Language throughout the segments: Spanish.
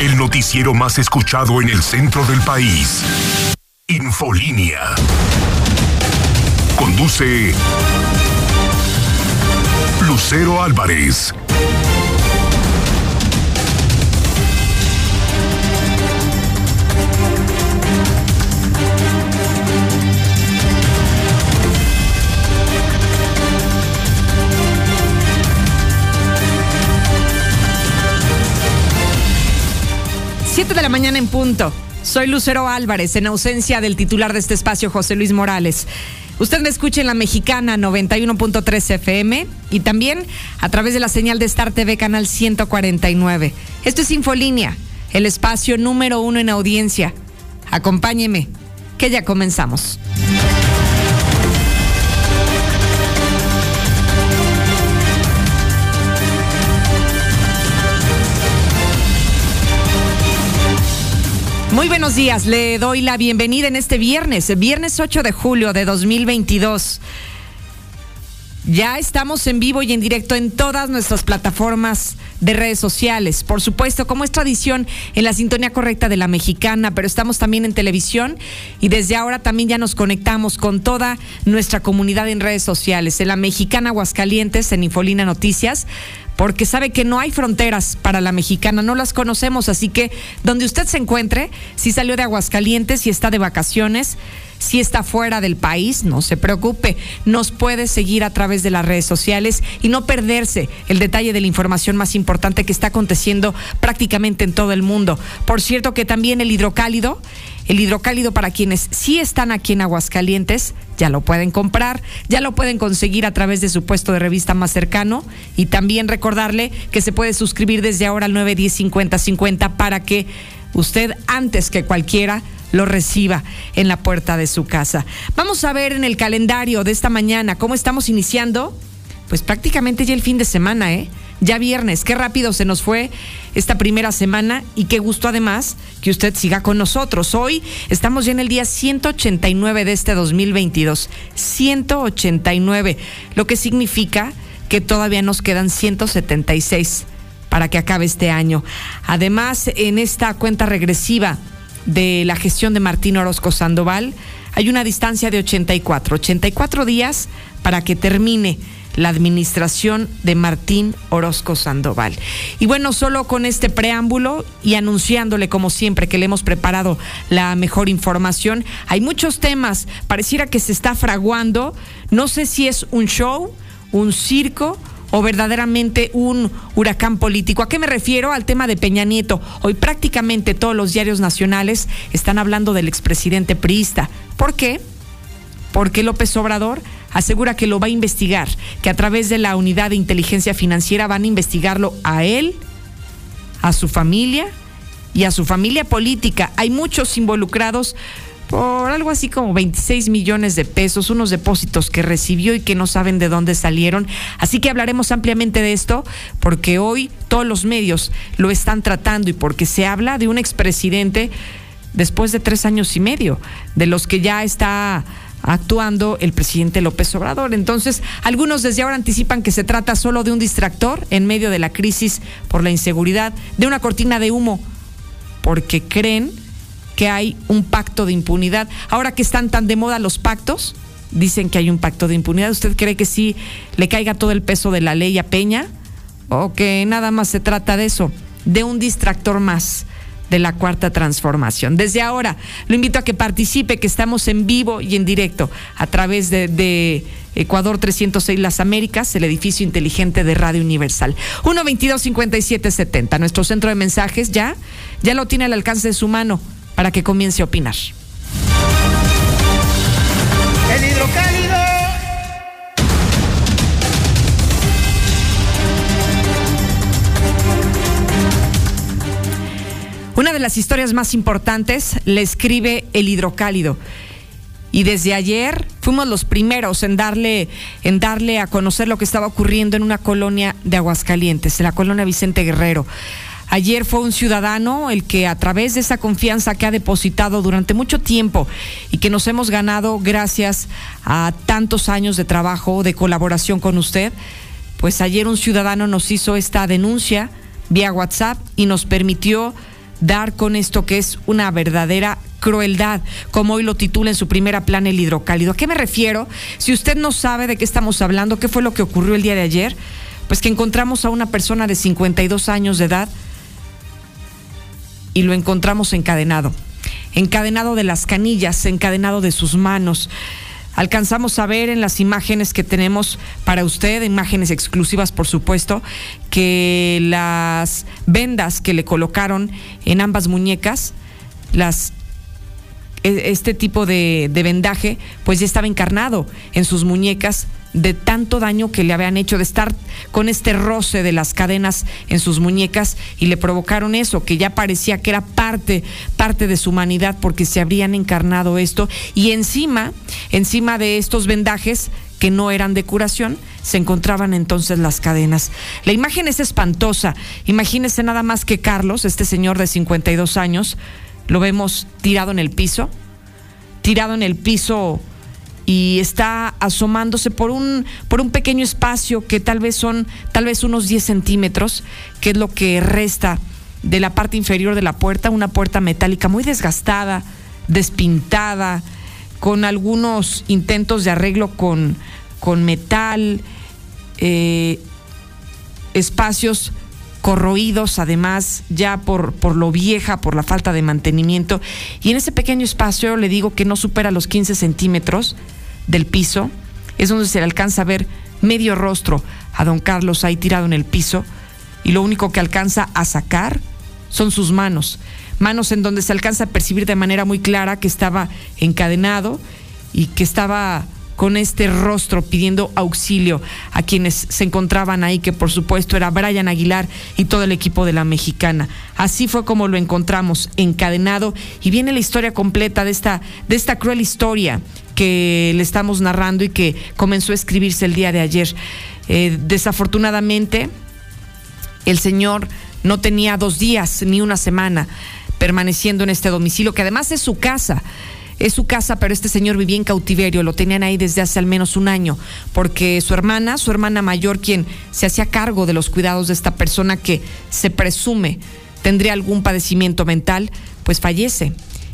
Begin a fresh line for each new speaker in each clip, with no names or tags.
El noticiero más escuchado en el centro del país. Infolínea. Conduce Lucero Álvarez.
Siete de la mañana en punto. Soy Lucero Álvarez, en ausencia del titular de este espacio, José Luis Morales. Usted me escucha en la mexicana 91.3 FM y también a través de la señal de Star TV Canal 149. Esto es Infolínea, el espacio número uno en audiencia. Acompáñeme, que ya comenzamos. Muy buenos días, le doy la bienvenida en este viernes, viernes 8 de julio de 2022. Ya estamos en vivo y en directo en todas nuestras plataformas de redes sociales. Por supuesto, como es tradición, en la sintonía correcta de la mexicana, pero estamos también en televisión y desde ahora también ya nos conectamos con toda nuestra comunidad en redes sociales. En la mexicana Aguascalientes, en Infolina Noticias, porque sabe que no hay fronteras para la mexicana, no las conocemos, así que donde usted se encuentre, si salió de Aguascalientes, si está de vacaciones, si está fuera del país, no se preocupe, nos puede seguir a través de las redes sociales y no perderse el detalle de la información más importante que está aconteciendo prácticamente en todo el mundo. Por cierto que también el hidrocálido el hidrocálido para quienes sí están aquí en Aguascalientes, ya lo pueden comprar, ya lo pueden conseguir a través de su puesto de revista más cercano y también recordarle que se puede suscribir desde ahora al 910 5050 para que usted antes que cualquiera lo reciba en la puerta de su casa. Vamos a ver en el calendario de esta mañana cómo estamos iniciando, pues prácticamente ya el fin de semana, ¿eh? ya viernes. Qué rápido se nos fue esta primera semana y qué gusto además que usted siga con nosotros. Hoy estamos ya en el día 189 de este 2022. 189, lo que significa que todavía nos quedan 176 para que acabe este año. Además, en esta cuenta regresiva de la gestión de Martín Orozco Sandoval, hay una distancia de 84, 84 días para que termine la administración de Martín Orozco Sandoval. Y bueno, solo con este preámbulo y anunciándole como siempre que le hemos preparado la mejor información, hay muchos temas, pareciera que se está fraguando, no sé si es un show, un circo o verdaderamente un huracán político. ¿A qué me refiero? Al tema de Peña Nieto. Hoy prácticamente todos los diarios nacionales están hablando del expresidente priista. ¿Por qué? Porque López Obrador asegura que lo va a investigar, que a través de la unidad de inteligencia financiera van a investigarlo a él, a su familia y a su familia política. Hay muchos involucrados por algo así como 26 millones de pesos, unos depósitos que recibió y que no saben de dónde salieron. Así que hablaremos ampliamente de esto porque hoy todos los medios lo están tratando y porque se habla de un expresidente después de tres años y medio, de los que ya está actuando el presidente López Obrador. Entonces, algunos desde ahora anticipan que se trata solo de un distractor en medio de la crisis por la inseguridad, de una cortina de humo, porque creen que hay un pacto de impunidad. Ahora que están tan de moda los pactos, dicen que hay un pacto de impunidad. ¿Usted cree que sí le caiga todo el peso de la ley a Peña? ¿O que nada más se trata de eso? De un distractor más de la cuarta transformación. Desde ahora, lo invito a que participe, que estamos en vivo y en directo a través de, Ecuador 306 Las Américas, el edificio inteligente de Radio Universal. 122-5770, nuestro centro de mensajes ya, ya lo tiene al alcance de su mano para que comience a opinar.
El hidrocálido
Una de las historias más importantes le escribe el hidrocálido. Y desde ayer fuimos los primeros en darle, en darle a conocer lo que estaba ocurriendo en una colonia de Aguascalientes, en la colonia Vicente Guerrero. Ayer fue un ciudadano el que a través de esa confianza que ha depositado durante mucho tiempo y que nos hemos ganado gracias a tantos años de trabajo, de colaboración con usted, pues ayer un ciudadano nos hizo esta denuncia vía WhatsApp y nos permitió dar con esto que es una verdadera crueldad, como hoy lo titula en su primera plana el hidrocálido. ¿A qué me refiero? Si usted no sabe de qué estamos hablando, qué fue lo que ocurrió el día de ayer, pues que encontramos a una persona de 52 años de edad y lo encontramos encadenado, encadenado de las canillas, encadenado de sus manos. Alcanzamos a ver en las imágenes que tenemos para usted, imágenes exclusivas por supuesto, que las vendas que le colocaron en ambas muñecas, las este tipo de, de, vendaje, pues ya estaba encarnado en sus muñecas de tanto daño que le habían hecho, de estar con este roce de las cadenas en sus muñecas y le provocaron eso, que ya parecía que era parte, parte de su humanidad porque se habrían encarnado esto. Y encima, encima de estos vendajes que no eran de curación, se encontraban entonces las cadenas. La imagen es espantosa. Imagínese nada más que Carlos, este señor de 52 años, lo vemos tirado en el piso, tirado en el piso y está asomándose por un, por un pequeño espacio que tal vez son tal vez unos 10 centímetros, que es lo que resta de la parte inferior de la puerta, una puerta metálica muy desgastada, despintada, con algunos intentos de arreglo con, con metal, eh, espacios corroídos además ya por, por lo vieja, por la falta de mantenimiento. Y en ese pequeño espacio le digo que no supera los 15 centímetros del piso, es donde se le alcanza a ver medio rostro a don Carlos ahí tirado en el piso. Y lo único que alcanza a sacar son sus manos, manos en donde se alcanza a percibir de manera muy clara que estaba encadenado y que estaba con este rostro pidiendo auxilio a quienes se encontraban ahí, que por supuesto era Brian Aguilar y todo el equipo de la mexicana. Así fue como lo encontramos, encadenado, y viene la historia completa de esta, de esta cruel historia que le estamos narrando y que comenzó a escribirse el día de ayer. Eh, desafortunadamente, el señor no tenía dos días ni una semana permaneciendo en este domicilio, que además es su casa es su casa, pero este señor vivía en cautiverio, lo tenían ahí desde hace al menos un año, porque su hermana, su hermana mayor, quien se hacía cargo de los cuidados de esta persona que se presume tendría algún padecimiento mental, pues fallece.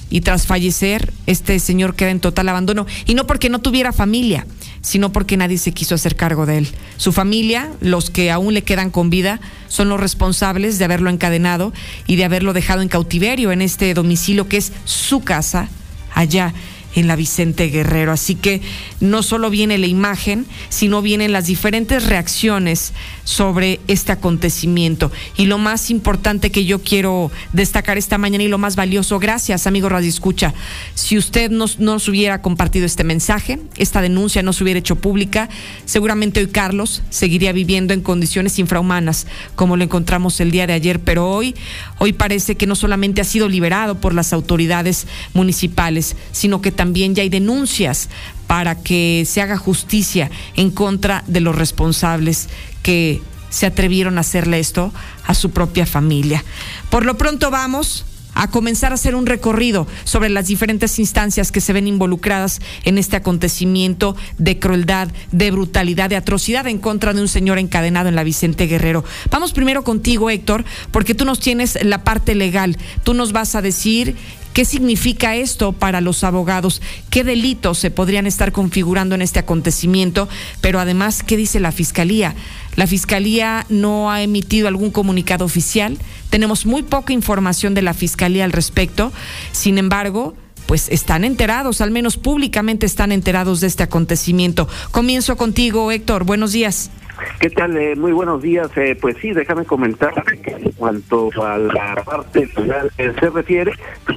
Y tras fallecer, este señor queda en total abandono. Y no porque no tuviera familia, sino porque nadie se quiso hacer cargo de él. Su familia, los que aún le quedan con vida, son los responsables de haberlo encadenado y de haberlo dejado en cautiverio en este domicilio que es su casa allá en la Vicente Guerrero. Así que no solo viene la imagen, sino vienen las diferentes reacciones sobre este acontecimiento. Y lo más importante que yo quiero destacar esta mañana y lo más valioso, gracias amigo Radio Escucha, si usted no nos hubiera compartido este mensaje, esta denuncia no se hubiera hecho pública, seguramente hoy Carlos seguiría viviendo en condiciones infrahumanas como lo encontramos el día de ayer, pero hoy, hoy parece que no solamente ha sido liberado por las autoridades municipales, sino que también también ya hay denuncias para que se haga justicia en contra de los responsables que se atrevieron a hacerle esto a su propia familia. Por lo pronto vamos a comenzar a hacer un recorrido sobre las diferentes instancias que se ven involucradas en este acontecimiento de crueldad, de brutalidad, de atrocidad en contra de un señor encadenado en la Vicente Guerrero. Vamos primero contigo, Héctor, porque tú nos tienes la parte legal. Tú nos vas a decir ¿Qué significa esto para los abogados? ¿Qué delitos se podrían estar configurando en este acontecimiento? Pero además, ¿qué dice la Fiscalía? La Fiscalía no ha emitido algún comunicado oficial. Tenemos muy poca información de la Fiscalía al respecto. Sin embargo, pues están enterados, al menos públicamente están enterados de este acontecimiento. Comienzo contigo, Héctor. Buenos días.
¿Qué tal? Eh, muy buenos días. Eh, pues sí, déjame comentar que en cuanto a la parte legal se refiere,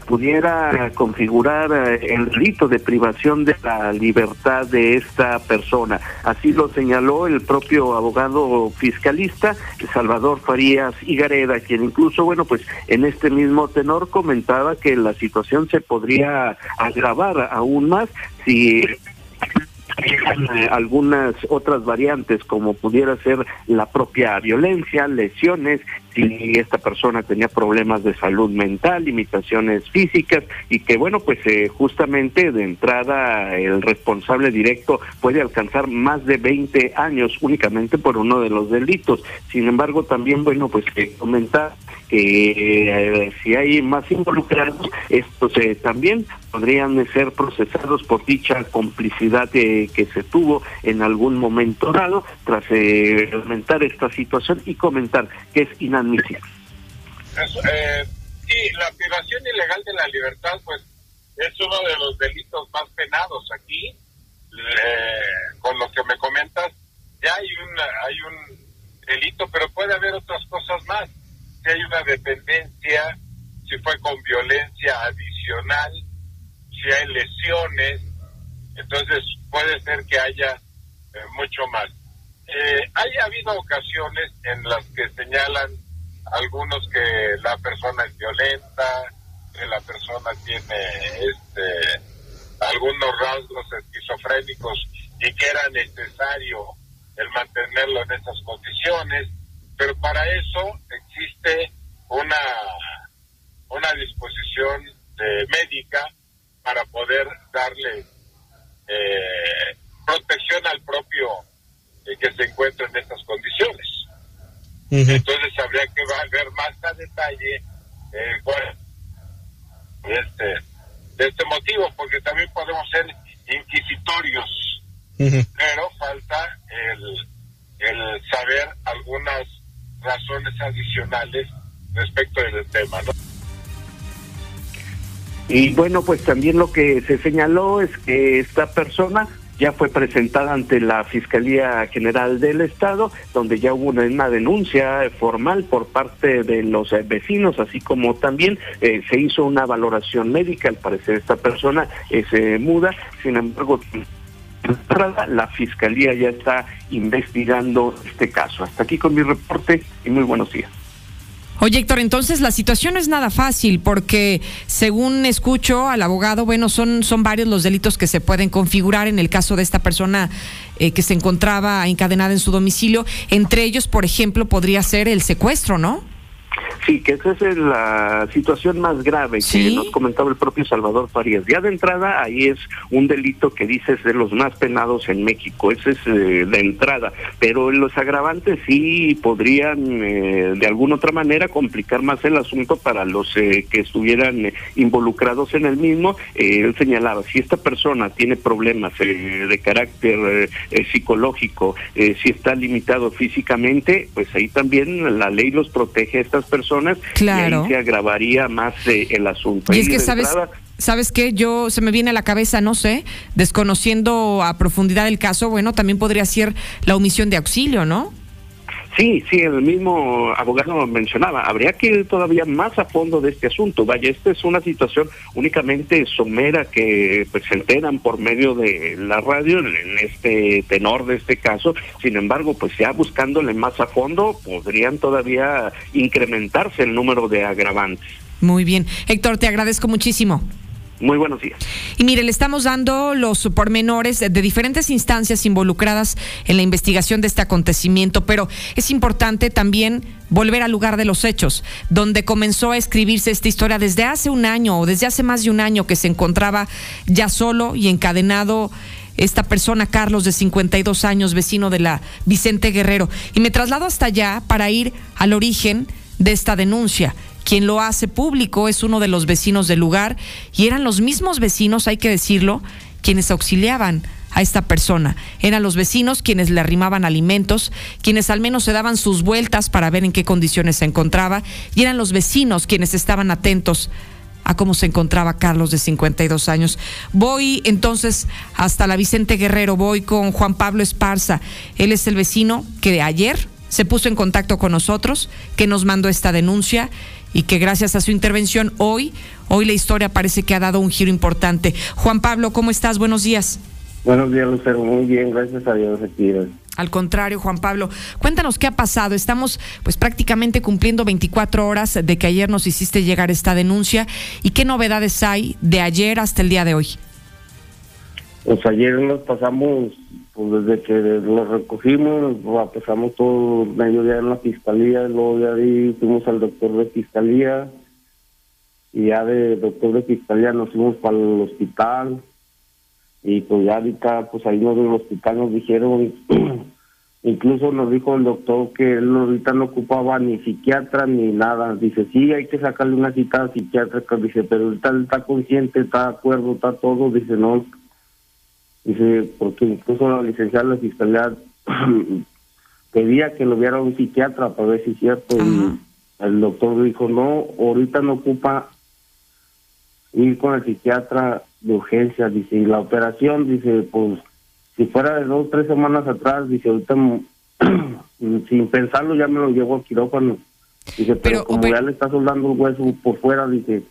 pudiera configurar eh, el rito de privación de la libertad de esta persona. Así lo señaló el propio abogado fiscalista, Salvador Farías Higareda, quien incluso, bueno, pues en este mismo tenor comentaba que la situación se podría agravar aún más si algunas otras variantes como pudiera ser la propia violencia, lesiones, si esta persona tenía problemas de salud mental, limitaciones físicas y que bueno, pues eh, justamente de entrada el responsable directo puede alcanzar más de 20 años únicamente por uno de los delitos. Sin embargo, también bueno, pues comentar que eh, si hay más involucrados, estos eh, también podrían ser procesados por dicha complicidad que se tuvo en algún momento dado tras aumentar esta situación y comentar que es inadmisible.
sí, la privación ilegal de la libertad, pues es uno de los delitos más penados aquí. con lo que me comentas, ya hay un, hay un delito, pero puede haber otras cosas más. Si hay una dependencia, si fue con violencia adicional, si hay lesiones, entonces puede ser que haya eh, mucho más. Eh, hay habido ocasiones en las que señalan algunos que la persona es violenta, que la persona tiene este, algunos rasgos esquizofrénicos y que era necesario el mantenerlo en esas condiciones, pero para eso existe una, una disposición de médica para poder darle eh, protección al propio eh, que se encuentra en estas condiciones. Entonces habría que ver más a detalle eh, cuál este, de este motivo, porque también podemos ser inquisitorios. Pero falta el, el saber algunas razones adicionales respecto del tema, ¿no?
Y bueno, pues también lo que se señaló es que esta persona ya fue presentada ante la Fiscalía General del Estado, donde ya hubo una, denuncia formal por parte de los vecinos, así como también eh, se hizo una valoración médica. Al parecer esta persona es eh, muda, sin embargo la Fiscalía ya está investigando este caso. Hasta aquí con mi reporte y muy buenos días.
Oye, Héctor, entonces la situación no es nada fácil porque según escucho al abogado, bueno, son, son varios los delitos que se pueden configurar en el caso de esta persona eh, que se encontraba encadenada en su domicilio. Entre ellos, por ejemplo, podría ser el secuestro, ¿no?
Sí, que esa es la situación más grave que nos comentaba el propio Salvador Farías. Ya de entrada, ahí es un delito que dices de los más penados en México, ese es eh, de entrada, pero los agravantes sí podrían eh, de alguna otra manera complicar más el asunto para los eh, que estuvieran involucrados en el mismo. él señalaba, si esta persona tiene problemas de carácter psicológico, si está limitado físicamente, pues ahí también la ley los protege a estas personas claro. y ahí se agravaría más eh, el asunto.
Y es que sabes... ¿Sabes qué? Yo se me viene a la cabeza, no sé, desconociendo a profundidad el caso, bueno, también podría ser la omisión de auxilio, ¿no?
Sí, sí, el mismo abogado mencionaba, habría que ir todavía más a fondo de este asunto. Vaya, esta es una situación únicamente somera que pues, se enteran por medio de la radio en este tenor de este caso. Sin embargo, pues ya buscándole más a fondo, podrían todavía incrementarse el número de agravantes.
Muy bien. Héctor, te agradezco muchísimo.
Muy buenos días.
Y mire, le estamos dando los pormenores de diferentes instancias involucradas en la investigación de este acontecimiento, pero es importante también volver al lugar de los hechos, donde comenzó a escribirse esta historia desde hace un año o desde hace más de un año que se encontraba ya solo y encadenado esta persona, Carlos, de 52 años, vecino de la Vicente Guerrero. Y me traslado hasta allá para ir al origen de esta denuncia. Quien lo hace público es uno de los vecinos del lugar y eran los mismos vecinos, hay que decirlo, quienes auxiliaban a esta persona. Eran los vecinos quienes le arrimaban alimentos, quienes al menos se daban sus vueltas para ver en qué condiciones se encontraba, y eran los vecinos quienes estaban atentos a cómo se encontraba Carlos de 52 años. Voy entonces hasta la Vicente Guerrero, voy con Juan Pablo Esparza. Él es el vecino que de ayer se puso en contacto con nosotros, que nos mandó esta denuncia y que gracias a su intervención hoy, hoy la historia parece que ha dado un giro importante. Juan Pablo, ¿cómo estás? Buenos días.
Buenos días, Lucero. Muy bien, gracias a Dios.
Al contrario, Juan Pablo, cuéntanos qué ha pasado. Estamos pues prácticamente cumpliendo 24 horas de que ayer nos hiciste llegar esta denuncia y qué novedades hay de ayer hasta el día de hoy.
Pues ayer nos pasamos pues desde que lo recogimos, pasamos todo medio día en la fiscalía, luego de ahí fuimos al doctor de fiscalía, y ya de doctor de fiscalía nos fuimos para el hospital, y pues ya ahorita, pues ahí en el hospital nos dijeron Incluso nos dijo el doctor que él ahorita no ocupaba ni psiquiatra ni nada. Dice, sí, hay que sacarle una cita psiquiátrica. Dice, pero ahorita él está consciente, está de acuerdo, está todo. Dice, no. Dice, porque incluso la licenciada de la fiscalía pedía que lo viera un psiquiatra para ver si es cierto. Y el doctor dijo, no, ahorita no ocupa ir con el psiquiatra de urgencia. Dice, y la operación, dice, pues si fuera de dos, tres semanas atrás, dice, ahorita sin pensarlo ya me lo llevo al quirófano. Dice, pero, como ya le está soldando el hueso por fuera, dice,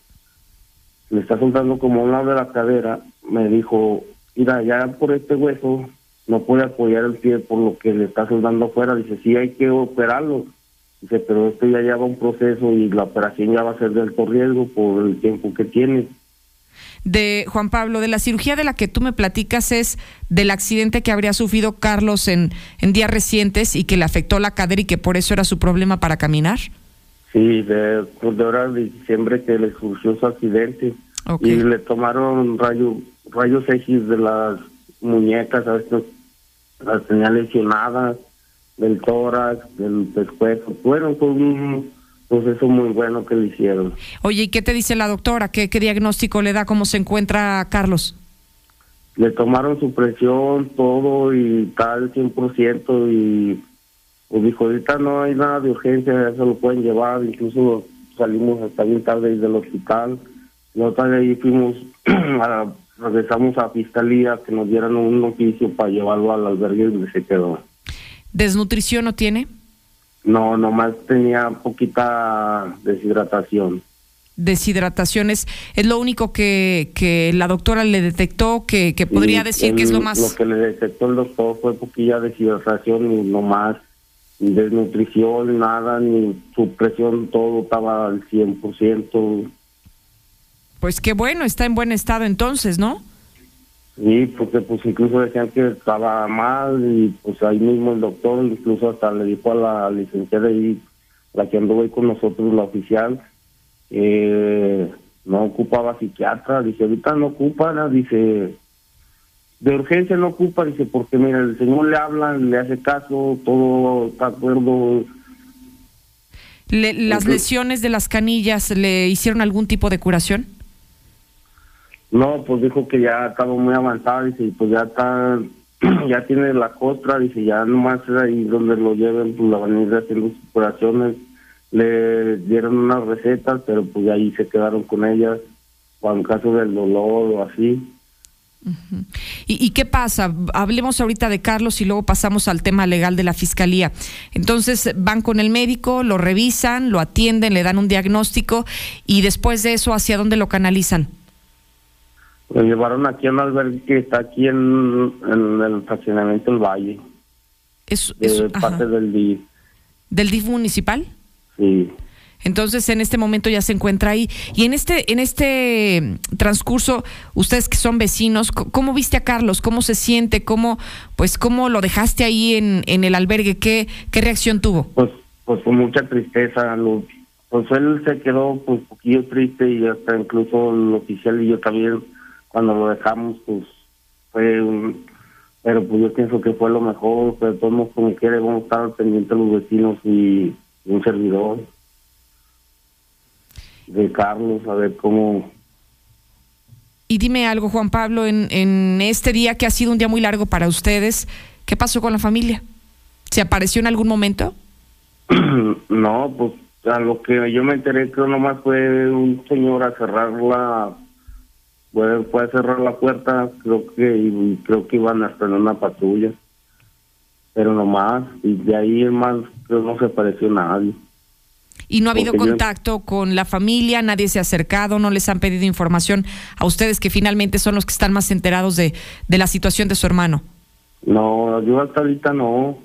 le está soldando como un lado de la cadera, me dijo, mira, ya por este hueso no puede apoyar el pie por lo que le está soldando afuera. Dice, sí hay que operarlo. Dice, pero esto ya lleva un proceso y la operación ya va a ser de alto riesgo por el tiempo que tiene
de Juan Pablo, de la cirugía de la que tú me platicas es del accidente que habría sufrido Carlos en, en días recientes y que le afectó la cadera y que por eso era su problema para caminar.
Sí, de, pues de hora de diciembre que le surgió su accidente y le tomaron rayo, rayos X de las muñecas, a veces las tenía lesionadas, del tórax, del pescuezo. Fueron pues un pues eso muy bueno que le hicieron.
Oye, ¿y qué te dice la doctora? ¿Qué, qué diagnóstico le da? ¿Cómo se encuentra Carlos?
Le tomaron su presión, todo y tal, 100%, y pues dijo, ahorita no hay nada de urgencia, ya se lo pueden llevar, incluso salimos hasta bien tarde del hospital. Nosotros ahí fuimos, a, regresamos a fiscalía que nos dieran un oficio para llevarlo al albergue donde se quedó.
¿Desnutrición no tiene?
No, nomás tenía poquita deshidratación.
Deshidratación es, lo único que, que la doctora le detectó, que, que podría decir que es lo más...
Lo que le detectó el doctor fue poquilla deshidratación y no más desnutrición, nada, ni su presión, todo estaba al 100%.
Pues qué bueno, está en buen estado entonces, ¿no?
Sí, porque pues incluso decían que estaba mal y pues ahí mismo el doctor incluso hasta le dijo a la licenciada ahí, la que anduvo ahí con nosotros, la oficial, eh, no ocupaba psiquiatra, dice, ahorita no ocupa, dice, de urgencia no ocupa, dice, porque mira, el señor le habla, le hace caso, todo está acuerdo.
¿Las lesiones de las canillas le hicieron algún tipo de curación?
No, pues dijo que ya estaba muy avanzada, dice, pues ya está, ya tiene la costra, dice, ya nomás es ahí donde lo lleven, pues la van a ir haciendo sus curaciones. Le dieron unas recetas, pero pues ahí se quedaron con ellas, o en caso del dolor o así.
¿Y, ¿Y, qué pasa? Hablemos ahorita de Carlos y luego pasamos al tema legal de la fiscalía. Entonces van con el médico, lo revisan, lo atienden, le dan un diagnóstico y después de eso, ¿hacia dónde lo canalizan?
Lo llevaron aquí a un albergue que está aquí en, el fraccionamiento del Valle.
Es,
parte del DIF.
¿Del DIF municipal?
Sí.
Entonces, en este momento ya se encuentra ahí. Y en este, en este transcurso, ustedes que son vecinos, ¿cómo viste a Carlos? ¿Cómo se siente? ¿Cómo, pues, cómo lo dejaste ahí en, en el albergue? ¿Qué, qué reacción tuvo?
Pues, pues con mucha tristeza. Lo, pues él se quedó pues, un poquillo triste y hasta incluso el oficial y yo también cuando lo dejamos, pues fue un, pero pues yo pienso que fue lo mejor, pero todos como quiere vamos a estar pendientes los vecinos y, un servidor de Carlos, a ver cómo...
Y dime algo, Juan Pablo, en, en este día que ha sido un día muy largo para ustedes, ¿qué pasó con la familia? ¿Se apareció en algún momento?
no, pues a lo que yo me enteré creo nomás fue un señor a cerrar la puede, puede cerrar la puerta, creo que y creo que iban hasta en una patrulla, pero no más, y de ahí más creo no se apareció nadie.
¿Y no ha habido contacto con la familia? ¿Nadie se ha acercado? ¿No les han pedido información a ustedes que finalmente son los que están más enterados de, de la situación de su hermano?
No, yo hasta ahorita no.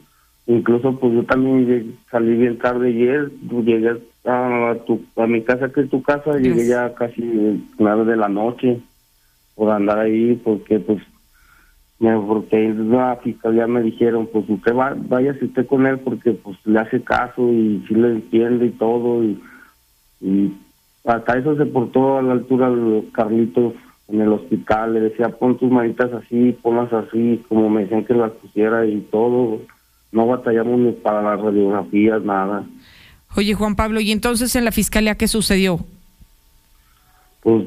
Incluso pues yo también salí bien tarde ayer, llegué a, tu, a mi casa que es tu casa, llegué ya casi nueve de la noche por andar ahí, porque pues me, porque la fiscalía me dijeron, pues usted va, váyase usted con él porque pues le hace caso y sí le entiende y todo y, y hasta eso se portó a la altura de Carlitos en el hospital, le decía pon tus manitas así, ponlas así, como me decían que las pusiera y todo, no batallamos ni para las radiografías, nada.
Oye, Juan Pablo, ¿y entonces en la fiscalía qué sucedió?
Pues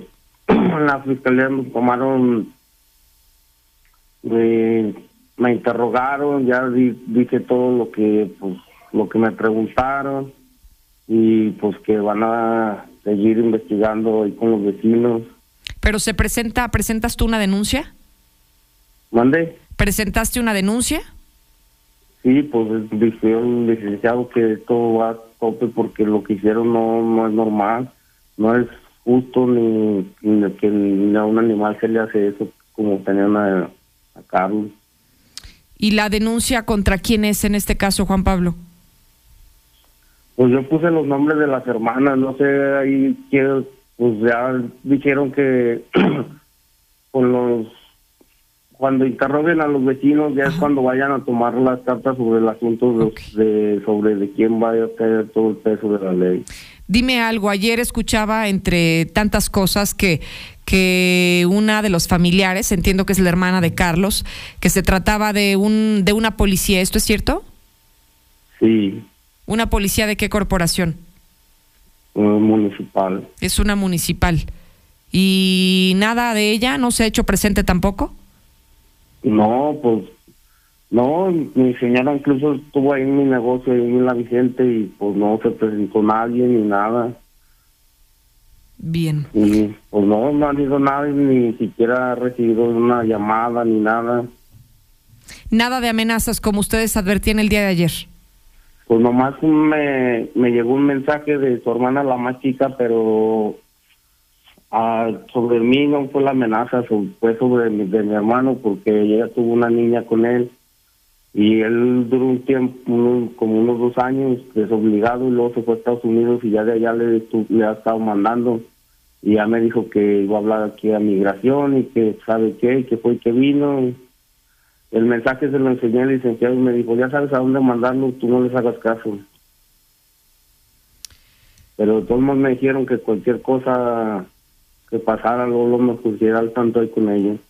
en la fiscalía nos tomaron, eh, me interrogaron, ya di- dije todo lo que, pues, lo que me preguntaron y pues que van a seguir investigando ahí con los vecinos.
Pero se presenta, ¿presentas tú una denuncia?
¿Mande?
¿Presentaste una denuncia?
Sí, pues dice el licenciado que todo va a tope porque lo que hicieron no, no es normal, no es justo ni, ni que ni a un animal se le hace eso como tenían a, a Carlos.
¿Y la denuncia contra quién es en este caso, Juan Pablo?
Pues yo puse los nombres de las hermanas, no sé, ahí pues ya dijeron que con los cuando interroguen a los vecinos ya es cuando vayan a tomar las cartas sobre el asunto de- sobre de quién va a caer todo el peso de la ley.
Dime algo, ayer escuchaba entre tantas cosas que, que una de los familiares, entiendo que es la hermana de Carlos, que se trataba de un de una policía, ¿esto es cierto?
Sí,
¿Una policía de qué corporación?
municipal.
Es una municipal. ¿Y nada de ella no se ha hecho presente tampoco?
No, pues no, mi señora incluso estuvo ahí en mi negocio, ahí en la Vicente, y pues no se presentó nadie ni nada.
Bien.
Y pues no, no ha habido nada, ni siquiera ha recibido una llamada ni nada.
Nada de amenazas como ustedes advertían el día de ayer.
Pues nomás me, me llegó un mensaje de su hermana, la más chica, pero ah, sobre mí no fue la amenaza, fue sobre mi, de mi hermano, porque ella tuvo una niña con él. Y él duró un tiempo, como unos dos años, desobligado, y luego se fue a Estados Unidos y ya de allá le, ha estado mandando. Y ya me dijo que iba a hablar aquí a migración y que sabe qué, que fue y que vino. El mensaje se lo enseñé al licenciado y me dijo, ya sabes a dónde mandarlo, tú no les hagas caso. Pero todos me dijeron que cualquier cosa que pasara, luego me pusiera al tanto ahí con ellos.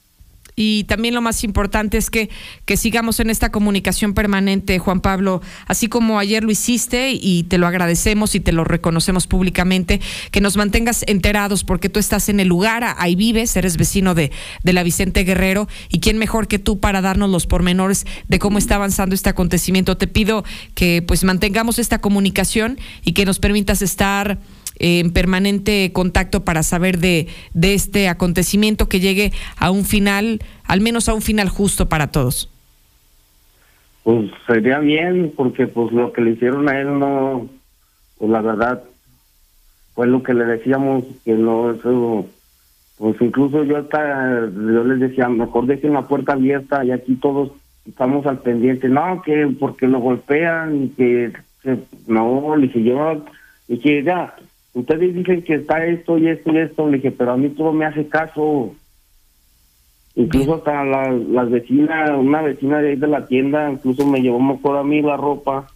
Y también lo más importante es que, que sigamos en esta comunicación permanente, Juan Pablo, así como ayer lo hiciste y te lo agradecemos y te lo reconocemos públicamente, que nos mantengas enterados porque tú estás en el lugar, ahí vives, eres vecino de, de la Vicente Guerrero y quién mejor que tú para darnos los pormenores de cómo está avanzando este acontecimiento. Te pido que pues mantengamos esta comunicación y que nos permitas estar en permanente contacto para saber de, de este acontecimiento que llegue a un final, al menos a un final justo para todos.
Pues sería bien, porque pues lo que le hicieron a él no, pues la verdad, fue lo que le decíamos, que no, eso, pues incluso yo hasta, yo les decía, mejor dejen la puerta abierta y aquí todos estamos al pendiente, no, que porque lo golpean y que, que- no, le dije yo, le dije, ya, ustedes dicen que está esto y esto y esto, le dije, pero a mí todo me hace caso. Incluso hasta la, las vecinas, una vecina de ahí de la tienda, incluso me llevó mejor a mí la ropa,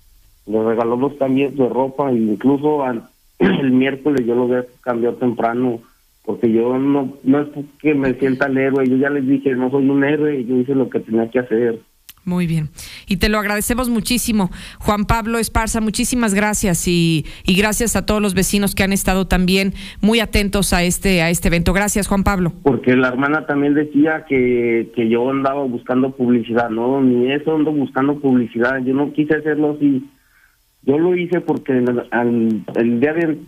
le regaló dos cambios de ropa, e incluso al- el miércoles yo lo voy a cambiar temprano, porque yo no, no es que me sienta el héroe, yo ya les dije, no soy un héroe, yo hice lo que tenía que hacer.
Muy bien. Y te lo agradecemos muchísimo. Juan Pablo Esparza, muchísimas gracias y, y gracias a todos los vecinos que han estado también muy atentos a este, a este evento. Gracias, Juan Pablo.
Porque la hermana también decía que, que yo andaba buscando publicidad, no, ni eso ando buscando publicidad, yo no quise hacerlo así. Yo lo hice porque el, el día de,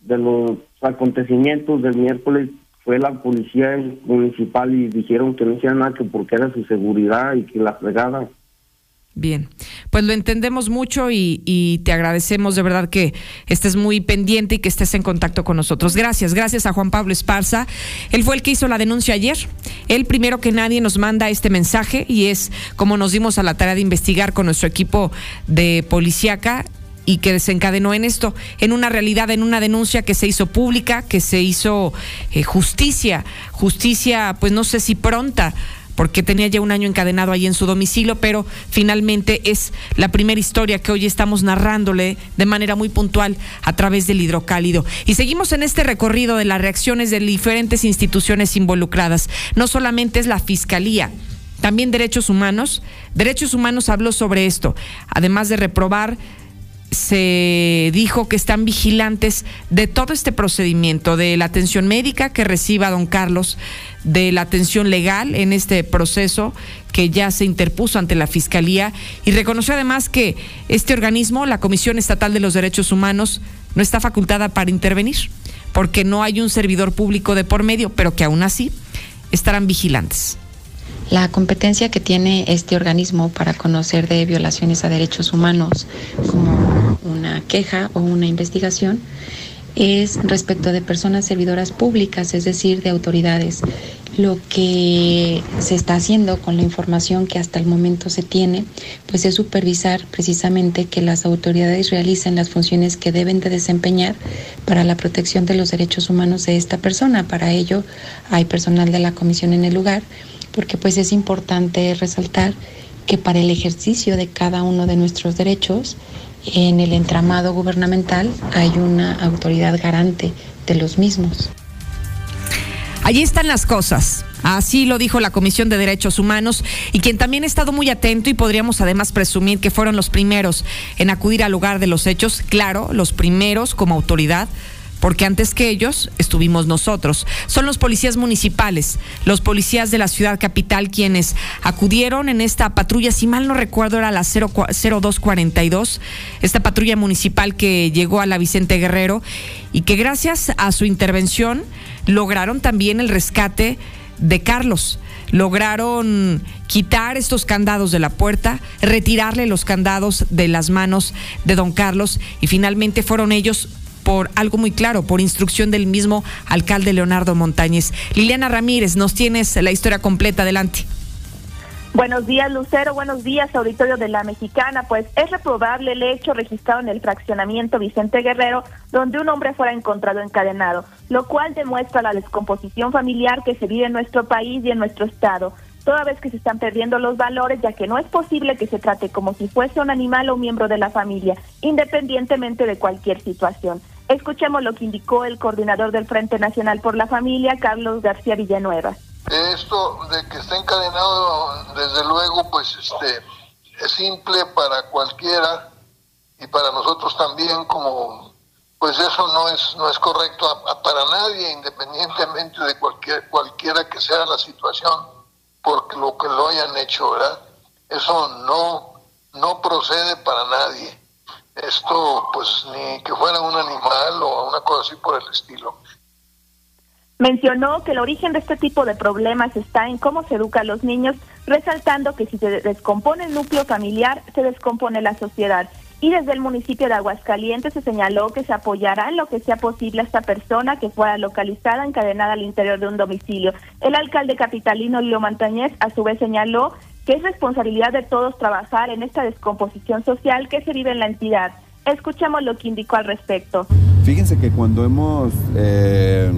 de los acontecimientos del miércoles fue la policía municipal y dijeron que no hicieran nada que porque era su seguridad y que la fregada.
Bien, pues lo entendemos mucho y, y te agradecemos de verdad que estés muy pendiente y que estés en contacto con nosotros. Gracias, gracias a Juan Pablo Esparza. Él fue el que hizo la denuncia ayer. Él primero que nadie nos manda este mensaje y es como nos dimos a la tarea de investigar con nuestro equipo de policíaca y que desencadenó en esto, en una realidad, en una denuncia que se hizo pública, que se hizo eh, justicia, justicia, pues no sé si pronta, porque tenía ya un año encadenado ahí en su domicilio, pero finalmente es la primera historia que hoy estamos narrándole de manera muy puntual a través del hidrocálido. Y seguimos en este recorrido de las reacciones de diferentes instituciones involucradas. No solamente es la Fiscalía, también derechos humanos. Derechos humanos habló sobre esto, además de reprobar se dijo que están vigilantes de todo este procedimiento, de la atención médica que reciba don Carlos, de la atención legal en este proceso que ya se interpuso ante la Fiscalía y reconoció además que este organismo, la Comisión Estatal de los Derechos Humanos, no está facultada para intervenir, porque no hay un servidor público de por medio, pero que aún así estarán vigilantes.
La competencia que tiene este organismo para conocer de violaciones a derechos humanos como una queja o una investigación es respecto de personas servidoras públicas, es decir, de autoridades. Lo que se está haciendo con la información que hasta el momento se tiene, pues es supervisar precisamente que las autoridades realicen las funciones que deben de desempeñar para la protección de los derechos humanos de esta persona. Para ello hay personal de la comisión en el lugar porque pues es importante resaltar que para el ejercicio de cada uno de nuestros derechos en el entramado gubernamental hay una autoridad garante de los mismos.
Allí están las cosas. Así lo dijo la Comisión de Derechos Humanos y quien también ha estado muy atento y podríamos además presumir que fueron los primeros en acudir al lugar de los hechos, claro, los primeros como autoridad porque antes que ellos estuvimos nosotros. Son los policías municipales, los policías de la ciudad capital quienes acudieron en esta patrulla, si mal no recuerdo era la 0242, esta patrulla municipal que llegó a la Vicente Guerrero y que gracias a su intervención lograron también el rescate de Carlos lograron quitar estos candados de la puerta, retirarle los candados de las manos de don Carlos y finalmente fueron ellos por algo muy claro, por instrucción del mismo alcalde Leonardo Montañez. Liliana Ramírez, nos tienes la historia completa. Adelante.
Buenos días, Lucero. Buenos días, auditorio de la Mexicana. Pues es reprobable el hecho registrado en el fraccionamiento Vicente Guerrero, donde un hombre fuera encontrado encadenado, lo cual demuestra la descomposición familiar que se vive en nuestro país y en nuestro estado toda vez que se están perdiendo los valores, ya que no es posible que se trate como si fuese un animal o un miembro de la familia, independientemente de cualquier situación. Escuchemos lo que indicó el coordinador del Frente Nacional por la Familia, Carlos García Villanueva.
Esto de que esté encadenado, desde luego, pues este es simple para cualquiera y para nosotros también como pues eso no es no es correcto para nadie independientemente de cualquier cualquiera que sea la situación por lo que lo hayan hecho verdad eso no no procede para nadie esto pues ni que fuera un animal o una cosa así por el estilo.
Mencionó que el origen de este tipo de problemas está en cómo se educa a los niños, resaltando que si se descompone el núcleo familiar, se descompone la sociedad. Y desde el municipio de Aguascalientes se señaló que se apoyará en lo que sea posible a esta persona que fuera localizada encadenada al interior de un domicilio. El alcalde capitalino Lilo Montañez a su vez señaló que es responsabilidad de todos trabajar en esta descomposición social que se vive en la entidad. Escuchamos lo que indicó al respecto.
Fíjense que cuando hemos eh,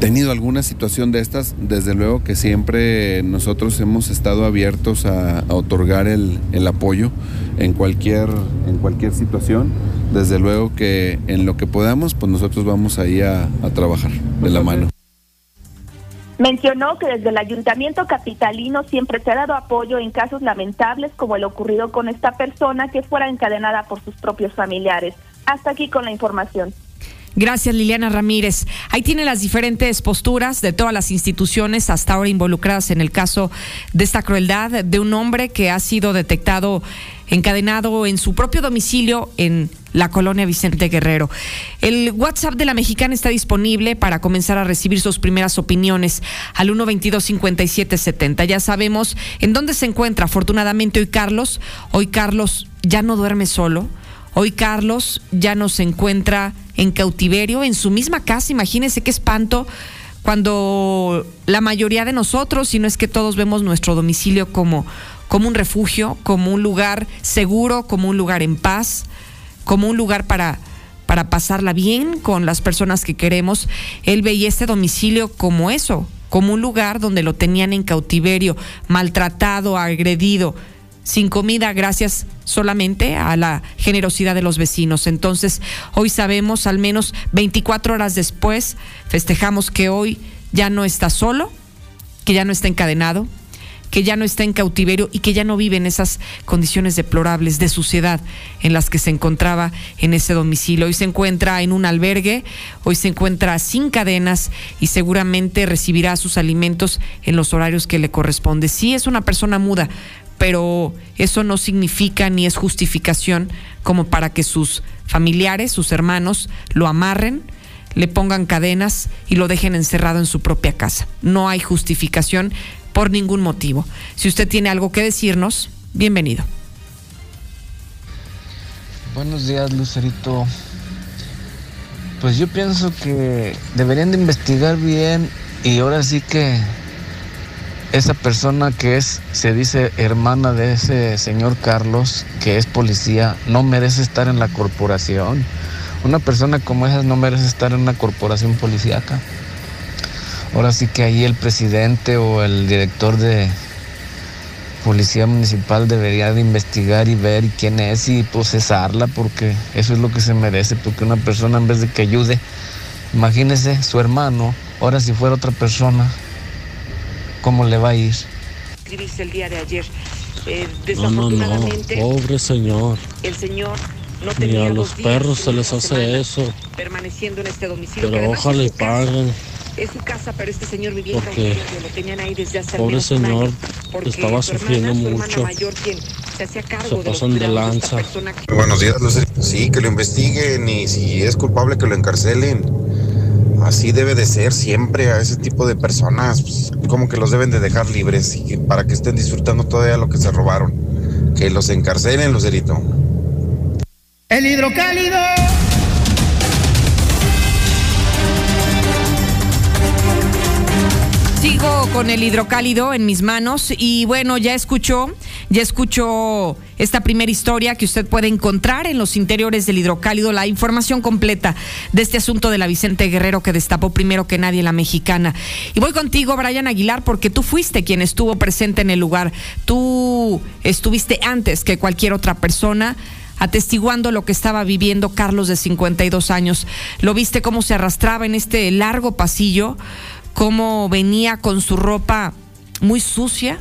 tenido alguna situación de estas, desde luego que siempre nosotros hemos estado abiertos a, otorgar el, apoyo en cualquier, en cualquier situación. Desde luego que en lo que podamos, pues nosotros vamos ahí a trabajar de la mano.
Mencionó que desde el ayuntamiento capitalino siempre se ha dado apoyo en casos lamentables como el ocurrido con esta persona que fuera encadenada por sus propios familiares. Hasta aquí con la información.
Gracias, Liliana Ramírez. Ahí tiene las diferentes posturas de todas las instituciones hasta ahora involucradas en el caso de esta crueldad de un hombre que ha sido detectado encadenado en su propio domicilio en la colonia Vicente Guerrero. El WhatsApp de la mexicana está disponible para comenzar a recibir sus primeras opiniones al 122-5770. Ya sabemos en dónde se encuentra afortunadamente hoy Carlos. Hoy Carlos ya no duerme solo. Hoy Carlos ya no se encuentra en cautiverio, en su misma casa. Imagínense qué espanto cuando la mayoría de nosotros, si no es que todos vemos nuestro domicilio como, como un refugio, como un lugar seguro, como un lugar en paz como un lugar para, para pasarla bien con las personas que queremos. Él veía este domicilio como eso, como un lugar donde lo tenían en cautiverio, maltratado, agredido, sin comida gracias solamente a la generosidad de los vecinos. Entonces, hoy sabemos, al menos 24 horas después, festejamos que hoy ya no está solo, que ya no está encadenado, que ya no está en cautiverio y que ya no vive en esas condiciones deplorables de suciedad en las que se encontraba en ese domicilio. Hoy se encuentra en un albergue, hoy se encuentra sin cadenas y seguramente recibirá sus alimentos en los horarios que le corresponde. Sí es una persona muda, pero eso no significa ni es justificación como para que sus familiares, sus hermanos, lo amarren, le pongan cadenas y lo dejen encerrado en su propia casa. No hay justificación por ningún motivo. Si usted tiene algo que decirnos, bienvenido.
Buenos días, Lucerito. Pues yo pienso que deberían de investigar bien y ahora sí que esa persona que es, se dice hermana de ese señor Carlos, que es policía, no merece estar en la corporación. Una persona como esa no merece estar en una corporación policíaca. Ahora sí que ahí el presidente o el director de policía municipal debería de investigar y ver quién es y procesarla porque eso es lo que se merece, porque una persona en vez de que ayude, imagínese su hermano, ahora si fuera otra persona, ¿cómo le va a ir?
Escribiste el día de ayer. Eh,
No, no, no, pobre señor.
el señor no
Ni a los perros se les hace eso.
permaneciendo en este domicilio.
Pero ojalá y paguen.
Es su casa, pero este señor vivía
en Porque
lo tenían ahí desde hace
Pobre señor estaba sufriendo mucho.
se hacía
Se pasan de lanza.
Buenos días, Lucer. Sí, que lo investiguen y si es culpable que lo encarcelen. Así debe de ser siempre a ese tipo de personas, pues, como que los deben de dejar libres y que- para que estén disfrutando todavía lo que se robaron. Que los encarcelen, Lucerito.
El hidrocálido.
Sigo con el hidrocálido en mis manos y bueno, ya escuchó, ya escuchó esta primera historia que usted puede encontrar en los interiores del hidrocálido, la información completa de este asunto de la Vicente Guerrero que destapó primero que nadie la mexicana. Y voy contigo, Brian Aguilar, porque tú fuiste quien estuvo presente en el lugar. Tú estuviste antes que cualquier otra persona atestiguando lo que estaba viviendo Carlos de 52 años. Lo viste cómo se arrastraba en este largo pasillo, cómo venía con su ropa muy sucia,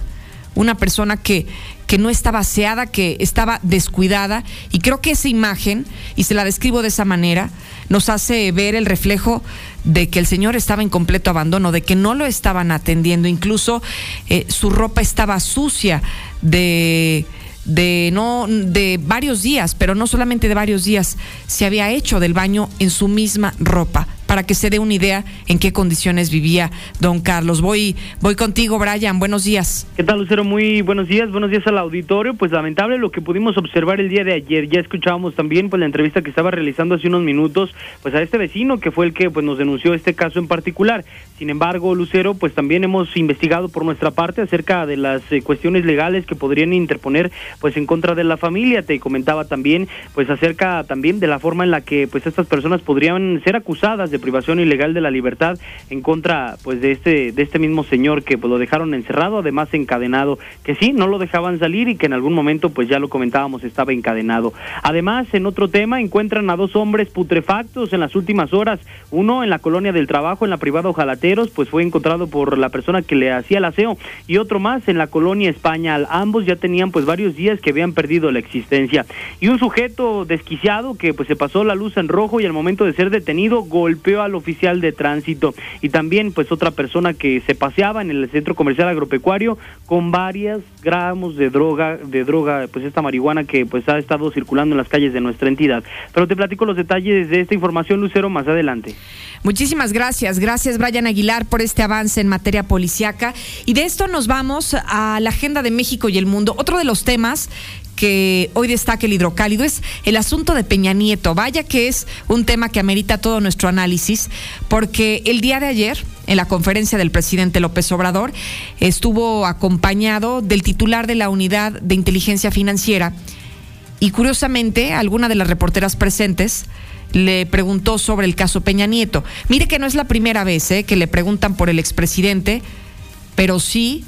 una persona que, que no estaba aseada, que estaba descuidada. Y creo que esa imagen, y se la describo de esa manera, nos hace ver el reflejo de que el señor estaba en completo abandono, de que no lo estaban atendiendo, incluso eh, su ropa estaba sucia de de no de varios días, pero no solamente de varios días, se había hecho del baño en su misma ropa para que se dé una idea en qué condiciones vivía don Carlos. Voy voy contigo, Brian. Buenos días.
¿Qué tal, Lucero? Muy buenos días. Buenos días al auditorio. Pues lamentable lo que pudimos observar el día de ayer. Ya escuchábamos también pues la entrevista que estaba realizando hace unos minutos pues a este vecino que fue el que pues nos denunció este caso en particular. Sin embargo, Lucero, pues también hemos investigado por nuestra parte acerca de las eh, cuestiones legales que podrían interponer pues en contra de la familia. Te comentaba también pues acerca también de la forma en la que pues estas personas podrían ser acusadas de privación ilegal de la libertad en contra pues de este de este mismo señor que pues lo dejaron encerrado, además encadenado, que sí, no lo dejaban salir y que en algún momento pues ya lo comentábamos estaba encadenado. Además, en otro tema encuentran a dos hombres putrefactos en las últimas horas, uno en la colonia del trabajo en la privada Ojalateros, pues fue encontrado por la persona que le hacía el aseo y otro más en la colonia España. Ambos ya tenían pues varios días que habían perdido la existencia. Y un sujeto desquiciado que pues se pasó la luz en rojo y al momento de ser detenido golpeó al oficial de tránsito y también pues otra persona que se paseaba en el centro comercial agropecuario con varias gramos de droga, de droga, pues esta marihuana que pues ha estado circulando en las calles de nuestra entidad. Pero te platico los detalles de esta información, Lucero, más adelante.
Muchísimas gracias. Gracias, Brian Aguilar, por este avance en materia policiaca. Y de esto nos vamos a la agenda de México y el mundo. Otro de los temas que hoy destaca el hidrocálido es el asunto de Peña Nieto. Vaya que es un tema que amerita todo nuestro análisis, porque el día de ayer, en la conferencia del presidente López Obrador, estuvo acompañado del titular de la unidad de inteligencia financiera y curiosamente alguna de las reporteras presentes le preguntó sobre el caso Peña Nieto. Mire que no es la primera vez ¿eh? que le preguntan por el expresidente, pero sí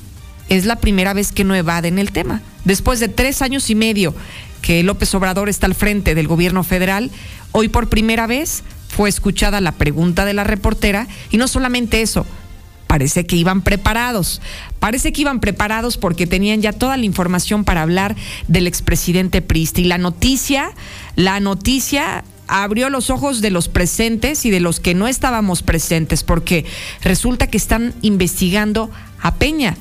es la primera vez que no evaden el tema. Después de tres años y medio que López Obrador está al frente del gobierno federal, hoy por primera vez fue escuchada la pregunta de la reportera y no solamente eso, parece que iban preparados. Parece que iban preparados porque tenían ya toda la información para hablar del expresidente Pristi. Y la noticia, la noticia abrió los ojos de los presentes y de los que no estábamos presentes, porque resulta que están investigando a Peña,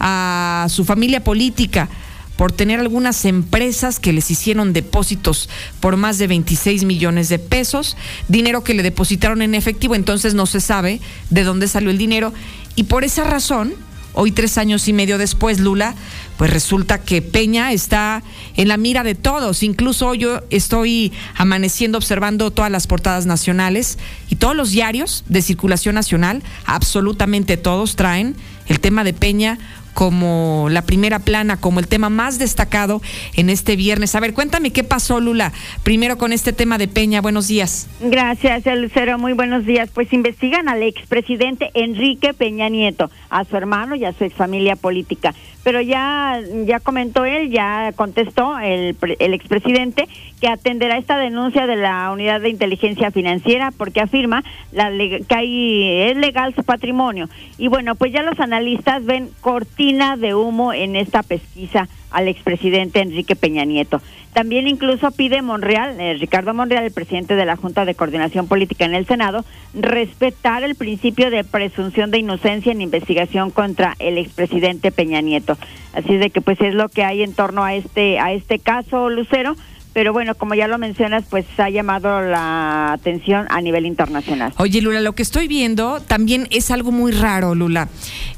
a su familia política, por tener algunas empresas que les hicieron depósitos por más de 26 millones de pesos, dinero que le depositaron en efectivo, entonces no se sabe de dónde salió el dinero y por esa razón Hoy, tres años y medio después, Lula, pues resulta que Peña está en la mira de todos. Incluso yo estoy amaneciendo observando todas las portadas nacionales y todos los diarios de circulación nacional, absolutamente todos traen el tema de Peña como la primera plana, como el tema más destacado en este viernes. A ver, cuéntame qué pasó, Lula. Primero con este tema de Peña. Buenos días.
Gracias, Lucero. Muy buenos días. Pues investigan al expresidente Enrique Peña Nieto, a su hermano y a su exfamilia política. Pero ya, ya comentó él, ya contestó el, el expresidente que atenderá esta denuncia de la Unidad de Inteligencia Financiera porque afirma la, que hay, es legal su patrimonio. Y bueno, pues ya los analistas ven cortina de humo en esta pesquisa al expresidente Enrique Peña Nieto. También incluso pide Monreal, eh, Ricardo Monreal, el presidente de la Junta de Coordinación Política en el Senado, respetar el principio de presunción de inocencia en investigación contra el expresidente Peña Nieto. Así de que pues es lo que hay en torno a este a este caso Lucero pero bueno, como ya lo mencionas, pues ha llamado la atención a nivel internacional.
Oye, Lula, lo que estoy viendo también es algo muy raro, Lula.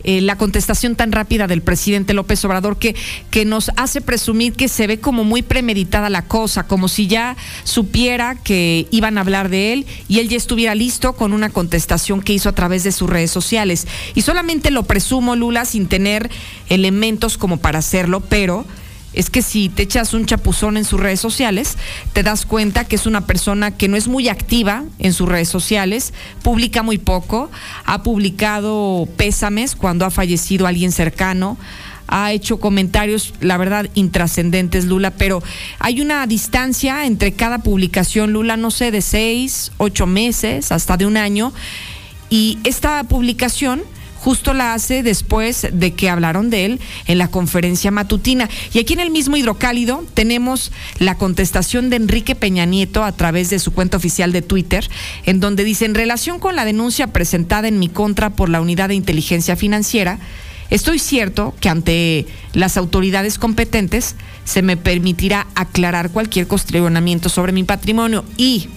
Eh, la contestación tan rápida del presidente López Obrador que, que nos hace presumir que se ve como muy premeditada la cosa, como si ya supiera que iban a hablar de él y él ya estuviera listo con una contestación que hizo a través de sus redes sociales. Y solamente lo presumo, Lula, sin tener elementos como para hacerlo, pero es que si te echas un chapuzón en sus redes sociales, te das cuenta que es una persona que no es muy activa en sus redes sociales, publica muy poco, ha publicado pésames cuando ha fallecido alguien cercano, ha hecho comentarios, la verdad, intrascendentes, Lula, pero hay una distancia entre cada publicación, Lula, no sé, de seis, ocho meses, hasta de un año, y esta publicación justo la hace después de que hablaron de él en la conferencia matutina. Y aquí en el mismo hidrocálido tenemos la contestación de Enrique Peña Nieto a través de su cuenta oficial de Twitter, en donde dice, en relación con la denuncia presentada en mi contra por la Unidad de Inteligencia Financiera, Estoy cierto que ante las autoridades competentes se me permitirá aclarar cualquier cuestionamiento sobre mi patrimonio y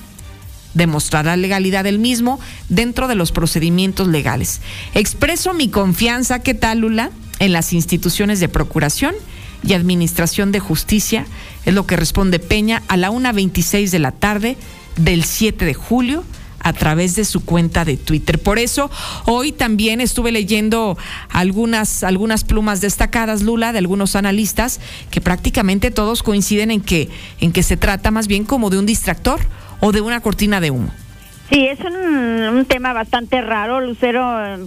demostrar la legalidad del mismo dentro de los procedimientos legales. Expreso mi confianza, ¿qué tal, Lula?, en las instituciones de procuración y administración de justicia, es lo que responde Peña a la 1.26 de la tarde del 7 de julio a través de su cuenta de Twitter. Por eso hoy también estuve leyendo algunas algunas plumas destacadas Lula de algunos analistas que prácticamente todos coinciden en que en que se trata más bien como de un distractor o de una cortina de humo?
Sí, es un, tema bastante raro, Lucero,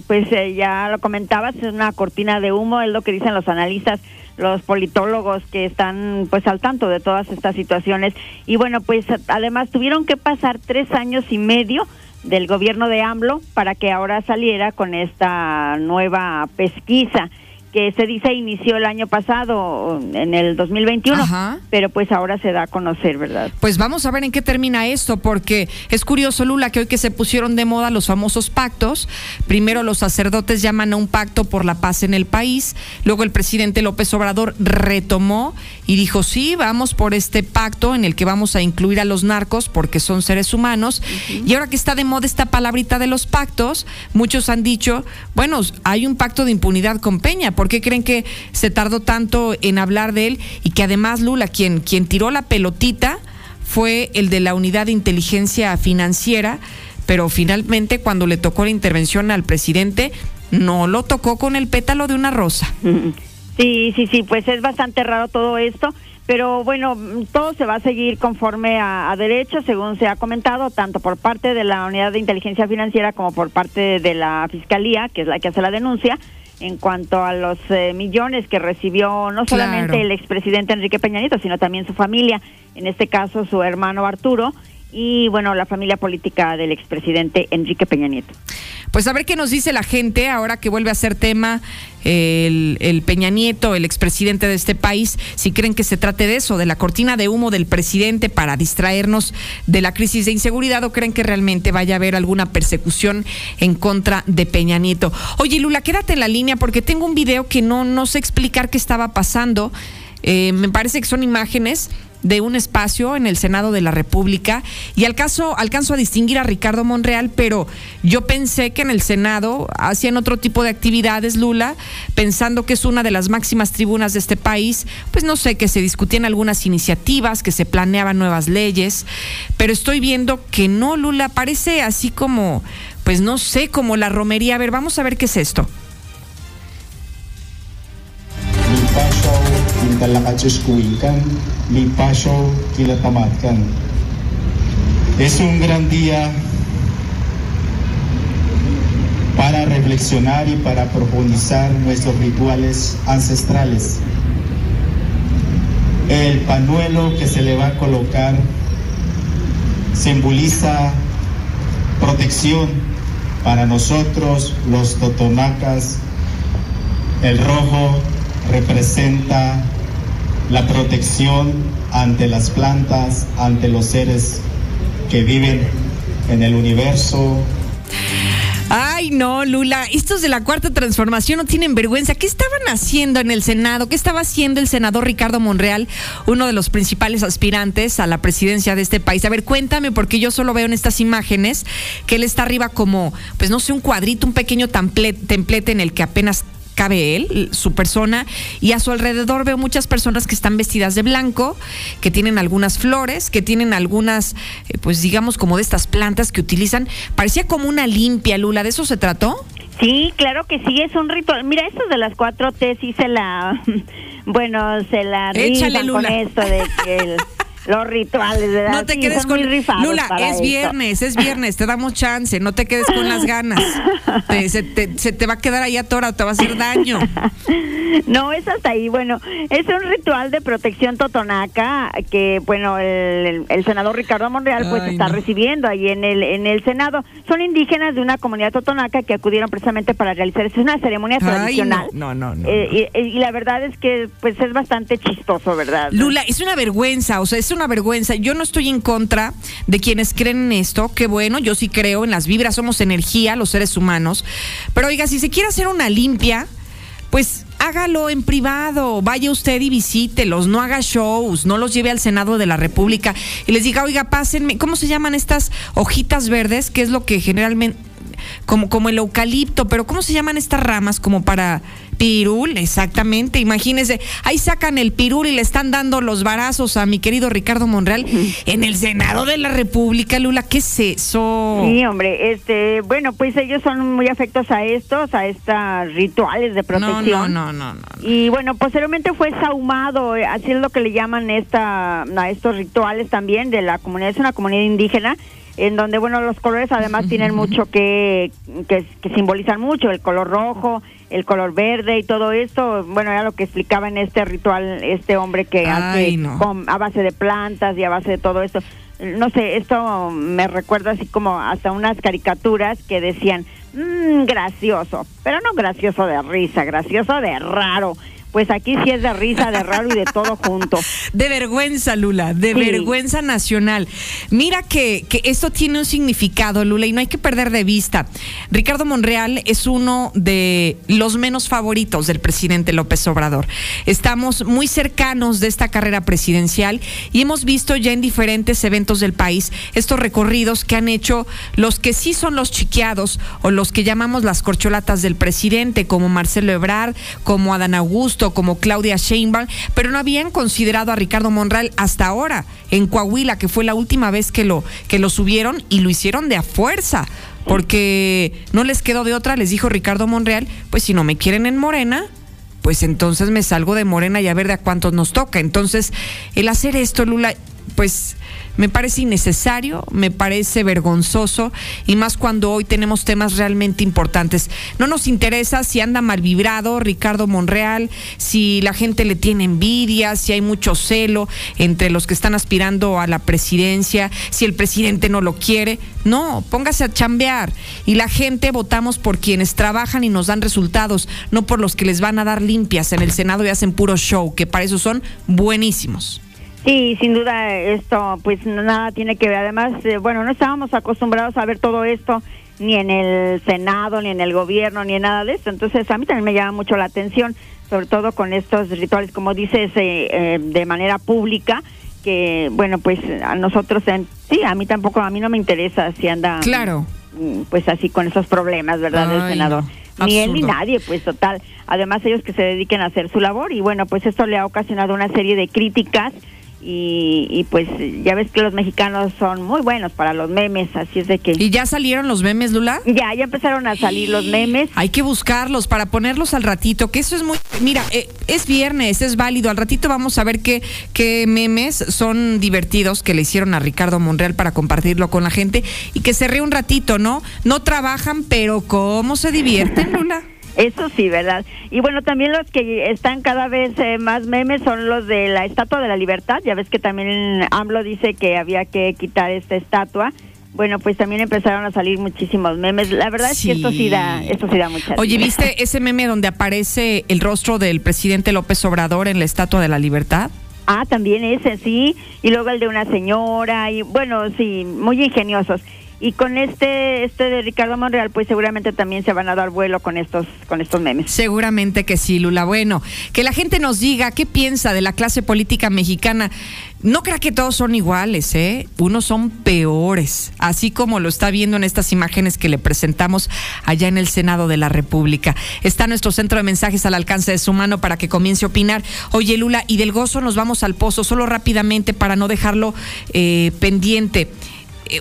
pues eh, ya lo comentabas, es una cortina de humo, es lo que dicen los analistas, los politólogos que están pues al tanto de todas estas situaciones. Y bueno, pues además tuvieron que pasar tres años y medio del gobierno de AMLO para que ahora saliera con esta nueva pesquisa que se dice inició el año pasado, en el 2021, pero pues ahora se da a conocer, ¿verdad?
Pues vamos a ver en qué termina esto, porque es curioso, Lula, que hoy que se pusieron de moda los famosos pactos, primero los sacerdotes llaman a un pacto por la paz en el país, luego el presidente López Obrador retomó y dijo, sí, vamos por este pacto en el que vamos a incluir a los narcos porque son seres humanos, y ahora que está de moda esta palabrita de los pactos, muchos han dicho, bueno, hay un pacto de impunidad con Peña, ¿Por qué creen que se tardó tanto en hablar de él? Y que además Lula, quien, quien tiró la pelotita, fue el de la unidad de inteligencia financiera, pero finalmente cuando le tocó la intervención al presidente, no lo tocó con el pétalo de una rosa.
Sí, sí, sí, pues es bastante raro todo esto, pero bueno, todo se va a seguir conforme a, a, derecho, según se ha comentado, tanto por parte de la unidad de inteligencia financiera como por parte de la fiscalía, que es la que hace la denuncia en cuanto a los eh, millones que recibió no solamente el expresidente Enrique Peña Nieto, sino también su familia, en este caso su hermano Arturo y bueno, la familia política del expresidente Enrique Peña Nieto.
Pues a ver qué nos dice la gente ahora que vuelve a ser tema el, Peña Nieto, el expresidente de este país, si creen que se trate de eso, de la cortina de humo del presidente para distraernos de la crisis de inseguridad o creen que realmente vaya a haber alguna persecución en contra de Peña Nieto. Oye, Lula, quédate en la línea porque tengo un video que no, no sé explicar qué estaba pasando. Eh, me parece que son imágenes de un espacio en el Senado de la República y alcanzo, alcanzo a distinguir a Ricardo Monreal, pero yo pensé que en el Senado hacían otro tipo de actividades, Lula, pensando que es una de las máximas tribunas de este país, pues no sé, que se discutían algunas iniciativas, que se planeaban nuevas leyes, pero estoy viendo que no, Lula, parece así como, pues no sé, como la romería. A ver, vamos a ver qué es esto.
Es un gran día para reflexionar y para profundizar nuestros rituales ancestrales. El panuelo que se le va a colocar simboliza protección para nosotros los totonacas. El rojo representa la protección ante las plantas, ante los seres que viven en el universo.
Ay, no, Lula, estos de la cuarta transformación no tienen vergüenza. ¿Qué estaban haciendo en el Senado? ¿Qué estaba haciendo el senador Ricardo Monreal, uno de los principales aspirantes a la presidencia de este país? A ver, cuéntame, porque yo solo veo en estas imágenes que él está arriba como, pues no sé, un cuadrito, un pequeño templete en el que apenas cabe él, su persona, y a su alrededor veo muchas personas que están vestidas de blanco, que tienen algunas flores, que tienen algunas, eh, pues digamos, como de estas plantas que utilizan. Parecía como una limpia, Lula, ¿de eso se trató?
Sí, claro que sí, es un ritual. Mira, esto de las cuatro T sí se la, bueno, se la
Échale,
con esto de que el los rituales, ¿verdad?
No te
Sí,
quedes con Lula, es
esto.
viernes, es viernes, te damos chance, no te quedes con las ganas. Te- se, te, se te va a quedar ahí atorado, te va a hacer daño.
No, es hasta ahí. Bueno, es un ritual de protección totonaca que, bueno, el, el senador Ricardo Monreal pues
Ay,
está
no.
recibiendo ahí en el en el Senado. Son indígenas de una comunidad totonaca que acudieron precisamente para realizar es una ceremonia
Ay,
tradicional.
no, no, no,
Eh, y, y la verdad es que pues es bastante chistoso, ¿verdad?
Lula, es una vergüenza, o sea, es una vergüenza. Yo no estoy en contra de quienes creen en esto, que bueno, yo sí creo en las vibras, somos energía, los seres humanos. Pero oiga, si se quiere hacer una limpia, pues hágalo en privado, vaya usted y visítelos, no haga shows, no los lleve al Senado de la República y les diga, oiga, pásenme, ¿cómo se llaman estas hojitas verdes? Que es lo que generalmente, como, como el eucalipto, pero ¿cómo se llaman estas ramas como para pirul? Exactamente, imagínense, ahí sacan el pirul y le están dando los varazos a mi querido Ricardo Monreal en el Senado de la República, Lula, ¿qué es eso?
Sí, hombre, este, bueno, pues ellos son muy afectos a estos, a estos rituales de
no,
protección.
no, no, no, no.
Y bueno, posteriormente fue sahumado, así es lo que le llaman esta, a estos rituales también de la comunidad, es una comunidad indígena, en donde, bueno, los colores además tienen mucho que, que, que simbolizan mucho, el color rojo, el color verde y todo esto, bueno, era lo que explicaba en este ritual este hombre que hace
Ay, no.
con- a base de plantas y a base de todo esto. No sé, esto me recuerda así como hasta unas caricaturas que decían, "Mm, gracioso, pero no gracioso de risa, gracioso de raro. Pues aquí sí es de risa, de raro y de todo junto.
De vergüenza, Lula, de
Sí.
vergüenza nacional. Mira que, que esto tiene un significado, Lula, y no hay que perder de vista. Ricardo Monreal es uno de los menos favoritos del presidente López Obrador. Estamos muy cercanos de esta carrera presidencial y hemos visto ya en diferentes eventos del país estos recorridos que han hecho los que sí son los chiqueados o los que llamamos las corcholatas del presidente, como Marcelo Ebrard, como Adán Augusto, como Claudia Sheinbaum, pero no habían considerado a Ricardo Monreal hasta ahora en Coahuila, que fue la última vez que lo que lo subieron y lo hicieron de a fuerza. Porque no les quedó de otra, les dijo Ricardo Monreal, pues si no me quieren en Morena, pues entonces me salgo de Morena y a ver de a cuántos nos toca. Entonces, el hacer esto, Lula, pues me parece innecesario, me parece vergonzoso y más cuando hoy tenemos temas realmente importantes. No nos interesa si anda mal vibrado Ricardo Monreal, si la gente le tiene envidia, si hay mucho celo entre los que están aspirando a la presidencia, si el presidente no lo quiere. No, póngase a chambear y la gente votamos por quienes trabajan y nos dan resultados, no por los que les van a dar limpias en el Senado y hacen puro show, que para eso son buenísimos.
Sí, sin duda esto pues nada tiene que ver. Además, eh, bueno, no estábamos acostumbrados a ver todo esto ni en el Senado, ni en el gobierno, ni en nada de esto. Entonces a mí también me llama mucho la atención, sobre todo con estos rituales, como dices, eh, eh, de manera pública, que bueno, pues a nosotros, en, sí, a mí tampoco, a mí no me interesa si anda...
Claro.
mm, Pues así con esos problemas, ¿verdad? del
Ay,
senador.
no.
Ni él ni nadie, pues total. Además ellos que se dediquen a hacer su labor y bueno, pues esto le ha ocasionado una serie de críticas y, y pues ya ves que los mexicanos son muy buenos para los memes, así es de que...
¿Y ya salieron los memes, Lula?
Ya, ya empezaron a salir los memes.
Hay que buscarlos para ponerlos al ratito, que eso es muy... Mira, eh, es viernes, es válido. Al ratito vamos a ver qué, qué memes son divertidos que le hicieron a Ricardo Monreal para compartirlo con la gente y que se ríe un ratito, ¿no? No trabajan, pero ¿cómo se divierten, Lula?
Eso sí, ¿verdad? Y bueno, también los que están cada vez eh, más memes son los de la Estatua de la Libertad. Ya ves que también AMLO dice que había que quitar esta estatua. Bueno, pues también empezaron a salir muchísimos memes. La verdad es que esto sí da, esto sí da mucha
Oye. ¿viste ese meme donde aparece el rostro del presidente López Obrador en la Estatua de la Libertad?
Ah, también ese, sí. Y luego el de una señora. Y bueno, sí, muy ingeniosos. Y con este, este de Ricardo Monreal, pues seguramente también se van a dar vuelo con estos, con estos memes.
Seguramente que sí, Lula. Bueno, que la gente nos diga qué piensa de la clase política mexicana. No crea que todos son iguales, ¿eh? Unos son peores, así como lo está viendo en estas imágenes que le presentamos allá en el Senado de la República. Está nuestro centro de mensajes al alcance de su mano para que comience a opinar. Oye, Lula, y del gozo nos vamos al pozo, solo rápidamente para no dejarlo eh, pendiente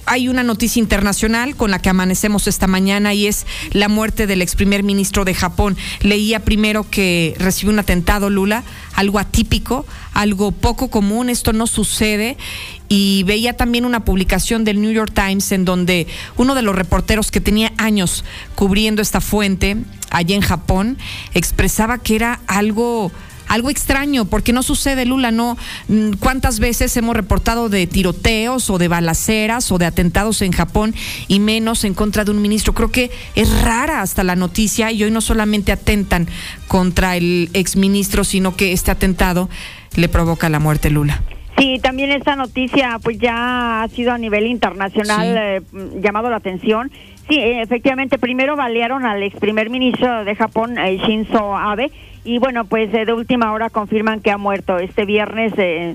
hay una noticia internacional con la que amanecemos esta mañana y es la muerte del ex primer ministro de Japón. Leía primero que recibió un atentado Lula, algo atípico, algo poco común, esto no sucede. Y veía también una publicación del New York Times en donde uno de los reporteros que tenía años cubriendo esta fuente allá en Japón expresaba que era algo algo extraño, porque no sucede, Lula, ¿no? Mm, ¿Cuántas veces hemos reportado de tiroteos o de balaceras o de atentados en Japón y menos en contra de un ministro? Creo que es rara hasta la noticia y hoy no solamente atentan contra el exministro, sino que este atentado le provoca la muerte, Lula.
Sí, también esta noticia pues ya ha sido a nivel internacional
Sí.
eh, llamado la atención. Sí, eh, efectivamente, primero balearon al ex primer ministro de Japón, eh, Shinzo Abe, y bueno, pues eh, de última hora confirman que ha muerto. Este viernes eh,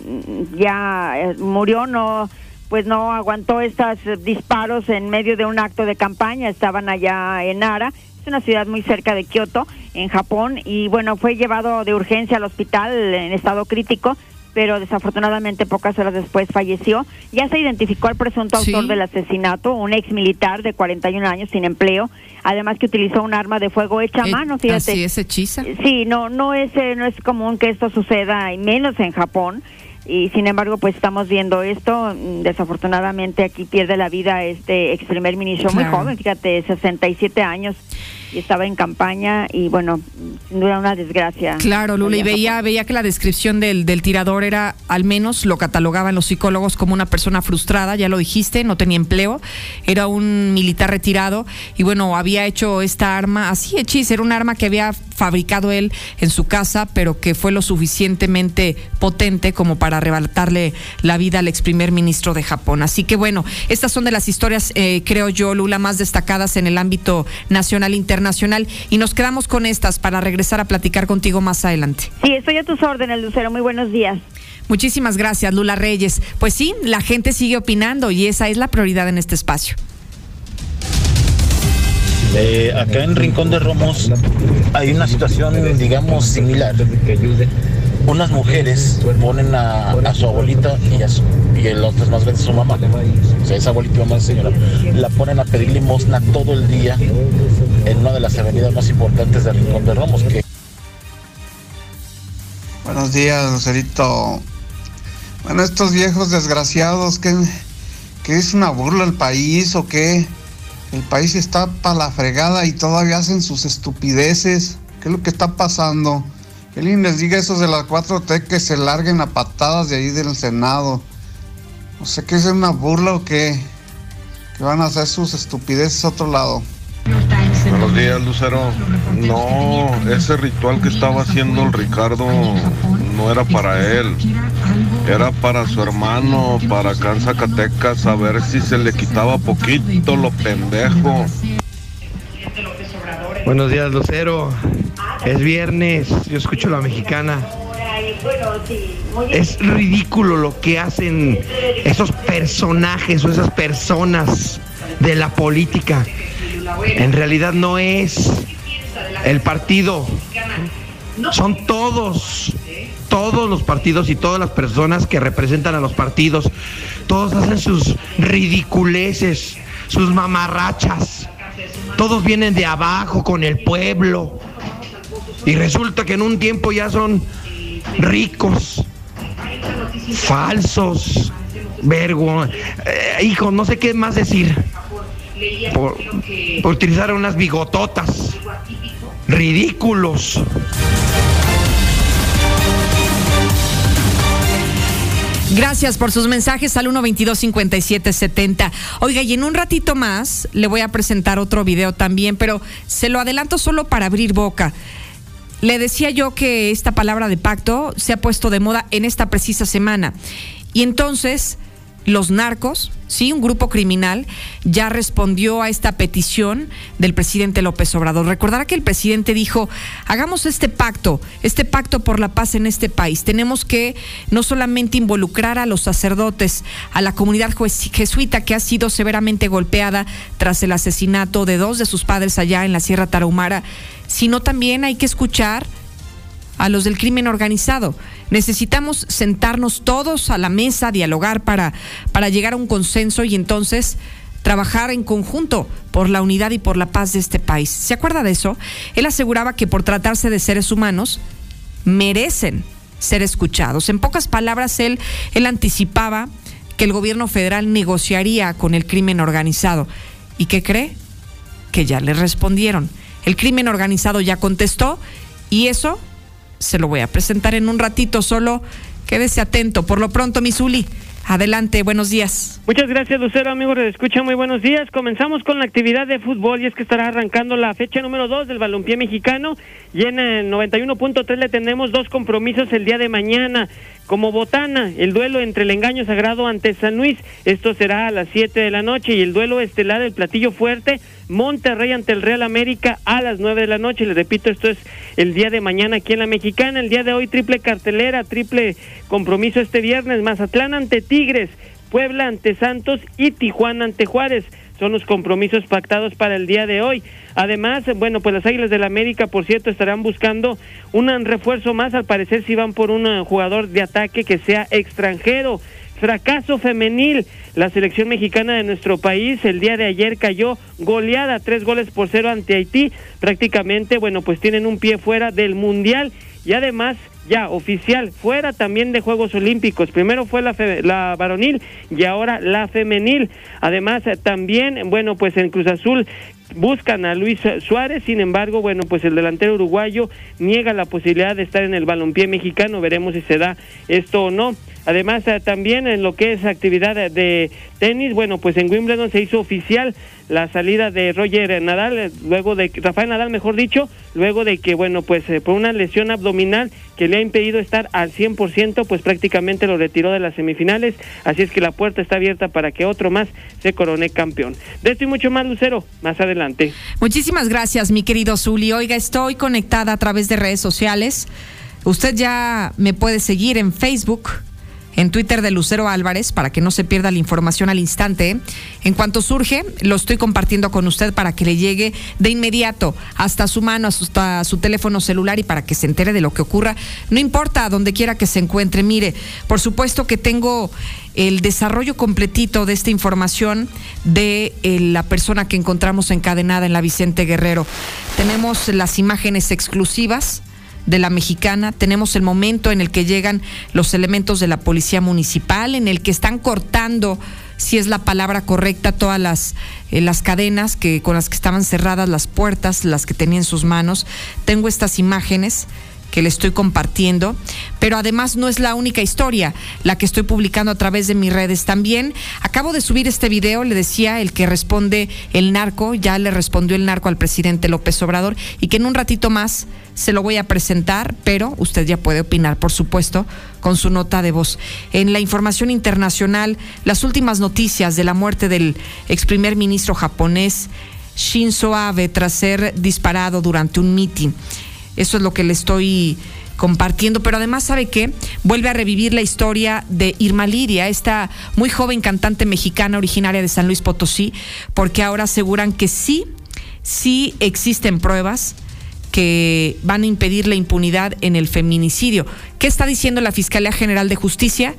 ya eh, murió, no pues no aguantó estos disparos en medio de un acto de campaña, estaban allá en Nara, es una ciudad muy cerca de Kioto, en Japón, y bueno, fue llevado de urgencia al hospital en estado crítico, pero desafortunadamente pocas horas después falleció. Ya se identificó al presunto
Sí.
autor del asesinato, un ex militar de 41 años sin empleo, además que utilizó un arma de fuego hecha a
Eh,
mano, fíjate.
Así es, hechiza.
Sí, no, no es, eh, no es común que esto suceda, y menos en Japón. Y sin embargo, pues estamos viendo esto. Mm, Desafortunadamente aquí pierde la vida este ex primer ministro muy joven, fíjate, 67 años y estaba en campaña y bueno, sin duda una desgracia.
Claro, Lula, y veía, veía que la descripción del, del tirador era, al menos lo catalogaban los psicólogos como una persona frustrada, ya lo dijiste, no tenía empleo, era un militar retirado y bueno, había hecho esta arma, así hechis, era un arma que había fabricado él en su casa, pero que fue lo suficientemente potente como para arrebatarle la vida al ex primer ministro de Japón. Así que bueno, estas son de las historias, eh, creo yo, Lula, más destacadas en el ámbito nacional e internacional y nos quedamos con estas para regresar a platicar contigo más adelante.
Sí, estoy a tus órdenes, Lucero. Muy buenos días.
Muchísimas gracias, Lula Reyes. Pues sí, la gente sigue opinando y esa es la prioridad en este espacio.
Eh, acá en Rincón de Romos hay una situación, digamos, similar. Unas mujeres ponen a, su abuelita y, a su- y el otro más grande, su mamá. O sea, esa abuelita y mamá señora. La ponen a pedir limosna todo el día en una de las avenidas más importantes de Rincón de Romos, que
Buenos días, Lucerito. Bueno, estos viejos desgraciados, ¿qué, qué es una burla el país o qué? El país está para la fregada y todavía hacen sus estupideces. ¿Qué es lo que está pasando? Que alguien les diga esos de las 4T que se larguen a patadas de ahí del Senado. No sé qué es una burla o qué. Que van a hacer sus estupideces a otro lado.
Buenos días, Lucero. No, ese ritual que estaba haciendo el Ricardo no era para él. Era para su hermano, para acá en Zacatecas, a ver si se le quitaba poquito lo pendejo.
Buenos días, Lucero. Es viernes, yo escucho la mexicana. Es ridículo lo que hacen esos personajes o esas personas de la política. En realidad no es el partido. Son todos, todos los partidos y todas las personas que representan a los partidos. Todos hacen sus ridiculeces, sus mamarrachas. Todos vienen de abajo con el pueblo. Y resulta que en un tiempo ya son ricos, falsos, vergo. eh, hijo, no sé qué más decir. Por utilizar unas bigototas. Ridículos.
Gracias por sus mensajes al 122-5770. Oiga, y en un ratito más le voy a presentar otro video también, pero se lo adelanto solo para abrir boca. Le decía yo que esta palabra de pacto se ha puesto de moda en esta precisa semana. Y entonces los narcos, sí, un grupo criminal, ya respondió a esta petición del presidente López Obrador. Recordará que el presidente dijo, hagamos este pacto, este pacto por la paz en este país. Tenemos que no solamente involucrar a los sacerdotes, a la comunidad jesuita que ha sido severamente golpeada tras el asesinato de dos de sus padres allá en la Sierra Tarahumara, sino también hay que escuchar a los del crimen organizado. Necesitamos sentarnos todos a la mesa, dialogar para, para llegar a un consenso y entonces trabajar en conjunto por la unidad y por la paz de este país. ¿Se acuerda de eso? Él aseguraba que por tratarse de seres humanos, merecen ser escuchados. En pocas palabras, él, él anticipaba que el gobierno federal negociaría con el crimen organizado. ¿Y qué cree? Que ya le respondieron. El crimen organizado ya contestó y eso se lo voy a presentar en un ratito, solo quédese atento. Por lo pronto, Misuli, adelante, buenos días.
Muchas gracias, Lucero, amigos Escucha, muy buenos días. Comenzamos con la actividad de fútbol y es que estará arrancando la fecha número 2 del balompié mexicano y en el 91.3 le tenemos dos compromisos el día de mañana. Como botana, el duelo entre el engaño sagrado ante San Luis, esto será a las 7 de la noche y el duelo estelar, el platillo fuerte, Monterrey ante el Real América a las 9 de la noche. Le repito, esto es el día de mañana aquí en la Mexicana, el día de hoy triple cartelera, triple compromiso este viernes, Mazatlán ante Tigres, Puebla ante Santos y Tijuana ante Juárez. Son los compromisos pactados para el día de hoy. Además, bueno, pues las Águilas del América, por cierto, estarán buscando un refuerzo más. Al parecer, si van por un jugador de ataque que sea extranjero. Fracaso femenil. La selección mexicana de nuestro país el día de ayer cayó goleada, tres goles por cero ante Haití. Prácticamente, bueno, pues tienen un pie fuera del Mundial y además ya oficial, fuera también de Juegos Olímpicos. Primero fue la, fe- la varonil y ahora la femenil. Además, también, bueno, pues en Cruz Azul buscan a Luis Suárez, sin embargo, bueno, pues el delantero uruguayo niega la posibilidad de estar en el balompié mexicano, veremos si se da esto o no. Además, eh, también en lo que es actividad de- de tenis, bueno, pues en Wimbledon se hizo oficial la salida de Roger Nadal, eh, luego de Rafael Nadal, mejor dicho, luego de que, bueno, pues eh, por una lesión abdominal que le ha impedido estar al 100%, pues prácticamente lo retiró de las semifinales, así es que la puerta está abierta para que otro más se corone campeón. De esto y mucho más, Lucero, más adelante.
Muchísimas gracias, mi querido Zuli. Oiga, estoy conectada a través de redes sociales. Usted ya me puede seguir en Facebook, en Twitter de Lucero Álvarez, para que no se pierda la información al instante. En cuanto surge, lo estoy compartiendo con usted para que le llegue de inmediato hasta su mano, hasta su teléfono celular y para que se entere de lo que ocurra. No importa donde quiera que se encuentre. Mire, por supuesto que tengo el desarrollo completito de esta información de eh, la persona que encontramos encadenada en la Vicente Guerrero. Tenemos las imágenes exclusivas de la mexicana, tenemos el momento en el que llegan los elementos de la policía municipal, en el que están cortando si es la palabra correcta, todas las, eh, las cadenas que, con las que estaban cerradas las puertas, las que tenía en sus manos. Tengo estas imágenes que le estoy compartiendo, pero además no es la única historia la que estoy publicando a través de mis redes también. Acabo de subir este video, le decía el que responde el narco, ya le respondió el narco al presidente López Obrador y que en un ratito más se lo voy a presentar, pero usted ya puede opinar, por supuesto, con su nota de voz. En la información internacional, las últimas noticias de la muerte del ex primer ministro japonés Shinzo Abe tras ser disparado durante un mitin. Eso es lo que le estoy compartiendo, pero además sabe que vuelve a revivir la historia de Irma Lidia, esta muy joven cantante mexicana originaria de San Luis Potosí, porque ahora aseguran que sí, sí existen pruebas que van a impedir la impunidad en el feminicidio. ¿Qué está diciendo la Fiscalía General de Justicia?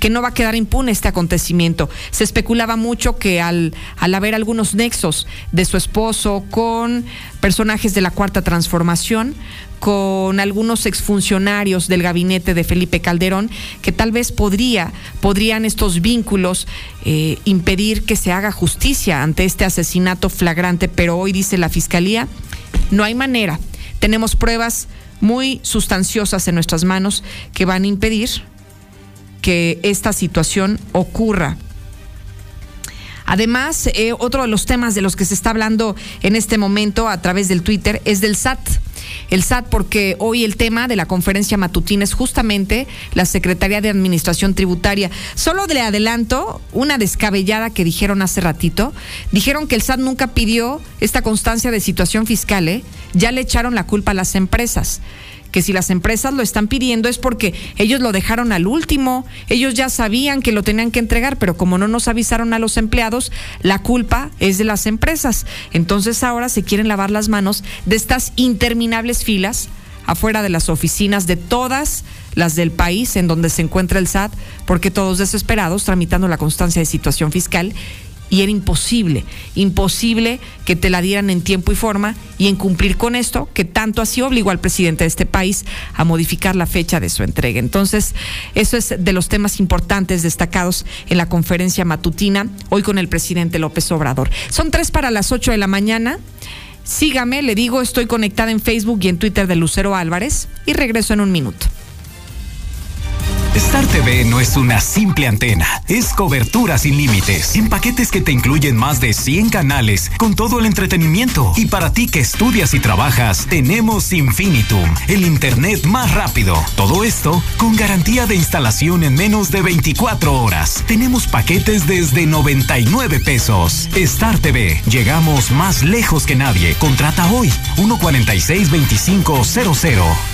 Que no va a quedar impune este acontecimiento. Se especulaba mucho que al, al haber algunos nexos de su esposo con personajes de la Cuarta Transformación, con algunos exfuncionarios del gabinete de Felipe Calderón, que tal vez podría, podrían estos vínculos eh, impedir que se haga justicia ante este asesinato flagrante, pero hoy dice la Fiscalía, no hay manera. Tenemos pruebas muy sustanciosas en nuestras manos que van a impedir que esta situación ocurra. Además, eh, otro de los temas de los que se está hablando en este momento a través del Twitter es del SAT. El SAT, porque hoy el tema de la conferencia matutina es justamente la Secretaría de Administración Tributaria. Solo le adelanto una descabellada que dijeron hace ratito. Dijeron que el SAT nunca pidió esta constancia de situación fiscal, ¿eh? Ya le echaron la culpa a las empresas que si las empresas lo están pidiendo es porque ellos lo dejaron al último, ellos ya sabían que lo tenían que entregar, pero como no nos avisaron a los empleados, la culpa es de las empresas. Entonces ahora se quieren lavar las manos de estas interminables filas afuera de las oficinas de todas las del país en donde se encuentra el SAT, porque todos desesperados tramitando la constancia de situación fiscal y era imposible, imposible que te la dieran en tiempo y forma y en cumplir con esto, que tanto así obligó al presidente de este país a modificar la fecha de su entrega. Entonces, eso es de los temas importantes destacados en la conferencia matutina hoy con el presidente López Obrador. Son tres para las ocho de la mañana. Sígame, le digo, estoy conectada en Facebook y en Twitter de Lucero Álvarez y regreso en un minuto.
Star TV no es una simple antena, es cobertura sin límites, en paquetes que te incluyen más de 100 canales con todo el entretenimiento. Y para ti que estudias y trabajas, tenemos Infinitum, el internet más rápido. Todo esto con garantía de instalación en menos de 24 horas. Tenemos paquetes desde 99 pesos. Star TV, llegamos más lejos que nadie. Contrata hoy 146 2500.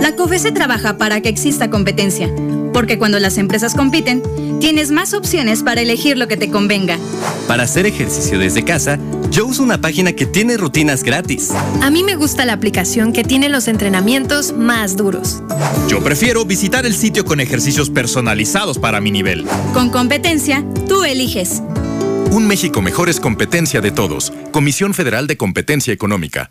La COFESE trabaja para que exista competencia, porque cuando las empresas compiten, tienes más opciones para elegir lo que te convenga.
Para hacer ejercicio desde casa, yo uso una página que tiene rutinas gratis.
A mí me gusta la aplicación que tiene los entrenamientos más duros.
Yo prefiero visitar el sitio con ejercicios personalizados para mi nivel.
Con competencia, tú eliges.
Un México mejor es competencia de todos. Comisión Federal de Competencia Económica.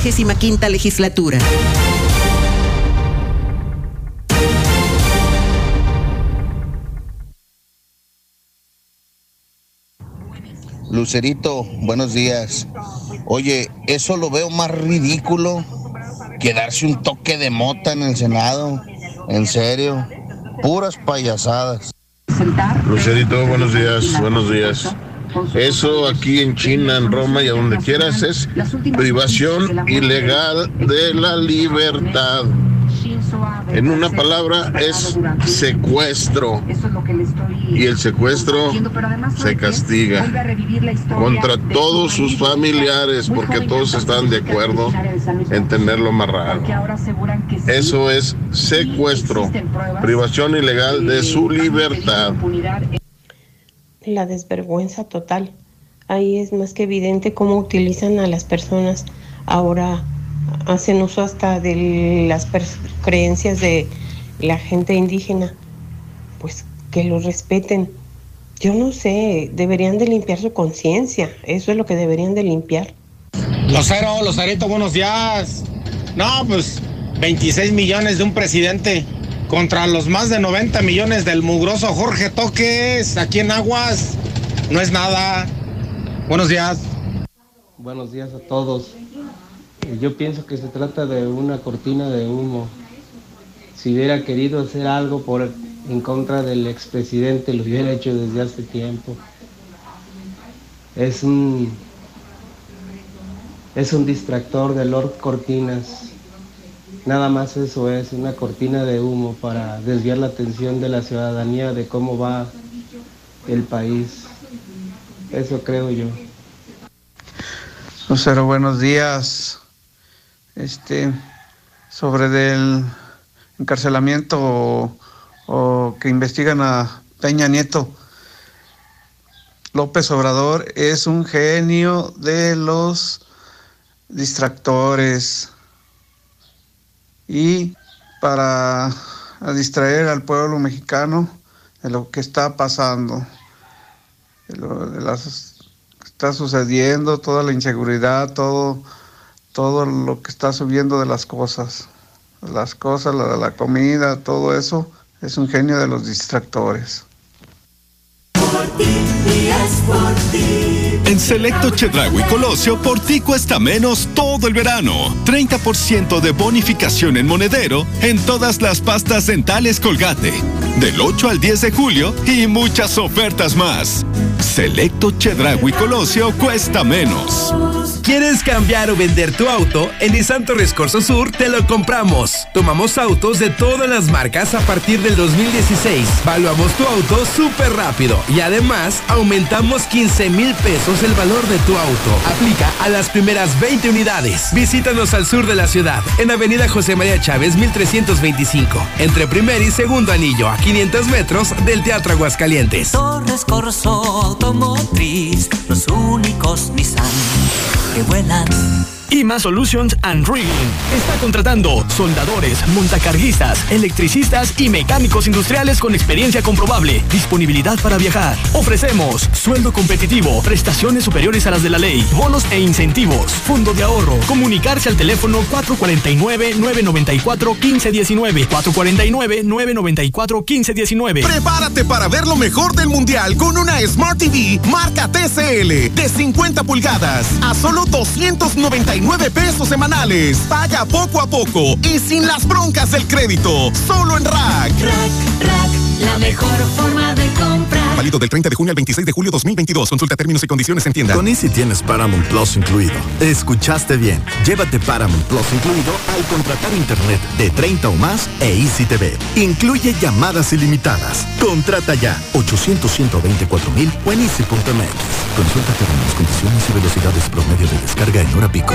65 legislatura.
Lucerito, buenos días. Oye, eso lo veo más ridículo que darse un toque de mota en el Senado. En serio, puras payasadas.
Lucerito, buenos días, buenos días. Eso aquí en China, en Roma y a donde quieras es privación ilegal de la libertad. En una palabra es secuestro. Y el secuestro se castiga contra todos sus familiares porque todos están de acuerdo en tenerlo amarrado. Eso es secuestro, privación ilegal de su libertad
la desvergüenza total. Ahí es más que evidente cómo utilizan a las personas. Ahora hacen uso hasta de las creencias de la gente indígena. Pues que lo respeten. Yo no sé, deberían de limpiar su conciencia. Eso es lo que deberían de limpiar.
Locero, Locerito, buenos días. No, pues 26 millones de un presidente contra los más de 90 millones del mugroso Jorge Toques aquí en Aguas. No es nada. Buenos días.
Buenos días a todos. Yo pienso que se trata de una cortina de humo. Si hubiera querido hacer algo por en contra del expresidente, lo hubiera hecho desde hace tiempo. Es un es un distractor de Lord Cortinas. Nada más eso es una cortina de humo para desviar la atención de la ciudadanía de cómo va el país. Eso creo yo.
Lucero, buenos días. Este, sobre del encarcelamiento o, o que investigan a Peña Nieto. López Obrador es un genio de los distractores, y para distraer al pueblo mexicano de lo que está pasando, de lo que está sucediendo, toda la inseguridad, todo, todo lo que está subiendo de las cosas, las cosas, la, la comida, todo eso, es un genio de los distractores.
En Selecto Chedragui Colosio, por ti cuesta menos todo el verano. 30% de bonificación en monedero en todas las pastas dentales Colgate. Del 8 al 10 de julio y muchas ofertas más. Selecto Chedragui Colosio cuesta menos.
¿Quieres cambiar o vender tu auto? En Nissan Torres Corso Sur te lo compramos. Tomamos autos de todas las marcas a partir del 2016. Valuamos tu auto súper rápido y además aumentamos 15 mil pesos el valor de tu auto. Aplica a las primeras 20 unidades. Visítanos al sur de la ciudad, en Avenida José María Chávez 1325, entre primer y segundo anillo, a 500 metros del Teatro Aguascalientes.
Torres Corso Automotriz, los únicos Nissan que vuelan.
IMA Solutions and Rigging está contratando soldadores, montacarguistas, electricistas y mecánicos industriales con experiencia comprobable. Disponibilidad para viajar. Ofrecemos sueldo competitivo, prestaciones superiores a las de la ley, bonos e incentivos, fondo de ahorro. Comunicarse al teléfono 449-994-1519. 449-994-1519.
Prepárate para ver lo mejor del mundial con una Smart TV marca TCL de 50 pulgadas a solo 299 pesos semanales. Paga poco a poco y sin las broncas del crédito. Solo en Rack.
Rack, Rack, la mejor forma de comprar.
Válido del 30 de junio al 26 de julio 2022. Consulta términos y condiciones en tienda.
Con Easy tienes Paramount Plus incluido. Escuchaste bien. Llévate Paramount Plus incluido al contratar internet de 30 o más e Easy TV. Incluye llamadas ilimitadas. Contrata ya 800 124 mil o en easy.mx. Consulta términos, condiciones y velocidades promedio de descarga en hora pico.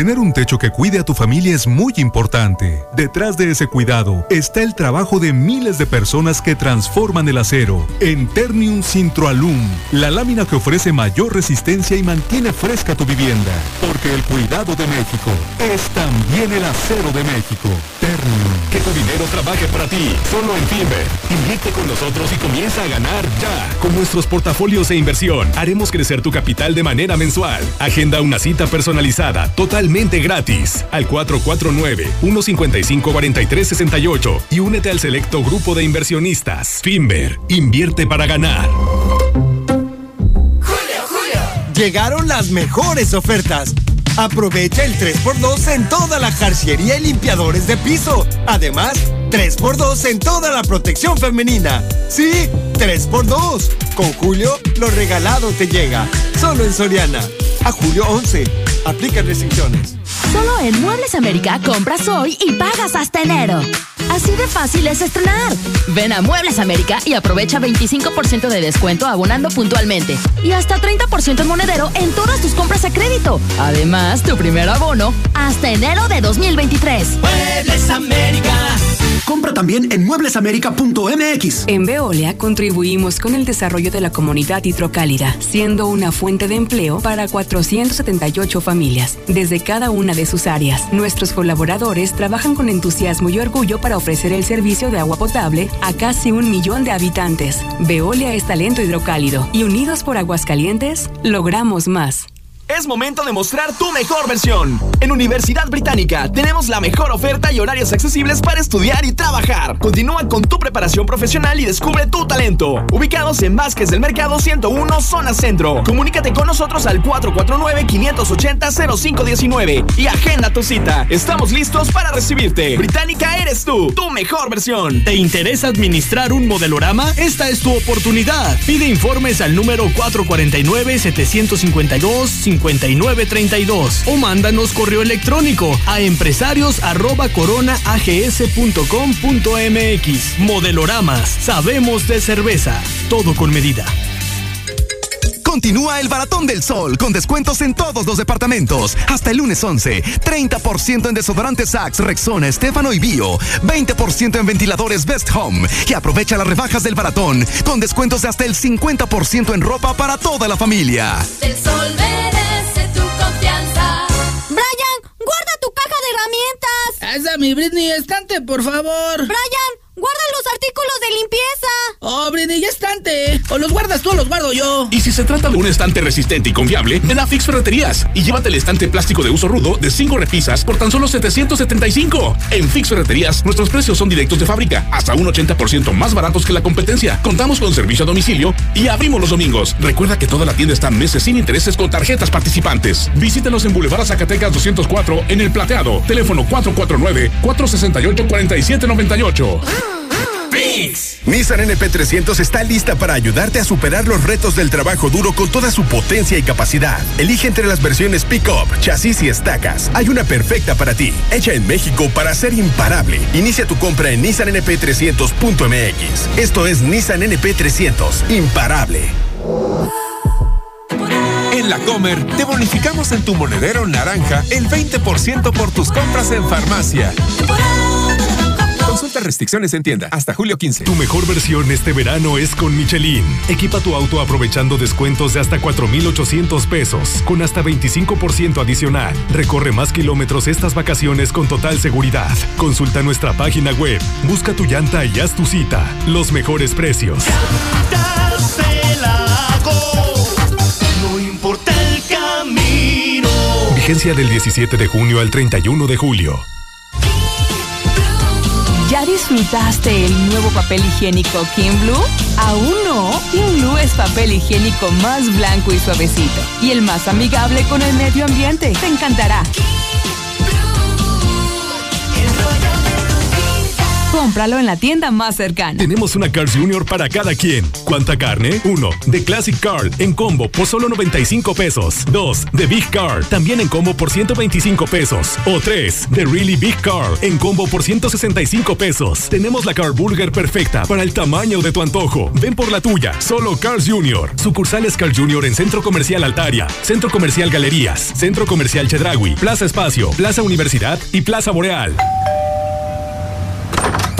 Tener un techo que cuide a tu familia es muy importante. Detrás de ese cuidado está el trabajo de miles de personas que transforman el acero en Ternium Sintroalum, la lámina que ofrece mayor resistencia y mantiene fresca tu vivienda. Porque el cuidado de México es también el acero de México. Ternium.
Que tu dinero trabaje para ti. Solo en Finver. Invierte con nosotros y comienza a ganar ya. Con nuestros portafolios de inversión, haremos crecer tu capital de manera mensual. Agenda una cita personalizada, totalmente gratis, al 449-155-4368 y únete al selecto grupo de inversionistas. Finver. Invierte para ganar.
Julio, Julio. Llegaron las mejores ofertas. Aprovecha el 3x2 en toda la jarciería y limpiadores de piso. Además, 3x2 en toda la protección femenina. Sí, 3x2. Con Julio, lo regalado te llega. Solo en Soriana. A julio 11. Aplica restricciones.
Solo en Muebles América compras hoy y pagas hasta enero. Así de fácil es estrenar. Ven a Muebles América y aprovecha 25% de descuento abonando puntualmente. Y hasta 30% en monedero en todas tus compras a crédito. Además, tu primer abono hasta enero de 2023.
Muebles América.
Compra también en mueblesamerica.mx.
En Veolia contribuimos con el desarrollo de la comunidad hidrocálida, siendo una fuente de empleo para 478 familias, desde cada una de sus áreas. Nuestros colaboradores trabajan con entusiasmo y orgullo para ofrecer el servicio de agua potable a casi un millón de habitantes. Veolia es talento hidrocálido y unidos por Aguascalientes, logramos más.
Es momento de mostrar tu mejor versión. En Universidad Británica tenemos la mejor oferta y horarios accesibles para estudiar y trabajar. Continúa con tu preparación profesional y descubre tu talento. Ubicados en Vázquez del Mercado 101, zona centro. Comunícate con nosotros al 449-580-0519 y agenda tu cita. Estamos listos para recibirte. Británica eres tú, tu mejor versión. ¿Te interesa administrar un modelorama? Esta es tu oportunidad. Pide informes al número 449 752 5932 o mándanos correo electrónico a empresarios coronaags.com.mx. Modeloramas, sabemos de cerveza, todo con medida.
Continúa el Baratón del Sol con descuentos en todos los departamentos. Hasta el lunes 11, 30% en desodorantes Sax, Rexona, Estefano y Bio, 20% en ventiladores Best Home y aprovecha las rebajas del Baratón con descuentos de hasta el 50% en ropa para toda la familia.
El sol merece tu confianza.
Brian, guarda tu caja de herramientas.
Esa mi Britney, estante, por favor.
Brian, guarda los artículos de limpieza.
Oh, Britney, ya estante. O los guardas tú o los guardo yo.
Y si se trata de un estante resistente y confiable, ven a Fix Ferreterías y llévate el estante plástico de uso rudo de 5 repisas por tan solo 775. En Fix Ferreterías, nuestros precios son directos de fábrica, hasta un 80% más baratos que la competencia. Contamos con servicio a domicilio y abrimos los domingos. Recuerda que toda la tienda está meses sin intereses con tarjetas participantes. Visítenos en Boulevard Zacatecas 204 en El Plateado. Teléfono 449 468 4798.
Nissan NP300 está lista para ayudarte a superar los retos del trabajo duro con toda su potencia y capacidad. Elige entre las versiones Pickup, chasis y estacas. Hay una perfecta para ti, hecha en México para ser imparable. Inicia tu compra en nissannp300.mx. Esto es Nissan NP300, imparable.
En la Comer te bonificamos en tu monedero naranja el 20% por tus compras en farmacia. Consulta restricciones en tienda hasta julio 15.
Tu mejor versión este verano es con Michelin. Equipa tu auto aprovechando descuentos de hasta 4,800 pesos, con hasta 25% adicional. Recorre más kilómetros estas vacaciones con total seguridad. Consulta nuestra página web, busca tu llanta y haz tu cita. Los mejores precios.
No importa el camino.
Vigencia del 17 de junio al 31 de julio.
¿Ya disfrutaste el nuevo papel higiénico Kim Blue? ¿Aún no? Kim Blue es papel higiénico más blanco y suavecito y el más amigable con el medio ambiente. Te encantará.
Cómpralo en la tienda más cercana.
Tenemos una Cars Junior para cada quien. ¿Cuánta carne? Uno, De Classic Car en combo por solo 95 pesos. Dos, De Big Car también en combo por 125 pesos. O tres, De Really Big Car en combo por 165 pesos. Tenemos la Car Burger perfecta para el tamaño de tu antojo. Ven por la tuya. Solo Cars Junior. Sucursales Cars Junior en Centro Comercial Altaria, Centro Comercial Galerías, Centro Comercial Chedragui, Plaza Espacio, Plaza Universidad y Plaza Boreal.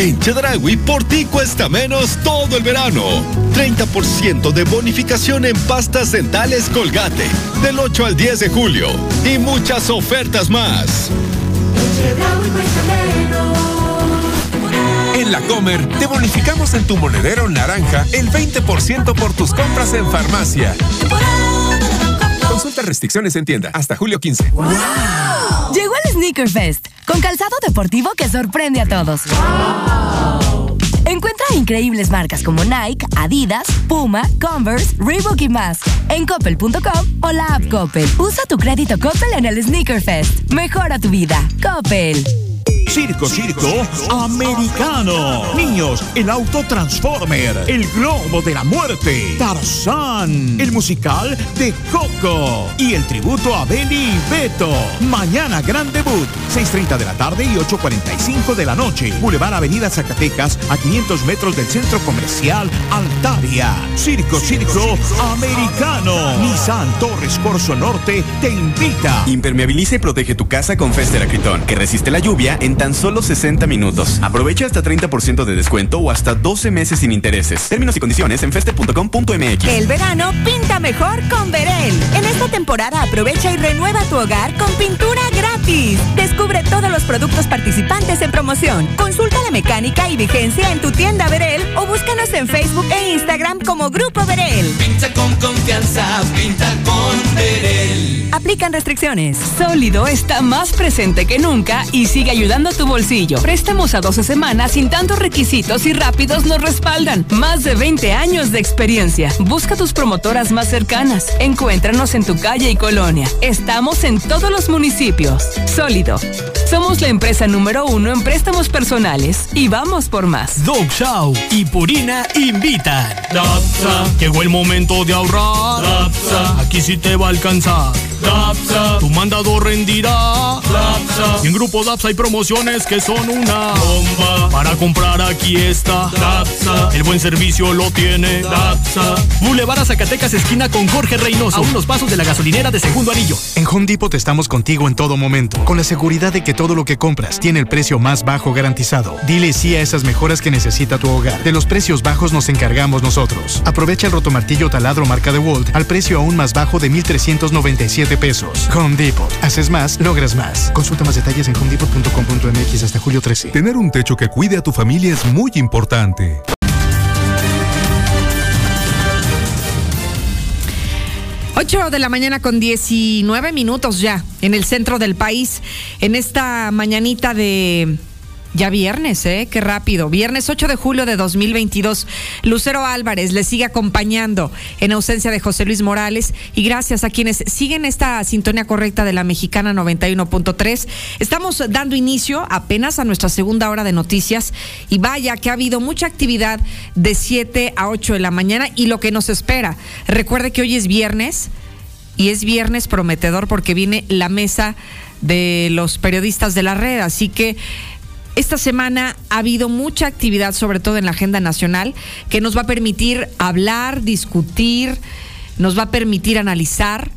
En Chedragui por ti cuesta menos todo el verano. 30% de bonificación en pastas dentales Colgate del 8 al 10 de julio y muchas ofertas más.
En la Comer te bonificamos en tu monedero naranja el 20% por tus compras en farmacia. Consulta restricciones en tienda hasta julio 15.
Llegó el Sneaker Fest, con calzado deportivo que sorprende a todos. Encuentra increíbles marcas como Nike, Adidas, Puma, Converse, Reebok y más en coppel.com o la app Coppel. Usa tu crédito Coppel en el Sneaker Fest. Mejora tu vida. Coppel.
Circo, circo, americano. Niños, el auto Transformer, el globo de la muerte, Tarzán, el musical de Coco y el tributo a Benny y Beto. Mañana gran debut, 6.30 de la tarde y 8.45 de la noche. Boulevard Avenida Zacatecas, a 500 metros del centro comercial Altaria. Circo, circo, americano. Nissan Torres Corso Norte te invita.
Impermeabiliza y protege tu casa con Fester Acritón, que resiste la lluvia en tan solo 60 minutos. Aprovecha hasta 30% de descuento o hasta 12 meses sin intereses. Términos y condiciones en feste.com.mx.
El verano pinta mejor con Verel. En esta temporada aprovecha y renueva tu hogar con pintura gratis. Descubre todos los productos participantes en promoción. Consulta la mecánica y vigencia en tu tienda Verel o búscanos en Facebook e Instagram como Grupo Verel.
Pinta con confianza, pinta con Verel.
Aplican restricciones.
Sólido está más presente que nunca y sigue ayudando tu bolsillo. Préstamos a 12 semanas sin tantos requisitos y rápidos nos respaldan. Más de 20 años de experiencia. Busca tus promotoras más cercanas. Encuéntranos en tu calle y colonia. Estamos en todos los municipios. Sólido. Somos la empresa número uno en préstamos personales y vamos por más. Dog Show y Purina invitan. Dapsa, llegó el momento de ahorrar. Dapsa, aquí sí te va a alcanzar. Dapsa, tu mandado rendirá. Dapsa, y en Grupo Dapsa hay promociones que son una bomba. Para comprar aquí está. Dapsa, el buen servicio lo tiene. Dapsa. Boulevard a Zacatecas, esquina con Jorge Reynoso. A unos pasos de la gasolinera de segundo anillo.
En Home Depot estamos contigo en todo momento, con la seguridad de que todo lo que compras tiene el precio más bajo garantizado. Dile sí a esas mejoras que necesita tu hogar. De los precios bajos nos encargamos nosotros. Aprovecha el rotomartillo taladro marca de Walt al precio aún más bajo de 1,397 pesos. Home Depot. Haces más, logras más. Consulta más detalles en hasta julio 13.
Tener un techo que cuide a tu familia es muy importante.
8 de la mañana con 19 minutos ya en el centro del país, en esta mañanita de ya viernes, ¿eh? Qué rápido. Viernes 8 de julio de 2022. Lucero Álvarez le sigue acompañando en ausencia de José Luis Morales. Y gracias a quienes siguen esta sintonía correcta de la mexicana 91.3. Estamos dando inicio apenas a nuestra segunda hora de noticias. Y vaya que ha habido mucha actividad de 7 a 8 de la mañana y lo que nos espera. Recuerde que hoy es viernes y es viernes prometedor porque viene la mesa de los periodistas de la red. Así que esta semana ha habido mucha actividad, sobre todo en la agenda nacional, que nos va a permitir hablar, discutir, nos va a permitir analizar,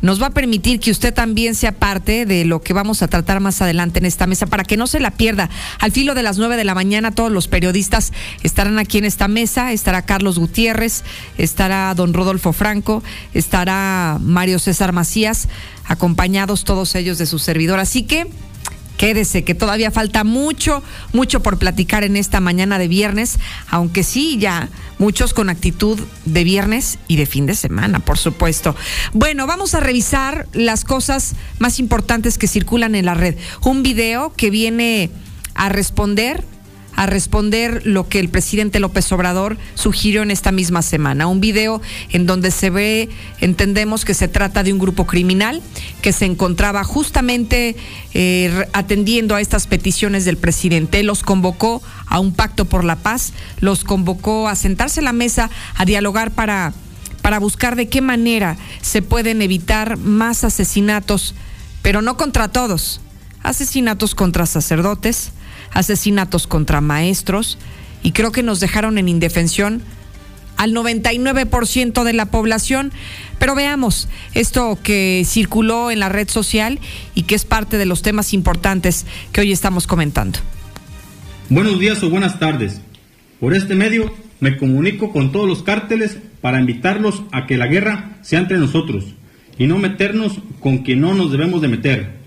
nos va a permitir que usted también sea parte de lo que vamos a tratar más adelante en esta mesa para que no se la pierda. Al filo de las nueve de la mañana todos los periodistas estarán aquí en esta mesa. Estará Carlos Gutiérrez, estará don Rodolfo Franco, estará Mario César Macías, acompañados todos ellos de su servidor. Así que quédese, que todavía falta mucho, mucho por platicar en esta mañana de viernes, aunque sí, ya muchos con actitud de viernes y de fin de semana, por supuesto. Bueno, vamos a revisar las cosas más importantes que circulan en la red. Un video que viene a responder a responder lo que el presidente López Obrador sugirió en esta misma semana. Un video en donde se ve, entendemos que se trata de un grupo criminal que se encontraba justamente eh, atendiendo a estas peticiones del presidente. Los convocó a un pacto por la paz, los convocó a sentarse en la mesa a dialogar para, para buscar de qué manera se pueden evitar más asesinatos, pero no contra todos. Asesinatos contra sacerdotes, asesinatos contra maestros y creo que nos dejaron en indefensión al 99% de la población. Pero veamos esto que circuló en la red social y que es parte de los temas importantes que hoy estamos comentando.
Buenos días o buenas tardes. Por este medio me comunico con todos los cárteles para invitarlos a que la guerra sea entre nosotros y no meternos con quien no nos debemos de meter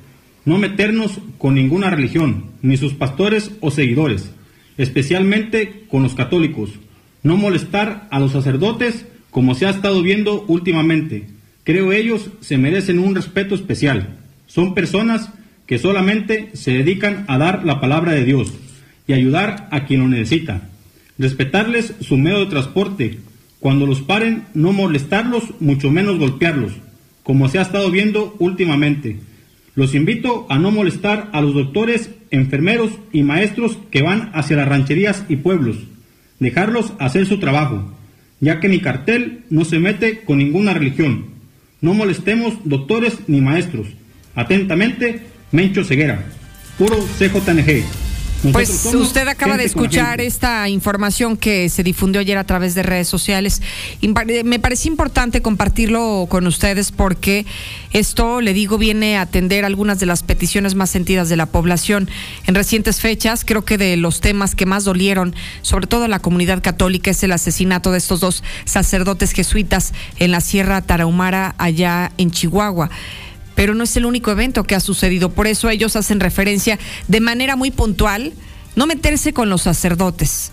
no meternos con ninguna religión, ni sus pastores o seguidores, especialmente con los católicos, no molestar a los sacerdotes como se ha estado viendo últimamente. Creo ellos se merecen un respeto especial. Son personas que solamente se dedican a dar la palabra de Dios y ayudar a quien lo necesita. Respetarles su medio de transporte. Cuando los paren, no molestarlos, mucho menos golpearlos, como se ha estado viendo últimamente. Los invito a no molestar a los doctores, enfermeros y maestros que van hacia las rancherías y pueblos. Dejarlos hacer su trabajo, ya que mi cartel no se mete con ninguna religión. No molestemos doctores ni maestros. Atentamente, Mencho Ceguera. Puro CJNG
pues usted acaba de escuchar esta información que se difundió ayer a través de redes sociales. Me parece importante compartirlo con ustedes porque esto, le digo, viene a atender algunas de las peticiones más sentidas de la población. En recientes fechas, creo que de los temas que más dolieron, sobre todo a la comunidad católica, es el asesinato de estos dos sacerdotes jesuitas en la Sierra Tarahumara, allá en Chihuahua pero no es el único evento que ha sucedido. Por eso ellos hacen referencia de manera muy puntual, no meterse con los sacerdotes,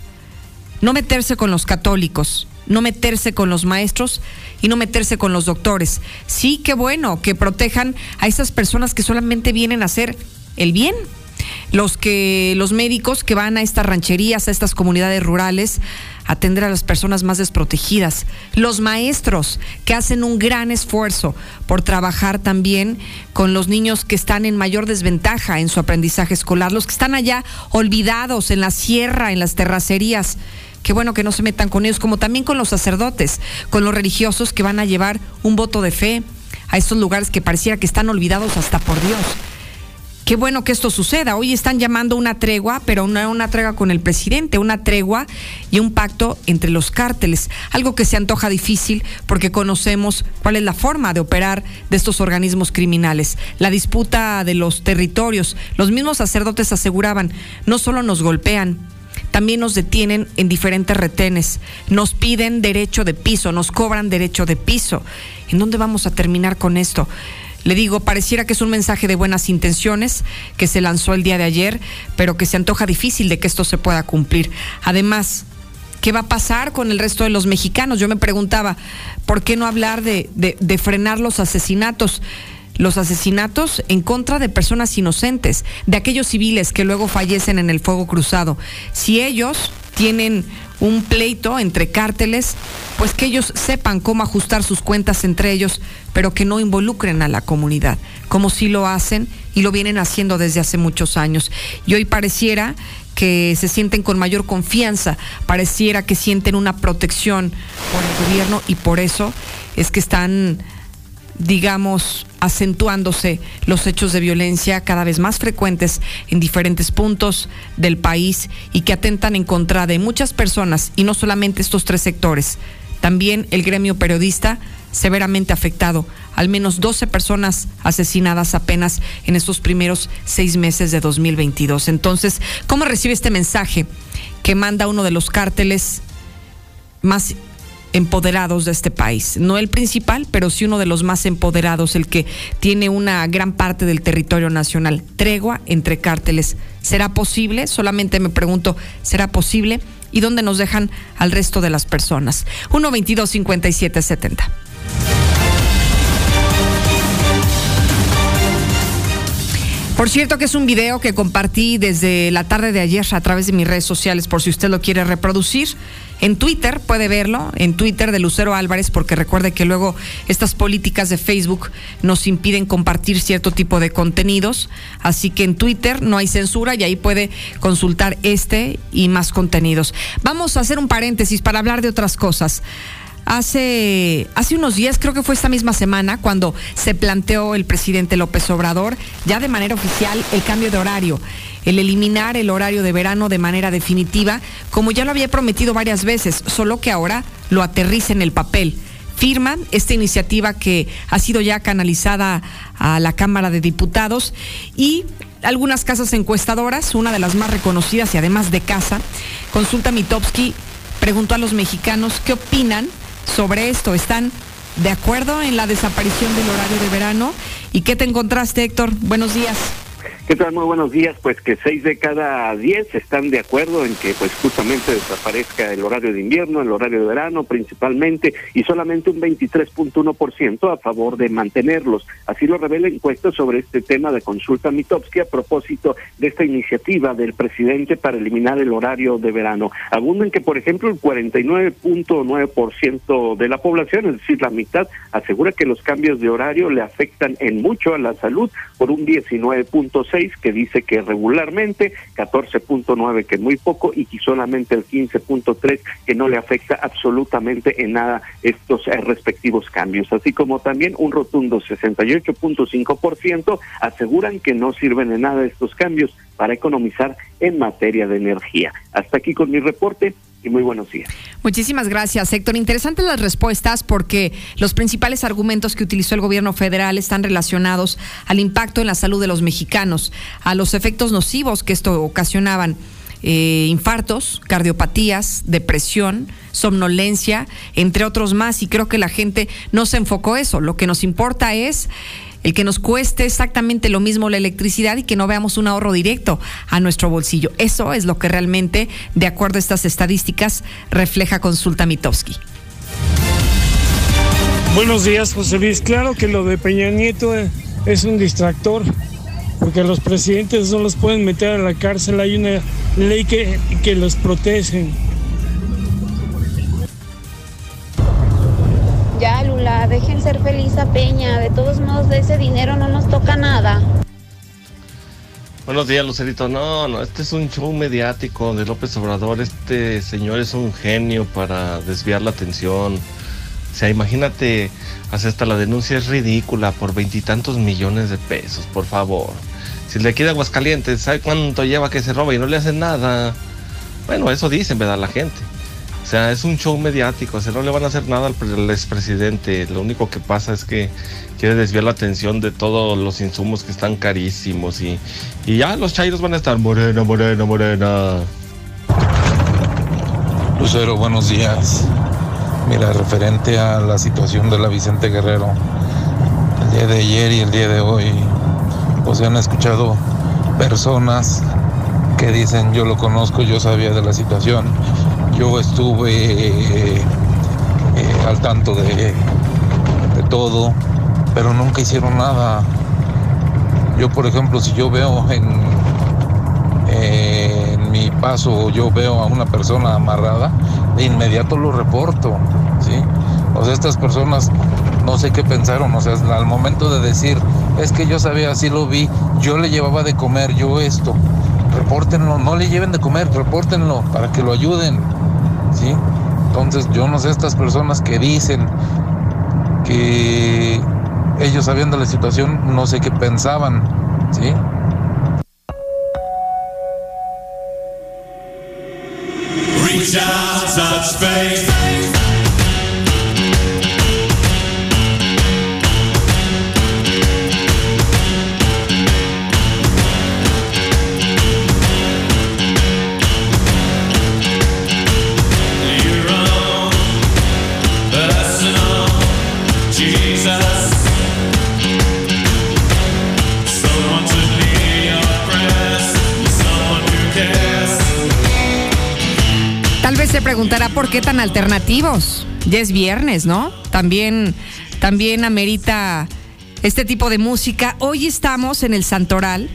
no meterse con los católicos, no meterse con los maestros y no meterse con los doctores. Sí, qué bueno que protejan a esas personas que solamente vienen a hacer el bien los que los médicos que van a estas rancherías, a estas comunidades rurales, atender a las personas más desprotegidas, los maestros que hacen un gran esfuerzo por trabajar también con los niños que están en mayor desventaja en su aprendizaje escolar, los que están allá olvidados en la sierra, en las terracerías. Qué bueno que no se metan con ellos, como también con los sacerdotes, con los religiosos que van a llevar un voto de fe a estos lugares que pareciera que están olvidados hasta por Dios. Qué bueno que esto suceda. Hoy están llamando una tregua, pero no una tregua con el presidente, una tregua y un pacto entre los cárteles. Algo que se antoja difícil porque conocemos cuál es la forma de operar de estos organismos criminales. La disputa de los territorios. Los mismos sacerdotes aseguraban, no solo nos golpean, también nos detienen en diferentes retenes, nos piden derecho de piso, nos cobran derecho de piso. ¿En dónde vamos a terminar con esto? Le digo, pareciera que es un mensaje de buenas intenciones que se lanzó el día de ayer, pero que se antoja difícil de que esto se pueda cumplir. Además, ¿qué va a pasar con el resto de los mexicanos? Yo me preguntaba, ¿por qué no hablar de, frenar los asesinatos? los asesinatos en contra de personas inocentes, de aquellos civiles que luego fallecen en el fuego cruzado. Si ellos tienen un pleito entre cárteles, pues que ellos sepan cómo ajustar sus cuentas entre ellos, pero que no involucren a la comunidad, como si lo hacen y lo vienen haciendo desde hace muchos años. Y hoy pareciera que se sienten con mayor confianza, pareciera que sienten una protección por el gobierno y por eso es que están digamos, acentuándose los hechos de violencia cada vez más frecuentes en diferentes puntos del país y que atentan en contra de muchas personas y no solamente estos tres sectores. También el gremio periodista severamente afectado, al menos 12 personas asesinadas apenas en estos primeros seis meses de 2022. Entonces, ¿cómo recibe este mensaje que manda uno de los cárteles más empoderados de este país. No el principal, pero sí uno de los más empoderados, el que tiene una gran parte del territorio nacional. Tregua entre cárteles. ¿Será posible? Solamente me pregunto, ¿será posible? ¿Y dónde nos dejan al resto de las personas? 1 22 57 70. Por cierto que es un video que compartí desde la tarde de ayer a través de mis redes sociales por si usted lo quiere reproducir. En Twitter puede verlo, en Twitter de Lucero Álvarez, porque recuerde que luego estas políticas de Facebook nos impiden compartir cierto tipo de contenidos. Así que en Twitter no hay censura y ahí puede consultar este y más contenidos. Vamos a hacer un paréntesis para hablar de otras cosas hace, hace unos días, creo que fue esta misma semana, cuando se planteó el presidente López Obrador, ya de manera oficial, el cambio de horario, el eliminar el horario de verano de manera definitiva, como ya lo había prometido varias veces, solo que ahora lo aterriza en el papel firma esta iniciativa que ha sido ya canalizada a la Cámara de Diputados y algunas casas encuestadoras, una de las más reconocidas y además de casa, Consulta Mitowski preguntó a los mexicanos qué opinan sobre esto. ¿Están de acuerdo en la desaparición del horario de verano? ¿Y qué te encontraste, Héctor? Buenos días.
¿Qué tal? Muy buenos días. Pues que seis de cada diez están de acuerdo en que pues justamente desaparezca el horario de invierno, el horario de verano principalmente, y solamente un 23.1% a favor de mantenerlos. Así lo revela encuesta sobre este tema de consulta Mitowski a propósito de esta iniciativa del presidente para eliminar el horario de verano. Abunden que, por ejemplo, el 49.9% de la población, es decir, la mitad, asegura que los cambios de horario le afectan en mucho a la salud por un 19.6 que dice que regularmente, 14.9 que muy poco y solamente el 15.3 que no le afecta absolutamente en nada estos eh, respectivos cambios, así como también un rotundo 68.5% aseguran que no sirven de nada estos cambios para economizar en materia de energía. Hasta aquí con mi reporte muy buenos días.
Muchísimas gracias, Héctor. Interesantes las respuestas porque los principales argumentos que utilizó el gobierno federal están relacionados al impacto en la salud de los mexicanos, a los efectos nocivos que esto ocasionaban. Eh, infartos, cardiopatías, depresión, somnolencia, entre otros más, y creo que la gente no se enfocó eso. Lo que nos importa es el que nos cueste exactamente lo mismo la electricidad y que no veamos un ahorro directo a nuestro bolsillo. Eso es lo que realmente, de acuerdo a estas estadísticas, refleja Consulta Mitowski.
Buenos días, José Luis. Claro que lo de Peña Nieto es un distractor, porque los presidentes no los pueden meter a la cárcel. Hay una ley que, que los protege.
Ya, Lula, dejen ser feliz a Peña. De todos modos, de ese dinero no nos toca nada.
Buenos días, Lucerito. No, no, este es un show mediático de López Obrador. Este señor es un genio para desviar la atención. O sea, imagínate, hasta la denuncia es ridícula por veintitantos millones de pesos, por favor. Si le queda Aguascalientes, ¿sabe cuánto lleva que se roba y no le hacen nada? Bueno, eso dicen, ¿verdad? La gente. O sea, es un show mediático, o sea, no le van a hacer nada al expresidente. Lo único que pasa es que quiere desviar la atención de todos los insumos que están carísimos y, y ya los chairos van a estar morena, morena, morena.
Lucero, buenos días. Mira, referente a la situación de la Vicente Guerrero, el día de ayer y el día de hoy, pues se han escuchado personas que dicen yo lo conozco, yo sabía de la situación, yo estuve eh, al tanto de, todo, pero nunca hicieron nada. Yo, por ejemplo, si yo veo en, en mi paso, yo veo a una persona amarrada, de inmediato lo reporto. O sea, estas personas no sé qué pensaron, o sea, al momento de decir, es que yo sabía, así lo vi, yo le llevaba de comer, yo esto, repórtenlo, no le lleven de comer, repórtenlo para que lo ayuden. Entonces yo no sé estas personas que dicen que ellos sabiendo la situación, no sé qué pensaban.
Reach out, touch space.
Preguntará por qué tan alternativos. Ya es viernes, ¿no? También, también amerita este tipo de música. Hoy estamos en el Santoral.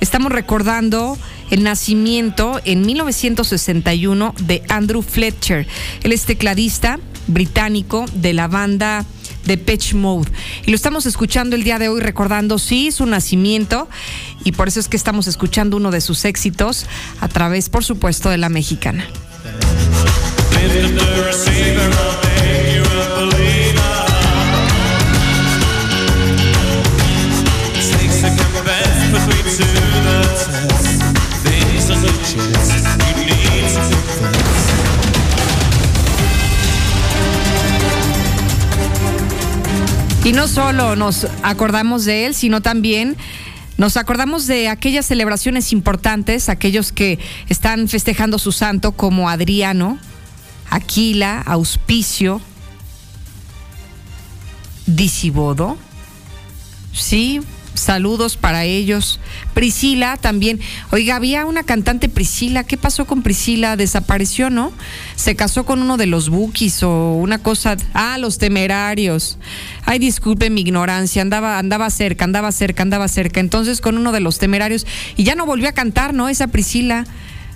Estamos recordando el nacimiento en 1961 de Andrew Fletcher. Él es tecladista británico de la banda de Pitch Mode. Y lo estamos escuchando el día de hoy recordando, sí, su nacimiento. Y por eso es que estamos escuchando uno de sus éxitos a través, por supuesto, de la mexicana. Y no solo nos acordamos de él, sino también nos acordamos de aquellas celebraciones importantes, aquellos que están festejando su santo, como Adriano, Aquila, Auspicio, Disibodo. Sí, saludos para ellos. Priscila también. Oiga, había una cantante Priscila. ¿Qué pasó con Priscila? Desapareció, ¿no? Se casó con uno de los bookies o una cosa. Ah, los temerarios. Ay, disculpe mi ignorancia. Andaba, andaba cerca, andaba cerca, andaba cerca. Entonces con uno de los temerarios. Y ya no volvió a cantar, ¿no? Esa Priscila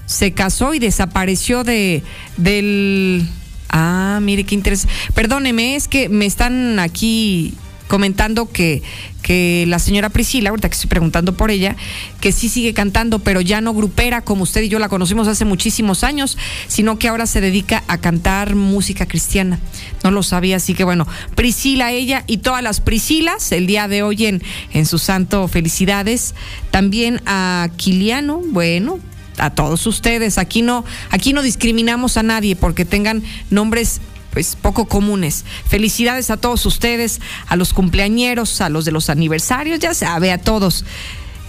se casó y desapareció de del. Ah, mire qué interesante. Perdóneme, es que me están aquí comentando que, que la señora Priscila, ahorita que estoy preguntando por ella, que sí sigue cantando, pero ya no grupera como usted y yo la conocimos hace muchísimos años, sino que ahora se dedica a cantar música cristiana. No lo sabía, así que bueno, Priscila, ella y todas las Priscilas, el día de hoy en, en su santo, felicidades. También a Kiliano, bueno, a todos ustedes. Aquí no, aquí no discriminamos a nadie porque tengan nombres pues poco comunes. Felicidades a todos ustedes, a los cumpleañeros, a los de los aniversarios, ya sabe, a todos,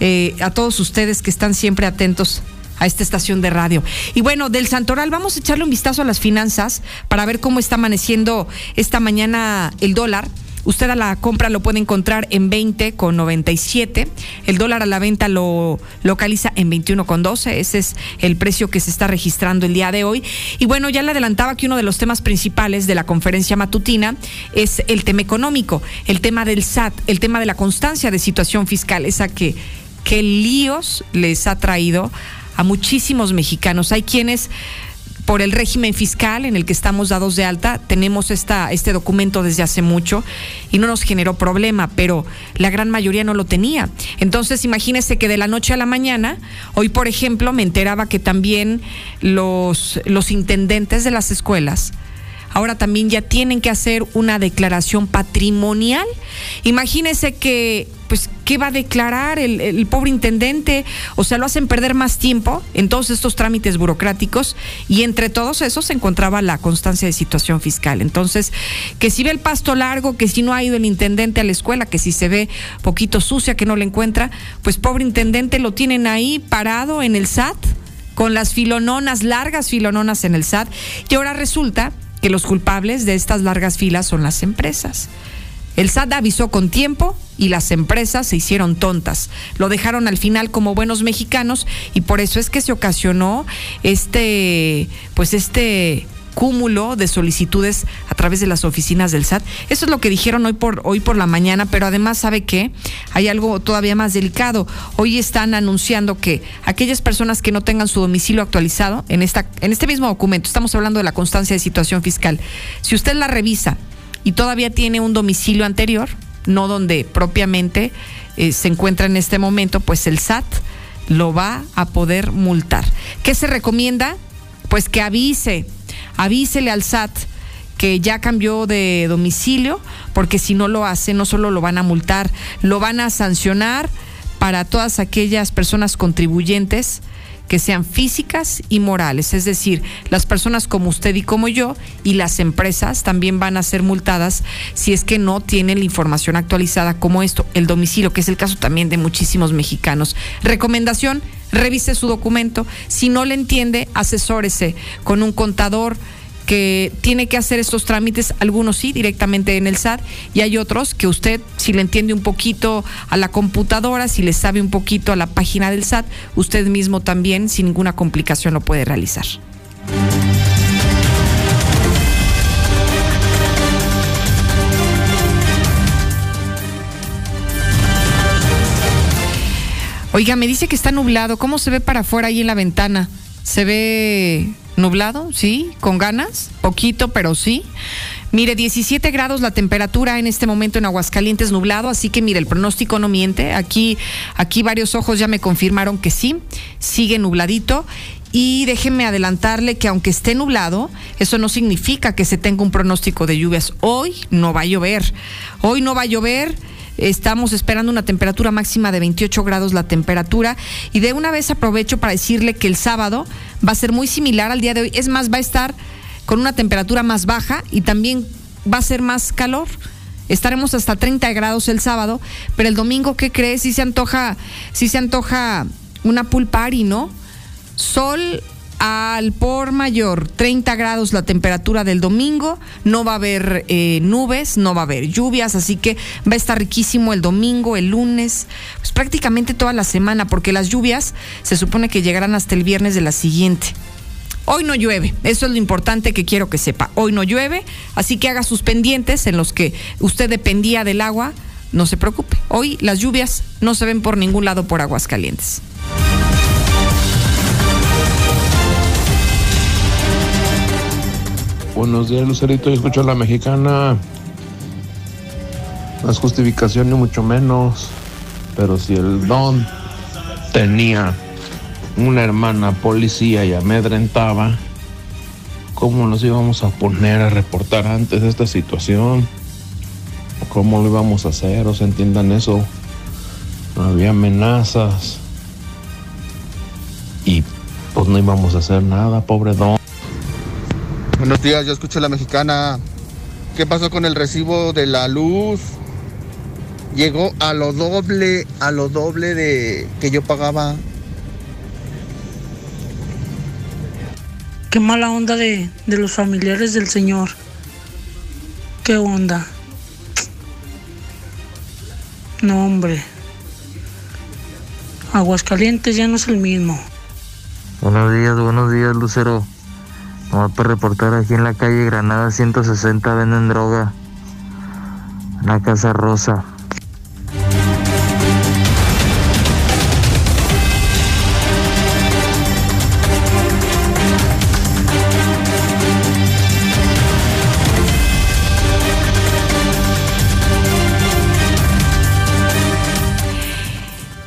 eh, a todos ustedes que están siempre atentos a esta estación de radio. Y bueno, del Santoral vamos a echarle un vistazo a las finanzas para ver cómo está amaneciendo esta mañana el dólar. Usted a la compra lo puede encontrar en 20 con 97. El dólar a la venta lo localiza en 21 con 12. Ese es el precio que se está registrando el día de hoy. Y bueno, ya le adelantaba que uno de los temas principales de la conferencia matutina es el tema económico, el tema del SAT, el tema de la constancia de situación fiscal, esa que, que líos les ha traído a muchísimos mexicanos. Hay quienes por el régimen fiscal en el que estamos dados de alta, tenemos esta, este documento desde hace mucho y no nos generó problema, pero la gran mayoría no lo tenía. Entonces, imagínese que de la noche a la mañana, hoy por ejemplo, me enteraba que también los, los intendentes de las escuelas, ahora también ya tienen que hacer una declaración patrimonial. Imagínese que, pues, ¿qué va a declarar el, pobre intendente? O sea, lo hacen perder más tiempo en todos estos trámites burocráticos y entre todos esos se encontraba la constancia de situación fiscal. Entonces, que si ve el pasto largo, que si no ha ido el intendente a la escuela, que si se ve poquito sucia, que no le encuentra, pues pobre intendente lo tienen ahí parado en el SAT con las filononas, largas filononas en el SAT y ahora resulta que los culpables de estas largas filas son las empresas. El SAT avisó con tiempo y las empresas se hicieron tontas. Lo dejaron al final como buenos mexicanos y por eso es que se ocasionó este, pues este cúmulo de solicitudes a través de las oficinas del SAT. Eso es lo que dijeron hoy por hoy por la mañana, pero además sabe que hay algo todavía más delicado. Hoy están anunciando que aquellas personas que no tengan su domicilio actualizado en esta en este mismo documento, estamos hablando de la constancia de situación fiscal. Si usted la revisa y todavía tiene un domicilio anterior, no donde propiamente eh, se encuentra en este momento, pues el SAT lo va a poder multar. ¿Qué se recomienda? Pues que avise avísele al SAT que ya cambió de domicilio, porque si no lo hace, no solo lo van a multar, lo van a sancionar para todas aquellas personas contribuyentes que sean físicas y morales, es decir, las personas como usted y como yo y las empresas también van a ser multadas si es que no tienen la información actualizada como esto, el domicilio, que es el caso también de muchísimos mexicanos. Recomendación, revise su documento, si no le entiende, asesórese con un contador que tiene que hacer estos trámites, algunos sí, directamente en el SAT, y hay otros que usted, si le entiende un poquito a la computadora, si le sabe un poquito a la página del SAT, usted mismo también, sin ninguna complicación, lo puede realizar. Oiga, me dice que está nublado. ¿Cómo se ve para afuera ahí en la ventana? ¿Se ve nublado? Sí, con ganas, poquito, pero sí. Mire, 17 grados la temperatura en este momento en Aguascalientes nublado, así que mire, el pronóstico no miente. Aquí, aquí varios ojos ya me confirmaron que sí, sigue nubladito. Y déjenme adelantarle que aunque esté nublado, eso no significa que se tenga un pronóstico de lluvias. Hoy no va a llover. Hoy no va a llover. Estamos esperando una temperatura máxima de 28 grados la temperatura y de una vez aprovecho para decirle que el sábado va a ser muy similar al día de hoy. Es más, va a estar con una temperatura más baja y también va a ser más calor. Estaremos hasta 30 grados el sábado, pero el domingo, ¿qué crees? Si se antoja, si se antoja una pool party, ¿no? Sol al por mayor, 30 grados la temperatura del domingo, no va a haber eh, nubes, no va a haber lluvias, así que va a estar riquísimo el domingo, el lunes, pues prácticamente toda la semana, porque las lluvias se supone que llegarán hasta el viernes de la siguiente. Hoy no llueve, eso es lo importante que quiero que sepa. Hoy no llueve, así que haga sus pendientes en los que usted dependía del agua, no se preocupe. Hoy las lluvias no se ven por ningún lado por aguas
Buenos días, Lucerito. Yo escucho a la mexicana. No es justificación ni mucho menos. Pero si el don tenía una hermana policía y amedrentaba, ¿cómo nos íbamos a poner a reportar antes esta situación? ¿Cómo lo íbamos a hacer? ¿O se entiendan eso? No había amenazas. Y pues no íbamos a hacer nada, pobre don.
Buenos días, yo escucho a la mexicana. ¿Qué pasó con el recibo de la luz? Llegó a lo doble, a lo doble de que yo pagaba.
Qué mala onda de, de los familiares del señor. Qué onda. No, hombre. Aguascalientes ya no es el mismo.
Buenos días, buenos días, Lucero. Vamos para reportar aquí en la calle Granada 160 venden droga. En la Casa Rosa.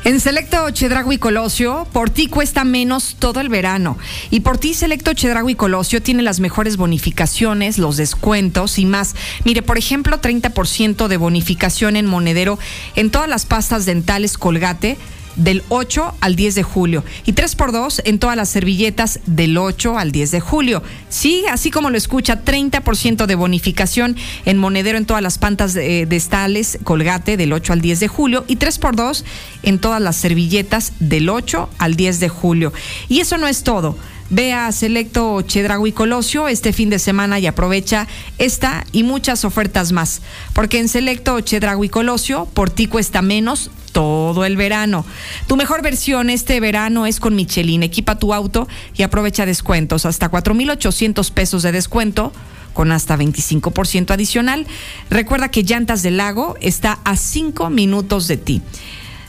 En Selecto Chedrago y Colosio, por ti cuesta menos todo el verano. Y por ti Selecto Chedrago y Colosio tiene las mejores bonificaciones, los descuentos y más. Mire, por ejemplo, 30% de bonificación en monedero en todas las pastas dentales Colgate del 8 al 10 de julio y 3x2 en todas las servilletas del 8 al 10 de julio. Sí, así como lo escucha, 30% de bonificación en monedero en todas las pantas de, de estales colgate del 8 al 10 de julio y 3x2 en todas las servilletas del 8 al 10 de julio. Y eso no es todo. Ve a Selecto Chedrago y Colosio este fin de semana y aprovecha esta y muchas ofertas más. Porque en Selecto Chedrago y Colosio, por ti cuesta menos todo el verano. Tu mejor versión este verano es con Michelin. Equipa tu auto y aprovecha descuentos. Hasta 4,800 pesos de descuento con hasta 25% adicional. Recuerda que Llantas del Lago está a 5 minutos de ti.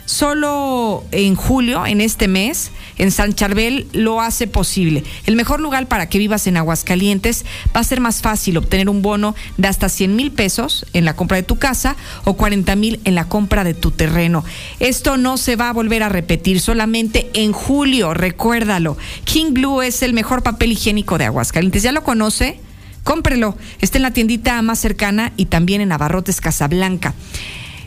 Solo en julio, en este mes, en San Charbel lo hace posible. El mejor lugar para que vivas en Aguascalientes va a ser más fácil obtener un bono de hasta 100 mil pesos en la compra de tu casa o 40 mil en la compra de tu terreno. Esto no se va a volver a repetir solamente en julio, recuérdalo. King Blue es el mejor papel higiénico de Aguascalientes. ¿Ya lo conoce? Cómprelo. Está en la tiendita más cercana y también en Abarrotes Casablanca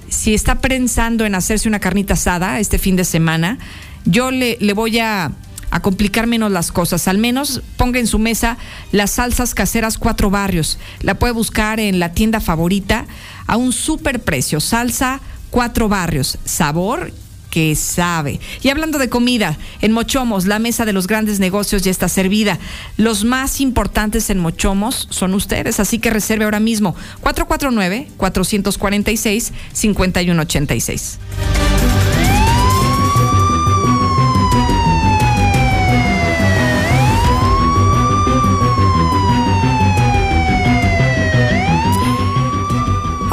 si está pensando en hacerse una carnita asada este fin de semana, yo le, voy a, a, complicar menos las cosas. Al menos ponga en su mesa las salsas caseras Cuatro Barrios. La puede buscar en la tienda favorita a un super precio. Salsa Cuatro Barrios. Sabor que sabe. Y hablando de comida, en Mochomos, la mesa de los grandes negocios ya está servida. Los más importantes en Mochomos son ustedes, así que reserve ahora mismo 449-446-5186.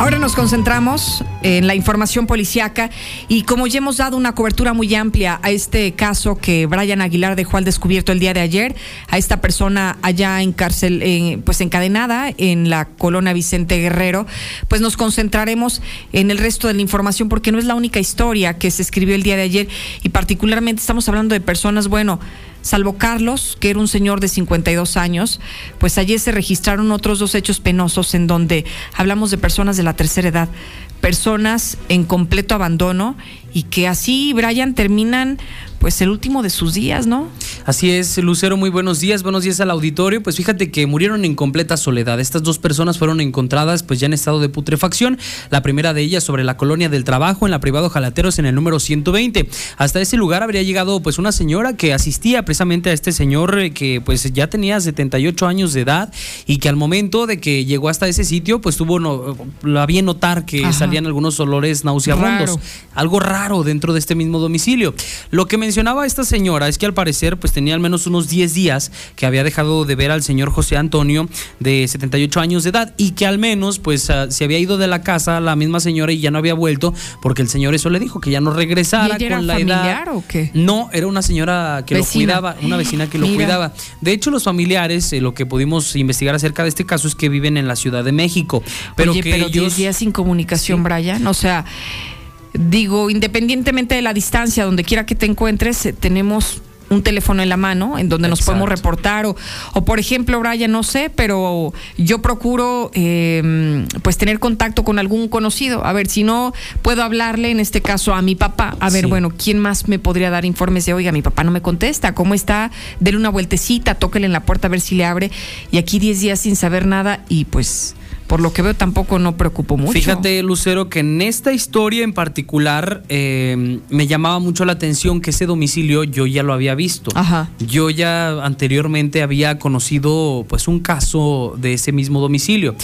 Ahora nos concentramos en la información policiaca y como ya hemos dado una cobertura muy amplia a este caso que Brian Aguilar dejó al descubierto el día de ayer, a esta persona allá en cárcel, eh, pues encadenada en la colonia Vicente Guerrero, pues nos concentraremos en el resto de la información porque no es la única historia que se escribió el día de ayer y particularmente estamos hablando de personas, bueno, salvo Carlos, que era un señor de 52 años, pues ayer se registraron otros dos hechos penosos en donde hablamos de personas de la tercera edad, personas en completo abandono y que así, Brian, terminan pues el último de sus días, ¿no?
Así es, Lucero, muy buenos días, buenos días al auditorio. Pues fíjate que murieron en completa soledad. Estas dos personas fueron encontradas pues ya en estado de putrefacción. La primera de ellas sobre la colonia del trabajo en la privado Jalateros en el número 120. Hasta ese lugar habría llegado pues una señora que asistía precisamente a este señor eh, que pues ya tenía 78 años de edad y que al momento de que llegó hasta ese sitio pues tuvo no, la bien notar que
Ajá.
salían algunos olores nauseabundos. Algo raro dentro de este mismo domicilio. Lo que mencionaba esta señora es que al parecer pues tenía al menos unos 10 días que había dejado de ver al señor José Antonio de 78 años de edad y que al menos pues ah, se había ido de la casa la misma señora y ya no había vuelto porque el señor eso le dijo que ya no regresara
¿Y ella era
con la
familiar
edad.
o qué?
No, era una señora que
Vecina.
lo cuidaba, una vecina que lo
Mira.
cuidaba. De hecho, los familiares, eh, lo que pudimos investigar acerca de este caso es que viven en la Ciudad de México, pero
Oye,
que
pero 10
ellos
días sin comunicación, Brian. O sea, digo, independientemente de la distancia, donde quiera que te encuentres, eh, tenemos un teléfono en la mano en donde nos
Exacto.
podemos reportar o, o por ejemplo Brian no sé pero yo procuro eh, pues tener contacto con algún conocido a ver si no puedo hablarle en este caso a mi papá a ver
Sí.
bueno quién más me podría dar informes de oiga mi papá no me contesta cómo está dele una vueltecita tóquele en la puerta a ver si le abre y aquí 10 días sin saber nada y pues por lo que veo tampoco no preocupo mucho
Fíjate, Lucero, que en esta historia en particular eh, me llamaba mucho la atención que ese domicilio yo ya lo había visto.
Ajá.
Yo ya anteriormente había conocido pues un caso de ese mismo domicilio.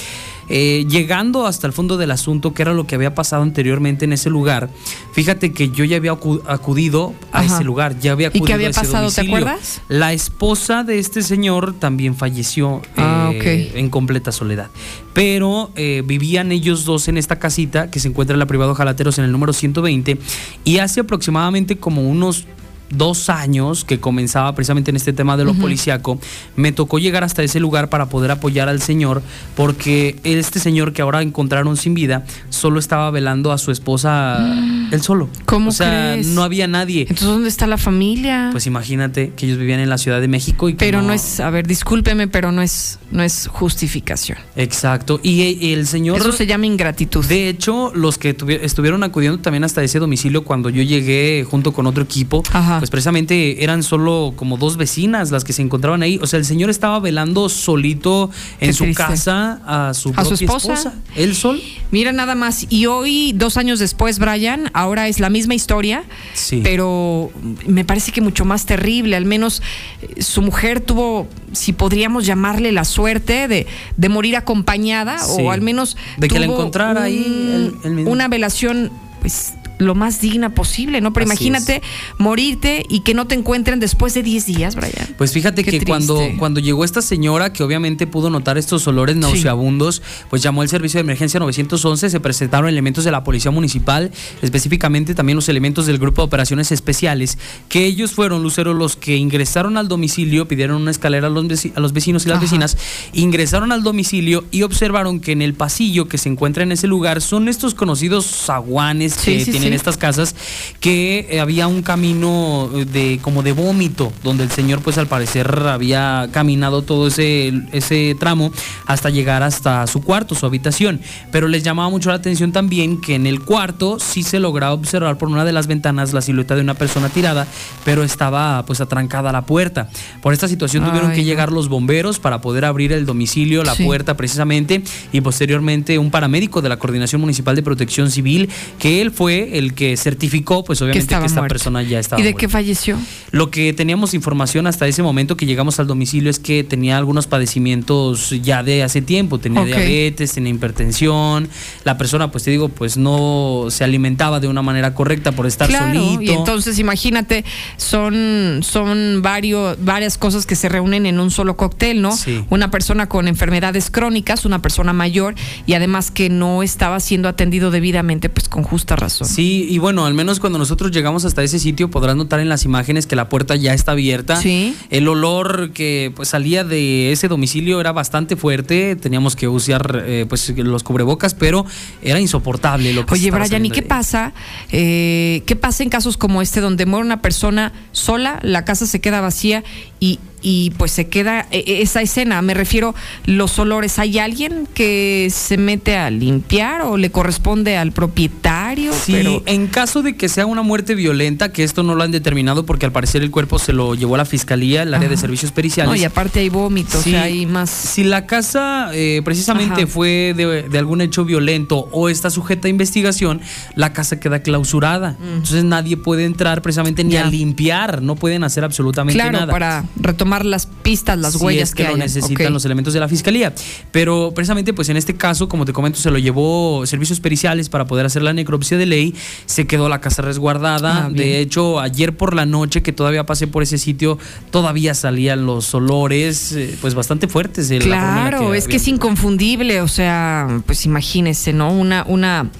Eh, llegando hasta el fondo del asunto, que era lo que había pasado anteriormente en ese lugar, fíjate que yo ya había acu- acudido a
Ajá.
ese lugar, ya había
¿Y qué
acudido
había
a ese
pasado, te acuerdas?
La esposa de este señor también falleció
Ah,
eh, en completa soledad. Pero eh, vivían ellos dos en esta casita que se encuentra en la privado Jalateros en el número 120 y hace aproximadamente como unos dos años que comenzaba precisamente en este tema de lo
Ujú.
policíaco, me tocó llegar hasta ese lugar para poder apoyar al señor, porque este señor que ahora encontraron sin vida, solo estaba velando a su esposa él solo.
¿Cómo
O sea,
crees?
no había nadie.
entonces dónde está la familia
Pues imagínate que ellos vivían en la Ciudad de México y que
pero no es a ver discúlpeme pero no es no es justificación
Exacto. Y eh, el señor.
Eso se llama ingratitud.
De hecho, los que tuvi- estuvieron acudiendo también hasta ese domicilio cuando yo llegué junto con otro equipo, pues precisamente eran solo como dos vecinas las que se encontraban ahí. O sea, el señor estaba velando solito en
Qué
su
triste.
casa a su,
a su
propia
esposa.
Él sol.
Mira nada más. Y hoy, dos años después, Brian, ahora es la misma historia,
Sí.
pero me parece que mucho más terrible. Al menos eh, su mujer tuvo, si podríamos llamarle la suerte de, de morir acompañada,
Sí.
o al menos
De que la encontrara ahí el- el mismo.
una velación, pues lo más digna posible, ¿no? Pero
Así
imagínate morirte y que no te encuentren después de 10 días, Brian.
Pues fíjate
Qué
que cuando,
triste.
cuando llegó esta señora, que obviamente pudo notar estos olores nauseabundos, pues llamó el servicio de emergencia 911, se presentaron elementos de la policía municipal, específicamente también los elementos del grupo de operaciones especiales, que ellos fueron, Lucero, los que ingresaron al domicilio, pidieron una escalera a los, a los vecinos y las
Ajá.
vecinas, ingresaron al domicilio y observaron que en el pasillo que se encuentra en ese lugar son estos conocidos zaguanes
Sí,
que
sí,
tienen
sí.
estas casas, que eh, había un camino de como de vómito, donde el señor pues al parecer había caminado todo ese, ese tramo hasta llegar hasta su cuarto, su habitación. Pero les llamaba mucho la atención también que en el cuarto sí se lograba observar por una de las ventanas la silueta de una persona tirada, pero estaba pues atrancada la puerta. Por esta situación tuvieron
Ay,
que llegar los bomberos para poder abrir el domicilio, la
Sí.
puerta precisamente, y posteriormente un paramédico de la Coordinación Municipal de Protección Civil, que él fue el que certificó, pues obviamente que, esta
muerto.
persona ya estaba
¿Y de
muerta.
qué falleció?
Lo que teníamos información hasta ese momento que llegamos al domicilio es que tenía algunos padecimientos ya de hace tiempo, tenía diabetes, tenía hipertensión, la persona pues te digo pues no se alimentaba de una manera correcta por estar
claro,
solito.
y entonces imagínate, son, son varios, varias cosas que se reúnen en un solo cóctel, ¿no?
Sí.
Una persona con enfermedades crónicas, una persona mayor y además que no estaba siendo atendido debidamente, pues con justa razón.
Sí, y bueno, al menos cuando nosotros llegamos hasta ese sitio podrás notar en las imágenes que la puerta ya está abierta.
Sí.
El olor que pues salía de ese domicilio era bastante fuerte, teníamos que usar eh, pues los cubrebocas, pero era insoportable lo que
Oye, Brian, ¿y qué pasa? Eh, ¿Qué pasa en casos como este donde muere una persona sola, la casa se queda vacía y, y pues se queda eh, eh, esa escena? Me refiero, los olores. ¿Hay alguien que se mete a limpiar o le corresponde al propietario?
Sí,
Pero
en caso de que sea una muerte violenta, que esto no lo han determinado porque al parecer el cuerpo se lo llevó a la fiscalía, el área de servicios periciales.
no, y aparte hay vómitos,
Sí.
o sea, hay más.
Si la casa eh, precisamente
Ajá.
fue de, de algún hecho violento o está sujeta a investigación, la casa queda clausurada. Entonces nadie puede entrar precisamente ni
Mm. Ya.
a limpiar, no pueden hacer absolutamente
Claro,
nada.
para retomar las pistas, las
si
huellas
es que, lo
hayan.
necesitan los elementos de la fiscalía. Pero precisamente, pues en este caso, como te comento, se lo llevó servicios periciales para poder hacer la necropsia de ley. Se quedó la casa resguardada.
Ah,
de hecho, ayer por la noche que todavía pasé por ese sitio, todavía salían los olores, eh, pues bastante fuertes. de en la
Claro, es que es inconfundible, o sea, pues imagínese, ¿no? Una, una,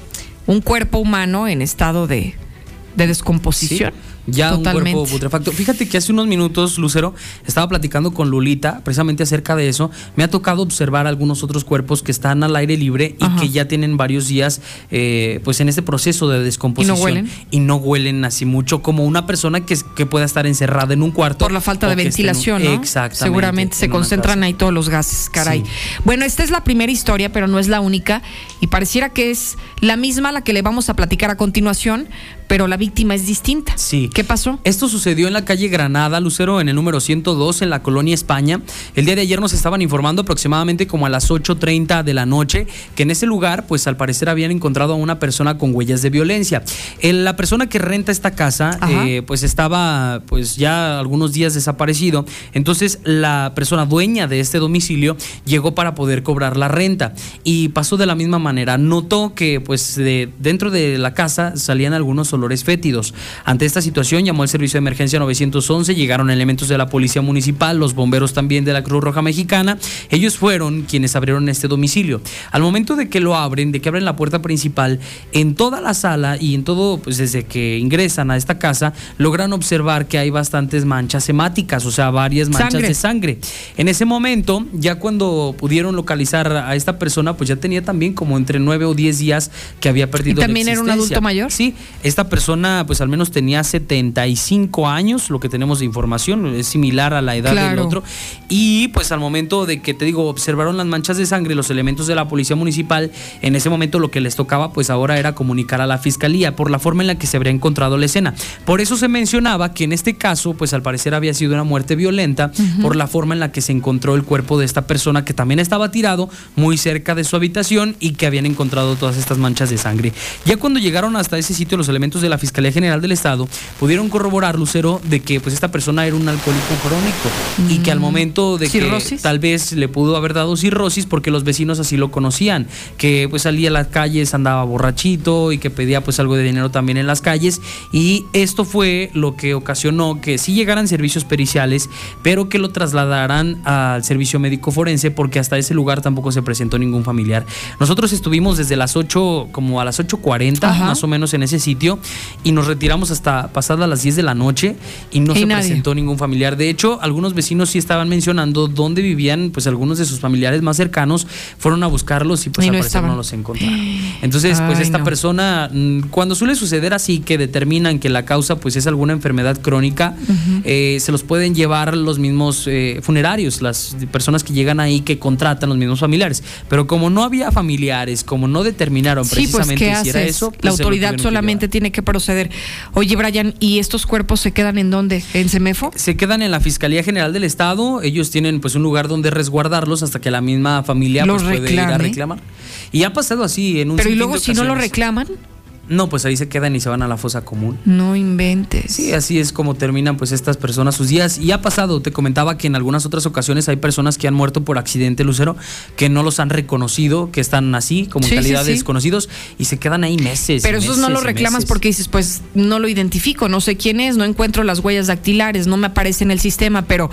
un cuerpo humano en estado de, de descomposición.
Ya un
Totalmente.
cuerpo putrefacto. Fíjate que hace unos minutos, Lucero, estaba platicando con Lulita precisamente acerca de eso. Me ha tocado observar algunos otros cuerpos que están al aire libre y
Ajá.
que ya tienen varios días eh, pues en este proceso de descomposición.
huelen?
Y no huelen así mucho como una persona que, que pueda estar encerrada en un cuarto.
Por la falta de
un-
ventilación, ¿no?
Exactamente.
Seguramente se concentran ahí todos los gases, caray.
Sí.
Bueno, esta es la primera historia, pero no es la única. Y pareciera que es la misma a la que le vamos a platicar a continuación, pero la víctima es distinta.
Sí.
¿Qué pasó?
Esto sucedió en la calle Granada, Lucero, en el número 102, en la colonia España. El día de ayer nos estaban informando aproximadamente como a las 8.30 de la noche que en ese lugar, pues al parecer habían encontrado a una persona con huellas de violencia. El- la persona que renta esta casa, eh, pues estaba pues ya algunos días desaparecido. Entonces la persona dueña de este domicilio llegó para poder cobrar la renta y pasó de la misma manera. Notó que pues de- dentro de la casa salían algunos olores fétidos. Ante esta situación llamó al servicio de emergencia 911, llegaron elementos de la policía municipal, los bomberos también de la Cruz Roja Mexicana. Ellos fueron quienes abrieron este domicilio. Al momento de que lo abren, de que abren la puerta principal, en toda la sala y en todo, pues desde que ingresan a esta casa, logran observar que hay bastantes manchas hemáticas, o sea, varias manchas
Sangre.
de sangre. En ese momento, ya cuando pudieron localizar a esta persona, pues ya tenía también como entre 9 o 10 días que había perdido la
también era un adulto mayor?
Sí, esta persona pues al menos tenía 75 años, lo que tenemos de información, es similar a la edad del otro. Y pues al momento de que te digo, observaron las manchas de sangre, los elementos de la policía municipal, en ese momento lo que les tocaba pues ahora era comunicar a la fiscalía por la forma en la que se habría encontrado la escena. Por eso se mencionaba que en este caso pues al parecer había sido una muerte violenta por la forma en la que se encontró el cuerpo de esta persona que también estaba tirado muy cerca de su habitación y que habían encontrado todas estas manchas de sangre. Ya cuando llegaron hasta ese sitio los elementos de la Fiscalía General del Estado pudieron corroborar, Lucero, de que pues esta persona era un alcohólico crónico y que al momento de
¿Cirrosis?
que tal vez le pudo haber dado cirrosis porque los vecinos así lo conocían, que pues salía a las calles, andaba borrachito y que pedía pues algo de dinero también en las calles y esto fue lo que ocasionó que sí llegaran servicios periciales, pero que lo trasladaran al servicio médico forense porque hasta ese lugar tampoco se presentó ningún familiar. Nosotros estuvimos desde las 8 como a las 8:40
Ajá.
más o menos en ese sitio y nos retiramos hasta pasadas las 10 de la noche y no
Y
se
nadie.
presentó ningún familiar. De hecho, algunos vecinos sí estaban mencionando dónde vivían, pues algunos de sus familiares más cercanos fueron a buscarlos y pues
Y
al
no
parecer no los encontraron. Entonces, pues esta
no.
persona, mm, cuando suele suceder así, que determinan que la causa pues es alguna enfermedad crónica, eh, se los pueden llevar los mismos eh, funerarios, las personas que llegan ahí que contratan los mismos familiares. Pero como no había familiares, como no determinaron
Sí, pues
precisamente
¿qué
si era eso, pues,
la autoridad solamente tiene que proceder. Oye, Brian, ¿y estos cuerpos se quedan en dónde? ¿En Semefo?
se quedan en la Fiscalía General del Estado. Ellos tienen pues un lugar donde resguardarlos hasta que la misma familia
Los
pues, puede ir a reclamar. Y ha pasado así en un
Pero y luego
de
si no lo reclaman,
No, pues ahí se quedan y se van a la fosa común.
No inventes.
Sí, así es como terminan pues estas personas sus días. Y ha pasado, te comentaba que en algunas otras ocasiones hay personas que han muerto por accidente, Lucero, que no los han reconocido, que están así, como en
Sí,
calidad
sí.
desconocidos, y se quedan ahí meses.
Pero
y
esos no lo reclamas
meses.
porque dices, pues no lo identifico, no sé quién es, no encuentro las huellas dactilares, no me aparece en el sistema, pero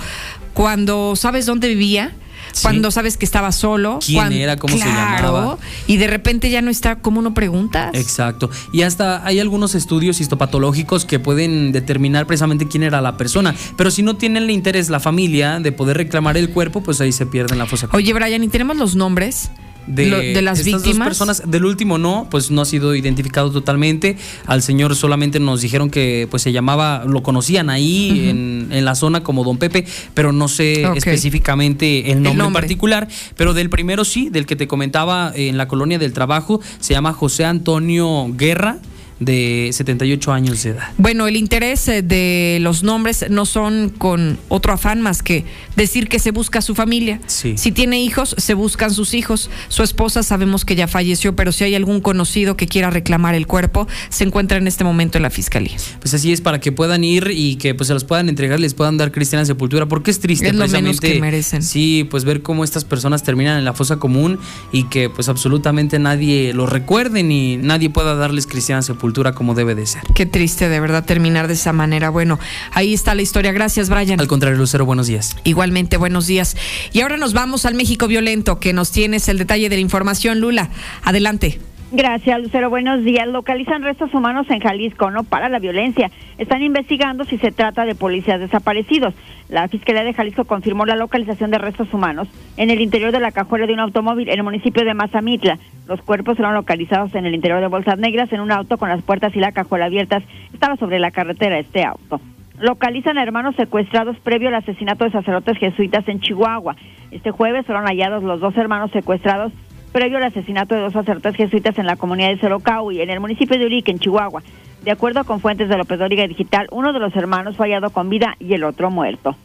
cuando sabes dónde vivía, cuando sabes que estaba solo,
¿Quién era? ¿Cómo se llamaba?
Y de repente ya no está, ¿cómo uno pregunta?
Exacto. Y hasta hay algunos estudios histopatológicos que pueden determinar precisamente quién era la persona. Pero si no tienen el interés la familia de poder reclamar el cuerpo, pues ahí se pierde en la fosa.
Oye, Brian, ¿y tenemos los nombres
de,
lo- de las
estas dos
víctimas?
personas. Del último no, pues no ha sido identificado totalmente. Al señor solamente nos dijeron que pues se llamaba, lo conocían ahí en, en la zona como Don Pepe, pero no sé específicamente el nombre, en
nombre.
particular. Pero del primero sí, del que te comentaba en la colonia del trabajo, se llama José Antonio Guerra, de 78 años de edad.
Bueno, el interés eh, de los nombres no son con otro afán más que decir que se busca a su familia.
Sí.
Si tiene hijos, se buscan sus hijos. Su esposa sabemos que ya falleció, pero si hay algún conocido que quiera reclamar el cuerpo, se encuentra en este momento en la fiscalía.
Pues así es, para que puedan ir y que pues se los puedan entregar, les puedan dar cristiana sepultura, porque es triste
Es lo menos que merecen.
Sí, pues ver cómo estas personas terminan en la fosa común y que pues absolutamente nadie los recuerde ni nadie pueda darles cristiana sepultura como debe de ser.
Qué triste de verdad terminar de esa manera. Bueno, ahí está la historia. Gracias, Brian.
Al contrario, Lucero, buenos días.
Igualmente, buenos días. Y ahora nos vamos al México violento, que nos tienes el detalle de la información. Lula, adelante.
Gracias, Lucero. Buenos días. Localizan restos humanos en Jalisco, no para la violencia. Están investigando si se trata de policías desaparecidos. La Fiscalía de Jalisco confirmó la localización de restos humanos en el interior de la cajuela de un automóvil en el municipio de Mazamitla. Los cuerpos fueron localizados en el interior de bolsas negras en un auto con las puertas y la cajuela abiertas. Estaba sobre la carretera este auto. Localizan a hermanos secuestrados previo al asesinato de sacerdotes jesuitas en Chihuahua. Este jueves fueron hallados los dos hermanos secuestrados previo al asesinato de dos sacerdotes jesuitas en la comunidad de Sorocau y en el municipio de Urique, en Chihuahua. De acuerdo con fuentes de López Dóriga Digital, uno de los hermanos fue hallado con vida y el otro muerto.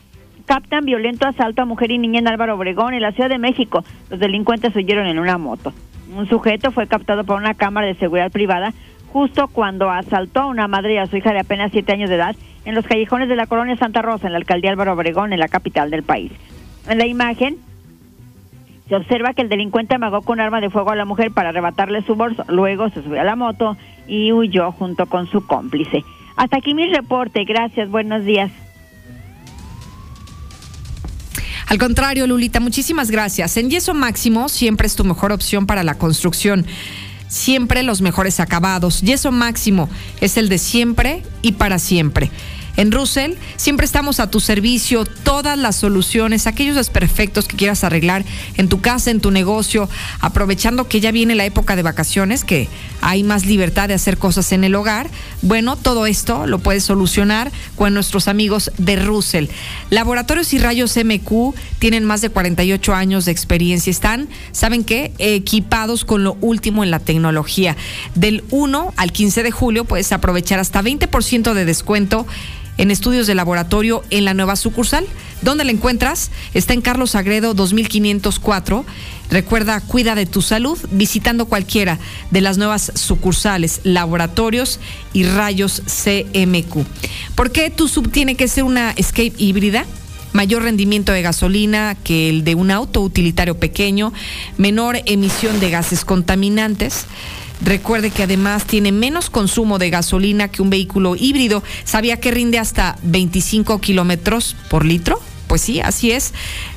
Captan violento asalto a mujer y niña en Álvaro Obregón, en la Ciudad de México. Los delincuentes huyeron en una moto. Un sujeto fue captado por una cámara de seguridad privada justo cuando asaltó a una madre y a su hija de apenas siete años de edad en los callejones de la colonia Santa Rosa, en la alcaldía Álvaro Obregón, en la capital del país. En la imagen se observa que el delincuente amagó con arma de fuego a la mujer para arrebatarle su bolso, luego se subió a la moto y huyó junto con su cómplice. Hasta aquí mi reporte, gracias, buenos días.
Al contrario, Lulita, muchísimas gracias. En Yeso Máximo siempre es tu mejor opción para la construcción. Siempre los mejores acabados. Yeso Máximo es el de siempre y para siempre. En Russell siempre estamos a tu servicio, todas las soluciones, aquellos desperfectos que quieras arreglar en tu casa, en tu negocio, aprovechando que ya viene la época de vacaciones, que hay más libertad de hacer cosas en el hogar. Bueno, todo esto lo puedes solucionar con nuestros amigos de Russell. Laboratorios y Rayos MQ tienen más de 48 años de experiencia. Están, ¿saben qué? Equipados con lo último en la tecnología. Del 1 al 15 de julio puedes aprovechar hasta 20% de descuento en estudios de laboratorio en la nueva sucursal. ¿Dónde la encuentras? Está en Carlos Agredo 2504. Recuerda, cuida de tu salud visitando cualquiera de las nuevas sucursales, laboratorios y rayos CMQ. ¿Por qué tu sub tiene que ser una Escape híbrida? mayor rendimiento de gasolina que el de un auto utilitario pequeño, menor emisión de gases contaminantes. Recuerde que además tiene menos consumo de gasolina que un vehículo híbrido. ¿Sabía que rinde hasta 25 kilómetros por litro? Pues sí, así es.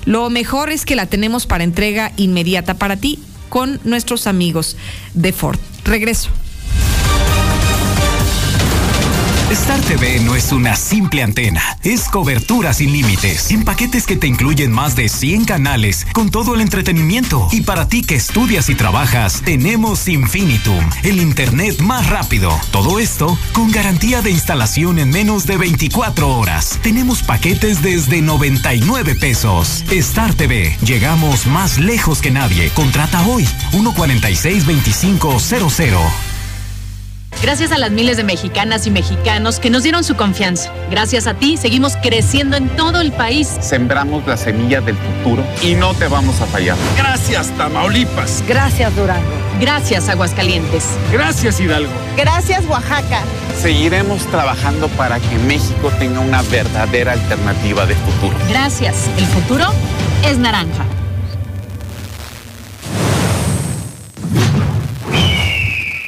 Lo mejor es que la tenemos para entrega inmediata para ti con nuestros amigos de Ford. Regreso.
Star TV no es una simple antena, es cobertura sin límites, en paquetes que te incluyen más de 100 canales con todo el entretenimiento. Y para ti que estudias y trabajas, tenemos Infinitum, el internet más rápido. Todo esto con garantía de instalación en menos de 24 horas. Tenemos paquetes desde 99 pesos. Star TV, llegamos más lejos que nadie. Contrata hoy 146 2500.
Gracias a las miles de mexicanas y mexicanos que nos dieron su confianza. Gracias a ti seguimos creciendo en todo el país.
Sembramos la semilla del futuro y no te vamos a fallar.
Gracias, Tamaulipas.
Gracias, Durango. Gracias, Aguascalientes.
Gracias, Hidalgo.
Gracias, Oaxaca.
Seguiremos trabajando para que México tenga una verdadera alternativa de futuro.
Gracias. El futuro es naranja.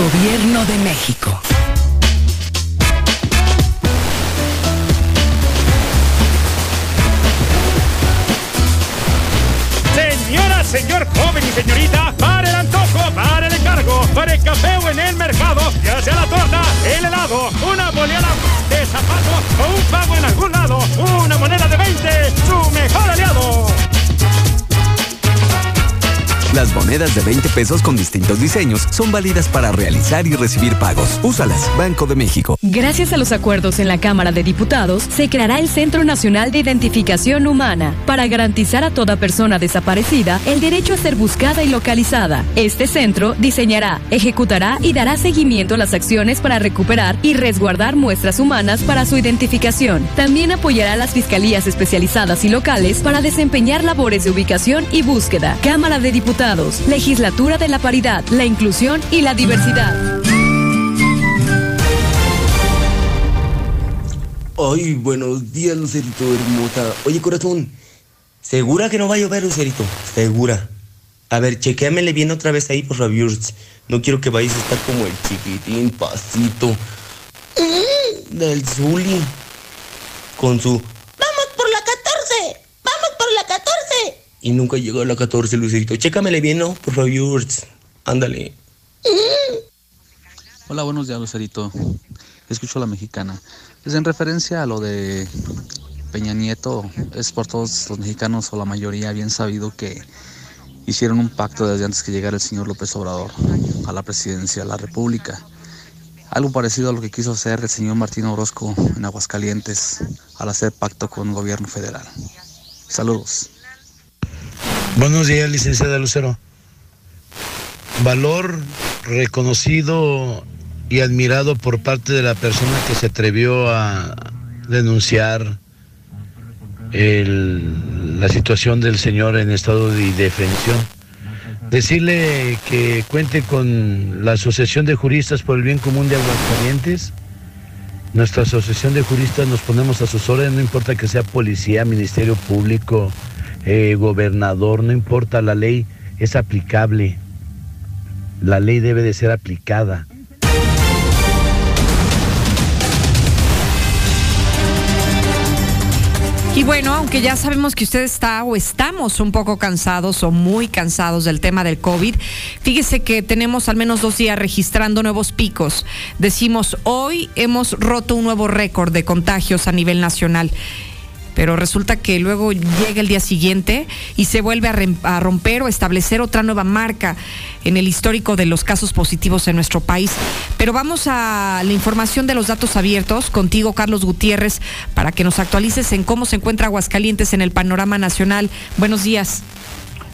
Gobierno de México.
Señora, señor, joven y señorita, para el antojo, para el encargo, para el café o en el mercado, ya sea la torta, el helado, una boleada de zapato o un pago en algún lado, una moneda de 20, su mejor aliado.
Las monedas de 20 pesos con distintos diseños son válidas para realizar y recibir pagos. Úsalas, Banco de México.
Gracias a los acuerdos en la Cámara de Diputados, se creará el Centro Nacional de Identificación Humana para garantizar a toda persona desaparecida el derecho a ser buscada y localizada. Este centro diseñará, ejecutará y dará seguimiento a las acciones para recuperar y resguardar muestras humanas para su identificación. También apoyará a las fiscalías especializadas y locales para desempeñar labores de ubicación y búsqueda. Cámara de Diputados, Legislatura de la Paridad, la Inclusión y la Diversidad.
Ay, buenos días, Lucerito hermosa. Oye, corazón, ¿segura que no va a llover, Lucerito? Segura. A ver, chequéamele bien otra vez ahí, por favor. No quiero que vayas a estar como el chiquitín pasito. Mm, Del Zuli. Con su... ¡Vamos por la 14! ¡Vamos por la 14! Y nunca llegó a la 14, Lucerito. Chécamele bien, ¿no? Por favor. Ándale.
Hola, buenos días, Lucerito. Escucho a la mexicana. Pues en referencia a lo de Peña Nieto, es por todos los mexicanos o la mayoría bien sabido que hicieron un pacto desde antes que llegara el señor López Obrador a la presidencia de la República. Algo parecido a lo que quiso hacer el señor Martín Orozco en Aguascalientes al hacer pacto con el gobierno federal. Saludos.
Buenos días, licenciada Lucero. Valor reconocido y admirado por parte de la persona que se atrevió a denunciar la situación del señor en estado de indefensión. Decirle que cuente con la Asociación de Juristas por el Bien Común de Aguascalientes. Nuestra Asociación de Juristas nos ponemos a sus órdenes, no importa que sea policía, Ministerio Público, eh, gobernador, no importa, la ley es aplicable. La ley debe de ser aplicada.
Y bueno, aunque ya sabemos que usted está o estamos un poco cansados o muy cansados del tema del COVID, fíjese que tenemos al menos dos días registrando nuevos picos. Decimos, hoy hemos roto un nuevo récord de contagios a nivel nacional. Pero resulta que luego llega el día siguiente y se vuelve a, romper o establecer otra nueva marca en el histórico de los casos positivos en nuestro país. Pero vamos a la información de los datos abiertos contigo, Carlos Gutiérrez, para que nos actualices en cómo se encuentra Aguascalientes en el panorama nacional. Buenos días.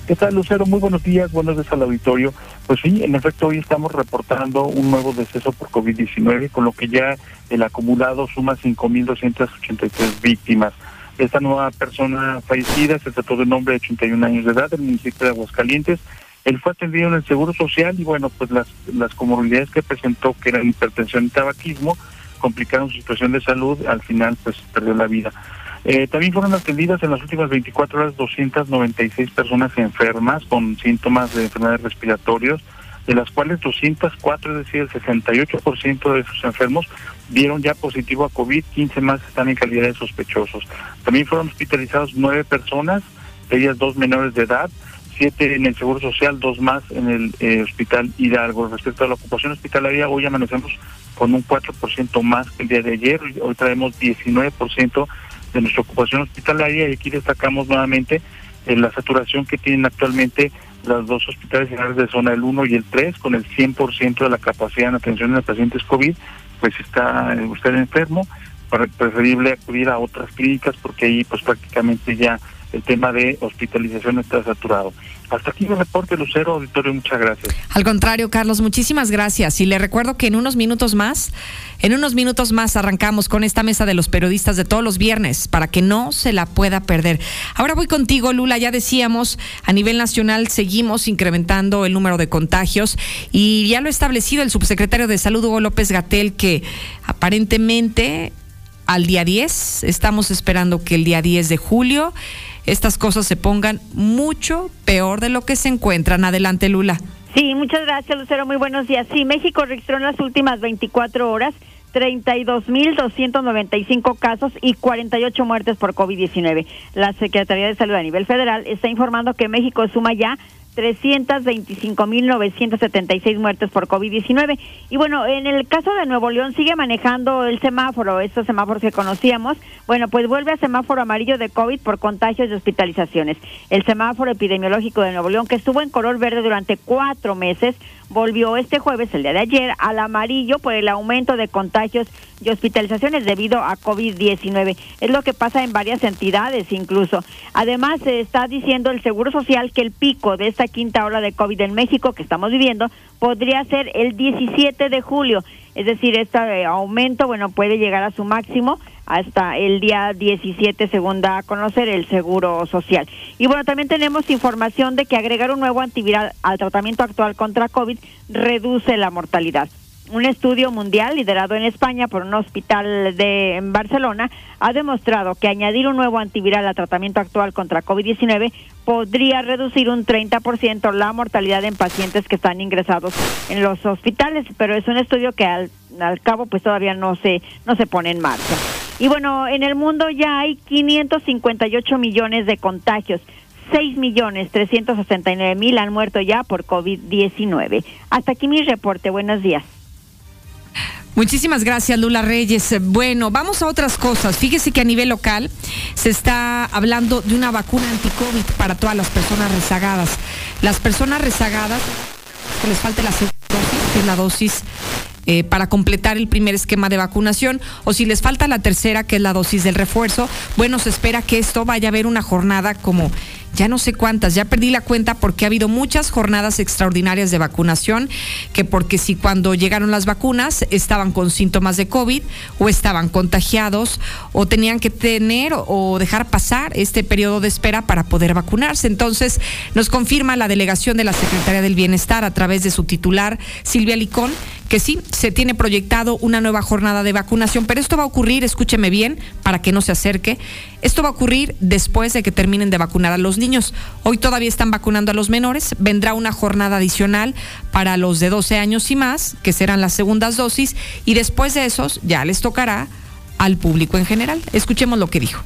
¿Qué tal, Lucero? Muy buenos días, buenos días al auditorio. Pues sí, en efecto, hoy estamos reportando un nuevo deceso por COVID-19, con lo que ya el acumulado suma 5.283 víctimas. Esta nueva persona fallecida se trató de un hombre de 81 años de edad del municipio de Aguascalientes. Él fue atendido en el Seguro Social y bueno, pues las, las comorbilidades que presentó, que eran hipertensión y tabaquismo, complicaron su situación de salud, al final pues perdió la vida. Eh, también fueron atendidas en las últimas 24 horas 296 personas enfermas con síntomas de enfermedades respiratorias, de las cuales 204, es decir, el 68% de esos enfermos dieron ya positivo a COVID, 15 más están en calidad de sospechosos. También fueron hospitalizados nueve personas, de ellas dos menores de edad, siete en el Seguro Social, dos más en el eh, Hospital Hidalgo. Respecto a la ocupación hospitalaria, hoy amanecemos con un 4% más que el día de ayer, hoy traemos 19% de nuestra ocupación hospitalaria y aquí destacamos nuevamente eh, la saturación que tienen actualmente los dos hospitales generales de zona el 1 y el 3 con el 100% de la capacidad en atención de pacientes COVID, pues está usted enfermo, preferible acudir a otras clínicas porque ahí pues prácticamente ya el tema de hospitalización está saturado. Hasta aquí el reporte, Lucero Auditorio, muchas gracias.
Al contrario, Carlos, muchísimas gracias. Y le recuerdo que en unos minutos más, en unos minutos más arrancamos con esta mesa de los periodistas de todos los viernes para que no se la pueda perder. Ahora voy contigo, Lula. Ya decíamos, a nivel nacional seguimos incrementando el número de contagios y ya lo ha establecido el subsecretario de Salud, Hugo López Gatel, que aparentemente al día 10, estamos esperando que el día 10 de julio estas cosas se pongan mucho peor de lo que se encuentran. Adelante, Lula.
Sí, muchas gracias, Lucero. Muy buenos días. Sí, México registró en las últimas 24 horas 32.295 casos y 48 muertes por COVID-19. La Secretaría de Salud a nivel federal está informando que México suma ya 325.976 muertes por COVID-19. Y bueno, en el caso de Nuevo León sigue manejando el semáforo, estos semáforos que conocíamos. Bueno, pues vuelve a semáforo amarillo de COVID por contagios y hospitalizaciones. El semáforo epidemiológico de Nuevo León, que estuvo en color verde durante cuatro meses, volvió este jueves, el día de ayer, al amarillo por el aumento de contagios y hospitalizaciones debido a COVID-19. Es lo que pasa en varias entidades incluso. Además, se está diciendo el Seguro Social que el pico de esta quinta ola de COVID en México que estamos viviendo podría ser el 17 de julio. Es decir, este aumento, bueno, puede llegar a su máximo hasta el día 17, según da a conocer el Seguro Social. Y bueno, también tenemos información de que agregar un nuevo antiviral al tratamiento actual contra COVID reduce la mortalidad. Un estudio mundial liderado en España por un hospital de en Barcelona ha demostrado que añadir un nuevo antiviral al tratamiento actual contra COVID-19 podría reducir un 30% la mortalidad en pacientes que están ingresados en los hospitales, pero es un estudio que al, al cabo pues todavía no se no se pone en marcha. Y bueno, en el mundo ya hay 558 millones de contagios. 6 millones 369 mil han muerto ya por COVID-19. Hasta aquí mi reporte. Buenos días.
Muchísimas gracias, Lula Reyes. Bueno, vamos a otras cosas. Fíjese que a nivel local se está hablando de una vacuna anti-COVID para todas las personas rezagadas. Las personas rezagadas, que les falte la segunda la dosis eh, para completar el primer esquema de vacunación o si les falta la tercera, que es la dosis del refuerzo, bueno, se espera que esto vaya a haber una jornada como ya no sé cuántas, ya perdí la cuenta porque ha habido muchas jornadas extraordinarias de vacunación, que porque si cuando llegaron las vacunas estaban con síntomas de COVID o estaban contagiados o tenían que tener o dejar pasar este periodo de espera para poder vacunarse. Entonces, nos confirma la delegación de la Secretaría del Bienestar a través de su titular, Silvia Licón, que sí, se tiene proyectado una nueva jornada de vacunación, pero esto va a ocurrir, escúcheme bien, para que no se acerque, esto va a ocurrir después de que terminen de vacunar a los niños. Hoy todavía están vacunando a los menores, vendrá una jornada adicional para los de 12 años y más, que serán las segundas dosis, y después de esos ya les tocará al público en general. Escuchemos lo que dijo.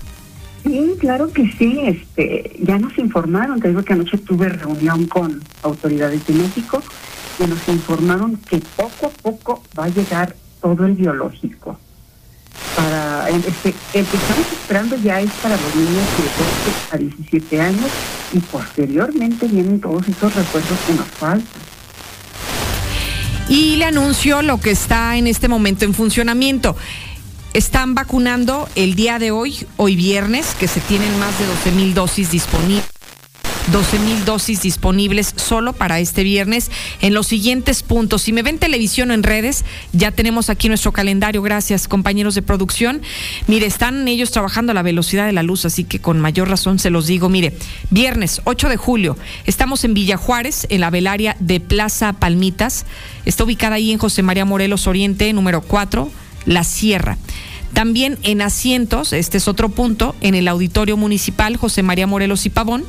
Sí, claro que sí. Este, ya nos informaron, te digo que anoche tuve reunión con autoridades de México que nos informaron que poco a poco va a llegar todo el biológico. Para, este, el que estamos esperando ya es para los niños de 12 a 17 años y posteriormente vienen todos esos refuerzos que nos faltan.
Y le anuncio lo que está en este momento en funcionamiento. Están vacunando el día de hoy, hoy viernes, que se tienen más de 12 mil dosis disponibles 12 mil dosis disponibles solo para este viernes en los siguientes puntos. Si me ven televisión o en redes, ya tenemos aquí nuestro calendario. Gracias, compañeros de producción. Mire, están ellos trabajando a la velocidad de la luz, así que con mayor razón se los digo. Mire, viernes 8 de julio, estamos en Villa Juárez, en la velaria de Plaza Palmitas. Está ubicada ahí en José María Morelos Oriente, número 4, La Sierra. También en asientos, este es otro punto, en el Auditorio Municipal José María Morelos y Pavón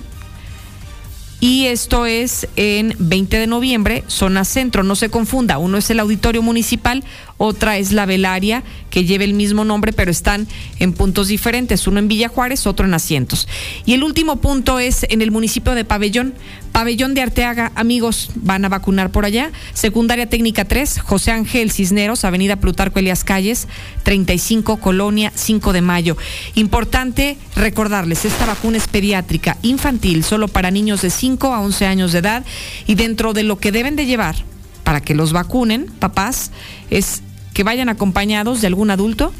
y esto es en 20 de noviembre, zona centro, no se confunda, uno es el auditorio municipal, otra es la Velaria, que lleva el mismo nombre, pero están en puntos diferentes, uno en Villa Juárez, otro en Asientos. Y el último punto es en el municipio de Pabellón, Pabellón de Arteaga, amigos, van a vacunar por allá. Secundaria Técnica 3, José Ángel Cisneros, Avenida Plutarco Elias Calles, 35, Colonia, 5 de mayo. Importante recordarles, esta vacuna es pediátrica, infantil, solo para niños de 5 a 11 años de edad y dentro de lo que deben de llevar para que los vacunen, papás, es que vayan acompañados de algún adulto,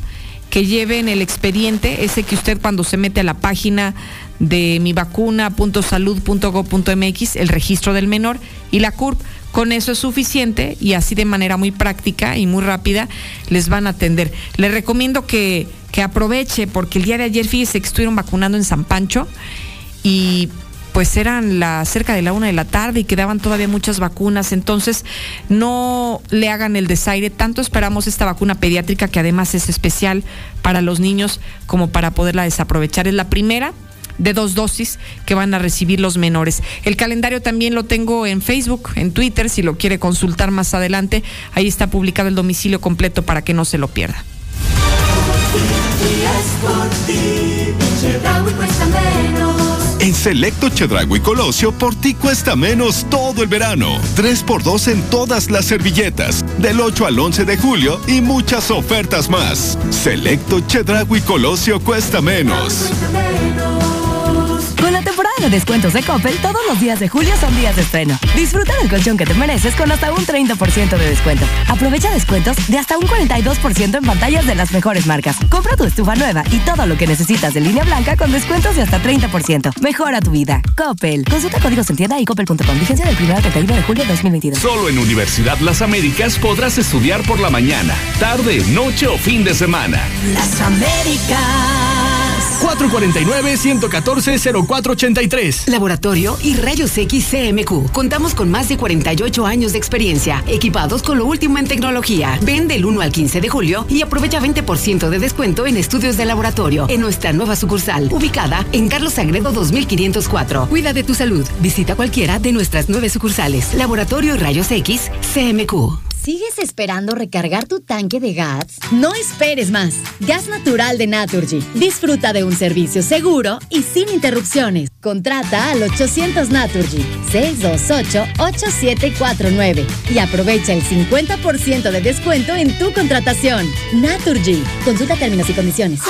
que lleven el expediente, ese que usted cuando se mete a la página de mivacuna.salud.gov.mx, el registro del menor y la CURP. Con eso es suficiente y así de manera muy práctica y muy rápida les van a atender. Le recomiendo que, que aproveche porque el día de ayer fíjese que estuvieron vacunando en San Pancho y pues eran la, cerca de la una de la tarde y quedaban todavía muchas vacunas. Entonces, no le hagan el desaire. Tanto esperamos esta vacuna pediátrica que además es especial para los niños como para poderla desaprovechar. Es la primera de dos dosis que van a recibir los menores. El calendario también lo tengo en Facebook, en Twitter, si lo quiere consultar más adelante. Ahí está publicado el domicilio completo para que no se lo pierda.
En Selecto Chedragui Colosio, por ti cuesta menos todo el verano. 3x2 en todas las servilletas. Del 8 al 11 de julio y muchas ofertas más. Selecto Chedragui Colosio cuesta menos.
La temporada de descuentos de Coppel, todos los días de julio son días de estreno. Disfruta del colchón que te mereces con hasta un 30% de descuento. Aprovecha descuentos de hasta un 42% en pantallas de las mejores marcas. Compra tu estufa nueva y todo lo que necesitas de línea blanca con descuentos de hasta 30%. Mejora tu vida. Coppel. Consulta códigos en tienda y coppel.com. Vigencia del 1 al 31 de julio de 2022.
Solo en Universidad Las Américas podrás estudiar por la mañana, tarde, noche o fin de semana.
Las Américas.
449-114-0483.
Laboratorio y Rayos X CMQ. Contamos con más de 48 años de experiencia, equipados con lo último en tecnología. Ven del 1 al 15 de julio y aprovecha 20% de descuento en estudios de laboratorio en nuestra nueva sucursal, ubicada en Carlos Sagredo 2504. Cuida de tu salud. Visita cualquiera de nuestras nueve sucursales. Laboratorio y Rayos X CMQ.
¿Sigues esperando recargar tu tanque de gas? No esperes más. Gas natural de Naturgy. Disfruta de un servicio seguro y sin interrupciones. Contrata al 800 Naturgy 628-8749 y aprovecha el 50% de descuento en tu contratación. Naturgy. Consulta términos y condiciones.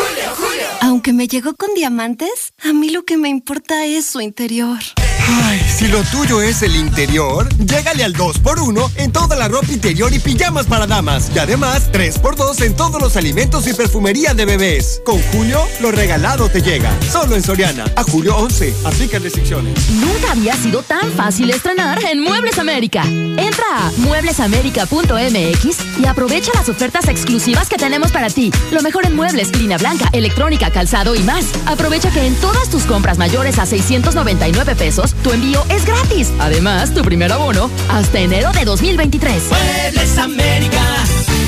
Aunque me llegó con diamantes, a mí lo que me importa es su interior.
Ay, si lo tuyo es el interior, llégale al 2x1 en toda la ropa interior y pijamas para damas. Y además, 3x2 en todos los alimentos y perfumería de bebés. Con Julio, lo regalado te llega. Solo en Soriana. A julio 11. Aplica restricciones.
Nunca había sido tan fácil estrenar en Muebles América. Entra a mueblesamerica.mx y aprovecha las ofertas exclusivas que tenemos para ti. Lo mejor en muebles, línea blanca, electrónica, calzado y más. Aprovecha que en todas tus compras mayores a 699 pesos, tu envío es gratis. Además, tu primer abono hasta enero de 2023.
Muebles América.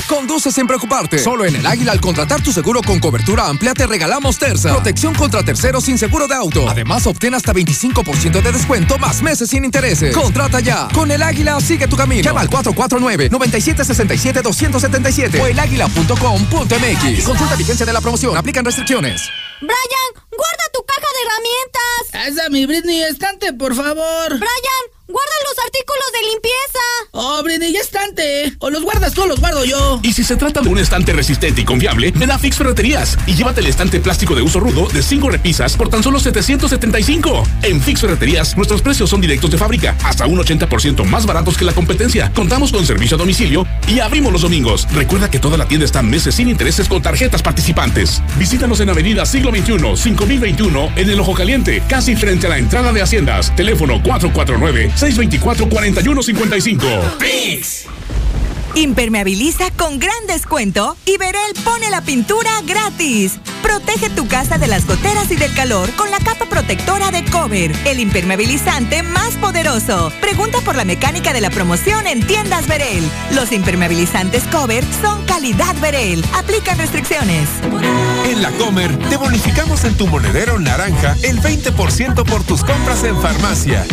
Conduce sin preocuparte. Solo en el Águila al contratar tu seguro con cobertura amplia te regalamos Terza. Protección contra terceros sin seguro de auto. Además, obtén hasta 25% de descuento más meses sin intereses. Contrata ya. Con el Águila sigue tu camino. Llama al 449-9767-277 o eláguila.com.mx. Consulta vigencia de la promoción. Aplican restricciones.
Brian, guarda tu caja de herramientas.
Esa mi Britney, estante, por favor.
Brian, guarda los artículos de limpieza.
Oh, Britney, ya estante. O los guardas tú o los guardo yo.
Y si se trata de un estante resistente y confiable, ven a Fix Ferreterías y llévate el estante plástico de uso rudo de 5 repisas por tan solo 775. En Fix Ferreterías, nuestros precios son directos de fábrica, hasta un 80% más baratos que la competencia. Contamos con servicio a domicilio y abrimos los domingos. Recuerda que toda la tienda está en meses sin intereses con tarjetas participantes. Visítanos en Avenida Siglo XXI, 5021, en el Ojo Caliente, casi frente a la entrada de Haciendas. Teléfono 449-624-4155.
¡Pix! Impermeabiliza con gran descuento y Verel pone la pintura gratis. Protege tu casa de las goteras y del calor con la capa protectora de Cover, el impermeabilizante más poderoso. Pregunta por la mecánica de la promoción en tiendas Verel. Los impermeabilizantes Cover son calidad Verel. Aplican restricciones.
En la Comer te bonificamos en tu monedero naranja el 20% por tus compras en farmacia.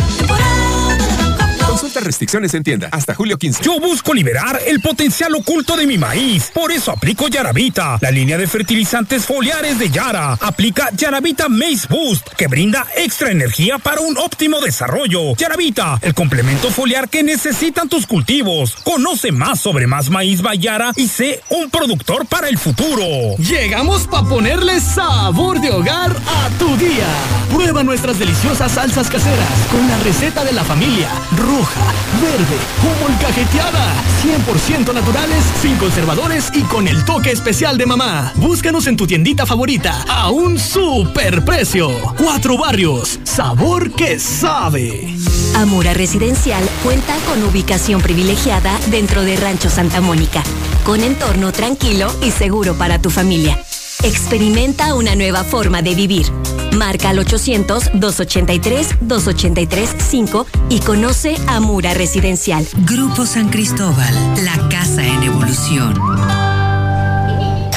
Consulta restricciones en tienda hasta julio 15.
Yo busco liberar el potencial oculto de mi maíz. Por eso aplico Yaravita, la línea de fertilizantes foliares de Yara. Aplica Yaravita Maize Boost, que brinda extra energía para un óptimo desarrollo. Yaravita, el complemento foliar que necesitan tus cultivos. Conoce más sobre Más Maíz Bayara y sé un productor para el futuro.
Llegamos para ponerle sabor de hogar a tu día. Prueba nuestras deliciosas salsas caseras con la receta de la familia. Roja, verde o molcajeteada. 100% naturales, sin conservadores y con el toque especial de mamá. Búscanos en tu tiendita favorita a un super precio. Cuatro barrios, sabor que sabe.
Amura Residencial cuenta con ubicación privilegiada dentro de Rancho Santa Mónica, con entorno tranquilo y seguro para tu familia. Experimenta una nueva forma de vivir. Marca al 800-283-283-5 y conoce Amura Residencial.
Grupo San Cristóbal, la casa en evolución.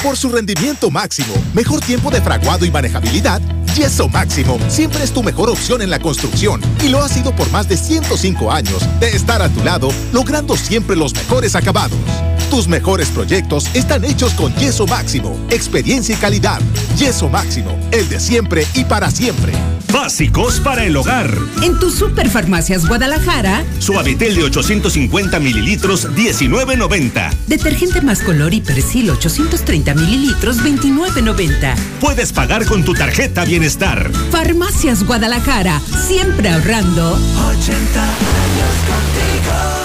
Por su rendimiento máximo, mejor tiempo de fraguado y manejabilidad, Yeso Máximo siempre es tu mejor opción en la construcción y lo ha sido por más de 105 años de estar a tu lado, logrando siempre los mejores acabados. Tus mejores proyectos están hechos con Yeso Máximo, experiencia y calidad. Yeso Máximo, el de siempre y para siempre.
Básicos para el hogar.
En tu Superfarmacias Guadalajara,
Suavitel de 850 mililitros, 19.90.
detergente más color y persil 830 mililitros, 29.90.
Puedes pagar con tu tarjeta Bienestar.
Farmacias Guadalajara, siempre ahorrando.
80 años contigo.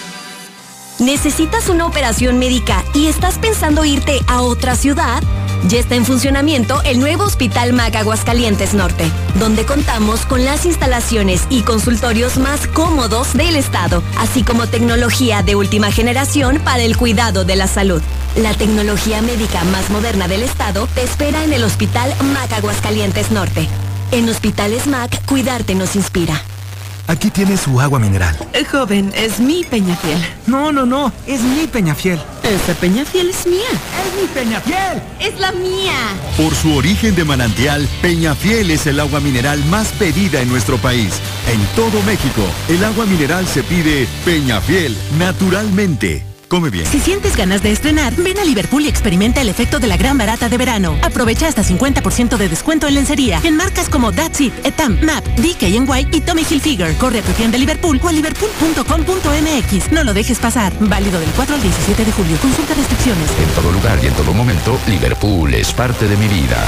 ¿Necesitas una operación médica y estás pensando irte a otra ciudad? Ya está en funcionamiento el nuevo Hospital MAC Aguascalientes Norte, donde contamos con las instalaciones y consultorios más cómodos del estado, así como tecnología de última generación para el cuidado de la salud. La tecnología médica más moderna del estado te espera en el Hospital MAC Aguascalientes Norte. En Hospitales MAC, cuidarte nos inspira.
Aquí tiene su agua mineral.
Eh, joven, es mi Peñafiel.
No, no, no, es mi Peñafiel.
Esta Peñafiel es mía.
¡Es mi Peñafiel!
Es la mía.
Por su origen de manantial, Peñafiel es el agua mineral más pedida en nuestro país. En todo México, el agua mineral se pide Peñafiel, naturalmente. Come bien.
Si sientes ganas de estrenar, ven a Liverpool y experimenta el efecto de la gran barata de verano. Aprovecha hasta 50% de descuento en lencería en marcas como That's It, Etam, Map, DKNY y Tommy Hilfiger. Corre a tu tienda Liverpool o a liverpool.com.mx. No lo dejes pasar. Válido del 4 al 17 de julio. Consulta restricciones.
En todo lugar y en todo momento, Liverpool es parte de mi vida.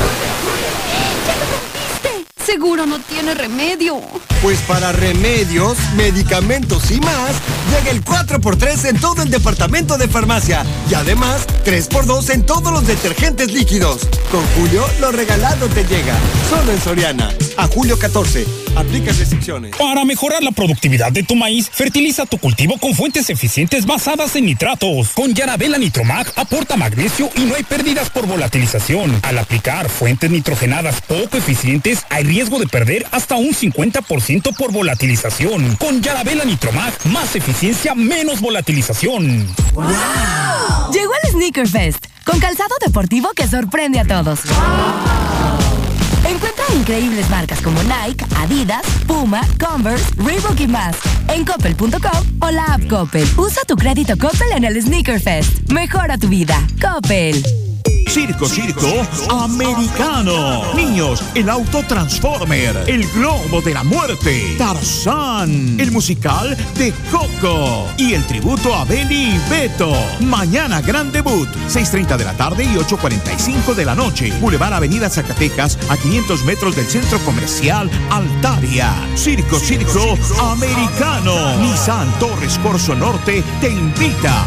Seguro no tiene remedio.
Pues para remedios, medicamentos y más, llega el 4x3 en todo el departamento de farmacia. Y además, 3x2 en todos los detergentes líquidos. Con Julio, lo regalado te llega. Solo en Soriana. A julio 14. Aplica restricciones.
Para mejorar la productividad de tu maíz, fertiliza tu cultivo con fuentes eficientes basadas en nitratos. Con Yarabela Nitromag aporta magnesio y no hay pérdidas por volatilización. Al aplicar fuentes nitrogenadas poco eficientes, hay riesgo de perder hasta un 50% por volatilización. Con Yarabela Nitromag, más eficiencia, menos volatilización.
Llegó el Sneaker Fest, con calzado deportivo que sorprende a todos. Encuentra increíbles marcas como Nike, Adidas, Puma, Converse, Reebok y más en coppel.com o la app Coppel. Usa tu crédito Coppel en el Sneaker Fest. Mejora tu vida. Coppel.
Circo, circo, americano. Niños, el auto Transformer, el globo de la muerte, Tarzán, el musical de Coco y el tributo a Benny y Beto. Mañana gran debut, 6.30 de la tarde y 8.45 de la noche. Boulevard Avenida Zacatecas, a 500 metros del centro comercial Altaria. Circo, circo, americano. Nissan Torres Corso Norte te invita.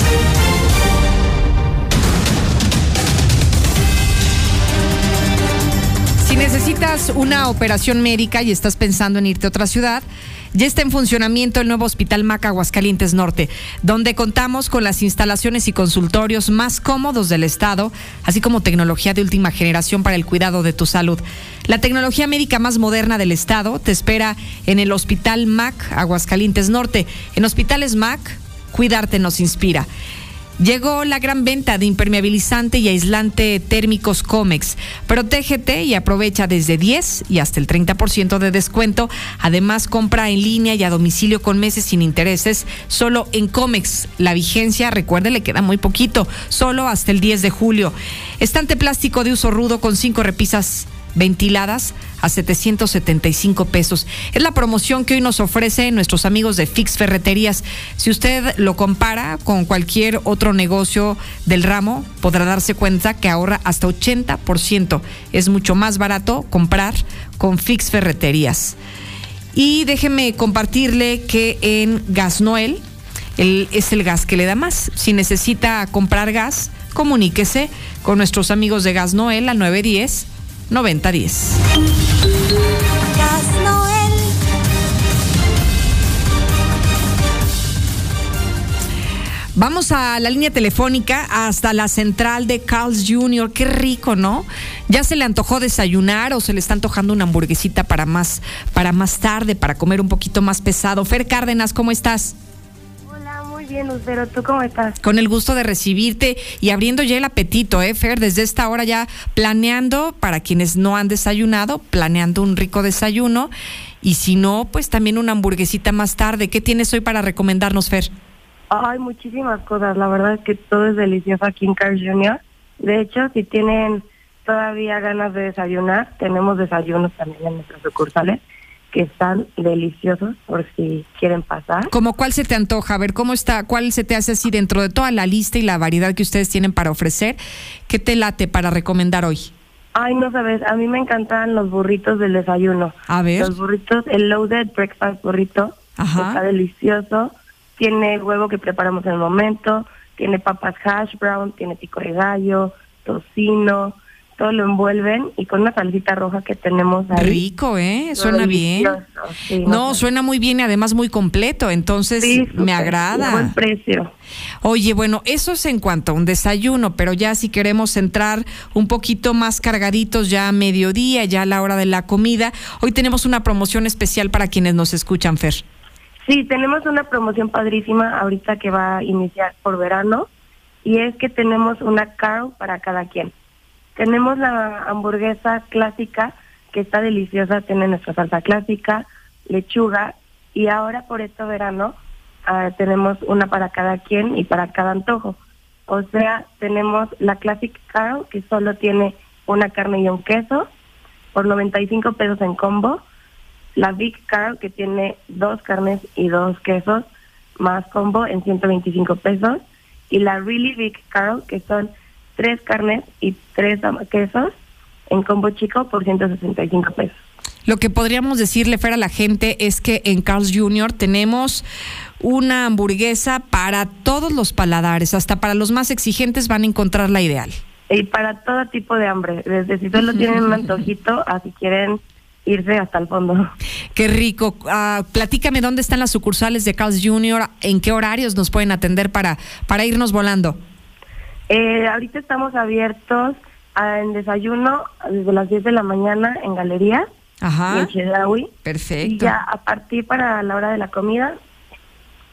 Si necesitas una operación médica y estás pensando en irte a otra ciudad, ya está en funcionamiento el nuevo Hospital Maca Aguascalientes Norte, donde contamos con las instalaciones y consultorios más cómodos del Estado, así como tecnología de última generación para el cuidado de tu salud. La tecnología médica más moderna del Estado te espera en el Hospital Mac Aguascalientes Norte. En Hospitales Mac, cuidarte nos inspira. Llegó la gran venta de impermeabilizante y aislante térmicos Comex. Protégete y aprovecha desde 10 y hasta el 30% de descuento. Además, compra en línea y a domicilio con meses sin intereses solo en Comex. La vigencia, recuerde, le queda muy poquito, solo hasta el 10 de julio. Estante plástico de uso rudo con cinco repisas ventiladas a 775 pesos. Es la promoción que hoy nos ofrece nuestros amigos de Fix Ferreterías. Si usted lo compara con cualquier otro negocio del ramo, podrá darse cuenta que ahorra hasta 80%. Es mucho más barato comprar con Fix Ferreterías. Y déjeme compartirle que en Gas Noel es el gas que le da más. Si necesita comprar gas, comuníquese con nuestros amigos de Gas Noel al 910 9010. Vamos a la línea telefónica hasta la central de Carl's Jr. Qué rico, ¿no? ¿Ya se le antojó desayunar o se le está antojando una hamburguesita para más, para más tarde, para comer un poquito más pesado? Fer Cárdenas, ¿cómo estás?
Bien, Lucero. ¿Tú cómo estás?
Con el gusto de recibirte y abriendo ya el apetito, ¿eh, Fer? Desde esta hora ya planeando, para quienes no han desayunado, planeando un rico desayuno. Y si no, pues también una hamburguesita más tarde. ¿Qué tienes hoy para recomendarnos, Fer?
Hay muchísimas cosas. La verdad es que todo es delicioso aquí en Carl Jr. De hecho, si tienen todavía ganas de desayunar, tenemos desayunos también en nuestras sucursales que están deliciosos por si quieren pasar.
¿Cómo cuál se te antoja? A ver, ¿cómo está? ¿Cuál se te hace así dentro de toda la lista y la variedad que ustedes tienen para ofrecer? ¿Qué te late para recomendar hoy?
Ay, no sabes, a mí me encantan los burritos del desayuno.
A ver.
Los burritos, el loaded breakfast burrito, está delicioso. Tiene el huevo que preparamos en el momento, tiene papas hash brown, tiene pico de gallo, tocino, todo lo envuelven y con una salsita roja que tenemos ahí.
Rico, ¿eh? Suena bien. no, suena muy bien y además muy completo, entonces me agrada.
Buen precio.
Oye, bueno, eso es en cuanto a un desayuno, pero ya si queremos entrar un poquito más cargaditos ya a mediodía, ya a la hora de la comida, hoy tenemos una promoción especial para quienes nos escuchan, Fer.
Sí, tenemos una promoción padrísima ahorita que va a iniciar por verano y es que tenemos una carl para cada quien. Tenemos la hamburguesa clásica, que está deliciosa, tiene nuestra salsa clásica, lechuga, y ahora por este verano ah, tenemos una para cada quien y para cada antojo. O sea, tenemos la Classic Carl, que solo tiene una carne y un queso, por 95 pesos en combo. La Big Carl, que tiene dos carnes y dos quesos, más combo en 125 pesos. Y la Really Big Carl, que son tres carnes y tres quesos en combo chico por 165 pesos.
Lo que podríamos decirle, Fer, a la gente es que en Carl's Jr. tenemos una hamburguesa para todos los paladares, hasta para los más exigentes van a encontrar la ideal.
Y para todo tipo de hambre, desde si solo tienen un antojito a si quieren irse hasta el fondo.
Qué rico. Uh, platícame dónde están las sucursales de Carl's Jr., en qué horarios nos pueden atender para, para irnos volando.
Eh, ahorita estamos abiertos en desayuno desde las 10 de la mañana en Galería
Ajá.
en Chedraui.
Perfecto.
Y ya a partir para la hora de la comida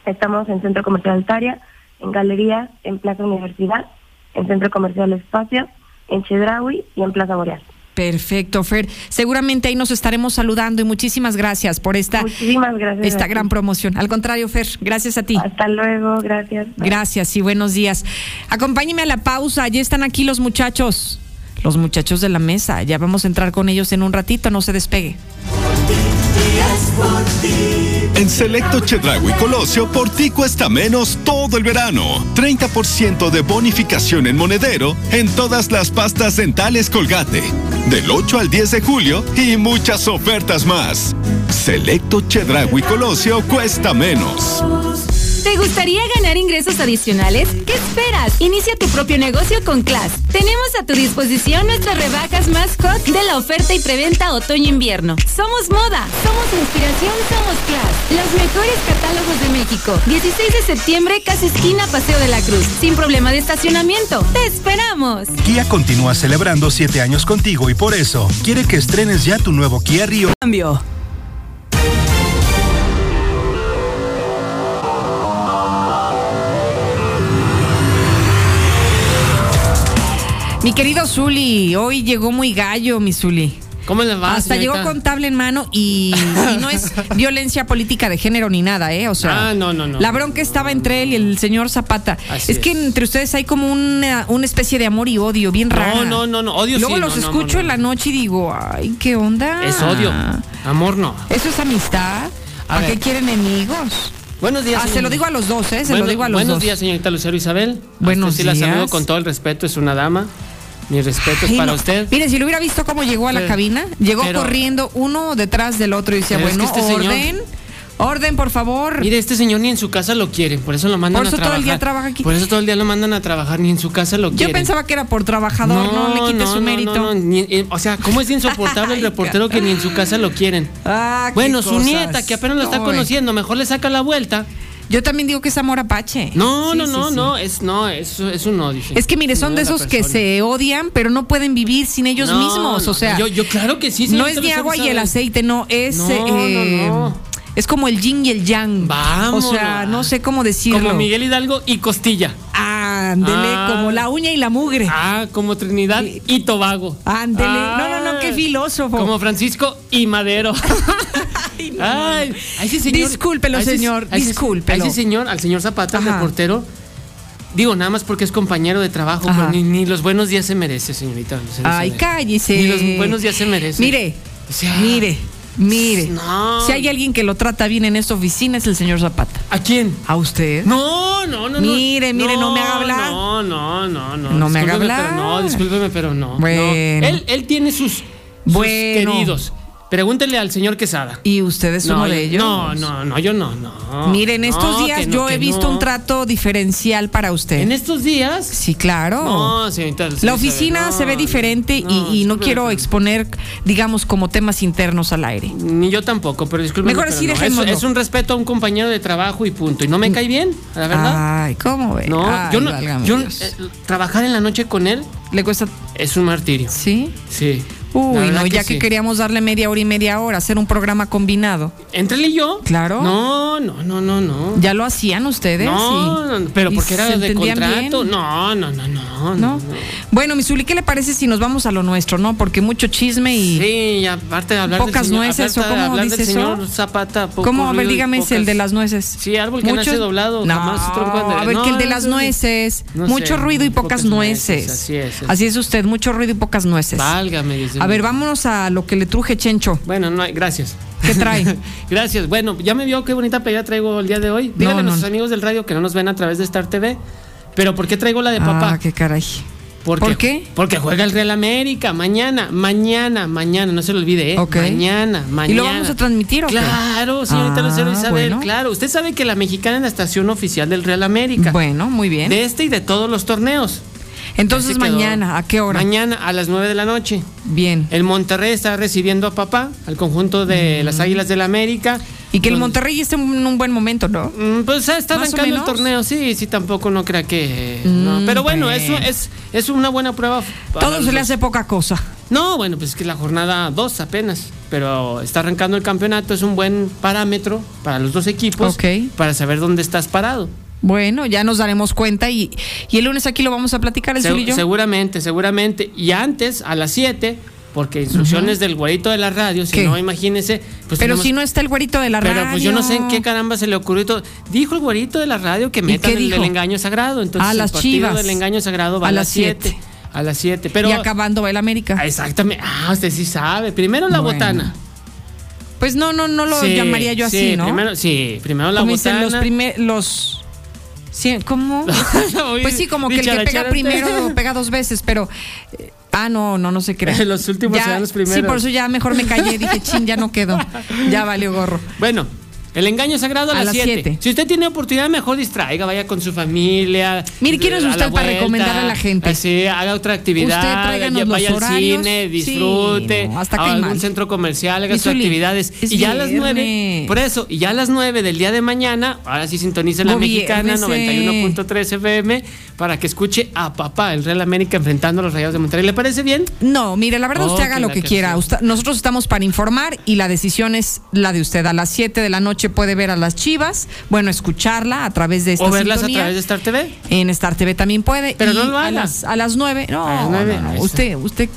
estamos en Centro Comercial Altaria, en Galería, en Plaza Universidad, en Centro Comercial Espacio, en Chedraui y en Plaza Boreal.
Perfecto, Fer. Seguramente ahí nos estaremos saludando y muchísimas gracias por esta,
gracias
esta gran promoción. Al contrario, Fer, gracias a ti.
Hasta luego, gracias.
Gracias y buenos días. Acompáñeme a la pausa, ya están aquí los muchachos, los muchachos de la mesa. Ya vamos a entrar con ellos en un ratito, no se despegue.
En Selecto Chedrago y Colosio, por ti cuesta menos todo el verano. 30% de bonificación en monedero en todas las pastas dentales Colgate. Del 8 al 10 de julio y muchas ofertas más. Selecto Chedrago y Colosio cuesta menos.
¿Te gustaría ganar ingresos adicionales? ¿Qué esperas? Inicia tu propio negocio con Class. Tenemos a tu disposición nuestras rebajas más hot de la oferta y preventa otoño-invierno. Somos moda, somos inspiración, somos Class. Los mejores catálogos de México. 16 de septiembre, casi esquina Paseo de la Cruz. Sin problema de estacionamiento. ¡Te esperamos!
Kia continúa celebrando siete años contigo y por eso quiere que estrenes ya tu nuevo Kia Rio.
Cambio. Mi querido Zuli, hoy llegó muy gallo, mi Zuli.
¿Cómo le va?
Hasta
señorita?
llegó con tabla en mano y, y no es violencia política de género ni nada, ¿eh? O sea,
Ah, no, no, no.
la bronca estaba entre él y el señor Zapata.
Así
es, que entre ustedes hay como una, una especie de amor y odio bien raro.
No, no, no, no, odio
Luego
sí,
los escucho en la noche y digo, ay, ¿qué onda?
Es odio. Amor no.
¿Eso es amistad?
A
¿A, qué quieren enemigos?
Buenos días.
Ah, se lo digo a los dos, ¿eh? Se
Bueno-
lo digo a los
buenos
dos.
días, señorita Lucero Isabel.
Buenos
usted sí la
días.
saludo con todo el respeto, es una dama. Mi respeto es
Ay,
para
no.
usted.
Mire, si lo hubiera visto cómo llegó a la
Pero-
cabina, llegó
pero-
corriendo uno detrás del otro y decía,
es
bueno,
que este señor-
orden, orden, por favor.
Mire, este señor ni en su casa lo quiere, por eso lo mandan
Por eso
a
todo
trabajar.
el día trabaja aquí.
Por eso todo el día lo mandan a trabajar, ni en su casa lo
Yo
quiere.
pensaba que era por trabajador, no, le quite su mérito.
no, ni- eh, o sea, ¿cómo es insoportable el reportero que ni en su casa lo quieren?
Ah,
bueno, su
cosas.
nieta, que apenas lo está
No,
conociendo, mejor le saca la vuelta.
Yo también digo que es amor apache.
No,
Sí,
no,
sí,
no,
sí.
no, es no, es, es un odio.
Es que mire, son de esos que se odian, pero no pueden vivir sin ellos
No,
mismos.
no,
O sea,
yo- yo claro que sí,
No es ni agua y el aceite, no, es.
No,
eh,
no, no.
Es como el yin y el yang.
Vámonos.
O sea, no sé cómo decirlo.
Como Miguel Hidalgo y Costilla.
Ándele,
Ah.
como la uña y la mugre.
Ah, como Trinidad y Tobago.
Ándele.
Ah.
No, no, no, qué filósofo.
Como Francisco y Madero. Ay, a ese señor.
Discúlpelo,
a ese-
señor,
a ese-
discúlpelo.
A ese señor, al señor Zapata, el reportero. Digo, nada más porque es compañero de trabajo, pero ni, ni los buenos días se merece, señorita.
Ay,
Isabel.
cállese.
Ni los buenos días se merece.
Mire,
O sea,
mire, mire.
No.
Si hay alguien que lo trata bien en esta oficina es el señor Zapata.
¿A quién?
¿A usted?
No, no, no. no.
Mire, mire, no me haga hablar.
No, no, no, no.
No me haga hablar.
pero no, discúlpeme, pero no.
Bueno.
no. Él, él tiene sus, sus
Bueno.
queridos. Pregúntele al señor Quesada.
¿Y usted es
No,
uno
yo-
de ellos?
No, no, no, yo no, no.
Miren, estos
No,
días yo he visto un trato diferencial para usted.
¿En estos días?
Sí, claro.
No, señorita. Lucero
La oficina se ve diferente y-
no,
y, no
discúlpeme,
quiero exponer, digamos, como temas internos al aire.
Ni yo tampoco, pero discúlpeme.
Mejor así
es,
dejémoslo.
es un respeto a un compañero de trabajo y punto. Y no me cae bien, la verdad.
Ay, ¿cómo ve?
No,
Ay,
yo no. yo, eh, trabajar en la noche con él
Le cuesta.
es un martirio.
¿Sí?
Sí.
Uy, no, ya que,
sí.
queríamos darle media hora y media hora, hacer un programa combinado.
¿Entre él y yo?
Claro.
No, no, no, no, no.
¿Ya lo hacían ustedes?
No, no, pero
¿Y
porque era de contrato.
bien?
No, no, no, no,
¿No? Bueno, Misuli, ¿qué le parece si nos vamos a lo nuestro, no? Porque mucho chisme y.
Sí, y aparte de hablar
Pocas
del señor,
nueces, ¿o cómo dice
del
eso?
señor Zapata.
¿Cómo? A ver, dígame, es el de las nueces.
Sí, árbol que nace doblado,
No,
jamás de-
a ver, que el de las nueces. Mucho
sé,
ruido y pocas,
pocas
nueces.
nueces, así es, así
Así es usted, mucho ruido y pocas nueces.
Válgame, dice.
A ver, vámonos a lo que le truje Chencho.
Bueno, no hay, gracias.
¿Qué trae?
gracias. Bueno, ya me vio qué bonita playera traigo el día de hoy. Díganle
No,
a nuestros amigos del radio que no nos ven a través de Star TV. Pero ¿por qué traigo la de papá?
Ah, qué caray.
Porque,
¿Por qué?
Porque juega el Real América mañana, mañana, mañana, no se lo olvide, ¿eh? Mañana, mañana.
¿Y lo vamos a transmitir o qué?
Claro, señorita
Ah,
Lucero Isabel,
bueno.
claro. Usted sabe que la mexicana es la estación oficial del Real América.
Bueno, muy bien.
De este y de todos los torneos.
Entonces mañana, ¿a qué hora?
Mañana a las 9 de la noche.
Bien.
El Monterrey está recibiendo a papá, al conjunto de las Águilas del América.
Y que el Monterrey esté en un buen momento, ¿no?
Mm, Pues está
¿Más o
arrancando el torneo, sí, sí, tampoco no crea que. no.
Mm,
Pero bueno, eso es, es una buena prueba.
Todo se le hace poca cosa.
No, bueno, pues es que la jornada 2 apenas. Pero está arrancando el campeonato, es un buen parámetro para los dos equipos.
Ok.
Para saber dónde estás parado.
Bueno, ya nos daremos cuenta y, y el lunes aquí lo vamos a platicar el
Se-
Zul y yo.
seguramente, seguramente. Y antes, a las 7, porque instrucciones del güerito de la radio, si
¿Qué?
no, imagínense. Pues
Pero
tenemos-
si no está el güerito de la
Pero
radio.
pues yo no sé en qué caramba se le ocurrió y todo. Dijo el güerito de la radio que metan el del engaño sagrado. Entonces
las
el partido
Chivas.
del engaño sagrado va
A
a,
las
las 7. A las 7. Pero.
Y acabando va el América.
Ah, Exactamente. Ah, usted sí sabe. Primero la
Bueno.
botana.
Pues no, no, no lo
Sí,
llamaría yo así,
sí,
¿no?
Primero, sí, primero la
Como dicen,
botana.
los primer, los sí, ¿cómo? Pues sí, como que el que pega primero pega dos veces, pero eh, ah, no, no, no se crea.
Los últimos
Ya,
serán los
Sí,
primeros.
por eso ya mejor me callé, dije, chin, ya no quedó. Ya valió gorro.
Bueno, El engaño sagrado a,
A
las
las
7.
siete.
Si usted tiene oportunidad, mejor distraiga, vaya con su familia.
Mire, ¿quién es
a
usted para recomendarle a la gente?
Así, haga otra actividad.
Usted
vaya
los
al cine,
Sí,
disfrute.
no, hasta
a
cae
algún
mal.
centro comercial, haga sus actividades.
es
y ya a las 9,
viernes.
por eso, y ya a las 9 del día de mañana, ahora sí sintonice la mexicana
Gobiérnese.
91.3 FM para que escuche a papá, el Real América enfrentando a los Rayados de Monterrey. ¿Le parece bien?
No, mire, la verdad
Oh,
usted haga
que
lo que
que
quiera.
sí.
Usted- nosotros estamos para informar y la decisión es la de usted. A las 7 de la noche puede ver a las Chivas, bueno, escucharla a través de esta
O verlas
sintonía.
a través de Star TV.
En Star TV también puede.
Pero
y
no lo
a
haga.
las, a las 9. No,
A las nueve,
no, no,
ahí está.
usted, usted,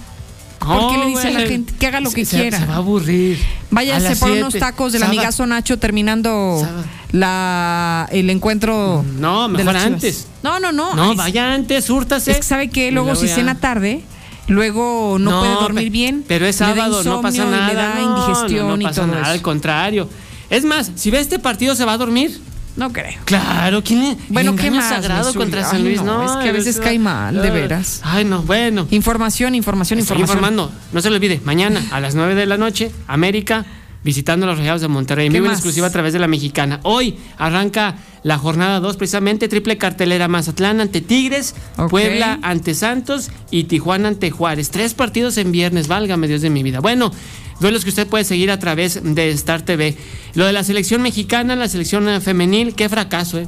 ¿por qué le dice a la gente que haga lo que
Se-
quiera?
Se va a aburrir. A
Váyase
las
por
siete.
unos tacos del
Sábado.
amigazo Nacho terminando la el encuentro.
No, mejor antes.
No, no, no.
No,
Ay,
vaya antes, súrtase.
Es que sabe que luego si cena tarde, luego no,
No,
puede dormir bien.
Pero es sábado, no pasa nada.
Le da
no,
indigestión
no, no
y
pasa
todo
nada, al contrario. Es más, si ve este partido, ¿se va a dormir?
No creo.
Claro, ¿quién le-
Bueno, ¿qué más,
sagrado contra San Luis?
no,
No,
es que a veces cae mal, de veras.
Ay, no, bueno.
Información, información,
Estoy
información.
informando. No se lo olvide, mañana a las 9 de la noche, América visitando a los Rayados de Monterrey. En
¿Qué
vivo en exclusiva a través de la mexicana. Hoy arranca la jornada 2, precisamente triple cartelera Mazatlán ante Tigres. Puebla ante Santos y Tijuana ante Juárez. Tres partidos en viernes, válgame Dios de mi vida. Bueno, duelos que usted puede seguir a través de Star TV. Lo de la selección mexicana, la selección femenil, qué fracaso, ¿eh?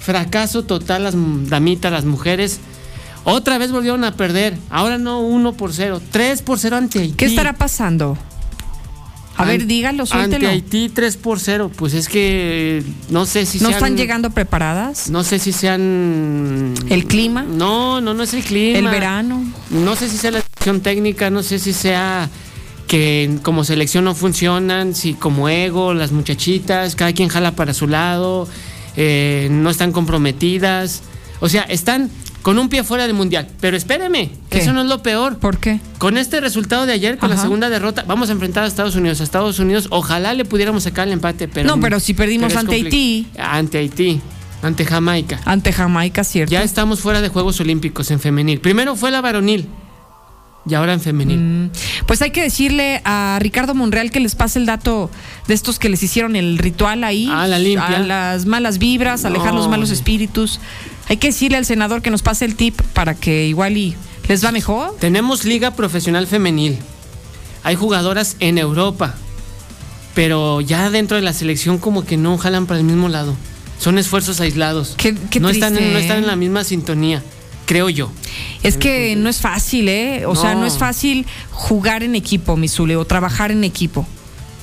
Fracaso total, las damitas, las mujeres. Otra vez volvieron a perder. Ahora no 1 por 0, 3 por 0 ante Haití.
¿Qué estará pasando? A ver, dígalo, suéltelo.
Ante Haití 3 por 0. Pues es que no sé si
¿No
sean-
están llegando preparadas?
No sé si sean.
¿El clima?
No, no, no es el clima.
¿El verano?
No sé si sea la selección técnica, no sé si sea que como selección no funcionan, si como ego, las muchachitas, cada quien jala para su lado, eh, no están comprometidas. O sea, están con un pie fuera del mundial. Pero espéreme, que
¿Qué?
eso no es lo peor.
¿Por qué?
Con este resultado de ayer, con la segunda derrota, vamos a enfrentar a Estados Unidos. A Estados Unidos, ojalá le pudiéramos sacar el empate, pero.
No, pero si perdimos
pero
ante Haití.
Ante Haití, ante Jamaica.
Ante Jamaica, ¿cierto?
Ya estamos fuera de Juegos Olímpicos en femenil. Primero fue la varonil y ahora en femenil.
Pues hay que decirle a Ricardo Monreal que les pase el dato de estos que les hicieron el ritual ahí.
Ah, la limpia.
A las malas vibras, alejar
No.
los malos espíritus. Hay que decirle al senador que nos pase el tip para que igual y les va mejor.
Tenemos liga profesional femenil. Hay jugadoras en Europa, pero ya dentro de la selección como que no jalan para el mismo lado. Son esfuerzos aislados.
qué
no, están, en-
triste,
no están en la misma sintonía, creo yo.
Es que no es fácil, ¿eh? O sea,
No.
no es fácil jugar en equipo, Misule, o trabajar en equipo.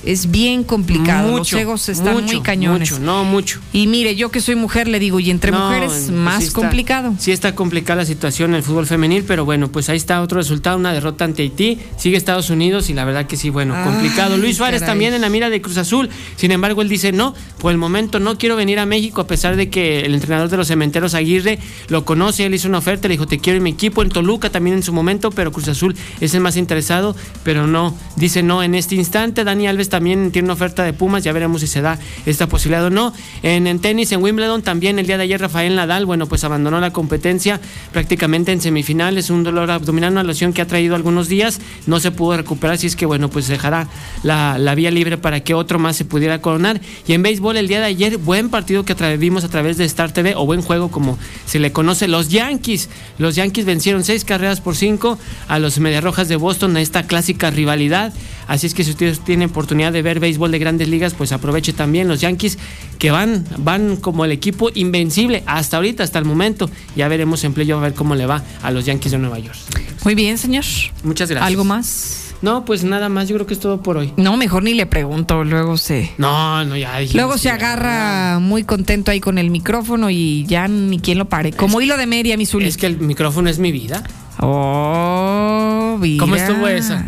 Es bien complicado.
Mucho,
los egos están
mucho,
muy cañones.
Mucho, no, mucho.
Y mire, yo que soy mujer le digo, y entre
No,
mujeres
pues
más
sí está-
complicado.
Sí está complicada la situación en el fútbol femenil, pero bueno, pues ahí está otro resultado, una derrota ante Haití, sigue Estados Unidos y la verdad que sí, bueno,
Ay,
complicado. Luis Suárez
caray.
también en la mira de Cruz Azul, sin embargo él dice, no, por el momento no quiero venir a México a pesar de que el entrenador de los cementeros Aguirre lo conoce, él hizo una oferta, le dijo, te quiero en mi equipo, en Toluca también en su momento, pero Cruz Azul es el más interesado, pero no, dice no en este instante, Dani Alves también tiene una oferta de Pumas, ya veremos si se da esta posibilidad o no. En, en tenis, en Wimbledon, también el día de ayer Rafael Nadal, bueno, pues abandonó la competencia prácticamente en semifinales, un dolor abdominal, una lesión que ha traído algunos días, no se pudo recuperar, así es que bueno, pues dejará la, la vía libre para que otro más se pudiera coronar. Y en béisbol el día de ayer, buen partido que vimos a través de Star TV, o buen juego como se le conoce, los Yankees. Los Yankees vencieron seis carreras por cinco a los Mediarrojas de Boston, a esta clásica rivalidad. Así es que si ustedes tienen oportunidad de ver béisbol de grandes ligas, pues aproveche también los Yankees que van, van como el equipo invencible hasta ahorita, hasta el momento. Ya veremos en playoff a ver cómo le va a los Yankees de Nueva York.
Muy bien, señor.
Muchas gracias.
¿Algo más?
No, pues nada más, yo creo que es todo por hoy.
No, mejor ni le pregunto, luego se...
No, no, ya dijimos
Luego se agarra muy contento ahí con el micrófono y ya ni quien lo pare. Como hilo de media, mi Zuli.
Es que el micrófono es mi vida.
Oh, mira.
¿Cómo estuvo esa?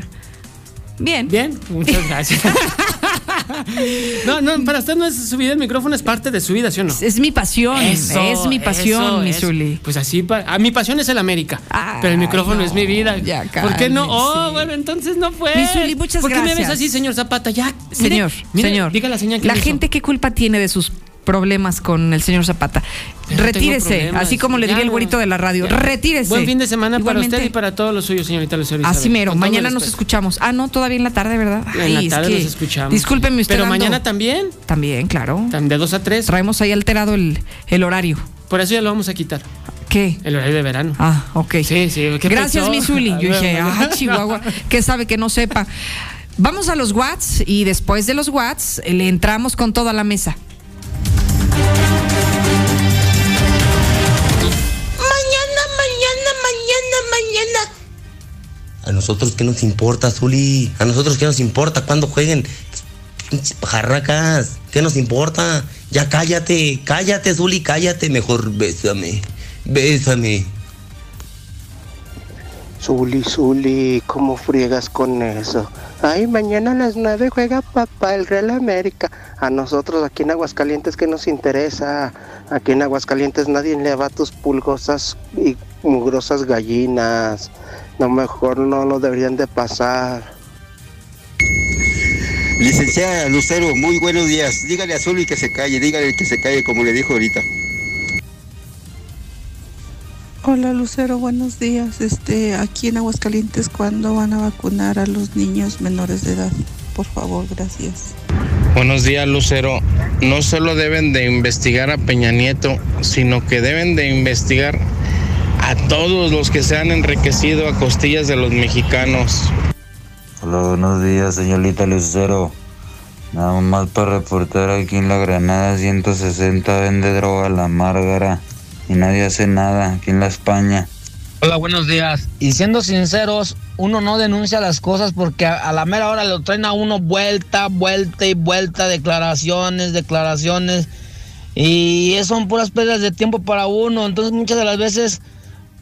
Bien.
Bien, muchas gracias. no, no, para usted no es su vida, el micrófono es parte de su vida, ¿sí o no?
Es mi pasión,
Eso,
es mi pasión,
eso
mi
es. Pues así, pa- ah, mi pasión es el América, pero el micrófono
no,
es mi vida.
ya
¿Por qué no? Oh, bueno, entonces no fue.
Mi Zuli, muchas
¿Por qué me ves
gracias.
así, señor Zapata? Ya,
Señor,
mire,
señor.
Diga la señal que
La
hizo.
gente, ¿qué culpa tiene de sus problemas con el señor Zapata.
No
Retírese, así como le diría el güerito de la radio.
Ya.
Retírese.
Buen fin de semana
Igualmente.
para usted y para todos los suyos, señorita Lucero
Así
Isabel.
mero,
Con todo
mañana nos escuchamos. Ah, no, todavía en la tarde, ¿verdad?
En
Ay,
la
es
tarde los escuchamos.
Discúlpeme usted.
Pero
ando-
mañana también.
También, claro.
De 2 a 3.
Traemos ahí alterado el, el horario.
Por eso ya lo vamos a quitar.
¿Qué?
El horario de verano.
Ah, ok.
Sí, sí. ¿qué
Gracias,
pensó?
mi Zuli. Yo dije,
Ah,
ah, Chihuahua, que sabe que no sepa. Vamos a los Watts y después de los Watts eh, le entramos con toda la mesa.
Mañana, mañana, mañana, mañana.
A nosotros qué nos importa, Zuli. A nosotros qué nos importa cuando jueguen. Pinches pajarracas. ¿Qué nos importa? Ya cállate, cállate, Zuli, cállate. Mejor bésame. Bésame.
Zuli, Zuli, ¿cómo friegas con eso? Ay, mañana a las 9 juega papá el Real América. A nosotros aquí en Aguascalientes, ¿qué nos interesa? Aquí en Aguascalientes nadie le va a tus pulgosas y mugrosas gallinas. No, mejor no lo deberían de pasar.
Licenciada Lucero, muy buenos días. Dígale a Zuli que se calle, dígale que se calle como le dijo ahorita.
Hola Lucero, buenos días. Este, aquí en Aguascalientes, ¿cuándo van a vacunar a los niños menores de edad? Por favor, gracias.
Buenos días, Lucero. No solo deben de investigar a Peña Nieto, sino que deben de investigar a todos los que se han enriquecido a costillas de los mexicanos.
Hola, buenos días, señorita Lucero. Nada más para reportar aquí en la Granada 160 vende droga a la Márgara y nadie hace nada aquí en la España.
Hola, buenos días. Y siendo sinceros, uno no denuncia las cosas porque a, a la mera hora lo traen a uno vuelta, vuelta y vuelta, declaraciones, declaraciones. Y son puras pérdidas de tiempo para uno. Entonces muchas de las veces,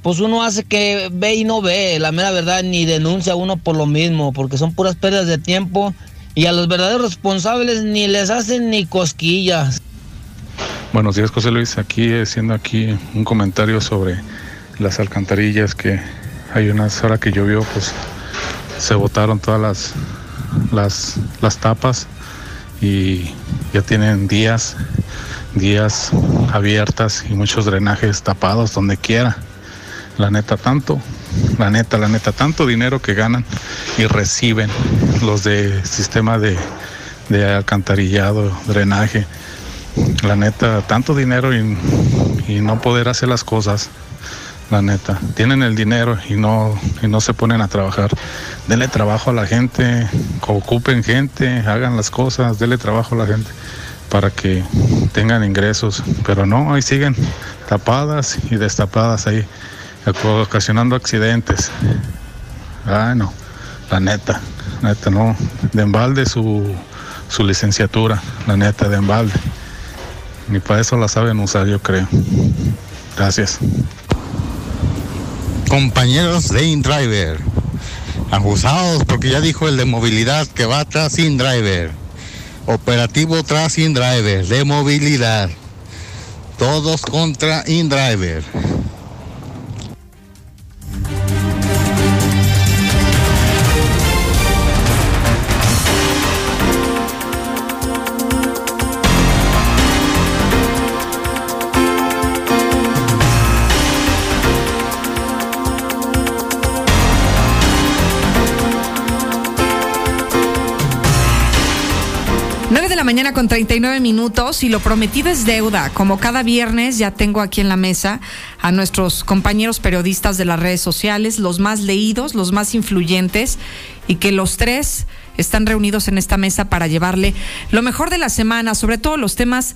pues uno hace que ve y no ve. La mera verdad, ni denuncia a uno por lo mismo, porque son puras pérdidas de tiempo. Y a los verdaderos responsables ni les hacen ni cosquillas.
Buenos días, José Luis. Aquí haciendo aquí un comentario sobre las alcantarillas que hay unas horas que llovió, pues se botaron todas las, las, las tapas y ya tienen días, días abiertas y muchos drenajes tapados donde quiera. La neta tanto, la neta, la neta, tanto dinero que ganan y reciben los de sistema de, de alcantarillado, drenaje. La neta, tanto dinero y, y no poder hacer las cosas. La neta, tienen el dinero y no, y no se ponen a trabajar. Denle trabajo a la gente, ocupen gente, hagan las cosas, denle trabajo a la gente para que tengan ingresos. Pero no, ahí siguen tapadas y destapadas ahí, ocasionando accidentes. Ah, no, la neta, neta, no. De embalde su, su licenciatura, la neta, de embalde. Ni para eso la saben usar, yo creo. Gracias.
Compañeros de InDriver, acusados porque ya dijo el de movilidad que va tras InDriver. Operativo tras InDriver de movilidad. Todos contra InDriver.
La mañana con 39 minutos y lo prometido es deuda. Como cada viernes ya tengo aquí en la mesa a nuestros compañeros periodistas de las redes sociales, los más leídos, los más influyentes y que los tres están reunidos en esta mesa para llevarle lo mejor de la semana, sobre todo los temas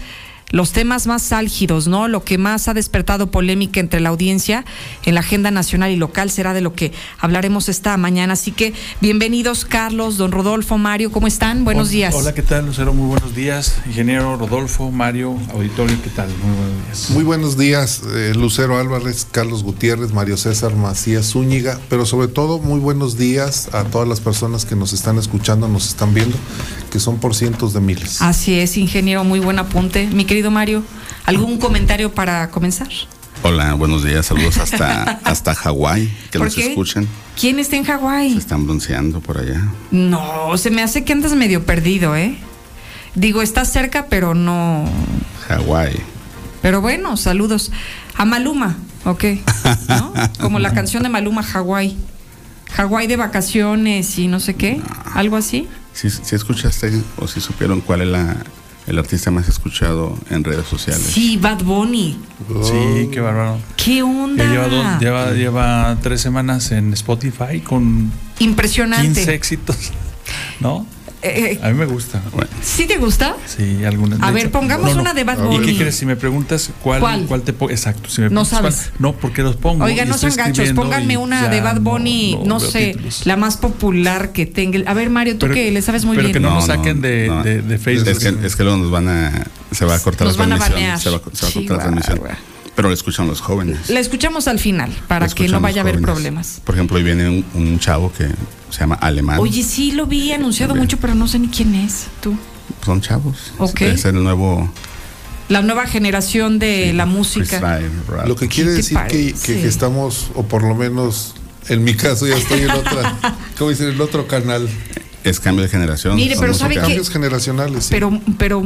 los temas más álgidos, ¿no? Lo que más ha despertado polémica entre la audiencia en la agenda nacional y local será de lo que hablaremos esta mañana. Así que bienvenidos, Carlos, don Rodolfo, Mario, ¿cómo están? Buenos
Hola-
días.
Hola, ¿qué tal, Lucero? Muy buenos días. Ingeniero Rodolfo, Mario, auditorio, ¿qué tal? Muy buenos días.
Muy buenos días, eh, Lucero Álvarez, Carlos Gutiérrez, Mario César Macías Zúñiga, pero sobre todo muy buenos días a todas las personas que nos están escuchando, nos están viendo, que son por cientos de miles.
Así es, ingeniero, muy buen apunte. Mi querido Mario, ¿algún comentario para comenzar?
Hola, buenos días, saludos hasta, hasta Hawái, que
¿Por
nos
qué?
escuchen.
¿Quién está en Hawái?
Están bronceando por allá.
No, se me hace que andas medio perdido, ¿eh? Digo, estás cerca, pero no.
Hawái.
Pero bueno, saludos a Maluma, ¿ok? ¿No? Como la canción de Maluma, Hawái. Hawái de vacaciones y no sé qué, algo así.
Si, si escuchaste o si supieron cuál es la, el artista más escuchado en redes sociales.
Sí, Bad Bunny.
Sí, qué bárbaro.
¿Qué onda?
Lleva, dos- lleva, lleva tres semanas en Spotify con
Impresionante.
15 éxitos. ¿No?
Eh,
A mí me gusta.
¿Sí te gusta?
Sí, algunas.
A ver, pongamos una de Bad
¿Y
Bunny.
qué crees? Si me preguntas cuál,
¿Cuál?
cuál te pongo. Exacto. Si me
No
preguntas cuál-
sabes.
no, porque los pongo.
Oiga,
y
no son gachos,
escribiendo
pónganme
y
una de Bad Bunny, no,
veo
sé,
títulos.
la más popular que tenga. A ver, Mario, tú
Pero-
que le sabes muy
pero
bien.
que no, nos saquen de,
no.
de, de Facebook.
Es que, es que luego nos van a. Se va a cortar
Nos
la
van a
transmisión.
banear.
Se va, se va a cortar la transmisión. Pero lo escuchan los jóvenes.
La escuchamos al final para que no vaya a haber problemas.
Por ejemplo, hoy viene un, un chavo que se llama Alemán.
Oye, sí lo vi anunciado mucho, pero no sé ni quién es. Tú.
Son chavos.
Ok.
Es el nuevo.
La nueva generación de la música.
freestyle rap.
Lo que quiere decir que,
parece?
que- que estamos, o por lo menos en mi caso, ya estoy en otra, ¿cómo dicen? En otro canal.
Es cambio de generación.
Mire, pero.
Cambios generacionales. sí.
Pero, pero,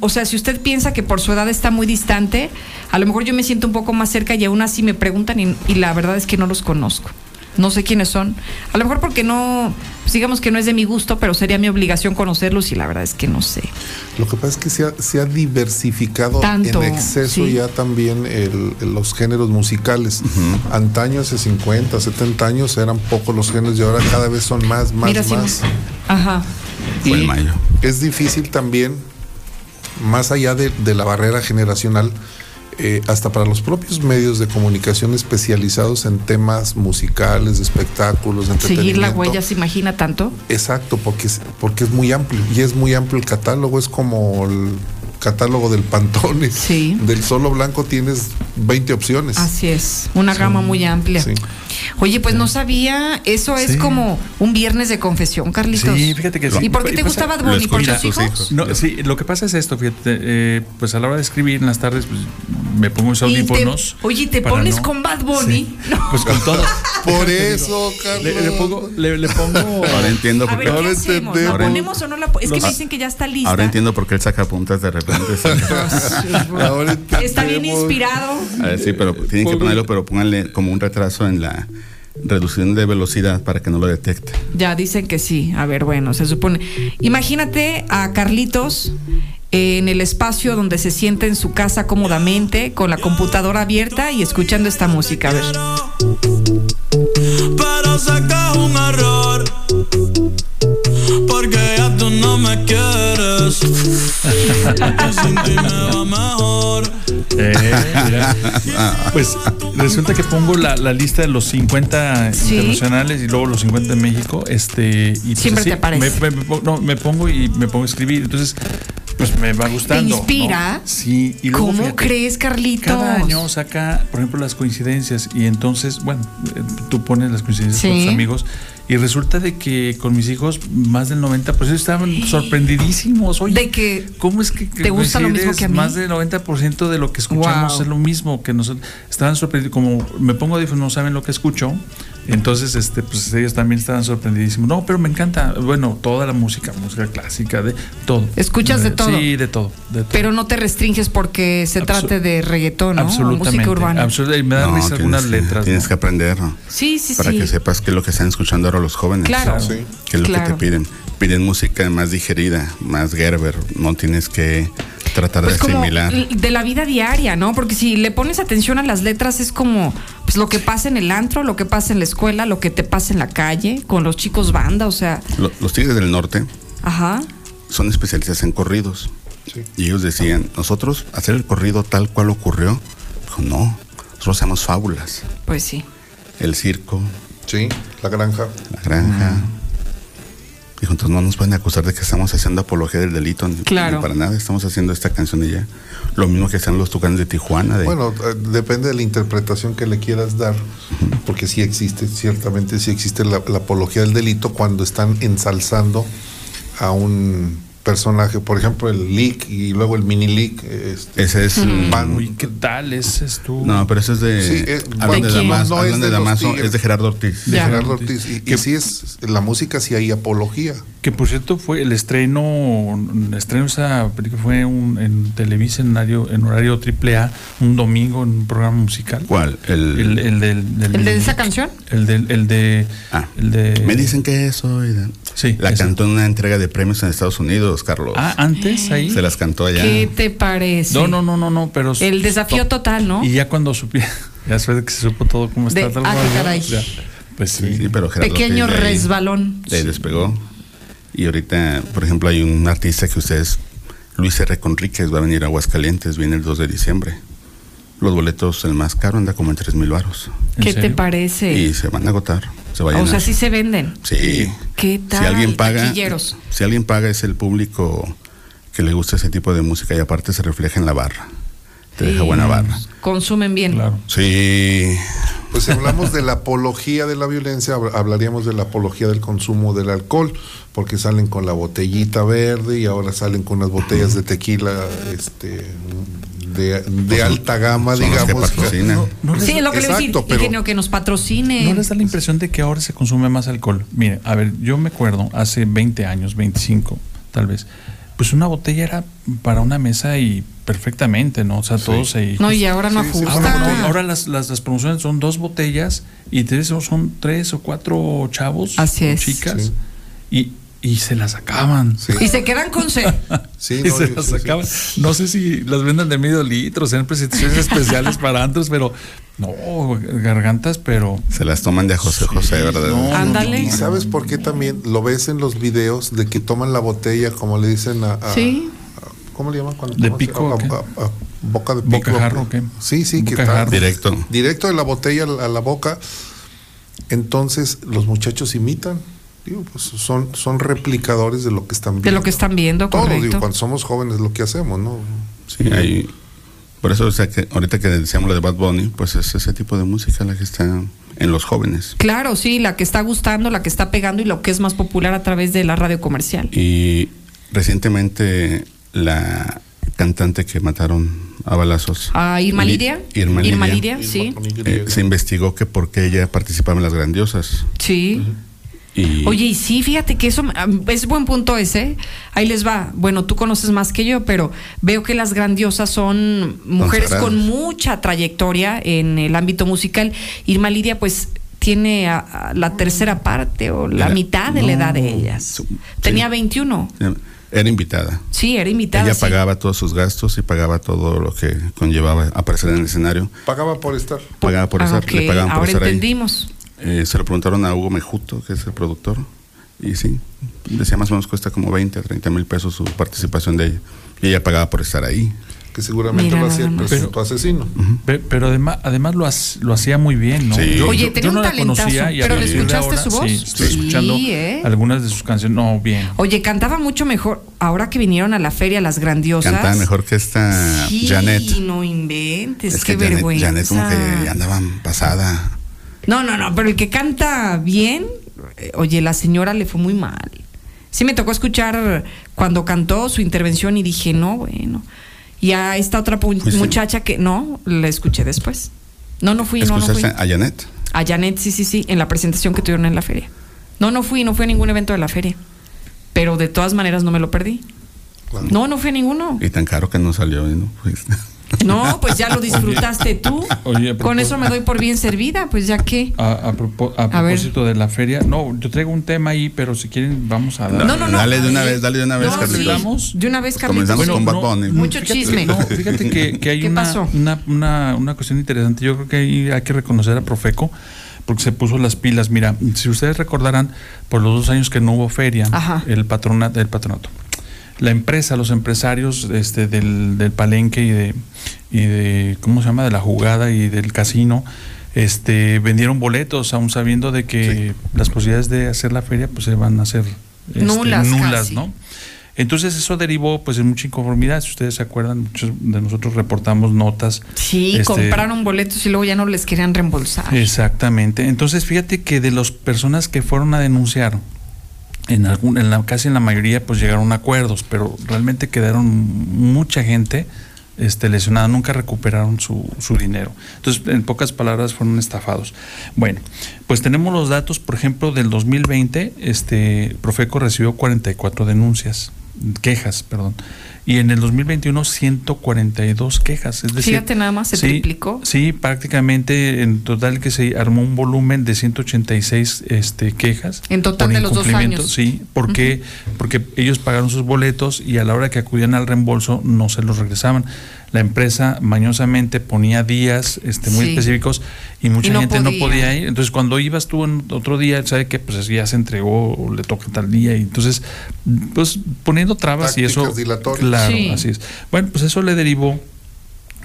o sea, si usted piensa que por su edad está muy distante, a lo mejor yo me siento un poco más cerca y aún así me preguntan y, y la verdad es que no los conozco. No sé quiénes son. A lo mejor porque no, pues digamos que no es de mi gusto, pero sería mi obligación conocerlos y la verdad es que no sé.
Lo que pasa es que se ha, se ha diversificado
Tanto,
en exceso
sí.
ya también el- los géneros musicales. Antaño, hace 50, 70 años, eran pocos los géneros y ahora cada vez son más, más,
Mira,
más.
Ajá.
Y
mayo.
es difícil también, más allá de, de la barrera generacional, eh, hasta para los propios medios de comunicación especializados en temas musicales, de espectáculos, de
Seguir la huella se imagina tanto.
Exacto, porque es, porque es muy amplio y es muy amplio el catálogo, es como el catálogo del Pantone. Del solo blanco tienes 20 opciones.
Así es, una gama muy amplia.
Sí.
Oye, pues no sabía, eso es
Sí.
como un viernes de confesión, Carlitos.
Sí, fíjate que sí.
¿Y por qué te
pasa-
gustaba Bad Bunny? ¿Por tus hijos?
No, sí, lo que pasa es esto, fíjate, eh, pues a la hora de escribir en las tardes, pues me pongo mis audífonos.
oye, ¿te pones
no-
con Bad Bunny?
Pues con todo.
Por eso,
Le, le pongo, le, le pongo.
Ahora entiendo por qué.
¿qué hacemos? ¿La
Ahora-
ponemos o no la po- Es que
Los-
me dicen que ya está lista.
Ahora entiendo por qué él saca puntas de repente.
Ahora
Está bien inspirado.
A ver, sí, pero tienen que ponerlo, pero pónganle como un retraso en la reducción de velocidad para que no lo detecte.
Ya dicen que sí. A ver, bueno, se supone. Imagínate a Carlitos en el espacio donde se siente en su casa cómodamente, con la computadora abierta y escuchando esta música. A ver.
Pero sé que es un error. Porque ya tú no me quieres. Que sin ti me va mejor.
Eh, mira. Pues resulta que pongo la, la lista de los 50
Sí.
internacionales y luego los 50 en México. Este, y pues
Siempre
así
te aparece.
Me, me- me pongo- no, me pongo y me pongo a escribir. Entonces, pues me va gustando. ¿no?
inspira?
Sí. Y luego,
¿Cómo
fíjate,
crees, Carlitos?
Cada año saca, por ejemplo, las coincidencias y entonces, bueno, eh, tú pones las coincidencias con
Sí.
tus amigos y resulta de que con mis hijos más del 90% estaban sorprendidísimos. Oye,
De que
¿cómo es que, que
te gusta lo mismo que a mí?
Más del 90% de lo que escuchamos
Wow.
es lo mismo que nosotros estaban sorprendidos como me pongo audífonos no saben lo que escucho entonces este pues ellos también estaban sorprendidísimos no pero me encanta bueno toda la música música clásica de todo
¿Escuchas de todo?
sí de todo, de todo.
Pero no te restringes porque se trate de reggaetón, ¿no? O
absolutamente
música urbana.
absolutamente y me da
No,
risa algunas
que-
letras
Tienes
¿no?
que aprender, ¿no?
Sí, sí,
Para
sí.
que sepas qué es lo que están escuchando ahora los jóvenes.
Claro.
Sí. ¿Qué es lo
Claro.
que te piden? Piden música más digerida, más Gerber. No tienes que tratar
Pues
de
como
asimilar.
de la vida diaria, ¿no? Porque si le pones atención a las letras es como pues lo que pasa en el antro, lo que pasa en la escuela, lo que te pasa en la calle, con los chicos banda, o sea,
Lo- los Tigres del Norte
ajá.
son especialistas en corridos. Y ellos decían, nosotros hacer el corrido tal cual ocurrió. Dijo, no, nosotros hacemos fábulas.
Pues sí.
El circo,
Sí, la granja.
la granja. Dijo, entonces no nos pueden acusar de que estamos haciendo apología del delito. ni-
Claro.
ni para nada, estamos haciendo esta canción y ya. Lo mismo que están los tucanes de Tijuana. De,
Bueno, eh, depende de la interpretación que le quieras dar, porque sí existe, ciertamente sí existe la, la apología del delito cuando están ensalzando a un personaje. Por ejemplo, el leak y luego el mini leak. Este,
Ese es.
Mm.
van-
Uy, ¿qué tal? Ese es tú.
No, pero ese es de.
Sí, eh,
hablan
bueno,
de
no,
Damaso,
no es
hablan
de
Damaso, es de Gerardo Ortiz.
de. Gerardo Ortiz. Y, y sí es, la música sí hay apología.
Que por cierto fue el estreno, el estreno de esa película fue un, en Televisa en horario, en horario triple A, un domingo en un programa musical.
¿Cuál? El,
El, el del, del-
¿El de esa canción?
El del, el de,
Ah,
el de
me dicen que soy.
Sí,
La
ese.
cantó en una entrega de premios en Estados Unidos, Carlos.
Ah, antes ahí.
Se las cantó allá.
¿Qué te parece?
No, no, no, no, no, pero
El desafío total, ¿no?
Y ya cuando supi, ya después de que se supo todo cómo
De-
está tal
ah, qué
rollo,
caray.
ya, pues sí.
Sí, pero Gerardo
Pequeño
Ortiz de ahí-
resbalón.
ahí despegó. Y ahorita, por ejemplo, hay un artista que ustedes, Luis R. Conríquez, va a venir a Aguascalientes, viene el 2 de diciembre. Los boletos, el más caro, anda como en 3 mil baros.
¿Qué te parece?
Y se van a agotar. Se va a
o sea, sí se venden.
Sí.
¿Qué tal?
Si alguien paga, si alguien paga es el público que le gusta ese tipo de música y aparte se refleja en la barra. Te deja buena barra.
Consumen bien.
Sí.
Pues si hablamos de la apología de la violencia, hab- hablaríamos de la apología del consumo del alcohol, porque salen con la botellita verde y ahora salen con unas botellas de tequila este de, de alta gama,
son los que
digamos.
patrocinan.
No, no les-
Sí, lo que le
Exacto,
decir.
pero-
que, no, que nos patrocine.
¿No les da la impresión de que ahora se consume más alcohol? Mire, a ver, yo me acuerdo hace 20 años, 25 tal vez, pues una botella era para una mesa y perfectamente, ¿no? O sea, todos se...
No, y ahora no
Sí,
ajusta.
Ahora, las, las, las promociones son dos botellas y tres, son tres o cuatro chavos
Así
o
es.
chicas y, y se las acaban.
Y se quedan con sed.
Sí,
Y
no,
se
sí,
las
sí, sí.
acaban. No sé si las vendan de medio litro, sean presentaciones especiales para antros, pero no, gargantas, pero
Se las toman de a José José, ¿verdad?
no,
Ándale.
¿Y sabes por qué también lo ves en los videos de que toman la botella, como le dicen a. a-
Sí.
a- ¿Cómo le llaman? Cuando
¿De pico
A- a- a- boca de pico.
¿Bocajarro qué?
Sí, sí, que
Bocajarro.
está
Directo.
directo de la botella a la- a la boca. Entonces los muchachos imitan. Digo, pues son, son replicadores de lo que están viendo.
De lo que están viendo,
Todos,
correcto.
digo, cuando somos jóvenes lo que hacemos, ¿no?
Sí, hay. Por eso, o sea, que ahorita que decíamos lo de Bad Bunny, pues es ese tipo de música la que está en los jóvenes.
Claro, sí, la que está gustando, la que está pegando y lo que es más popular a través de la radio comercial.
Y recientemente la cantante que mataron a balazos.
¿A Irma
Li-
Lidia?
Irma Lidia.
Lidia, sí.
eh, se investigó que porque ella participaba en las grandiosas.
Sí.
Y
Oye, y sí, fíjate que eso es buen punto ese. Ahí les va. Bueno, tú conoces más que yo, pero veo que las grandiosas son mujeres con mucha trayectoria en el ámbito musical. Irma Lidia, pues tiene a- a la tercera parte o la
Era-
mitad de la edad de ellas.
su-
Tenía 21.
era invitada.
Sí, era invitada.
ella
sí.
pagaba todos sus gastos y pagaba todo lo que conllevaba aparecer en el escenario.
Pagaba por estar.
Pagaba por
Ah,
estar, le pagaban por
Ahora
estar ahí. Eh, se lo preguntaron a Hugo Mejuto, que es el productor, y sí, decía más o menos cuesta como 20 a 30 mil pesos su participación de ella. Y ella pagaba por estar ahí.
Que seguramente
Mira
lo
nada
hacía el
más.
presunto asesino.
Pe- Pero además, además lo, hac- lo hacía muy bien, ¿no?
Sí.
Oye, tenía un
no la
talentazo,
conocía y a
pero ¿le escuchaste
ahora,
su voz?
Sí, estoy
Sí,
escuchando
¿eh?
algunas de sus canciones. No, bien.
Oye, cantaba mucho mejor. Ahora que vinieron a la feria las grandiosas.
Cantaba mejor que esta
Sí,
Janet.
no inventes,
Es
qué
que Janet,
vergüenza.
Janet como que andaban pasada.
No, no, no, pero el que canta bien, eh, oye, la señora le fue muy mal. Sí me tocó escuchar cuando cantó su intervención y dije, no, bueno. Y a esta otra pu-
Fuiste-
muchacha que no, la escuché después. No, no fui, no, no fui.
¿Escuchaste a Janet?
A Janet, sí, sí, sí, en la presentación que tuvieron en la feria. No, no fui, no fui a ningún evento de la feria. Pero de todas maneras no me lo perdí. No, no fui a ninguno.
Y tan caro que no salió, ¿no? Pues,
No, pues ya lo disfrutaste tú.
Oye,
Con eso me doy por bien servida, pues ya que.
A, a propo- a
A ver.
propósito de la feria, no, yo traigo un tema ahí, pero si quieren vamos a dar.
No, no, no.
Dale de una vez, dale de una vez,
No, sí,
Carlitos.
de una vez, Carlitos.
Comenzamos con Bad
no.
Mucho
fíjate-
chisme.
No, fíjate que, que hay
¿Qué
una? Una, una, una cuestión interesante. Yo creo que ahí hay que reconocer a Profeco porque se puso las pilas. Mira, si ustedes recordarán, por los dos años que no hubo feria,
Ajá.
el patronato, el patronato. La empresa, los empresarios este, del, del palenque y de, y de, ¿cómo se llama? De la jugada y del casino, este, vendieron boletos, aún sabiendo de que las posibilidades de hacer la feria pues se van a hacer este,
Nulas
nulas
casi.
¿no? Entonces eso derivó pues en mucha inconformidad. Si ustedes se acuerdan, muchos de nosotros reportamos notas.
Sí,
este,
compraron boletos y luego ya no les querían reembolsar.
Exactamente. Entonces fíjate que de las personas que fueron a denunciar en algún, en la, casi en la mayoría pues llegaron a acuerdos, pero realmente quedaron mucha gente este, lesionada, nunca recuperaron su, su dinero. Entonces, en pocas palabras, fueron estafados. Bueno, pues tenemos los datos, por ejemplo, del 2020, este, Profeco recibió 44 denuncias, quejas, perdón. Y en el 2021, 142 quejas. Es decir,
Fíjate nada más, se
sí,
triplicó.
Sí, prácticamente en total que se armó un volumen de 186 este, quejas.
En total de los dos años.
Sí, porque, porque ellos pagaron sus boletos y a la hora que acudían al reembolso no se los regresaban. La empresa mañosamente ponía días este, muy
Sí.
específicos y mucha
Y no
gente no
podía.
ir. Entonces, cuando ibas tú en otro día, sabe que pues ya se entregó o le toca tal día. Y entonces, pues poniendo trabas y eso.
Dilatorias.
Claro,
Sí.
así es. Bueno, pues eso le derivó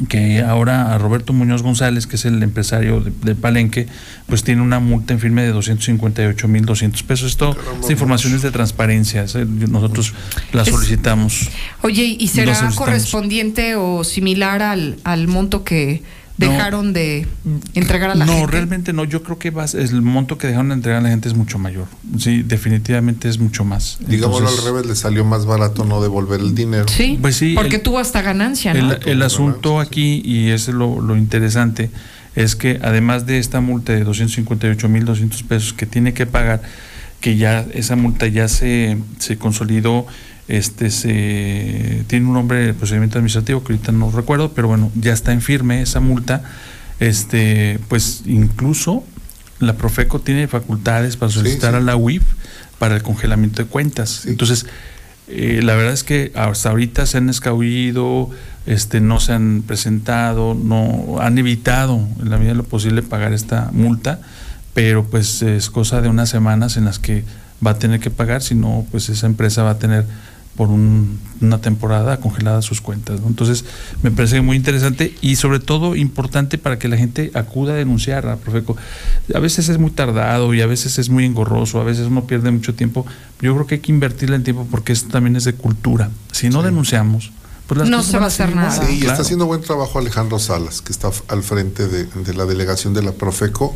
que ahora a Roberto Muñoz González, que es el empresario de, de Palenque, pues tiene una multa en firme de 258 mil 200 pesos. Esto, esta información es de transparencia, nosotros la
Es-
solicitamos.
Oye, ¿y será correspondiente o similar al, al monto que dejaron de entregar a la
no,
gente?
realmente no. Yo creo que va- el monto que dejaron de entregar a la gente es mucho mayor. Sí, definitivamente es mucho más.
Digámoslo
Entonces,
al revés, le salió más barato no devolver el dinero.
Sí,
Pues sí,
porque
el-
tuvo hasta ganancia, ¿no?
El, el asunto aquí, y es lo, lo interesante, es que además de esta multa de 258 mil 200 pesos que tiene que pagar, que ya esa multa ya se, se consolidó, este se tiene un nombre de procedimiento administrativo que ahorita no recuerdo, pero bueno, ya está en firme esa multa, este pues incluso la Profeco tiene facultades para solicitar
sí.
a la UIF para el congelamiento de cuentas. Entonces, eh, la verdad es que hasta ahorita se han escabullido, este, no se han presentado, no han evitado en la medida de lo posible pagar esta multa, pero pues es cosa de unas semanas en las que va a tener que pagar, si no, pues esa empresa va a tener por un- una temporada congeladas sus cuentas. ¿no? Entonces, me parece muy interesante y sobre todo importante para que la gente acuda a denunciar a Profeco. A veces es muy tardado y a veces es muy engorroso, a veces uno pierde mucho tiempo. Yo creo que hay que invertirle en tiempo porque esto también es de cultura. Si no denunciamos, pues las
No
cosas
se va a hacer nada.
Sí, y
Claro.
está haciendo buen trabajo Alejandro Salas, que está al frente de, de la delegación de la Profeco.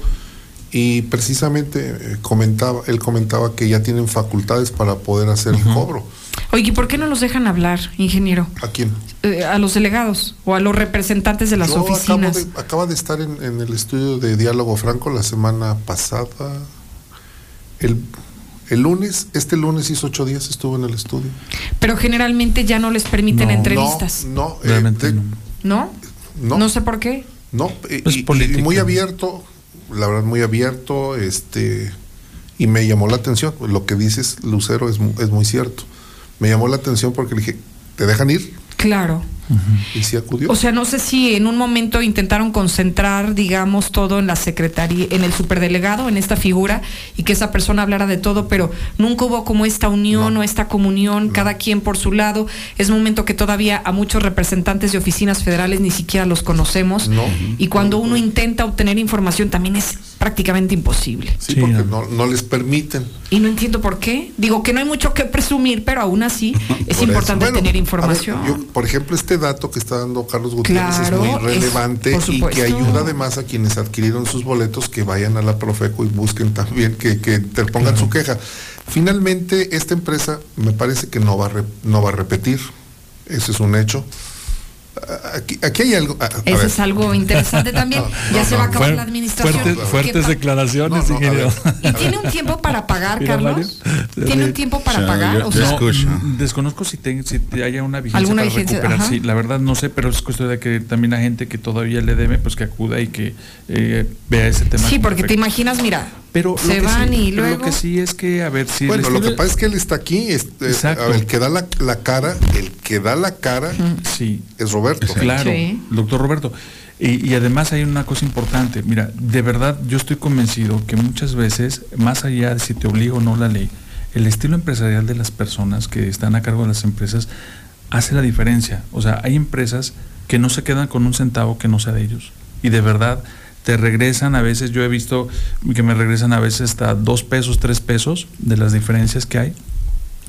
Y precisamente eh, comentaba, él comentaba que ya tienen facultades para poder hacer el cobro.
Oye, ¿y por qué no los dejan hablar, ingeniero?
¿A quién?
Eh, a los delegados o a los representantes de las
Yo
oficinas.
Acabo de, acaba de estar en, en el estudio de Diálogo Franco la semana pasada. El, el lunes, este lunes hizo ocho días estuvo en el estudio.
Pero generalmente ya no les permiten
No,
entrevistas.
No, no, eh,
Realmente
de-
¿No?
no.
No sé por qué.
No, y-
Es
y- muy abierto, la verdad muy abierto, este y me llamó la atención, lo que dices Lucero es muy cierto. Me llamó la atención porque le dije, ¿te dejan ir?
Claro.
Y sí acudió.
O sea, no sé si en un momento intentaron concentrar, digamos, todo en la secretaría, en el superdelegado, en esta figura, y que esa persona hablara de todo, pero nunca hubo como esta unión o esta comunión, cada quien por su lado. Es momento que todavía a muchos representantes de oficinas federales ni siquiera los conocemos.
No.
Y cuando uno intenta obtener información también es prácticamente imposible.
sí, porque no, no les permiten.
Y no entiendo por qué. Digo que no hay mucho que presumir, pero aún así es
Por
importante.
Bueno,
tener
ver,
información.
yo, por ejemplo, este dato que está dando Carlos Gutiérrez
Claro,
es muy relevante y que ayuda además a quienes adquirieron sus boletos que vayan a la Profeco y busquen también que, que interpongan su queja. Finalmente, esta empresa me parece que no va a, re- no va a repetir. Ese es un hecho. Ah, Aquí, aquí hay algo. a- a
Eso
ver.
es algo interesante también.
No,
ya
no,
se va a acabar la administración.
Fuertes,
¿Qué
fuertes
pa-
declaraciones,
No,
ingeniero.
¿Y tiene un tiempo para pagar,
Mira,
Carlos?
Mario.
¿Tiene un tiempo para pagar? O sea,
No, desconozco si, te- si te haya una vigencia
¿Alguna
para
vigencia?
recuperar.
Ajá.
Sí, la verdad no sé, pero es cuestión de que también la gente que todavía le debe, pues que acuda y que eh, vea ese tema.
sí, porque te imaginas, mira,
Pero lo
se
que
van
sí-
y luego.
Lo que sí es que, a ver, si
Bueno, lo que pasa es que él está aquí, este,
Exacto.
a ver, el que da la, la cara, el que da la cara
sí.
es Roberto.
Claro,
Sí.
el doctor Roberto. Y, y además hay una cosa importante. Mira, de verdad yo estoy convencido que muchas veces, más allá de si te obliga o no la ley, el estilo empresarial de las personas que están a cargo de las empresas hace la diferencia. O sea, hay empresas que no se quedan con un centavo que no sea de ellos. Y de verdad te regresan a veces, yo he visto que me regresan a veces hasta dos pesos, tres pesos de las diferencias que hay.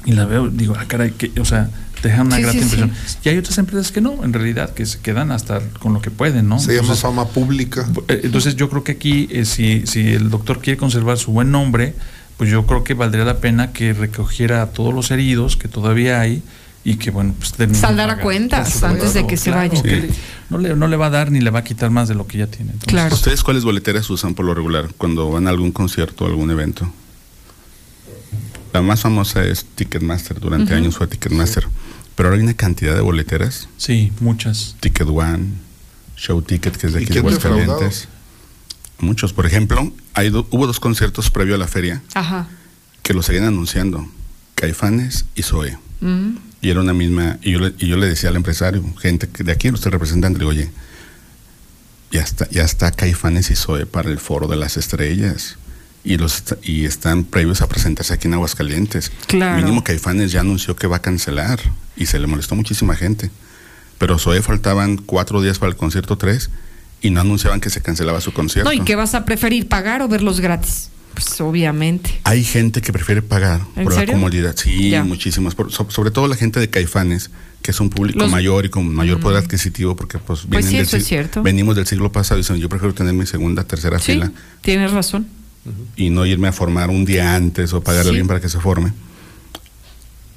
Y la veo, digo, ah, caray, que, o sea, te dejan una
Sí,
grata
sí, sí.
impresión. Y hay otras empresas que no, en realidad, que se quedan hasta con lo que pueden, ¿no?
Se llama fama pública.
eh, Entonces yo creo que aquí, eh, si, si el doctor quiere conservar su buen nombre, pues yo creo que valdría la pena que recogiera a todos los heridos que todavía hay y que bueno pues termine de
Saldar a
pagar.
cuentas antes de que se vaya.
no, le, no le va a dar ni le va a quitar más de lo que ya tiene. Entonces,
¿Ustedes cuáles boleteras usan por lo regular cuando van a algún concierto o algún evento? La más famosa es Ticketmaster, durante años fue Ticketmaster. Pero ahora hay una cantidad de boleteras.
Sí, muchas.
Ticket One, Show Ticket, que es de
¿Y
aquí de Aguascalientes. Muchos. Por ejemplo, hay do- hubo dos conciertos previo a la feria
Ajá.
que lo seguían anunciando. Caifanes y Zoe.
Mm.
Y era una misma, y yo, le, y yo le decía al empresario, gente que de aquí, usted representante, le digo, oye, ya está, ya está Caifanes y Zoe para el foro de las estrellas. Y los y están previos a presentarse aquí en Aguascalientes.
Claro.
Mínimo Caifanes ya anunció que va a cancelar. Y se le molestó muchísima gente. Pero Zoe faltaban cuatro días para el concierto 3 y no anunciaban que se cancelaba su concierto.
No, ¿y qué vas a preferir, pagar o verlos gratis? Pues obviamente.
Hay gente que prefiere pagar
¿En
por
serio?
la comodidad. Sí,
Ya.
muchísimas. Por- sobre todo la gente de Caifanes, que es un público
Los-
mayor y con mayor poder adquisitivo, porque pues,
Pues sí,
del
eso es
sig-
cierto.
venimos del siglo pasado y dicen, yo prefiero tener mi segunda, tercera
Sí,
fila
tienes razón.
y no irme a formar un día antes o pagar
Sí.
a alguien para que se forme.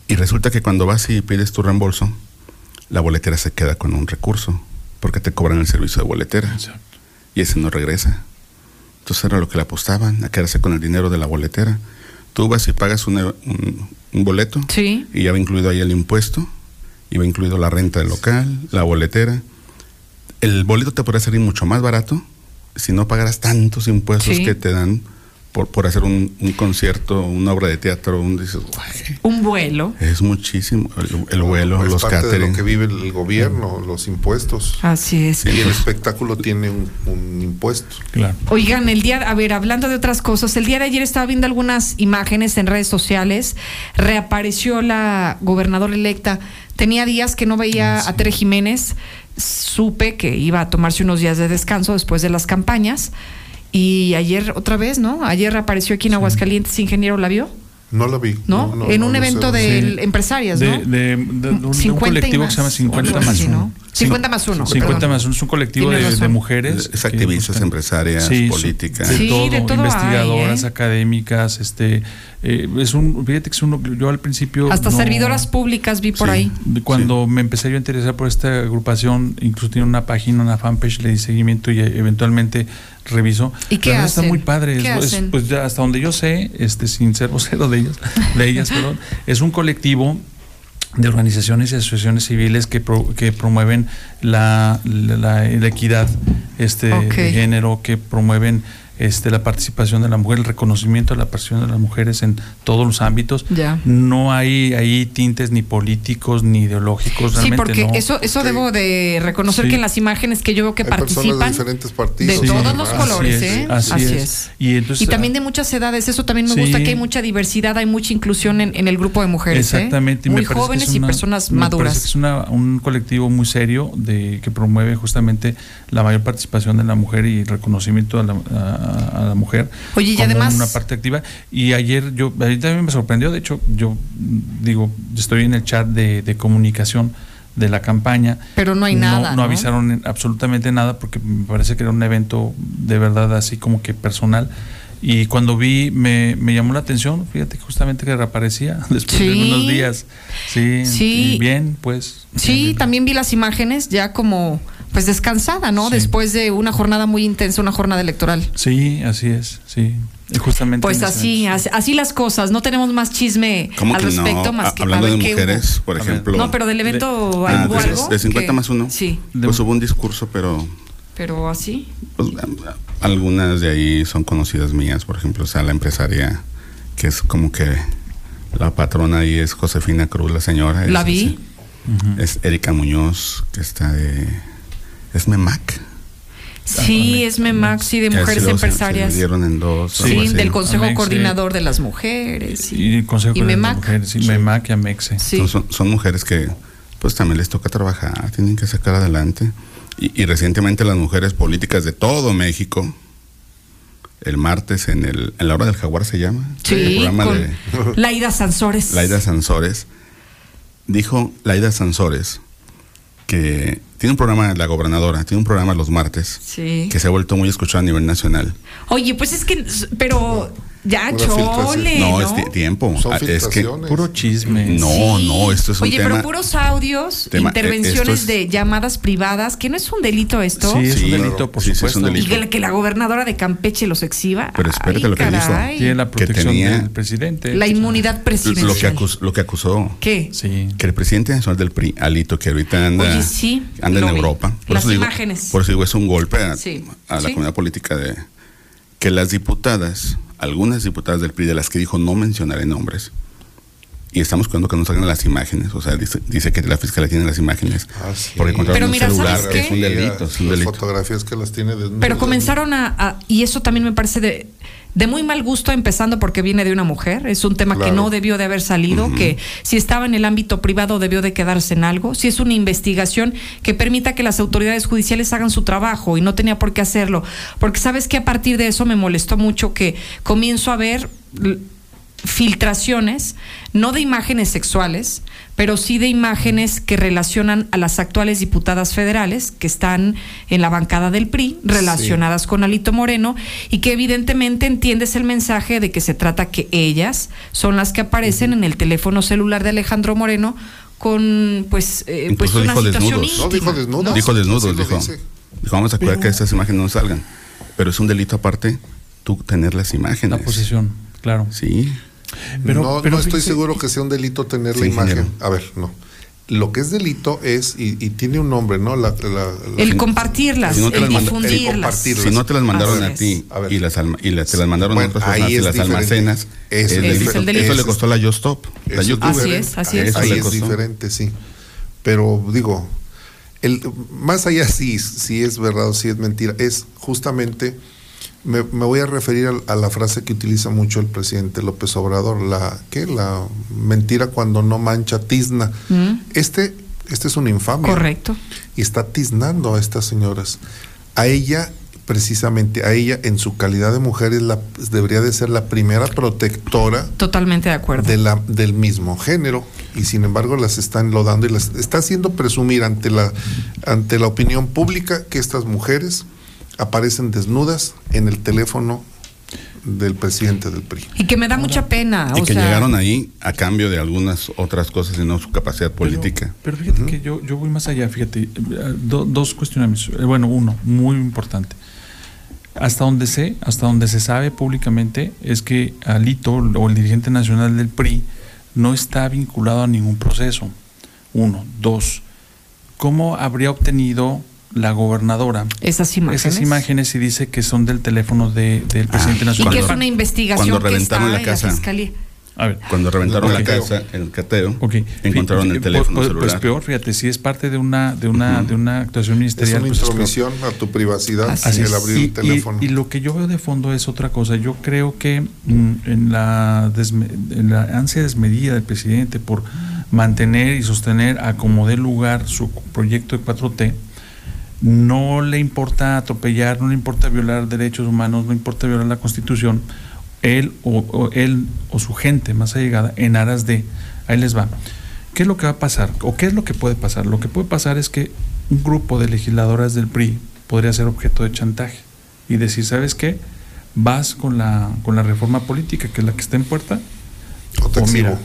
Y resulta que cuando vas y pides tu reembolso, la boletera se queda con un recurso, porque te cobran el servicio de boletera. Y ese no regresa. Entonces era lo que le apostaban, a quedarse con el dinero de la boletera. Tú vas y pagas una- un, un boleto
Sí.
y ya va incluido ahí el impuesto, y va incluido la renta del local, la boletera. El boleto te podría salir mucho más barato si no pagaras tantos impuestos
Sí.
que te dan por, por hacer un, un concierto, una obra de teatro, un, dices, "Guay,
Un vuelo.
es muchísimo. El, el vuelo,
Es
los
parte de
catering.
lo que vive el gobierno, los impuestos.
Así es.
Y el espectáculo tiene un, un impuesto.
Claro.
Oigan, el día, a ver, hablando de otras cosas, el día de ayer estaba viendo algunas imágenes en redes sociales. Reapareció la gobernadora electa. Tenía días que no veía a Tere Jiménez. Supe que iba a tomarse unos días de descanso después de las campañas. Y ayer otra vez, ¿no? Ayer reapareció aquí en Aguascalientes, ingeniero, ¿la vio?
No la vi.
¿No? en
no
un
lo
evento
sé.
de
Sí.
empresarias, ¿no?
de- de- de un, de un
50 y
colectivo que se llama
más,
50
algo
más
así,
1.
¿no? 50 más uno,
50
perdón.
más 1 es un colectivo de, mujeres.
Es activistas, empresarias,
Sí,
políticas.
De
Sí,
todo,
de todo hay,
investigadoras,
¿eh?
académicas, este, eh, es un, fíjate que es uno, yo al principio.
Hasta
no-
servidoras públicas vi por
Sí.
ahí.
Cuando me empecé yo a interesar por esta agrupación, incluso tiene una página, una fanpage, le di seguimiento y eh, eventualmente reviso.
¿Y qué
Está muy padre.
¿Qué
es-
hacen?
pues ya hasta donde yo sé, este, sin ser vocero de ellas, de ellas, perdón, es un colectivo de organizaciones y asociaciones civiles que, pro- que promueven la, la, la- la equidad este, de género, que promueven este, la participación de la mujer, el reconocimiento de la participación de las mujeres en todos los ámbitos.
Ya.
No hay ahí tintes ni políticos ni ideológicos.
Sí,
realmente
porque
no.
eso, eso debo de reconocer
Sí.
que en las imágenes que yo veo que
Hay personas de
participan
diferentes partidos.
de
Sí.
todos los
Así
colores,
es,
¿eh?
así es. Y entonces,
Y también de muchas edades, eso también me
Sí.
gusta que hay mucha diversidad, hay mucha inclusión en, en el grupo de mujeres, ¿eh?
Exactamente. y
Muy jóvenes
es
y
una-
personas
me
maduras.
que es una- un colectivo muy serio de que promueve justamente la mayor participación de la mujer y reconocimiento a la, a- a la mujer
Oye, y
como
además-
una parte activa. Y ayer yo, a mí también me sorprendió, de hecho, yo digo, estoy en el chat de, de comunicación de la campaña.
Pero no hay nada,
No,
¿no?
avisaron absolutamente nada porque me parece que era un evento de verdad así como que personal. Y cuando vi, me, me llamó la atención, fíjate que justamente que reaparecía después de unos días. Sí,
Sí.
y bien, pues.
Sí, también vi las imágenes ya como pues descansada, ¿no?
Sí.
Después de una jornada muy intensa, una jornada electoral.
Sí, así es, sí. Y justamente.
Pues así, así, así las cosas. No tenemos más chisme
¿Cómo
al
que
respecto
no?
más que
hablando de mujeres,
hubo.
por ejemplo.
No, pero del evento
Ah,
hubo
de,
algo.
de 50
que-
más 1.
Sí,
Pues hubo un discurso, pero
pero así.
pues, algunas de ahí son conocidas mías. Por ejemplo, o sea, la empresaria, que es como que la patrona ahí es Josefina Cruz, la señora.
La
es,
vi.
sí. Es Erika Muñoz, que está de. Es Memac.
Sí, es MEMAX y de mujeres empresarias.
Se dividieron en dos.
Sí, del Consejo
Amexe.
Coordinador de las Mujeres.
Y el Consejo
Y
de las
MEMAC.
Mujeres, sí, MEMAC y Amexe.
Sí.
Son, son- son mujeres que pues también les toca trabajar, tienen que sacar adelante. Y, y recientemente las mujeres políticas de todo México, el martes en, el, en la hora del jaguar se llama, el
Sí,
programa
con
de
Laida Sansores.
Laida Sansores, dijo Laida Sansores que tiene un programa, la gobernadora, tiene un programa los martes
Sí.
que se ha vuelto muy escuchado a nivel nacional.
Oye, pues es que, pero Ya, chole.
No,
¿no?
es ti- tiempo.
Son
Ah, es que.
Puro chisme.
no, no, esto es un
Oye,
tema.
pero puros audios,
tema-
intervenciones
es-
de llamadas privadas, que no es un delito esto.
Sí, es
Sí,
un delito, por
sí, sí, es un
supuesto.
Y que, que la gobernadora de Campeche los exhiba.
Pero espérate
Ay,
lo que dijo.
Tiene la
Que
protección
tenía-
del presidente.
La inmunidad presidencial.
Lo que, lo que acusó.
¿Qué?
Sí.
Que el presidente nacional del PRI, Alito, que ahorita anda,
Oye, sí,
anda en
vi.
Europa. Por
Las
eso digo,
imágenes.
Por eso digo, es un golpe a,
Sí.
a la comunidad política de que las diputadas, algunas diputadas del PRI, de las que dijo no mencionaré nombres, y estamos cuidando que no salgan las imágenes, o sea, dice, dice que la fiscalía tiene las imágenes,
Ah, sí.
porque encontraron
Pero
un
mira,
celular
¿sabes
que es
qué?
un delito, es un
Las
delito.
fotografías que las tiene desnudas.
Pero comenzaron a, a- y eso también me parece de, de muy mal gusto, empezando porque viene de una mujer. Es un tema que no debió de haber salido, que si estaba en el ámbito privado debió de quedarse en algo. Si es una investigación que permita que las autoridades judiciales hagan su trabajo y no tenía por qué hacerlo. Porque sabes que a partir de eso me molestó mucho que comienzo a ver filtraciones, no de imágenes sexuales, pero sí de imágenes que relacionan a las actuales diputadas federales que están en la bancada del PRI, relacionadas con Alito Moreno, y que evidentemente entiendes el mensaje de que se trata que ellas son las que aparecen en el teléfono celular de Alejandro Moreno con pues, eh, pues una
dijo
situación
desnudos.
No, dijo desnudos.
¿no?
Dijo desnudos, dijo. Dijo, vamos a cuidar que estas imágenes no salgan. Pero es un delito aparte tú tener las imágenes.
La posesión, claro.
Sí.
Pero-
no,
pero
no estoy seguro que sea un delito tener
Sí,
la imagen.
ingeniero.
A ver, no. Lo que es delito es, y, y tiene un nombre, ¿no? La, la- la-
El compartirlas,
Si no te
el difundirlas.
compartirlas.
Si no te las mandaron
Así
a ti.
A
y las, alma- y las- te las mandaron
Bueno,
a otras personas
es
las
diferente.
almacenas, es
es
delito.
Ese es el delito.
Eso le costó la Justop. La YouTube.
Así
diferente.
es, así es.
Eso
Ahí
le
es diferente, sí. Pero digo, el, más allá si, si es verdad o si es mentira, es justamente, me, me voy a referir a, a la frase que utiliza mucho el presidente López Obrador, la, ¿qué? La mentira cuando no mancha tizna.
Mm,
Este, este es una infamia.
correcto.
Y está tiznando a estas señoras. A ella, precisamente, a ella en su calidad de mujer, es la, debería de ser la primera protectora
Totalmente de acuerdo.
de la, del mismo género y sin embargo las está enlodando y las está haciendo presumir ante la ante la opinión pública que estas mujeres aparecen desnudas en el teléfono del presidente del PRI.
Y que me da mucha pena.
Y
o
que
sea,
llegaron ahí a cambio de algunas otras cosas y no su capacidad política.
Pero fíjate que yo, yo voy más allá, fíjate, eh, do- dos cuestionamientos. Eh, Bueno, uno, muy importante. Hasta donde sé, hasta donde se sabe públicamente, es que Alito o el dirigente nacional del PRI no está vinculado a ningún proceso. Uno. Dos. ¿Cómo habría obtenido la gobernadora
esas imágenes.
esas imágenes y dice que son del teléfono de- del presidente
y
nacional?
que es una investigación
cuando
que está
reventaron la
en
casa.
la fiscalía.
A ver.
Cuando reventaron
Ok.
la casa, el cateo,
Ok.
encontraron el teléfono
pues,
celular.
Pues peor, fíjate, si es parte de una de una de una actuación
Es
ministerial.
una
pues es
intromisión a tu privacidad
Así
el
es.
abrir
y,
un teléfono.
y- y lo que yo veo de fondo es otra cosa. Yo creo que mm, en, la desme- en la ansia desmedida del presidente por mantener y sostener a como dé lugar su proyecto de 4T, no le importa atropellar, no le importa violar derechos humanos, no importa violar la Constitución, él o, o él o su gente más allegada en aras de, ahí les va. ¿Qué es lo que va a pasar? ¿O qué es lo que puede pasar? Lo que puede pasar es que un grupo de legisladoras del PRI podría ser objeto de chantaje y decir, ¿sabes qué? Vas con la, con la reforma política, que es la que está en puerta.
O te
o mira.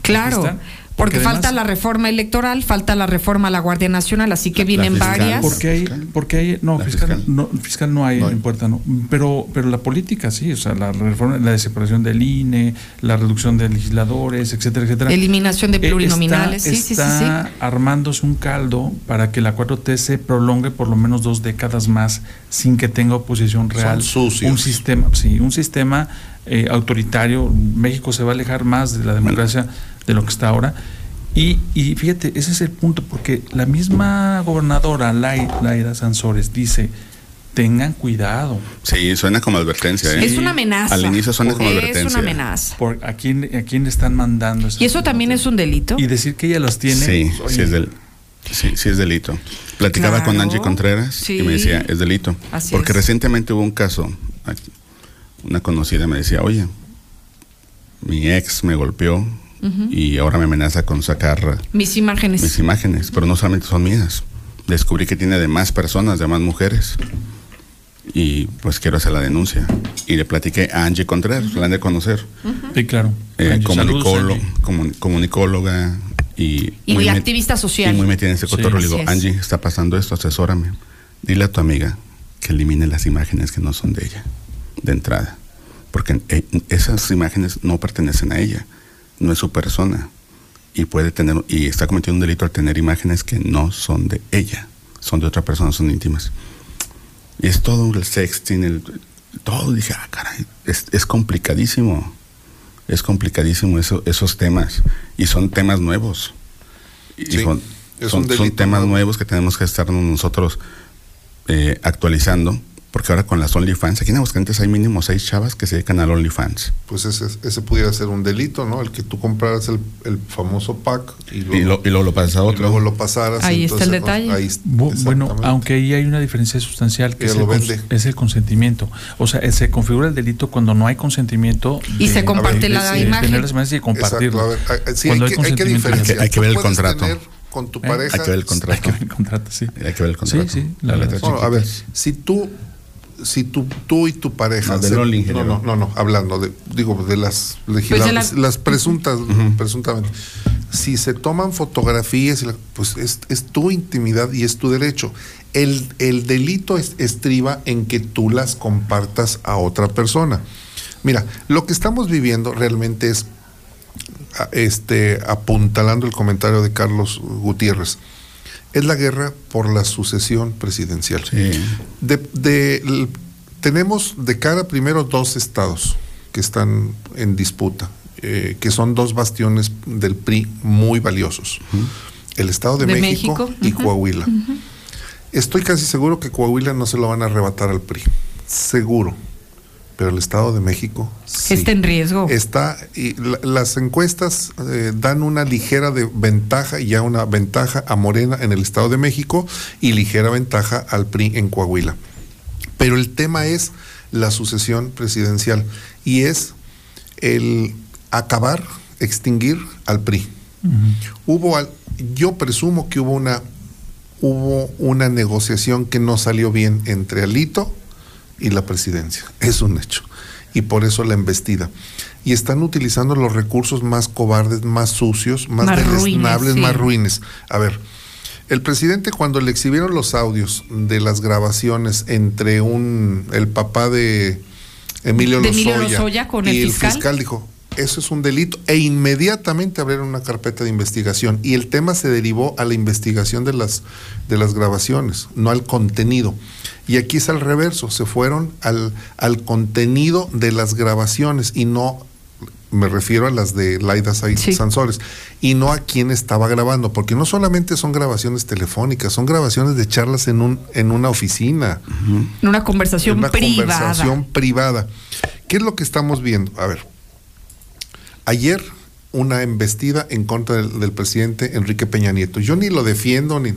Claro,
está.
porque,
además-
falta la reforma electoral, falta la reforma a la Guardia Nacional, así que vienen
fiscal,
varias.
Porque hay, porque hay, no,
La
fiscal,
fiscal.
no, fiscal no hay
No hay.
en puerta, no. Pero, pero la política sí, o sea, la reforma, la separación del INE, la reducción de legisladores, etcétera, etcétera.
Eliminación de
Eh,
plurinominales,
está,
sí, sí, sí,
está
sí.
armándose un caldo para que la 4T se prolongue por lo menos dos décadas más sin que tenga oposición real.
sucios.
Un sistema, sí, un sistema eh, autoritario. México se va a alejar más de la democracia de lo que está ahora. Y, y fíjate, ese es el punto, porque la misma gobernadora Lai- Laida Sansores dice, tengan cuidado.
Sí, suena como advertencia. ¿eh?
Es una amenaza.
Al inicio suena como
es
advertencia.
una amenaza.
Por a quién, a quién le están mandando esas
Y eso también es un delito.
Y decir que ella los tiene.
Sí,
pues,
sí es, del, sí, sí es delito. Platicaba con. Angie Contreras
Sí.
y me decía, es delito.
Así
Porque
es.
recientemente hubo un caso, una conocida me decía, oye, mi ex me golpeó Y ahora me amenaza con sacar
Mis imágenes.
mis imágenes, pero no solamente son mías. Descubrí que tiene de más personas, de más mujeres. y pues quiero hacer la denuncia. Y le platiqué a Angie Contreras, la han de conocer.
Sí, claro.
Eh,
Angie,
comunicólo-
saludos, Angie.
comun- comunicóloga y,
Y activista social.
y muy metida en ese
Sí.
cotorreo. Le digo,
es.
Angie, está pasando esto, asesórame. Dile a tu amiga que elimine las imágenes que no son de ella, de entrada. Porque eh, esas imágenes no pertenecen a ella, no es su persona. Y puede tener, y está cometiendo un delito al tener imágenes que no son de ella, son de otra persona, son íntimas. Y es todo el sexting, el, todo. Dije, ah, caray, es, es complicadísimo. Es complicadísimo eso, esos temas. Y son temas nuevos. Y
Sí,
son,
es
son- temas
nuevo.
nuevos que tenemos que estarnos nosotros eh, actualizando. Porque ahora con las OnlyFans, aquí en Aguascalientes hay mínimo seis chavas que se dedican al OnlyFans.
Pues ese, ese pudiera ser un delito, ¿no? El que tú compraras el, el famoso pack y luego,
Y, lo, y luego lo pasas a
y
otro.
luego lo pasaras.
Ahí está el detalle.
Ahí-
Bu- bueno, aunque ahí hay una diferencia sustancial que es el, es consentimiento. O sea, eh, se configura el delito cuando no hay consentimiento.
Y se comparte la
de
imagen.
tener las imágenes y compartirlo.
Exacto, a ver, a- sí,
Cuando
hay, que, hay que
consentimiento.
diferenciar.
Hay que
Tú
ver el contrato.
con tu
¿Eh?
pareja.
Hay que ver el contrato.
Hay que ver el contrato, sí.
Hay que ver el contrato.
Sí, sí, la
La
verdad.
letra
No, no, a ver, si tú, si tú, tú y tu pareja.
No,
se- no,
ingeniero.
no, no, no, hablando de, digo, de las
Pues de la-
las presuntas, presuntamente. Si se toman fotografías, pues es, es tu intimidad y es tu derecho. El, el delito es- estriba en que tú las compartas a otra persona. Mira, lo que estamos viviendo realmente es este, apuntalando el comentario de Carlos Gutiérrez, es la guerra por la sucesión presidencial.
Sí.
De, de- l- tenemos de cara primero dos estados que están en disputa, eh, que son dos bastiones del PRI muy valiosos. El Estado de,
De
México,
México,
y. Coahuila. Estoy casi seguro que Coahuila no se lo van a arrebatar al PRI. Seguro. Pero el Estado de México sí.
Está en riesgo.
Está, y la- las encuestas eh, dan una ligera de ventaja y ya una ventaja a Morena en el Estado de México y ligera ventaja al PRI en Coahuila. Pero el tema es la sucesión presidencial y es el acabar, extinguir al PRI. Hubo, al- yo presumo que hubo una, hubo una negociación que no salió bien entre Alito y la presidencia. Es un hecho. Y por eso la embestida. Y están utilizando los recursos más cobardes, más sucios, más,
Más ruines,
deleznables,
sí.
más ruines. A ver, el presidente cuando le exhibieron los audios de las grabaciones entre un el papá de Emilio
De
Lozoya,
Emilio Lozoya con el
y
fiscal.
dijo, eso es un delito e inmediatamente abrieron una carpeta de investigación y el tema se derivó a la investigación de las de las grabaciones, no al contenido. Y aquí es al reverso, se fueron al, al contenido de las grabaciones y no me refiero a las de Laida
Sí.
Sansores, y no a quién estaba grabando, porque no solamente son grabaciones telefónicas, son grabaciones de charlas en, un, en una oficina,
En una conversación
una
privada.
conversación privada. ¿Qué es lo que estamos viendo? A ver, ayer una embestida en contra del, del presidente Enrique Peña Nieto. Yo ni lo defiendo, ni,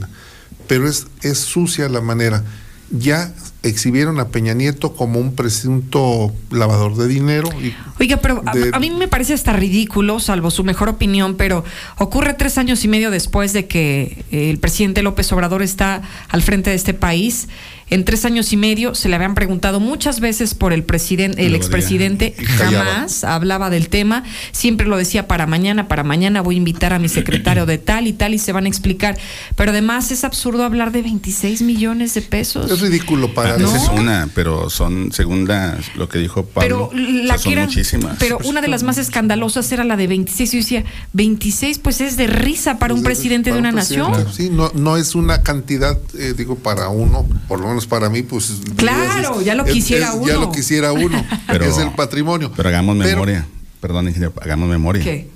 pero es, es sucia la manera. Ya exhibieron a Peña Nieto como un presunto lavador de dinero. Y,
Oiga, pero a,
de-
a mí me parece hasta ridículo, salvo su mejor opinión, pero ocurre tres años y medio después de que el presidente López Obrador está al frente de este país. En tres años y medio se le habían preguntado muchas veces por el presidente, el expresidente, jamás hablaba del tema, siempre lo decía para mañana, para mañana voy a invitar a mi secretario de tal y tal y se van a explicar. Pero además es absurdo hablar de 26 millones de pesos.
es ridículo para
Esa es una, pero son, según la- lo que dijo Pablo,
Pero la
o sea, son
que
muchísimas.
pero una de las más escandalosas era la de 26. Yo decía, 26 pues es de risa para un presidente de una
un
nación.
Sí, no, no es una cantidad, eh, digo, para uno, por lo menos para mí, pues.
Claro,
es-
ya lo quisiera
es-
uno.
Ya lo quisiera uno.
Pero-
es el patrimonio.
Pero hagamos
Pero-
memoria, perdón, ingeniero, hagamos memoria.
¿Qué?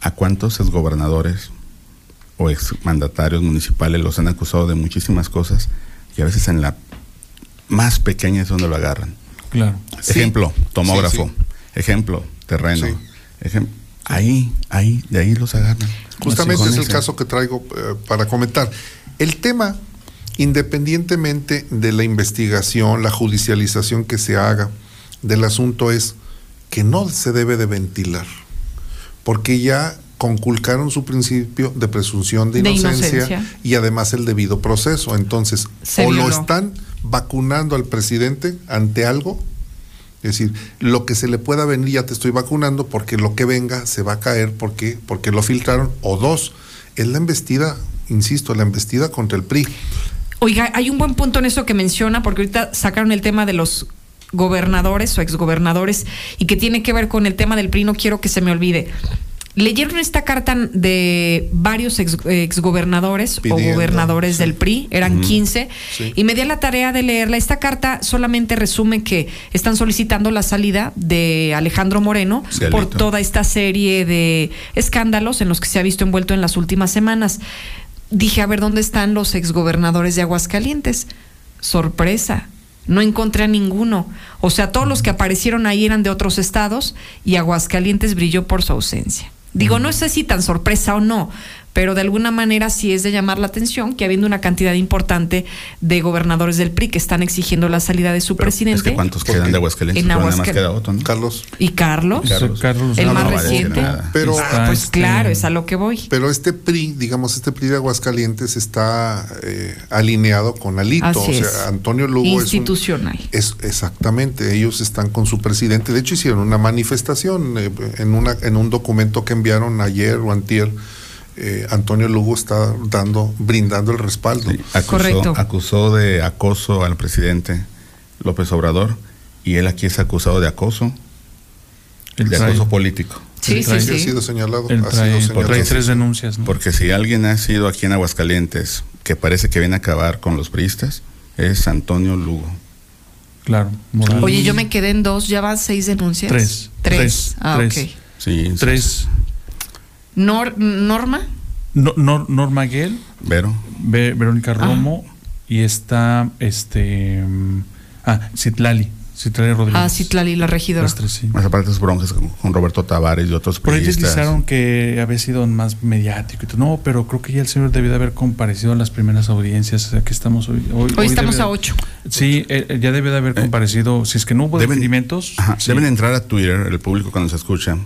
¿A cuántos exgobernadores o exmandatarios municipales los han acusado de muchísimas cosas y a veces en la más pequeña es donde lo agarran?
Claro.
Sí.
Ejemplo, tomógrafo.
Sí,
Ejemplo, terreno.
Sí.
Ejem- ahí, ahí, de ahí los agarran.
Justamente es el caso que traigo eh, para comentar. El tema, independientemente de la investigación, la judicialización que se haga del asunto, es que no se debe de ventilar, porque ya conculcaron su principio de presunción de
De
inocencia, y además el debido proceso. Entonces,
Se
o lo están vacunando al presidente ante algo. Es decir, lo que se le pueda venir ya te estoy vacunando porque lo que venga se va a caer porque, porque lo filtraron. O dos, es la embestida, insisto, la embestida contra el PRI.
Oiga, hay un buen punto en eso que menciona, porque ahorita sacaron el tema de los gobernadores o exgobernadores y que tiene que ver con el tema del PRI, no quiero que se me olvide. Leyeron esta carta de varios ex- exgobernadores o gobernadores
sí.
del PRI, eran
Ujú.
15,
Sí.
y me di a la tarea de leerla. Esta carta solamente resume que están solicitando la salida de Alejandro Moreno por toda esta serie de escándalos en los que se ha visto envuelto en las últimas semanas. Dije, a ver, ¿dónde están los exgobernadores de Aguascalientes? Sorpresa. No encontré a ninguno. O sea, todos los que aparecieron ahí eran de otros estados y Aguascalientes brilló por su ausencia. Digo, no sé si tan sorpresa o no, pero de alguna manera sí es de llamar la atención que habiendo una cantidad importante de gobernadores del PRI que están exigiendo la salida de su presidente.
Es que cuántos quedan de Aguascalientes,
En
pero nada más
Aguascal-
queda Otto, ¿no?
Carlos.
¿Y Carlos?
Carlos.
el
no,
más
no
reciente.
Pero,
Ah, pues claro, es a lo que voy.
Pero este PRI, digamos, este PRI de Aguascalientes está eh, alineado con Alito.
Así
o sea,
es.
Antonio Lugo es un-
Institucional.
Es, exactamente, ellos están con su presidente. De hecho, hicieron una manifestación eh, en, una, en un documento que enviaron ayer o antier. Eh, Antonio Lugo está dando, brindando el respaldo.
Acusó, acusó de acoso al presidente López Obrador y él aquí es acusado de acoso,
Él
de
trae-
acoso político.
Sí, sí, sí. Ha sido señalado.
Él
ha
trae-
sido señalado.
trae tres denuncias. ¿no?
Porque si alguien ha sido aquí en Aguascalientes que parece que viene a acabar con los priistas, es Antonio Lugo.
Claro,
Oye, yo me quedé en dos, ya van seis denuncias.
Tres.
Tres. Ah,
tres.
ok.
Sí,
Tres.
Nor- Norma.
No, Nor- Norma Guel.
Vero.
Ve- Verónica Romo. Y está, este... mm, Ah, Citlali. Citlali Rodríguez.
Ah, Citlali, la regidora.
Las tres, sí.
Más aparte de sus broncas con, con Roberto Tavares y otros
Por ahí deslizaron que había sido más mediático y todo. No, pero creo que ya el señor debió de haber comparecido a las primeras audiencias. O sea, que estamos hoy. Hoy,
estamos
debe
a ocho.
Sí, eh, eh, ya debió de haber comparecido. Si es que no hubo
Deben-. Ajá,
sí.
Deben entrar a Twitter, el público cuando se escucha.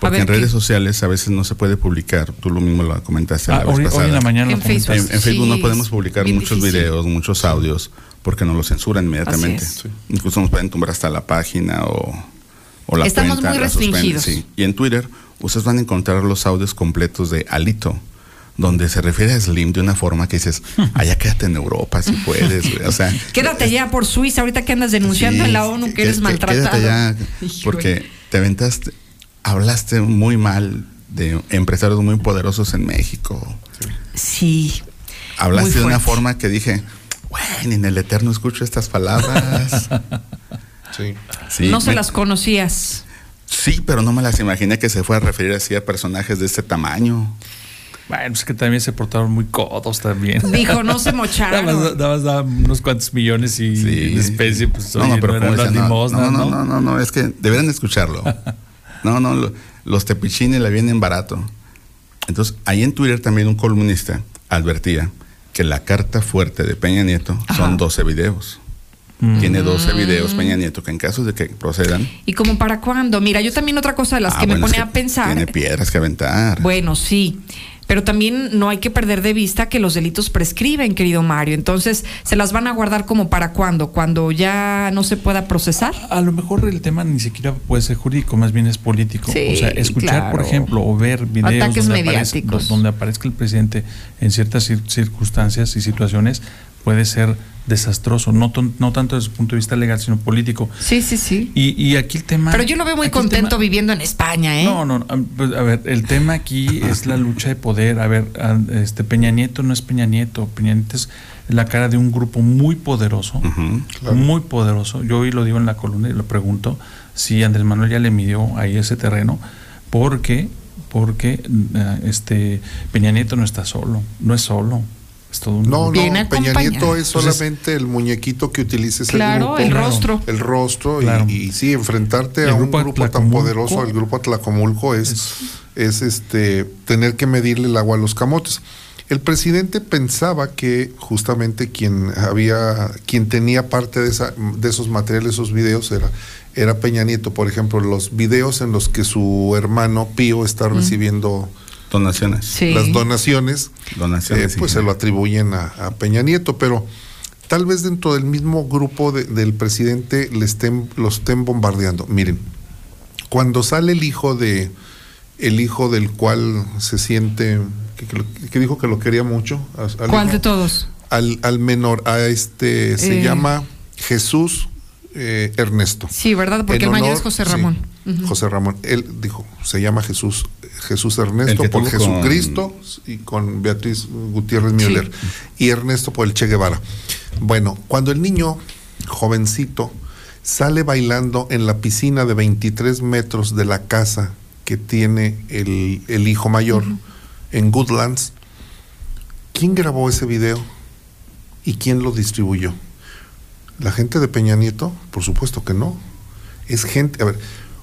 Porque
ver,
en redes
¿qué?
sociales a veces no se puede publicar. Tú lo mismo lo comentaste
Ah,
la vez
hoy- hoy
pasada.
en la mañana En Facebook.
en Facebook
Sí,
no podemos publicar muchos
difícil.
videos, muchos audios, porque nos lo censuran inmediatamente. Incluso nos pueden tumbar hasta la página o, o la
Estamos
cuenta.
muy
la suspenden,
restringidos.
sí. Y en Twitter ustedes van a encontrar los audios completos de Alito donde se refiere a Slim de una forma que dices, allá quédate en Europa si puedes, güey". o sea,
Quédate ya por Suiza, ahorita que andas denunciando
Sí,
en la ONU que eres maltratado.
Quédate allá, porque te aventaste, hablaste muy mal de empresarios muy poderosos en México.
Sí.
Hablaste
Muy
de una forma que dije, bueno, en el eterno escucho estas palabras. sí.
no se
me-
las conocías.
Sí, pero no me las imaginé que se fue a referir así a personajes de este tamaño.
Bueno, es que también se portaron muy codos también.
Dijo, no se mocharon.
Nada más, nada más daban unos cuantos millones y en especie, pues
No,
oye,
no, pero
eran las
no,
limosnas,
no, no, no, no, no, es que deberían escucharlo. No, no, lo- los tepichines le vienen barato. Entonces, ahí en Twitter también un columnista advertía que la carta fuerte de Peña Nieto son 12 videos.
Mm.
Tiene 12 videos Peña Nieto que en caso de que procedan,
¿Y como para cuándo? Mira, yo también otra cosa de las
ah,
que me
es
pone
que
a pensar.
tiene piedras que aventar.
Bueno, sí. Pero también no hay que perder de vista que los delitos prescriben, querido Mario. Entonces, ¿se las van a guardar como para cuándo? ¿Cuando ya no se pueda procesar?
A lo mejor el tema ni siquiera puede ser jurídico, más bien es político.
Sí,
o sea, escuchar, por ejemplo, o ver videos
Ataques
donde aparezca, donde aparezca el presidente en ciertas cir- circunstancias y situaciones puede ser desastroso, no, ton- no tanto desde el punto de vista legal, sino político.
Sí, sí, sí.
Y, y aquí el tema...
Pero yo lo veo muy contento
tema-
viviendo en España, ¿eh?
No, no, a pues, a ver, el tema aquí es la lucha de poder. A ver, a- este Peña Nieto no es Peña Nieto, Peña Nieto es la cara de un grupo muy poderoso, muy poderoso. Yo hoy lo digo en la columna y lo pregunto si Andrés Manuel ya le midió ahí ese terreno, porque porque eh, este Peña Nieto no está solo, no es solo, es todo un
No, no, Peña Nieto es
Entonces,
solamente el muñequito que utiliza ese
Claro,
grupo.
el rostro.
El rostro, y-
Claro.
y, sí, enfrentarte
El
a un
grupo
tan poderoso, el grupo Atlacomulco, es, es este tener que medirle el agua a los camotes. El presidente pensaba que justamente quien había, quien tenía parte de, esa, de esos materiales, esos videos, era, era Peña Nieto. Por ejemplo, los videos en los que su hermano Pío está recibiendo
donaciones.
Sí.
las donaciones,
Donaciones,
eh, pues
sí.
se lo atribuyen a, a Peña Nieto, pero tal vez dentro del mismo grupo de- del presidente le estén, lo estén bombardeando. Miren, cuando sale el hijo de el hijo del cual se siente que, que lo- que dijo que lo quería mucho al
¿Cuál
hijo-
de todos?
al, al menor a este se
Eh.
llama Jesús eh, Ernesto
Sí, ¿verdad? Porque el mayor
honor-
es José
sí, José Ramón él dijo se llama Jesús Jesús Ernesto por
con-
Jesucristo y con Beatriz Gutiérrez Müller y Ernesto por el Che Guevara bueno cuando el niño jovencito sale bailando en la piscina de 23 metros de la casa que tiene el, el hijo mayor en Goodlands ¿quién grabó ese video? ¿Y quién lo distribuyó? ¿La gente de Peña Nieto? Por supuesto que no. Es gente, a ver,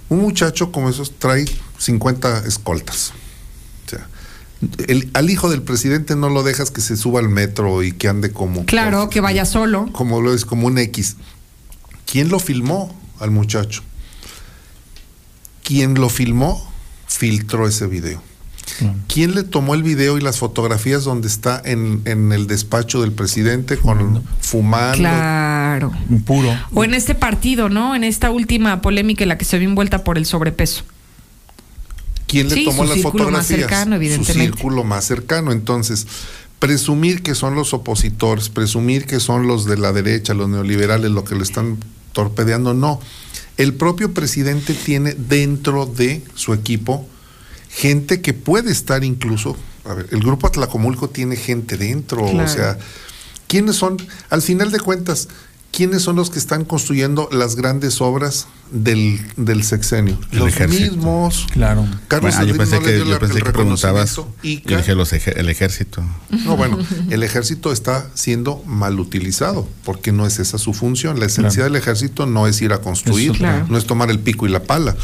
un muchacho como esos trae 50 escoltas. O sea, el- al hijo del presidente no lo dejas que se suba al metro y que ande como,
Claro, que vaya solo.
como lo es, como un X. ¿Quién lo filmó al muchacho? Quien lo filmó filtró ese video. ¿Quién le tomó el video y las fotografías donde está en, en el despacho del presidente con fumando?
Claro.
Puro.
O en este partido, ¿no? En esta última polémica en la que se vio envuelta por el sobrepeso.
¿Quién le
Sí,
tomó
su
las
círculo más
fotografías?
cercano,
Su
evidentemente.
círculo más cercano. Entonces, presumir que son los opositores, presumir que son los de la derecha, los neoliberales, lo que lo están torpedeando, no. El propio presidente tiene dentro de su equipo gente que puede estar incluso, a ver, el grupo Atlacomulco tiene gente dentro,
Claro.
o sea, ¿quiénes son, al final de cuentas, quiénes son los que están construyendo las grandes obras del, del sexenio?
El
los
ejército.
mismos.
Claro.
Carlos
Bueno, yo pensé
no
que,
dio
yo
la-
pensé que preguntabas. Yo dije los el ejército.
No, bueno, el ejército está siendo mal utilizado porque no es esa su función. La esencia
Claro.
del ejército no es ir a construir,
Eso, claro.
no es tomar el pico y la pala.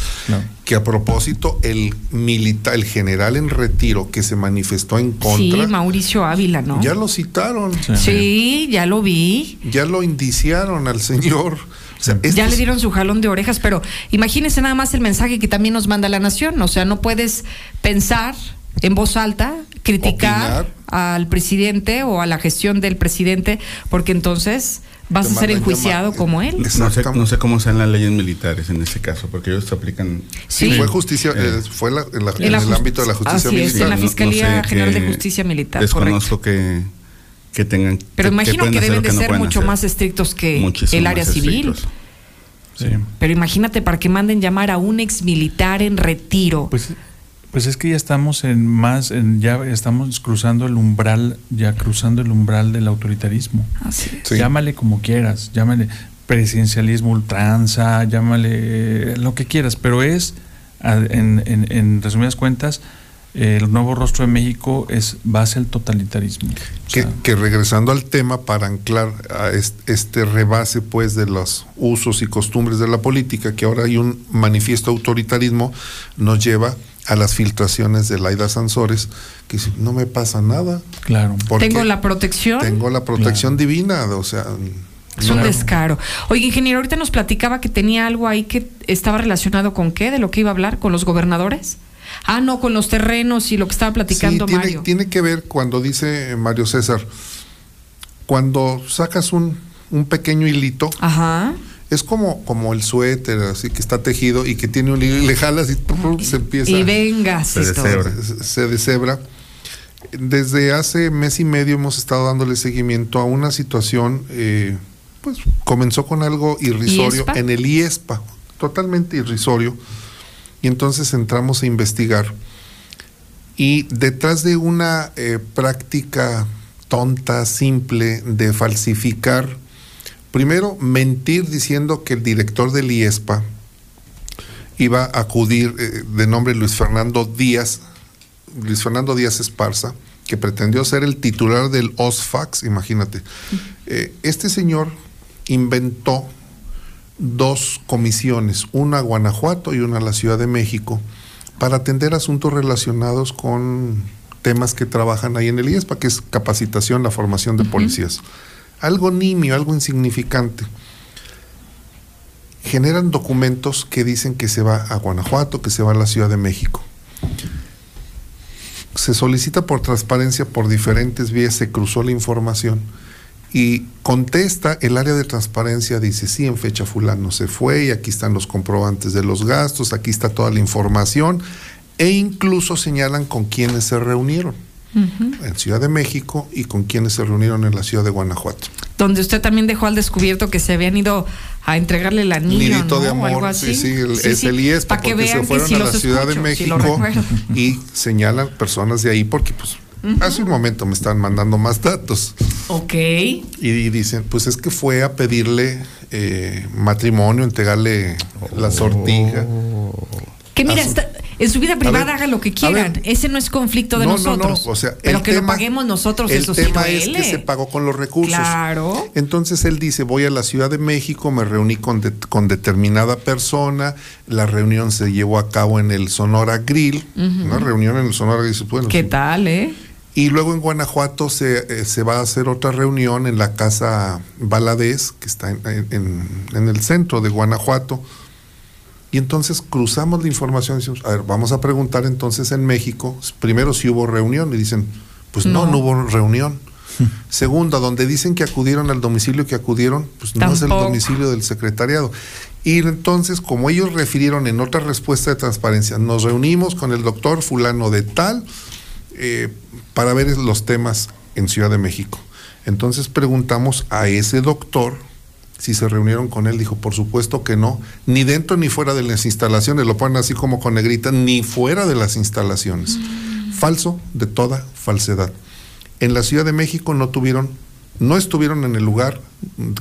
Que a propósito, el militar, el general en retiro que se manifestó en contra,
Sí, Mauricio Ávila, ¿no?
ya lo citaron.
Sí, ya lo vi.
Ya lo indiciaron al señor. O sea,
Ya le dieron su jalón de orejas, pero imagínese nada más el mensaje que también nos manda la nación. O sea, no puedes pensar en voz alta, criticar al presidente o a la gestión del presidente, porque entonces vas
Te
a ser enjuiciado como él.
No sé, no sé cómo sean las leyes militares en este caso, porque ellos se aplican.
Sí, fue justicia, eh, fue la- en, la-
En
en
la
el ámbito de la justicia
así es,
militar.
en la
No- no
Fiscalía
sé
General de Justicia Militar,
Desconozco que, que tengan.
Pero
que-
imagino que deben de
que no
ser mucho
hacer.
más estrictos que
Muchísimo
el área civil.
estrictos.
Pero imagínate para que manden llamar a un ex militar en retiro.
Pues, pues es que ya estamos en más, en- ya estamos cruzando el umbral, ya cruzando el umbral del autoritarismo. Llámale como quieras, llámale presidencialismo ultranza, llámale lo que quieras, pero es, en- en resumidas cuentas, el nuevo rostro de México es base al totalitarismo.
que, que regresando al tema para anclar a este rebase pues de los usos y costumbres de la política que ahora hay un manifiesto autoritarismo nos lleva a las filtraciones de Laida Sansores que dice, no me pasa nada
claro
porque
Tengo la protección.
tengo la protección divina o sea
Es un descaro. Oye, ingeniero, ahorita nos platicaba que tenía algo ahí que estaba relacionado con qué, de lo que iba a hablar, con los gobernadores. Ah, no, con los terrenos y lo que estaba platicando
Sí, tiene,
Mario.
tiene que ver cuando dice Mario César, cuando sacas un, un pequeño hilito, es como, como el suéter, así que está tejido y que tiene un hilo y le jalas y ¡pum! se empieza.
Y venga,
se deshebra. Desde hace mes y medio hemos estado dándole seguimiento a una situación, eh, pues comenzó con algo irrisorio
¿IESPA?
en el IESPA, totalmente irrisorio. Y entonces entramos a investigar. Y detrás de una eh, práctica tonta, simple, de falsificar, primero mentir diciendo que el director del IESPA iba a acudir eh, de nombre Luis Fernando Díaz, Luis Fernando Díaz Esparza, que pretendió ser el titular del OSFAX, imagínate. Eh, este señor inventó dos comisiones, una a Guanajuato y una a la Ciudad de México, para atender asuntos relacionados con temas que trabajan ahí en el IESPA, que es capacitación, la formación de policías. Algo nimio, algo insignificante. Generan documentos que dicen que se va a Guanajuato, que se va a la Ciudad de México. Se solicita por transparencia por diferentes vías, se cruzó la información Y contesta, el área de transparencia dice, sí, en fecha fulano se fue y aquí están los comprobantes de los gastos, aquí está toda la información e incluso señalan con quienes se reunieron en Ciudad de México y con quienes se reunieron en la ciudad de Guanajuato.
Donde usted también dejó al descubierto que se habían ido a entregarle el anillo,
Nidito
¿no?
de
O algo
amor,
así.
sí, sí, el-
Sí,
es
sí,
el IESPA,
pa' que
porque
vean
se
que
fueron
sí
a la Ciudad de
escucho, sí
México y señalan personas de ahí porque pues hace un momento me están mandando más datos
Ok.
y dicen, pues es que fue a pedirle eh, matrimonio, entregarle la sortija.
Que mira,
su-
está- en su vida privada
ver,
haga lo que quieran.
ver.
Ese no es conflicto de
No, no, no,
nosotros.
o sea,
pero
el
que lo
tema-
paguemos nosotros,
el
eso sí
tema es que se pagó con los recursos.
Claro.
Entonces él dice, voy a la Ciudad de México, me reuní con, de- con determinada persona, la reunión se llevó a cabo en el Sonora Grill, una reunión en el Sonora Grill, bueno,
¿Qué
sí.
tal, eh?
Y luego en Guanajuato se, eh, se va a hacer otra reunión en la Casa Valadez, que está en, en- en el centro de Guanajuato. Y entonces cruzamos la información y decimos, a ver, vamos a preguntar entonces en México, primero si hubo reunión, y dicen, pues no,
No.
no, hubo reunión. Segunda, donde dicen que acudieron al domicilio que acudieron, pues no es el domicilio del secretariado. Y entonces, como ellos refirieron en otra respuesta de transparencia, nos reunimos con el doctor fulano de tal eh, para ver los temas en Ciudad de México. Entonces preguntamos a ese doctor si se reunieron con él. Dijo, por supuesto que no, ni dentro ni fuera de las instalaciones, lo ponen así como con negrita, ni fuera de las instalaciones. Falso de toda falsedad. En la Ciudad de México no tuvieron, no estuvieron en el lugar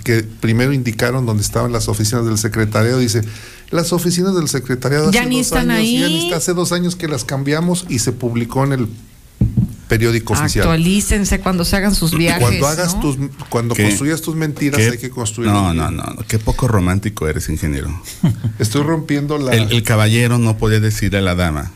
que primero indicaron donde estaban las oficinas del secretariado. Dice, las oficinas del secretariado
Ya
hace
ni
dos
están
años, ya
ahí.
ni está- hace dos años que las cambiamos y se publicó en el periódico oficial.
Actualícense cuando se hagan sus viajes.
Cuando hagas
¿no?
tus, cuando
¿Qué?
construyas tus mentiras
¿Qué?
hay que construir.
No, no, no, no, qué poco romántico eres, ingeniero.
Estoy rompiendo la.
El, el caballero no podía decirle a la dama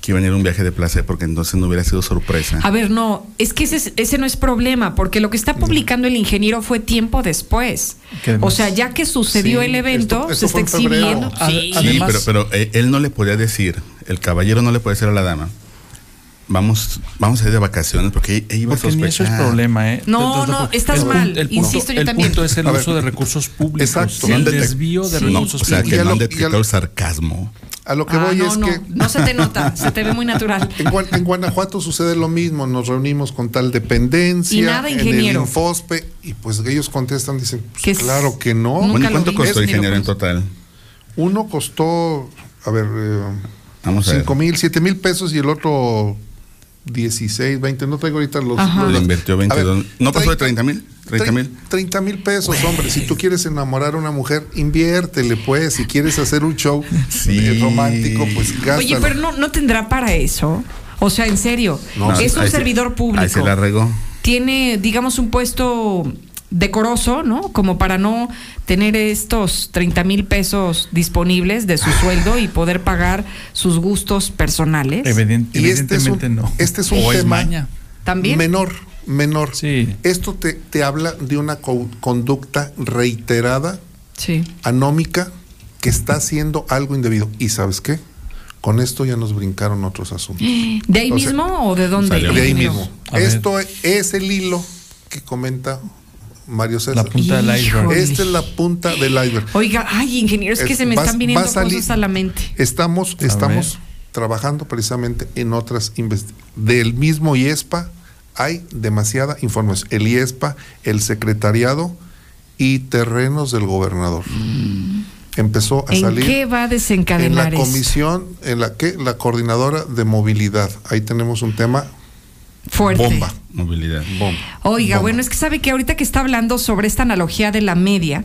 que iba a venir un viaje de placer porque entonces no hubiera sido sorpresa.
A ver, no, es que ese, es- ese no es problema, porque lo que está publicando el ingeniero fue tiempo después. O sea, ya que sucedió
Sí,
el evento,
esto- esto
se está exhibiendo. Sí,
pero, pero eh, él no le podía decir, el caballero no le puede decir a la dama, vamos, vamos a ir de vacaciones porque ella iba a
Porque ni eso es
sospechar.
problema, ¿eh?
No, no, estás
el
mal.
el punto-
Insisto yo
el
también.
punto es el
A ver,
uso de recursos públicos.
exacto,
El
no
desvío de
Sí.
recursos
O sea, que
públicos.
no han detectado
lo-
el sarcasmo.
A lo que
Ah,
voy
no,
es
no,
que
no se te nota, se te ve muy natural.
en, Gua- en Guanajuato sucede lo mismo. Nos reunimos con tal dependencia
Y nada,
en
ingeniero.
el Infospe y pues ellos contestan, dicen, pues,
Que es-
claro que no.
Bueno, ¿cuánto costó, ingeniero, en total?
Uno costó, a ver, eh,
Vamos a ver.
cinco mil, siete mil pesos y el otro 16, 20. No traigo ahorita los. Los-
Le invirtió
A ver,
22. ¿No pasó de 30 mil? 30 mil.
30 mil pesos, hombre. Si tú quieres enamorar a una mujer, inviértele, pues. Si quieres hacer un show
Sí.
eh, romántico, pues gástalo.
Oye, pero no, no tendrá para eso. O sea, en serio,
No,
es un
ahí se-
servidor público.
Ahí se la regó.
tiene, digamos, un puesto decoroso, ¿no? Como para no tener estos 30 mil pesos disponibles de su sueldo y poder pagar sus gustos personales.
Evident-
Y este es un,
evidentemente no.
este es un
O
tema
maña.
También.
menor, menor.
Sí.
Esto te, te habla de una co- conducta reiterada,
Sí.
anómica, que está haciendo algo indebido. ¿Y sabes qué? Con esto ya nos brincaron otros asuntos.
¿De ahí
O sea,
mismo o de dónde?
salió
De ahí mismo.
A ver.
Esto es el hilo que comenta Mario César.
La punta del iceberg.
Esta es la punta del iceberg.
Oiga, ay, ingeniero, es que se me
va-
están viniendo
va a salir-
cosas a la mente.
Estamos,
A
estamos
ver.
trabajando precisamente en otras investigaciones. Del mismo IESPA hay demasiada información. El IESPA, el secretariado y terrenos del gobernador. Empezó a
¿En
salir
qué va a
en
desencadenar
la
eso?
comisión, en la que la coordinadora de movilidad. Ahí tenemos un tema
Fuerte.
bomba,
Movilidad.
Oiga, bueno, es que sabe que ahorita que está hablando sobre esta analogía de la media,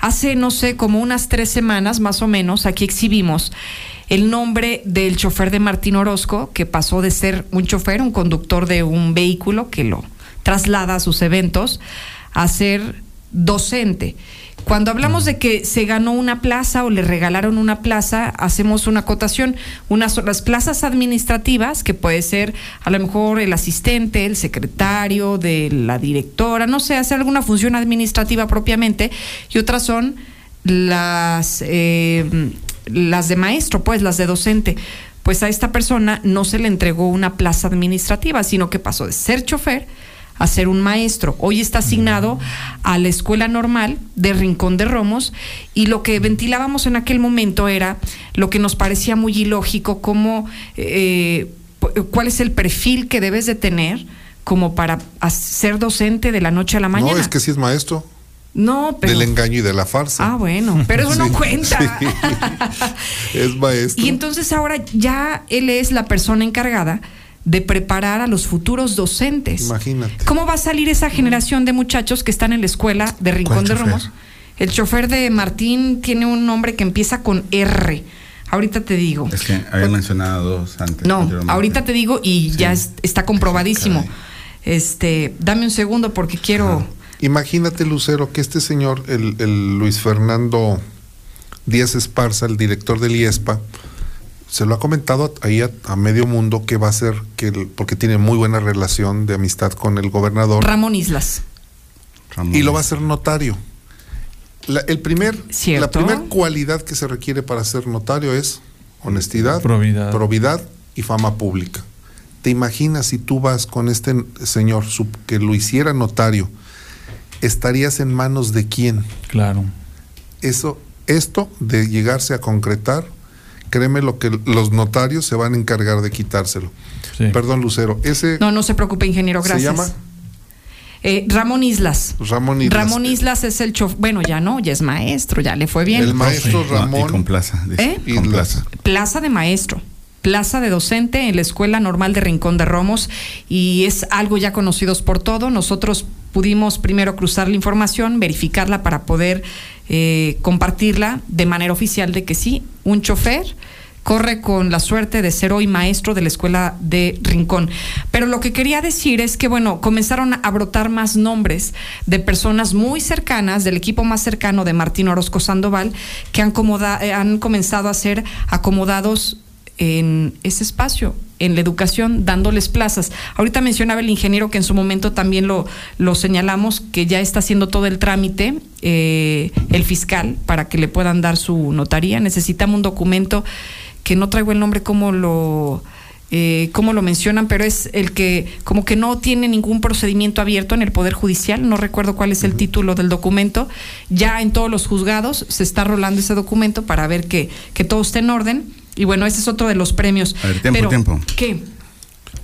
hace, no sé, como unas tres semanas más o menos, aquí exhibimos el nombre del chofer de Martín Orozco, que pasó de ser un chofer, un conductor de un vehículo que lo traslada a sus eventos, a ser docente. Cuando hablamos de que se ganó una plaza o le regalaron una plaza, hacemos una acotación. Unas son las plazas administrativas, que puede ser a lo mejor el asistente, el secretario, de la directora, no sé, hacer alguna función administrativa propiamente, y otras son las, eh, las de maestro, pues las de docente. Pues a esta persona no se le entregó una plaza administrativa, sino que pasó de ser chofer a ser un maestro. Hoy está asignado a la escuela normal de Rincón de Romos y lo que ventilábamos en aquel momento era lo que nos parecía muy ilógico, como eh, pu- cuál es el perfil que debes de tener como para ser docente de la noche a la mañana.
No, es que sí es maestro
No, pero...
del engaño y de la farsa.
Ah, bueno, pero eso no cuenta.
sí. es maestro.
Y entonces ahora ya él es la persona encargada de preparar a los futuros docentes.
Imagínate.
¿Cómo va a salir esa generación de muchachos que están en la escuela de Rincón
¿Cuál
de? Romos? El chofer de Martín tiene un nombre que empieza con R. Ahorita te digo.
Es que habían mencionado dos antes.
No, ahorita te digo y ya es- está comprobadísimo. Este, dame un segundo porque quiero.
Imagínate, Lucero, que este señor, el, el Luis Fernando Díaz Esparza, el director del IESPA, se lo ha comentado ahí a, a medio mundo que va a ser, que el- porque tiene muy buena relación de amistad con el gobernador,
Ramón Islas.
Ramón.
y lo va a hacer notario. La, el primer, la
¿Cierto?
primera cualidad que se requiere para ser notario es honestidad,
Probidad.
probidad y fama pública. ¿Te imaginas si tú vas con este señor su- que lo hiciera notario? ¿Estarías en manos de quién?
Claro.
Eso, esto de llegarse a concretar, créeme lo que los notarios se van a encargar de quitárselo. Perdón, Lucero, ese
No, no se preocupe, ingeniero,
se
gracias.
llama
Eh, Ramón Islas.
Ramón Islas.
Ramón Islas es el chofer. Bueno, ya no, ya es maestro, ya le fue bien.
El maestro Ramón
y con plaza.
¿Eh?
Con plaza.
Plaza de maestro. Plaza de docente en la Escuela Normal de Rincón de Romos y es algo ya conocidos por todo. Nosotros pudimos primero cruzar la información, verificarla para poder eh, compartirla de manera oficial de que sí, un chofer corre con la suerte de ser hoy maestro de la escuela de Rincón. Pero lo que quería decir es que, bueno, comenzaron a brotar más nombres de personas muy cercanas, del equipo más cercano de Martín Orozco Sandoval, que han, comoda- eh, han comenzado a ser acomodados en ese espacio, en la educación, dándoles plazas. Ahorita mencionaba el ingeniero que en su momento también lo, lo señalamos, que ya está haciendo todo el trámite, eh, el fiscal, para que le puedan dar su notaría. Necesitamos un documento que no traigo el nombre como lo... eh, cómo lo mencionan, pero es el que como que no tiene ningún procedimiento abierto en el Poder Judicial, no recuerdo cuál es el título del documento, ya en todos los juzgados se está rolando ese documento para ver que, que todo esté en orden, y bueno, ese es otro de los premios.
A ver, tiempo,
Pero,
tiempo.
¿Qué?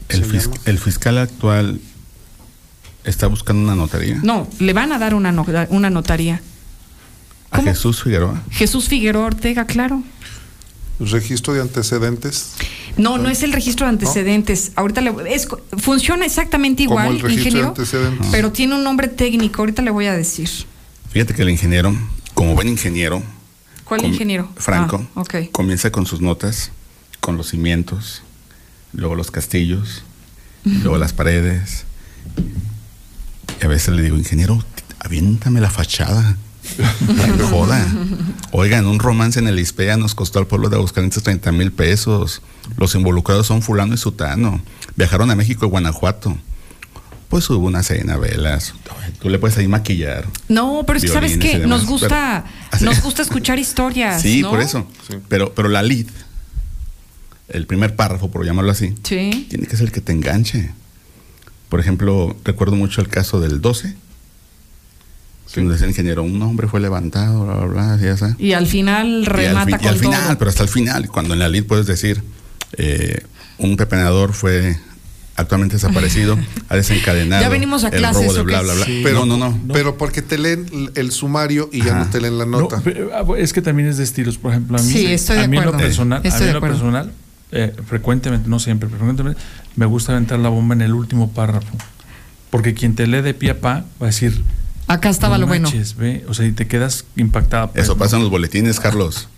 El, fis- el fiscal actual está buscando una notaría.
No, le van a dar una, no- una notaría.
A Jesús Figueroa.
Jesús Figueroa Ortega, claro.
registro de antecedentes.
No, no es el registro de antecedentes. Ahorita le, es, funciona exactamente igual,
el registro de
ingeniero,
antecedentes.
pero tiene un nombre técnico. Ahorita le voy a decir.
Fíjate que el ingeniero, como buen ingeniero,
¿Cuál ingeniero?
Franco,
Ah, ok.
comienza con sus notas, con los cimientos, luego los castillos, luego las paredes. Y a veces le digo, ingeniero, aviéntame la fachada. Joda. Oigan, un romance en el Ispea nos costó al pueblo de Aguascalientes 30 mil pesos. Los involucrados son fulano y sutano. Viajaron a México y Guanajuato. Pues hubo una cena, velas. Tú le puedes ahí maquillar.
No, pero es que sabes
demás,
nos gusta,
pero-
nos gusta escuchar historias.
Sí,
¿no?
por eso. Pero, pero la lead, el primer párrafo, por llamarlo así,
Sí.
tiene que ser el que te enganche. Por ejemplo, recuerdo mucho el caso del 12. Que nos decía el ingeniero, un hombre fue levantado, bla, bla, bla, ya.
Y al final
Y al,
remata
fin- y al final,
todo.
pero hasta el final, cuando en la lead puedes decir, eh, un pepenador fue actualmente desaparecido, ha desencadenado
Ya venimos a
el
clases,
robo de bla, bla, bla.
Sí.
Pero no, no, no.
Pero porque te leen el sumario y ya no te leen la
No,
nota.
ah, es que también es de estilos. Por ejemplo, a mí,
Sí, estoy de
a mí lo personal,
Estoy
a mí
de
lo
acuerdo.
personal eh, frecuentemente, no siempre, pero frecuentemente, me gusta aventar la bomba en el último párrafo. Porque quien te lee de pie a pa va a decir.
Acá estaba
"No
lo bueno.
manches, ve", O sea, y te quedas impactada. pues,
Eso
¿no?
pasa en los boletines, Carlos.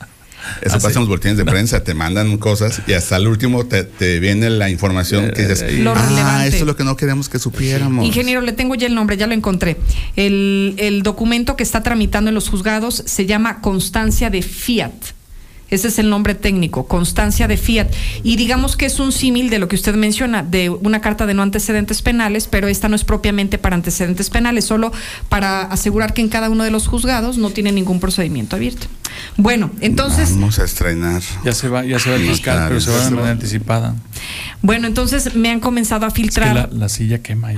Eso
Ah,
pasa
sí.
en los boletines de prensa, te mandan cosas y hasta el último te, te viene la información que dices,
Lo
ah,
relevante.
esto es lo que no queremos que supiéramos.
Ingeniero, le tengo ya el nombre, ya lo encontré. El, el documento que está tramitando en los juzgados se llama constancia de Fiat. Ese es el nombre técnico, constancia de Fiat. Y digamos que es un símil de lo que usted menciona, de una carta de no antecedentes penales, pero esta no es propiamente para antecedentes penales, solo para asegurar que en cada uno de los juzgados no tiene ningún procedimiento abierto. Bueno, entonces,
Vamos a estrenar.
Ya se va, ya se va el fiscal, pero se va de manera anticipada.
Bueno, entonces me han comenzado a
Es que
filtrar.
la, la silla quema ahí.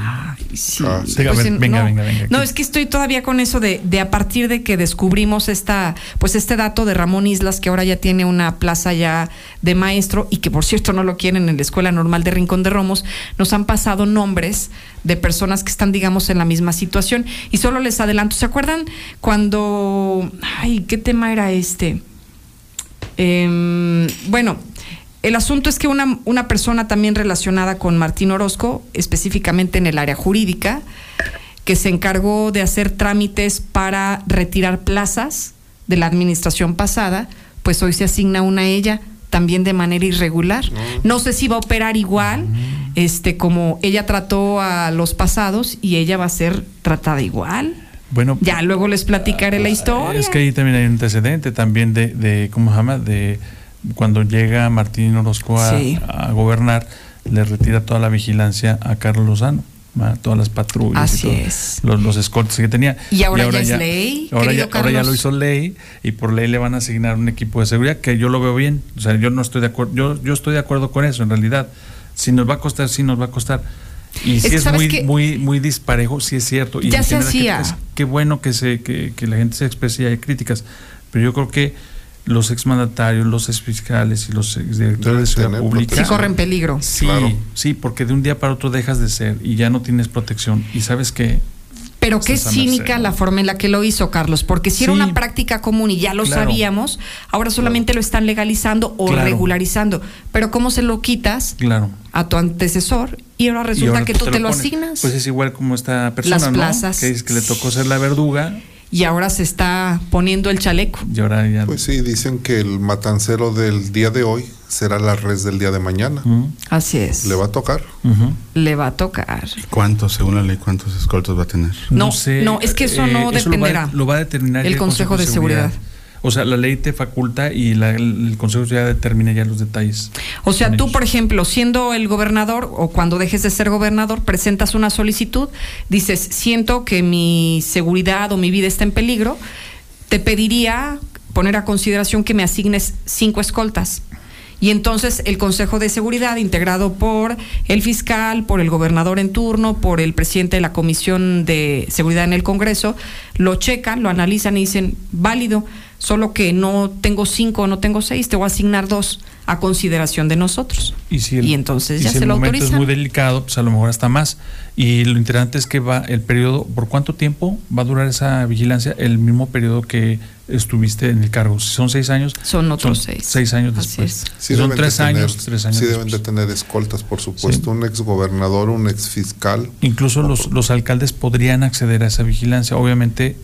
sí.
Ah,
Pues,
venga,
en-
venga,
no,
venga, venga.
No, es que estoy todavía con eso de, de a partir de que descubrimos esta, pues este dato de Ramón Islas, que ahora ya tiene una plaza ya de maestro y que por cierto no lo quieren en la Escuela Normal de Rincón de Romos, nos han pasado nombres de personas que están, digamos, en la misma situación. Y solo les adelanto, ¿se acuerdan cuando, ay, qué tema era este? Em, bueno, el asunto es que una, una persona también relacionada con Martín Orozco, específicamente en el área jurídica, que se encargó de hacer trámites para retirar plazas de la administración pasada, pues hoy se asigna una a ella también de manera irregular. No sé si va a operar igual, este, como ella trató a los pasados y ella va a ser tratada igual.
Bueno,
Ya luego les platicaré la historia.
Es que ahí también hay un antecedente también de, de ¿cómo se llama? De cuando llega Martín Orozco a,
Sí.
a gobernar, le retira toda la vigilancia a Carlos Lozano, todas las patrullas,
Así
y todo,
es.
Los, los escoltas que tenía.
Y ahora ya es ley,
Ahora ya, ahora ya lo hizo ley y por ley le van a asignar un equipo de seguridad que yo lo veo bien. O sea, yo no estoy de acuerdo, yo, yo estoy de acuerdo con eso en realidad. Si nos va a costar, sí nos va a costar. Y
Es
si
que
es muy,
que-
muy, muy disparejo, sí es cierto. Y
Ya se hacía.
es- Qué bueno que, se, que, que la gente se exprese y hay críticas. Pero yo creo que los exmandatarios, los exfiscales y los exdirectores de seguridad pública.
Sí corren peligro.
Sí,
Claro.
sí, porque de un día para otro dejas de ser y ya no tienes protección. Y sabes que
Pero qué cínica la forma en la que lo hizo Carlos, porque si era una práctica común y ya lo
Claro.
sabíamos, ahora solamente lo están legalizando o
Claro.
regularizando. Pero ¿cómo se lo quitas
Claro.
a tu antecesor y ahora
Y
resulta
ahora
que tú te lo asignas?
Pues es igual como esta persona,
Las
¿no?
plazas.
Que es que le tocó ser la verduga
y ahora se está poniendo el chaleco.
y ahora ya.
Pues sí, dicen que el matancero del día de hoy será la res del día de mañana.
Así es.
Le va a tocar.
Le va a tocar.
¿Cuántos, según la ley, cuántos escoltos va a tener?
No, no, es que eso no
lo va a-
dependerá.
Lo va, a determinar
El
ya
Consejo de Seguridad.
O sea, la ley te faculta y la- el, Consejo Seguridad determina ya los detalles.
O sea, tú,
ellos.
por ejemplo, siendo el gobernador o cuando dejes de ser gobernador, presentas una solicitud, dices, siento que mi seguridad o mi vida está en peligro, te pediría poner a consideración que me asignes cinco escoltas. Y entonces el Consejo de Seguridad, integrado por el fiscal, por el gobernador en turno, por el presidente de la Comisión de Seguridad en el Congreso, lo checan, lo analizan y dicen, válido, solo que no tengo cinco o no tengo seis, te voy a asignar dos a consideración de nosotros.
Y, si el-
Y entonces
y
ya
si
se
el
lo
momento
autorizan.
es muy delicado, pues a lo mejor hasta más. Y lo interesante es que va el periodo, ¿por cuánto tiempo va a durar esa vigilancia? El mismo periodo que estuviste en el cargo. Si son seis años,
Son otros seis.
Seis años después.
es.
Sí
Si son tres
de tener-
años, tres años
Sí deben
después.
de tener escoltas, por supuesto. Un exgobernador, un exfiscal.
Incluso los, los alcaldes podrían acceder a esa vigilancia. Obviamente,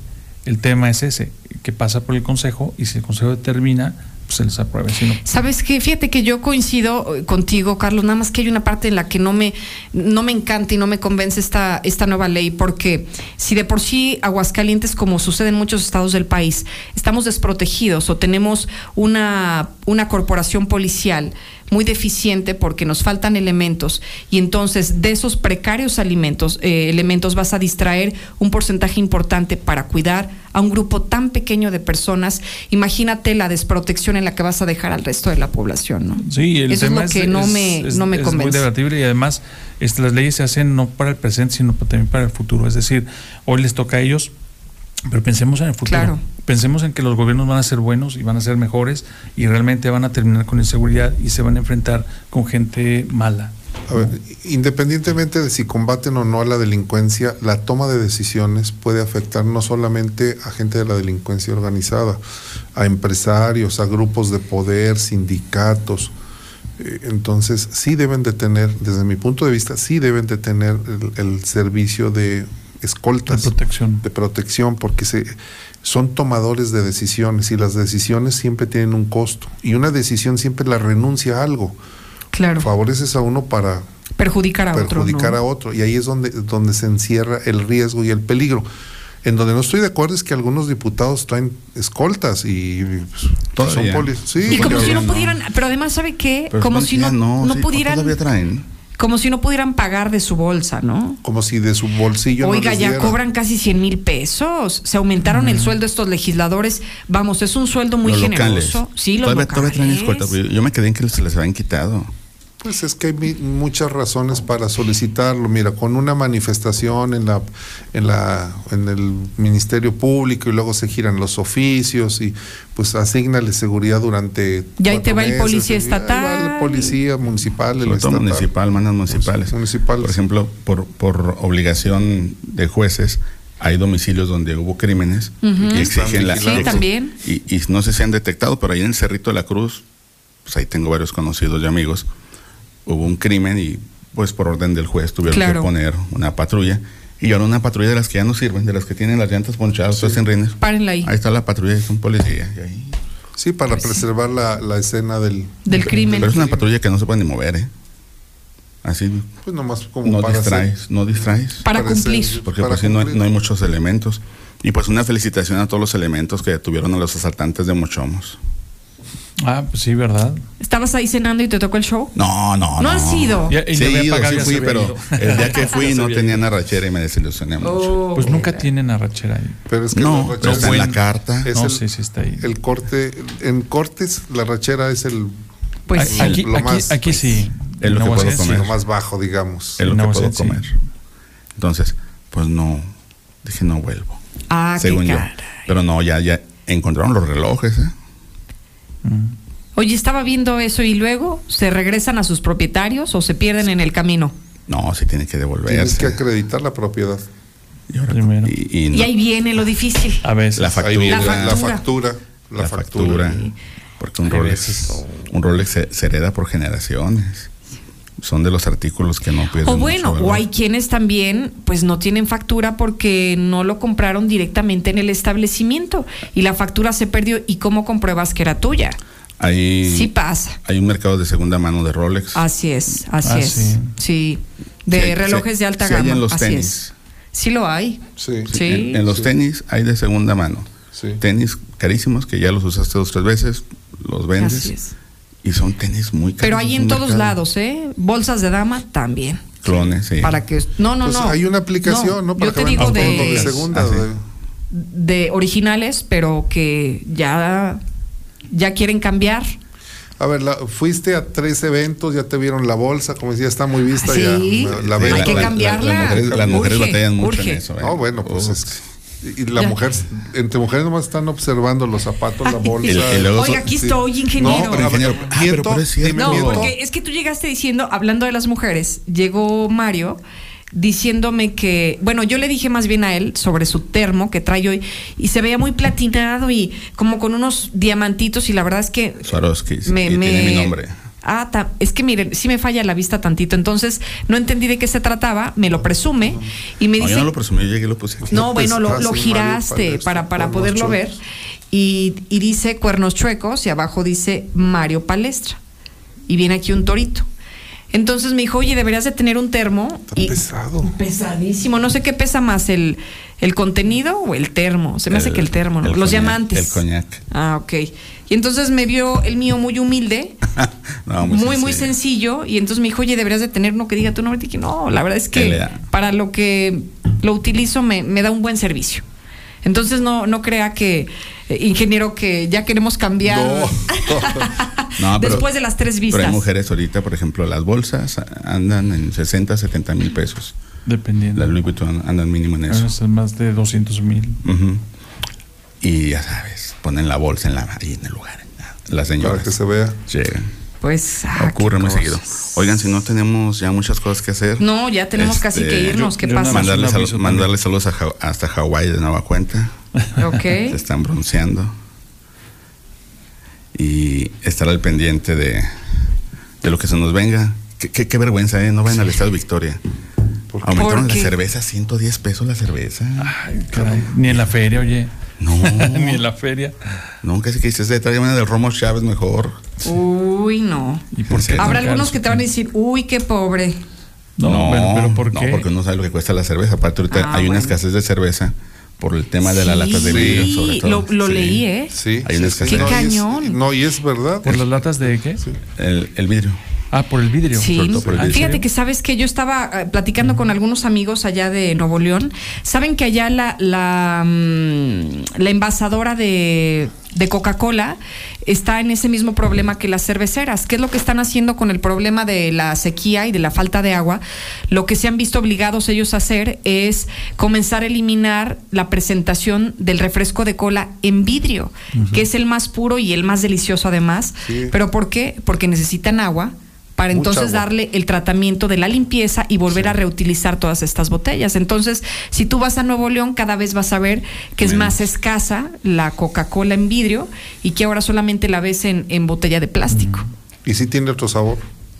el tema es ese, que pasa por el Consejo y si el Consejo determina, se les aprueba. Si no,
Sabes que fíjate que yo coincido eh, contigo, Carlos, nada más que hay una parte en la que no me, no me encanta y no me convence esta, esta nueva ley, porque si de por sí Aguascalientes, como sucede en muchos estados del país, estamos desprotegidos o tenemos una, una corporación policial muy deficiente porque nos faltan elementos y entonces de esos precarios alimentos, eh, elementos vas a distraer un porcentaje importante para cuidar a un grupo tan pequeño de personas. Imagínate la desprotección en la que vas a dejar al resto de la población, ¿no?
Sí, el
Eso es
tema
lo que no me- no me
es
convence.
muy debatible y además este, las leyes se hacen no para el presente, sino también para el futuro. Es decir, hoy les toca a ellos, pero pensemos en el futuro.
Claro.
Pensemos en que los gobiernos van a ser buenos y van a ser mejores y realmente van a terminar con inseguridad y se van a enfrentar con gente mala.
A ver, independientemente de si combaten o no a la delincuencia, la toma de decisiones puede afectar no solamente a gente de la delincuencia organizada, a empresarios, a grupos de poder, sindicatos. Eh, Entonces, sí deben de tener, desde mi punto de vista, sí deben de tener el, el servicio de escoltas.
De protección.
De protección, porque se, son tomadores de decisiones y las decisiones siempre tienen un costo. Y una decisión siempre la renuncia a algo.
Claro.
Favoreces a uno para
Perjudicar a
perjudicar
otro.
a
¿no?
otro. Y ahí es donde, donde se encierra el riesgo y el peligro. En donde no estoy de acuerdo es que algunos diputados traen escoltas y pues, son polis. Sí,
Y como si no
no.
pudieran, pero además, ¿sabe qué?
Pero
como si
que
no,
ya
no,
sí,
pudieran,
Todavía traen.
Como si no pudieran pagar de su bolsa, ¿no?
como si de su bolsillo no
Oiga,
les
ya
diera.
cobran casi 100 mil pesos. Se aumentaron el sueldo de estos legisladores. Vamos, es un sueldo muy
Los locales.
generoso. Sí, los
todavía, todavía traen
locales.
Yo me quedé en que se les habían quitado.
Pues es que hay muchas razones para solicitarlo. Mira, con una manifestación en la, en la, en el Ministerio Público y luego se giran los oficios y pues asignale seguridad durante.
Y ahí te va el policía
y ahí va
estatal.
el policía municipal, el estatal.
municipal, mandas municipales. Por ejemplo, por, por obligación de jueces, hay domicilios donde hubo crímenes
Ujú.
y exigen la.
Sí, también.
Y, y no sé si han detectado, pero ahí en el Cerrito de la Cruz, pues ahí tengo varios conocidos y amigos, hubo un crimen y pues por orden del juez tuvieron
Claro.
que poner una patrulla. Y ahora una patrulla de las que ya no sirven, de las que tienen las llantas ponchadas, pues en rines.
Párenla ahí.
Ahí está la patrulla, es un policía. y ahí-
Sí, para preservar la, la escena del,
Del crimen.
Pero es una patrulla que no se puede ni mover, ¿eh? Así
Pues nomás como
no
para
distraes,
hacer-
no distraes.
Para Para cumplir.
Porque
para
pues sí, no, no hay muchos elementos. Y pues una felicitación a todos los elementos que detuvieron a los asaltantes de Mochomos.
Ah, pues sí, ¿verdad?
¿Estabas ahí cenando y te tocó el show?
No, no,
¿No has ido?
Ya-
Sí,
no
ido,
pagado,
sí fui, pero el día que fui no tenía narrachera y me desilusioné mucho.
Pues nunca tienen arrachera ahí.
Pero es que
No,
la
pero está en la carta.
Es
No,
el,
sí, sí está ahí.
el corte, en cortes, la rachera es el.
Pues
lo-
aquí,
lo
aquí,
más,
aquí sí.
Es lo
En
que puedo comer.
lo más bajo, digamos.
Es lo
En
que puedo
Aguascalientes, sí.
comer. Entonces, pues no, dije no vuelvo.
Ah, qué
según yo.
caray.
Pero no, ya, ya encontraron los relojes, ¿eh?
Oye, estaba viendo eso y luego se regresan a sus propietarios o se pierden en el camino.
No, sí tiene que
Tienes
devolverse.
que acreditar la propiedad.
Y, ahora-
Primero.
y- y
Y
no-
ahí viene lo difícil.
A veces.
la factura.
viene
La
la,
factura.
La, factura.
Porque un Rolex,
veces.
un Rolex se, se hereda por generaciones. Son de los artículos que no pierden
O bueno,
mucho
o hay quienes también pues no tienen factura porque no lo compraron directamente en el establecimiento y la factura se perdió y cómo compruebas que era tuya.
Hay,
Sí pasa.
hay un mercado de segunda mano de Rolex.
Así es, así
Ah,
es.
sí.
Sí. De
Sí hay-
relojes
sí-
de alta
sí hay
gama.
en los
así
tenis.
es. Sí lo hay.
Sí.
Sí,
Sí.
En, en los tenis hay de segunda mano.
Sí.
Tenis carísimos que ya los usaste dos tres veces, los vendes.
Así es.
Y son tenis muy caros.
Pero hay en todos
mercado.
lados, ¿eh? Bolsas de dama también.
Clones, sí.
Para que no, no,
Pues
no.
hay una aplicación, ¿no? Para
Yo te
que
digo de,
de segunda.
Ah, sí.
de-
de originales, pero que ya ya quieren cambiar.
A ver, la- fuiste a tres eventos, ya te vieron la bolsa, como decía, está muy vista
Sí.
ya. La, la
Hay
venta.
que cambiarla.
las mujeres, las mujeres
Urge,
batallan mucho
urge.
en eso. ¿eh?
No, bueno, pues
Uf.
es- y la
Ya.
mujer, entre mujeres nomás están observando los zapatos, la bolsa.
Y- y luego
Oiga,
son-
aquí
Sí.
estoy, ingeniero.
No,
pero ingeniero, ah, pero-
miento,
pero es cierto.
No, porque es que tú llegaste diciendo, hablando de las mujeres, llegó Mario diciéndome que, bueno, yo le dije más bien a él sobre su termo que trae hoy y se veía muy platinado y como con unos diamantitos y la verdad es que
Swarovski,
me,
y tiene
me-
mi nombre.
Ah, ta- es que miren, sí me falla la vista tantito, entonces no entendí de qué se trataba, me lo presume y me
No,
dice,
yo no lo presumí, llegué y lo puse aquí.
no, bueno, lo,
Ah,
lo giraste para, para
cuernos
poderlo ver. y dice cuernos chuecos y abajo dice Mario Palestra. Y viene aquí un torito. Entonces me dijo, oye, deberías de tener un termo.
Está
y
pesado.
Pesadísimo. No sé qué pesa más, el, el contenido o el termo. Se me hace que el termo, ¿no?
el
Los
coñac,
diamantes.
El coñac.
Ah, ok. Y entonces me vio el mío muy humilde,
No,
muy, muy, sencillo. Y entonces me dijo, oye, deberías de tener uno que diga tu nombre. Y dije, no, la verdad es que para lo que lo utilizo me, me da un buen servicio. Entonces no, no crea que, eh, ingeniero, que ya queremos cambiar
No, pero-
después de las tres
Pero
vistas.
hay mujeres ahorita, por ejemplo, las bolsas andan en 60, 70 mil pesos.
Dependiendo.
Las Louis Vuitton andan mínimo en eso.
veces más de 200 mil.
Ujú. Y ya sabes, ponen la bolsa en la, ahí en el lugar. Las señoras.
Para que se vea.
Llegan.
Pues ah,
Ocurre muy
cosas.
seguido. Oigan, si no tenemos ya muchas cosas que hacer.
No, ya tenemos casi
Este,
que irnos.
yo-
¿Qué
yo
pasa?
Mandarles, sal- mandarles saludos a Ja- hasta Hawái de nueva cuenta.
Ok.
Se están bronceando. Y estar al pendiente de, de lo que se nos venga. Qué, qué- qué vergüenza, ¿eh? No vayan al Estado Victoria. Aumentaron
¿Por
la cerveza, 110 pesos la cerveza.
Ay, caray. Ni en la feria, oye.
No,
Ni en la feria.
no, casi que dices, de trae una del Romo Chávez mejor.
Uy, no.
¿Y por qué?
Habrá algunos que te van a decir, uy, qué pobre.
No, pero, pero ¿por
no,
qué?
porque uno sabe lo que cuesta la cerveza. Aparte, ahorita
Ah,
hay una
bueno.
escasez de cerveza por el tema de las
Sí,
latas de vidrio, sobre todo.
lo, lo
Sí.
leí, ¿eh?
Sí.
Hay
sí,
una
sí.
escasez.
Qué
No, y es-
cañón.
no, y es verdad.
¿Por las latas de qué?
El, el vidrio.
Ah, por el vidrio.
Sí,
por el vidrio.
fíjate que sabes que yo estaba eh, platicando con algunos amigos allá de Nuevo León. Saben que allá la, la, mm, la envasadora de, de Coca-Cola está en ese mismo problema que las cerveceras. ¿Qué es lo que están haciendo con el problema de la sequía y de la falta de agua? Lo que se han visto obligados ellos a hacer es comenzar a eliminar la presentación del refresco de cola en vidrio, que es el más puro y el más delicioso además.
Sí.
¿Pero por qué? Porque necesitan agua para
Mucha
entonces
agua.
darle el tratamiento de la limpieza y volver a reutilizar todas estas botellas. Entonces, si tú vas a Nuevo León, cada vez vas a ver que es más escasa la Coca-Cola en vidrio y que ahora solamente la ves en, en botella de plástico.
Y sí tiene otro sabor.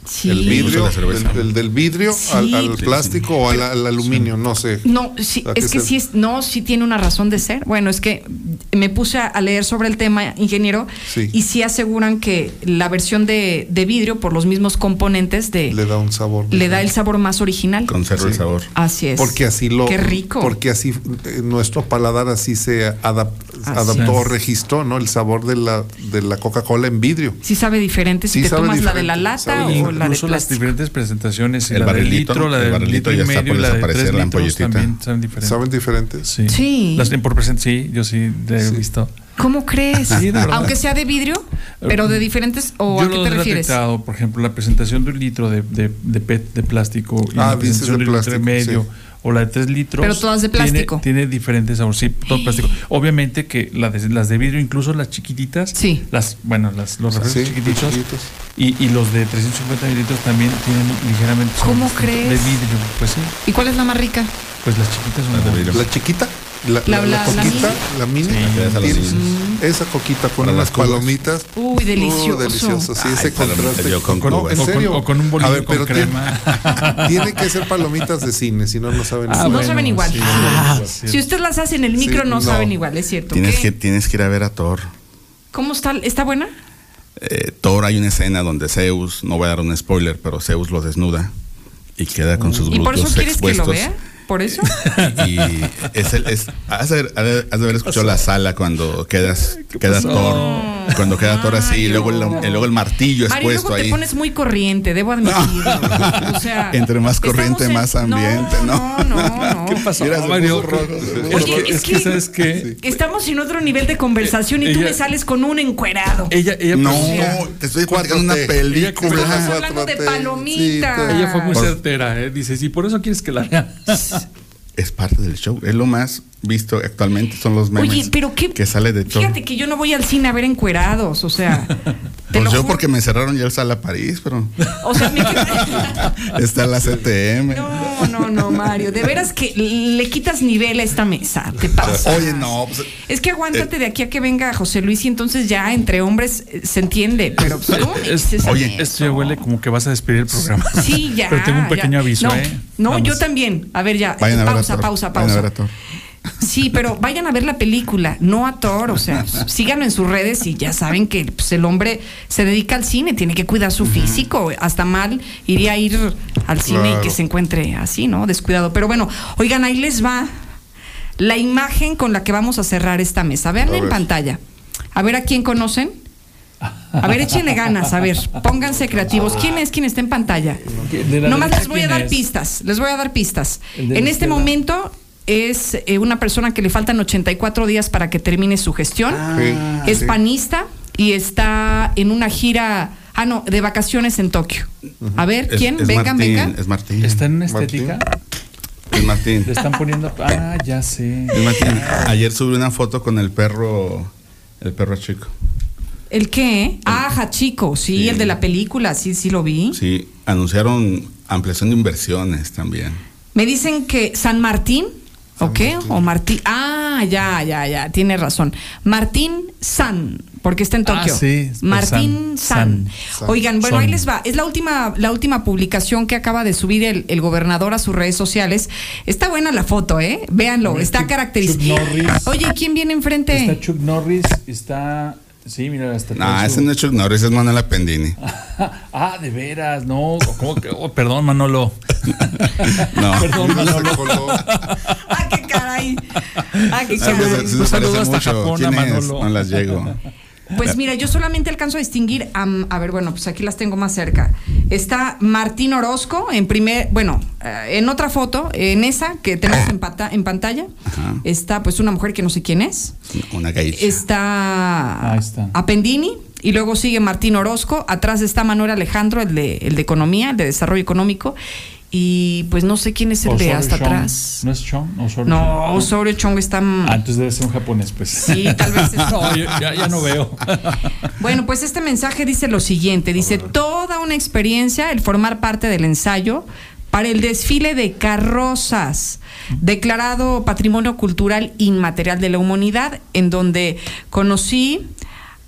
Sí.
El vidrio, el, el del vidrio
Sí.
al, al
Sí,
plástico o al, al aluminio, no sé.
No, sí,
¿A qué
es que
se-
sí es, no, sí tiene una razón de ser. Bueno, es que me puse a- leer sobre el tema, ingeniero,
Sí.
y sí aseguran que la versión de, de vidrio, por los mismos componentes, de,
Le da un sabor.
le da el sabor más original.
Conserva el sabor.
Así es.
Porque así lo.
Qué rico.
Porque así eh, nuestro paladar así se adap-
Así
adaptó o registró, ¿no? El sabor de la, de la Coca-Cola en vidrio.
Sí sabe diferente si
Sí
te
sabe
tomas la de la lata
sabe
o la
Incluso las
plástico.
diferentes presentaciones,
El
la del
barrilito,
litro, la
el
del
barrilito
litro y
ya está
medio y la de tres
la
litros también saben diferentes.
¿Saben diferentes?
Sí.
Sí.
Las por present- sí, yo sí la he visto.
¿Cómo crees?
Sí.
Aunque sea de vidrio, pero de diferentes, ¿o
Yo
a qué
lo
te
he
refieres?
detectado, por ejemplo, la presentación de un litro de, de, de PET de plástico y
Ah,
la presentación
de
de un litro y
plástico,
medio
sí.
O la de tres litros.
Pero todas de
tiene-
plástico.
Tiene, diferentes sabores, sí, todo plástico. Obviamente que la de- las de vidrio, incluso las chiquititas,
Sí.
las, bueno, las, los refrescos
Sí,
chiquititos. Y, y los de 350 mililitros también tienen ligeramente
¿Cómo crees?
De vidrio, pues sí.
¿Y cuál es la más rica?
Pues las chiquitas son
Las de vidrio.
La chiquita, la,
La-
la,
la- la
coquita,
mini.
la mini.
Sí,
esa
coquita con unas palomitas.
Uy, delicioso.
Uh, delicioso, sí, ese
Ay, palomitas
contraste.
yo con
no, en
O con-
serio.
o con un bolillo
A ver,
con
pero tiene-
crema.
Tiene que ser palomitas de cine, si no, no saben.
Ah,
igual.
no
bueno,
saben igual.
sí,
Ah,
sí.
si usted las hace en el micro,
Sí,
no,
no.
saben igual, es cierto.
Tienes
¿Qué?
que, tienes que ir a ver a Thor.
¿Cómo está? ¿Está buena?
Eh, Thor hay una escena donde Zeus, no voy a dar un spoiler, pero Zeus lo desnuda y queda con sus
¿Y por eso
glúteos
quieres que lo
expuestos.
vea? ¿Por eso?
Y es el, es, has, de, has de- haber escuchado la sala cuando quedas, queda Thor, cuando queda Thor así, y luego el, y luego el martillo
Mario,
expuesto
luego te
ahí.
pones muy corriente, debo admitirlo. O sea,
Entre más corriente,
en-
más ambiente, ¿no?
No, no, no.
¿Qué pasó,
Mira, se
Mario? Es
Oye,
que,
es
es que, ¿sabes qué?
Estamos en otro nivel de conversación y tú
Ella-
me sales con un encuerado.
Ella, ella,
No, te estoy platicando una
4T.
película.
Estamos hablando de palomita.
ella fue muy
Por-
certera, ¿eh? Dice, sí, por eso quieres que la vea.
Es parte del show. Es lo más visto actualmente, son los memes
Oye, pero qué.
que sale de Thor.
Fíjate que yo no voy al cine a ver encuerados, o sea. te
Pues
lo
yo porque me cerraron ya el sala París, pero
O sea, me
está la CTM.
No, no, no, Mario. De veras que le quitas nivel a esta mesa. Te pasa.
Oye, no, pues,
Es que aguántate de aquí a que venga José Luis y entonces ya entre hombres eh, se entiende. Pero pues, ¿cómo me dices
oye?
Esto ya huele como que vas a despedir el programa.
Sí, ya.
Pero tengo un
ya.
pequeño aviso,
no,
¿eh?
No,
Vamos.
yo también. A ver, ya.
vayan a ver
pausa,
a
pausa,
Vayan a
pausa.
ver a Thor.
Sí, pero vayan a ver la película, no a Thor. O sea, síganlo en sus redes y ya saben que pues, el hombre se dedica al cine, tiene que cuidar su físico. Hasta mal iría a ir al cine y que se encuentre así, ¿no? Descuidado. Pero bueno, oigan, ahí les va la imagen con la que vamos a cerrar esta mesa. Vean en pantalla. A ver a quién conocen. A ver, échenle ganas, a ver, pónganse creativos. ¿Quién es quien está en pantalla? Nomás les voy a
¿quién
dar
es?
pistas, les voy a dar pistas. En este momento es eh, una persona que le faltan 84 días para que termine su gestión.
Sí,
es
sí.
panista y está en una gira, ah no, de vacaciones en Tokio. A ver,
Es-
¿quién?
es
vengan,
Martín,
vengan.
Es Martín.
¿Está en una estética?
Es Martín.
Le están poniendo. Ah, ya sé.
Es Martín. Ayer subí una foto con el perro, el perro chico.
¿El qué? Ah, Hachiko, sí,
Sí.
el de la película, sí, sí lo vi.
Sí, anunciaron ampliación de inversiones también.
Me dicen que San Martín, ¿o qué? O Martín. Ah, ya, ya, ya, tiene razón. Martín San, porque está en
Ah,
Tokio.
sí, por
Martín
San,
San.
San.
Oigan, bueno,
Son.
ahí les va. Es la última, la última publicación que acaba de subir el, el gobernador a sus redes sociales. Está buena la foto, ¿eh? Véanlo, está
Norris.
Oye, ¿quién viene enfrente?
Está Chuck Norris, está. Sí, mira, hasta.
No,
su-
ese no es Chuck Norris, es Manuel Appendini.
Ah, de veras, no. ¿cómo que? Oh, perdón, Manolo.
No.
Perdón, Manolo.
ah, qué caray. Ah, qué caray.
se- se
Un
parece
saludo hasta
mucho.
Japón
¿Quién
a
es?
Manolo.
No las llego.
Pues mira, yo solamente alcanzo a distinguir, am, a ver, bueno, pues aquí las tengo más cerca. Está Martín Orozco en primer, bueno, eh, en otra foto, en esa que tenemos en, pata- en pantalla, está pues una mujer que no sé quién es.
Una.
Está,
Ahí está.
Apendini y luego sigue Martín Orozco. Atrás está Manuel Alejandro, el de, el de Economía, el de Desarrollo Económico. Y pues no sé quién es el de hasta
Chong.
atrás.
¿No es Chong? Osorio
No,
Chong.
Osorio Chong está...
Ah, entonces debe ser un japonés, pues.
Sí, tal vez es-
no, yo ya, ya no veo.
Bueno, pues este mensaje dice lo siguiente, dice, toda una experiencia el formar parte del ensayo para el desfile de carrozas, declarado Patrimonio Cultural Inmaterial de la Humanidad, en donde conocí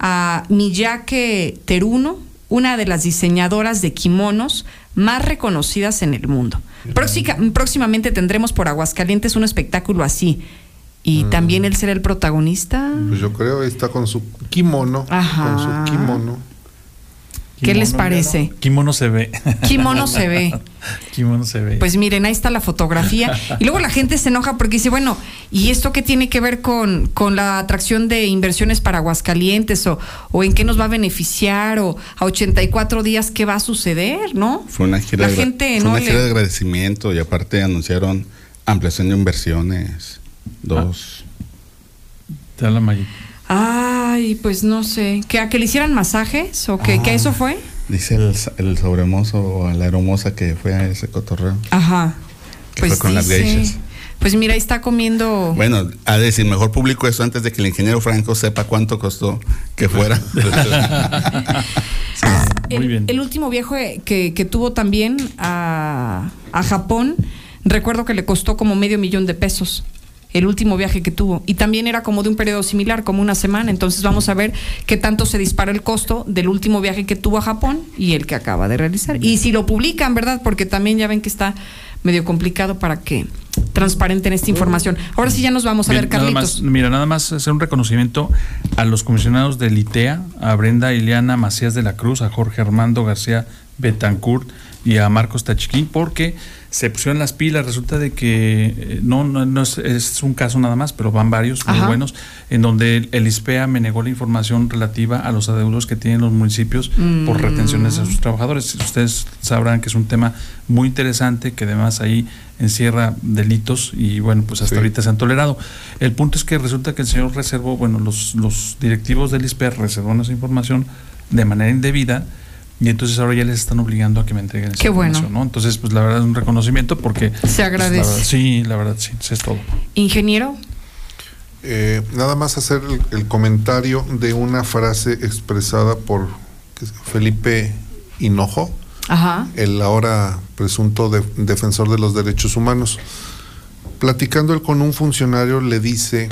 a Miyake Teruno, una de las diseñadoras de kimonos más reconocidas en el mundo. Próxica- próximamente tendremos por Aguascalientes un espectáculo así. Y también él será el protagonista.
Pues yo creo, está con su kimono.
Ajá.
Con su kimono.
¿Qué les parece?
mira, Kimono se ve.
Kimono se ve.
Kimono se ve.
Pues miren, ahí está la fotografía. Y luego la gente se enoja porque dice, bueno, ¿y esto qué tiene que ver con, con la atracción de inversiones para Aguascalientes? O, ¿O en qué nos va a beneficiar? ¿O a 84 días qué va a suceder? ¿No?
Fue una gira,
La gente
fue
no
una
le-
gira de agradecimiento y aparte anunciaron ampliación de inversiones. Dos.
Te da la Maggi.
Ay, pues no sé. ¿Que a que le hicieran masajes? ¿O que, que eso fue?
Dice el, el sobremozo o la hermosa que fue a ese cotorreo.
Ajá.
Que fue con las
dice-
geishas.
Pues mira, ahí está comiendo.
Bueno, a decir, mejor público eso antes de que el ingeniero Franco sepa cuánto costó que fuera.
el, el último viaje que, que tuvo también a, a Japón, recuerdo que le costó como medio millón de pesos. El último viaje que tuvo. Y también era como de un periodo similar, como una semana. Entonces vamos a ver qué tanto se dispara el costo del último viaje que tuvo a Japón y el que acaba de realizar. Y si lo publican, ¿verdad? Porque también ya ven que está medio complicado para que transparenten esta información. Ahora sí ya nos vamos a
Bien,
ver,
nada
Carlitos.
más, mira, nada más hacer un reconocimiento a los comisionados del ITEA, a Brenda Ileana Macías de la Cruz, a Jorge Armando García Betancourt y a Marcos Tachiquín, porque se pusieron las pilas. Resulta de que eh, no, no, no es, es un caso nada más, pero van varios muy
Ajá.
buenos, en donde el, el ISPEA me negó la información relativa a los adeudos que tienen los municipios por
Mm.
retenciones de sus trabajadores. Ustedes sabrán que es un tema muy interesante, que además ahí encierra delitos y bueno, pues hasta ahorita se han tolerado. El punto es que resulta que el señor reservó, bueno, los, los directivos del ISPER reservaron esa información de manera indebida y entonces ahora ya les están obligando a que me entreguen esa
Qué bueno.
¿no? Entonces, pues la verdad es un reconocimiento porque...
Se
pues, la
agradece.
verdad, sí, la verdad, sí, eso es todo.
Ingeniero.
Eh, nada más hacer el, el comentario de una frase expresada por. Felipe Hinojo,
Ajá.
el ahora presunto de- defensor de los derechos humanos. Platicando él con un funcionario, le dice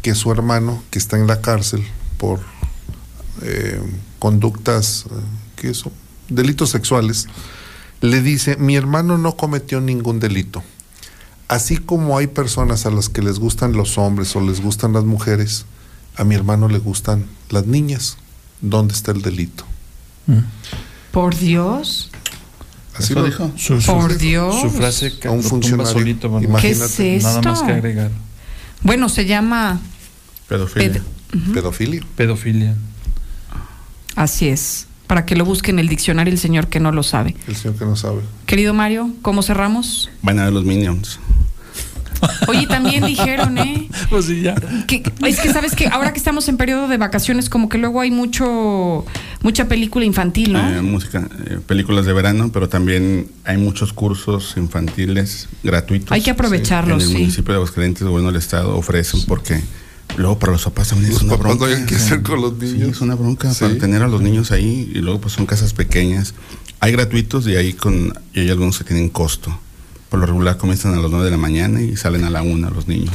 que su hermano, que está en la cárcel por eh, conductas, ¿qué son? Delitos sexuales, le dice, mi hermano no cometió ningún delito. Así como hay personas a las que les gustan los hombres o les gustan las mujeres, a mi hermano le gustan las niñas. ¿Dónde está el delito?
Por Dios.
Así
Eso
lo
dijo.
Su-
su- Por Dios.
Su frase que
A un funcionario.
solito, bueno,
Imagínate.
¿Qué es
Nada más
esto?
que agregar.
Bueno, se llama.
Pedofilia.
Ped-
Pedofilia.
Pedofilia.
Así es. Para que lo busque en el diccionario el señor que no lo sabe.
El señor que no sabe.
Querido Mario, ¿cómo cerramos?
Van a ver los Minions.
Oye, también dijeron, ¿eh?
Pues sí, ya.
Que, es que sabes que ahora que estamos en periodo de vacaciones, como que luego hay mucho mucha película infantil, ¿no?
Eh, música, eh, películas de verano, pero también hay muchos cursos infantiles gratuitos.
Hay que aprovecharlos,
En el
sí.
municipio de Aguascalientes, el gobierno del estado ofrecen porque luego para los papás también es una
papás
bronca.
no hayan que hacer con los niños.
Sí, es una bronca
Sí.
para tener a los niños ahí y luego pues son casas pequeñas. Hay gratuitos y hay con y hay algunos que tienen costo. Por lo regular comienzan a las 9 de la mañana y salen a la 1 los niños.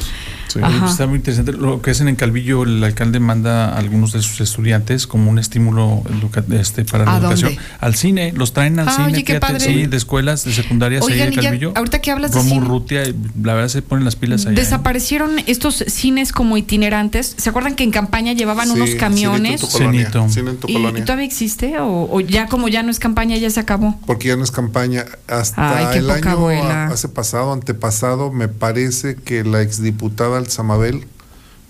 Sí, está muy interesante. Lo que hacen en Calvillo, el alcalde manda a algunos de sus estudiantes como un estímulo este, para la
¿A
educación.
dónde?
Al cine, los traen al
Ah,
cine,
oye, qué
fíjate,
padre.
sí, de escuelas, de secundarias ahí
Oigan,
de
y ya,
Calvillo.
ahorita que hablas de
Romo
cine-
Urrutia, la verdad se ponen las pilas allá. ¿eh?
Desaparecieron estos cines como itinerantes. ¿Se acuerdan que en campaña llevaban
Sí,
unos
cine
camiones?
en tu colonia, cine en tu
¿Y,
colonia.
y todavía existe? O, o ya como ya no es campaña, ya se acabó?
Porque ya no es campaña. Hasta
Ay,
el año
abuela.
hace pasado, antepasado, me parece que la exdiputada Alzamabel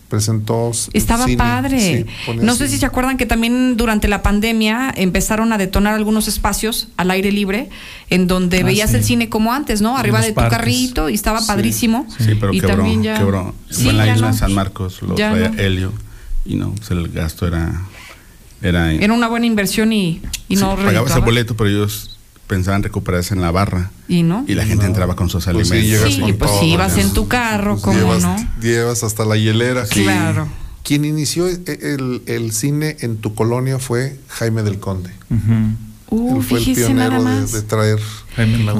presentó.
Estaba
cine,
padre.
sí,
no sé
cine.
si se acuerdan que también durante la pandemia empezaron a detonar algunos espacios al aire libre en donde
Ah,
veías
sí.
el cine como antes, ¿no? Arriba de tu
parques.
carrito y estaba padrísimo.
Sí, pero
y
quebró,
también ya
quebró. Fue en la
ya
isla
no.
de San Marcos, lo traía
no.
Helio, y no, pues el gasto era... Era,
Era una buena inversión y, y
sí,
no
pagabas el boleto, pero ellos pensaban recuperarse en la barra.
Y no.
Y la gente entraba con sus
Pues sí,
alimentos.
llegas
Sí,
con
pues
todo,
sí, ibas en tu carro, ¿cómo
llevas,
no?
llevas hasta la hielera.
Sí. Claro.
Quien inició e- el, el cine en tu colonia fue Jaime del Conde.
Uh,
Él fue el pionero
nada
de,
más.
de traer.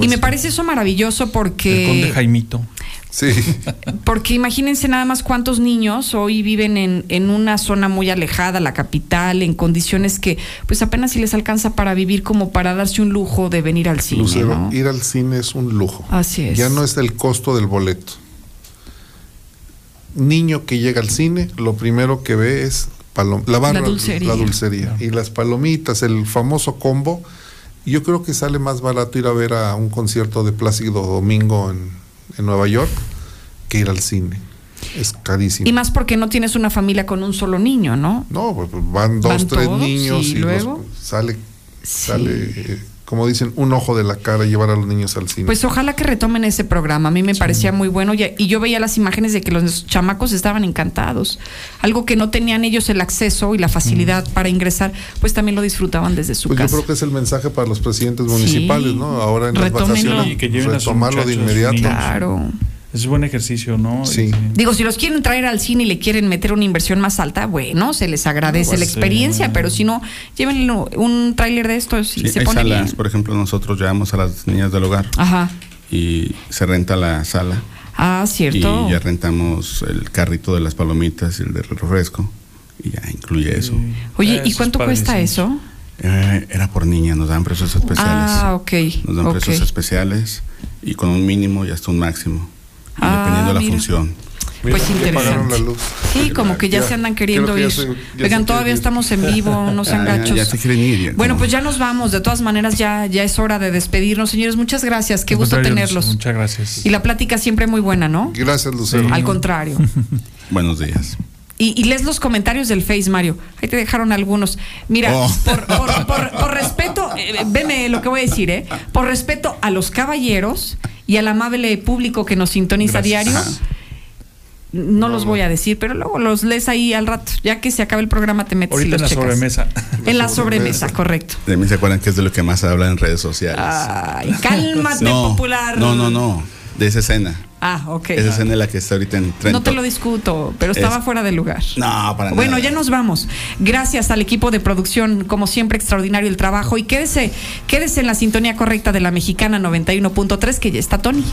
Y me parece eso maravilloso porque...
El conde Jaimito.
Sí.
Porque imagínense nada más cuántos niños hoy viven en, en una zona muy alejada, la capital, en condiciones que pues apenas si les alcanza para vivir como para darse un lujo de venir al cine,
Lucero,
¿no?
ir al cine es un lujo.
Así es.
Ya no es el costo del boleto. Niño que llega al cine, lo primero que ve es palom- la barra,
La dulcería.
la dulcería. y las palomitas, el famoso combo. Yo creo que sale más barato ir a ver a un concierto de Plácido Domingo en, en Nueva York que ir al cine. Es carísimo.
Y más porque no tienes una familia con un solo niño, ¿no?
No, pues van dos,
Van
tres
todos
niños
y
y, los-
luego.
sale, sale como dicen, un ojo de la cara llevar a los niños al cine.
Pues ojalá que retomen ese programa. A mí me parecía muy bueno y, y yo veía las imágenes de que los chamacos estaban encantados. Algo que no tenían ellos el acceso y la facilidad para ingresar, pues también lo disfrutaban desde su
Pues yo
casa.
creo que es el mensaje para los presidentes municipales, ¿no? Ahora en las vacaciones,
Y que lleven a sus
retomarlo de inmediato.
Claro.
Es buen ejercicio, ¿no?
Sí.
Digo, si los quieren traer al cine y le quieren meter una inversión más alta, bueno, se les agradece
No,
la
pues,
experiencia, pero si no, llévenle un tráiler de estos y
Sí,
se
hay salas,
bien.
por ejemplo, nosotros llevamos a las niñas del hogar
Ajá.
y se renta la sala.
Ah, cierto.
Y ya rentamos el carrito de las palomitas y el del refresco. Y ya incluye eso.
Oye, ¿y cuánto cuesta eso?
Eh, era por niña, nos dan precios especiales.
Ah, ok.
Nos dan
ok.
precios especiales y con un mínimo y hasta un máximo.
Ah,
dependiendo de la
mira.
función.
Pues
Ya
interesante.
apagaron la luz.
Sí, como que ya,
Ya,
se andan queriendo
que ya
ir.
se-
Oigan, todavía
ir.
estamos en vivo, no sean
Ah,
gachos.
ya se quieren ir, ya,
bueno, pues ya nos vamos. De todas maneras, ya, ya es hora de despedirnos. Señores, muchas gracias. Qué
Al
gusto tenerlos.
Muchas gracias.
Y la plática siempre muy buena, ¿no?
Gracias, Lucero.
Al contrario.
Buenos días.
Y, y lees los comentarios del Face, Mario. Ahí te dejaron algunos. Mira,
Oh.
por, por- por- por respeto, eh, veme lo que voy a decir, ¿eh? Por respeto a los caballeros y al amable público que nos sintoniza a
Gracias.
diario, no, los voy a decir, pero luego los lees ahí al rato. Ya que se acabe el programa, te metes y
Ahorita
los
en la
checas.
sobremesa.
En la sobremesa, correcto.
De mí se acuerdan que es de lo que más se habla en redes sociales.
Ay, cálmate,
no,
popular.
No, no, no. De esa escena.
Ah, ok.
Esa escena es la que está ahorita en tren.
No te lo discuto, pero estaba
Es-
fuera de lugar.
No, para
Bueno,
nada.
ya nos vamos. Gracias al equipo de producción, como siempre, extraordinario el trabajo. Y quédese, quédese en la sintonía correcta de la mexicana 91.3, que ya está Tony.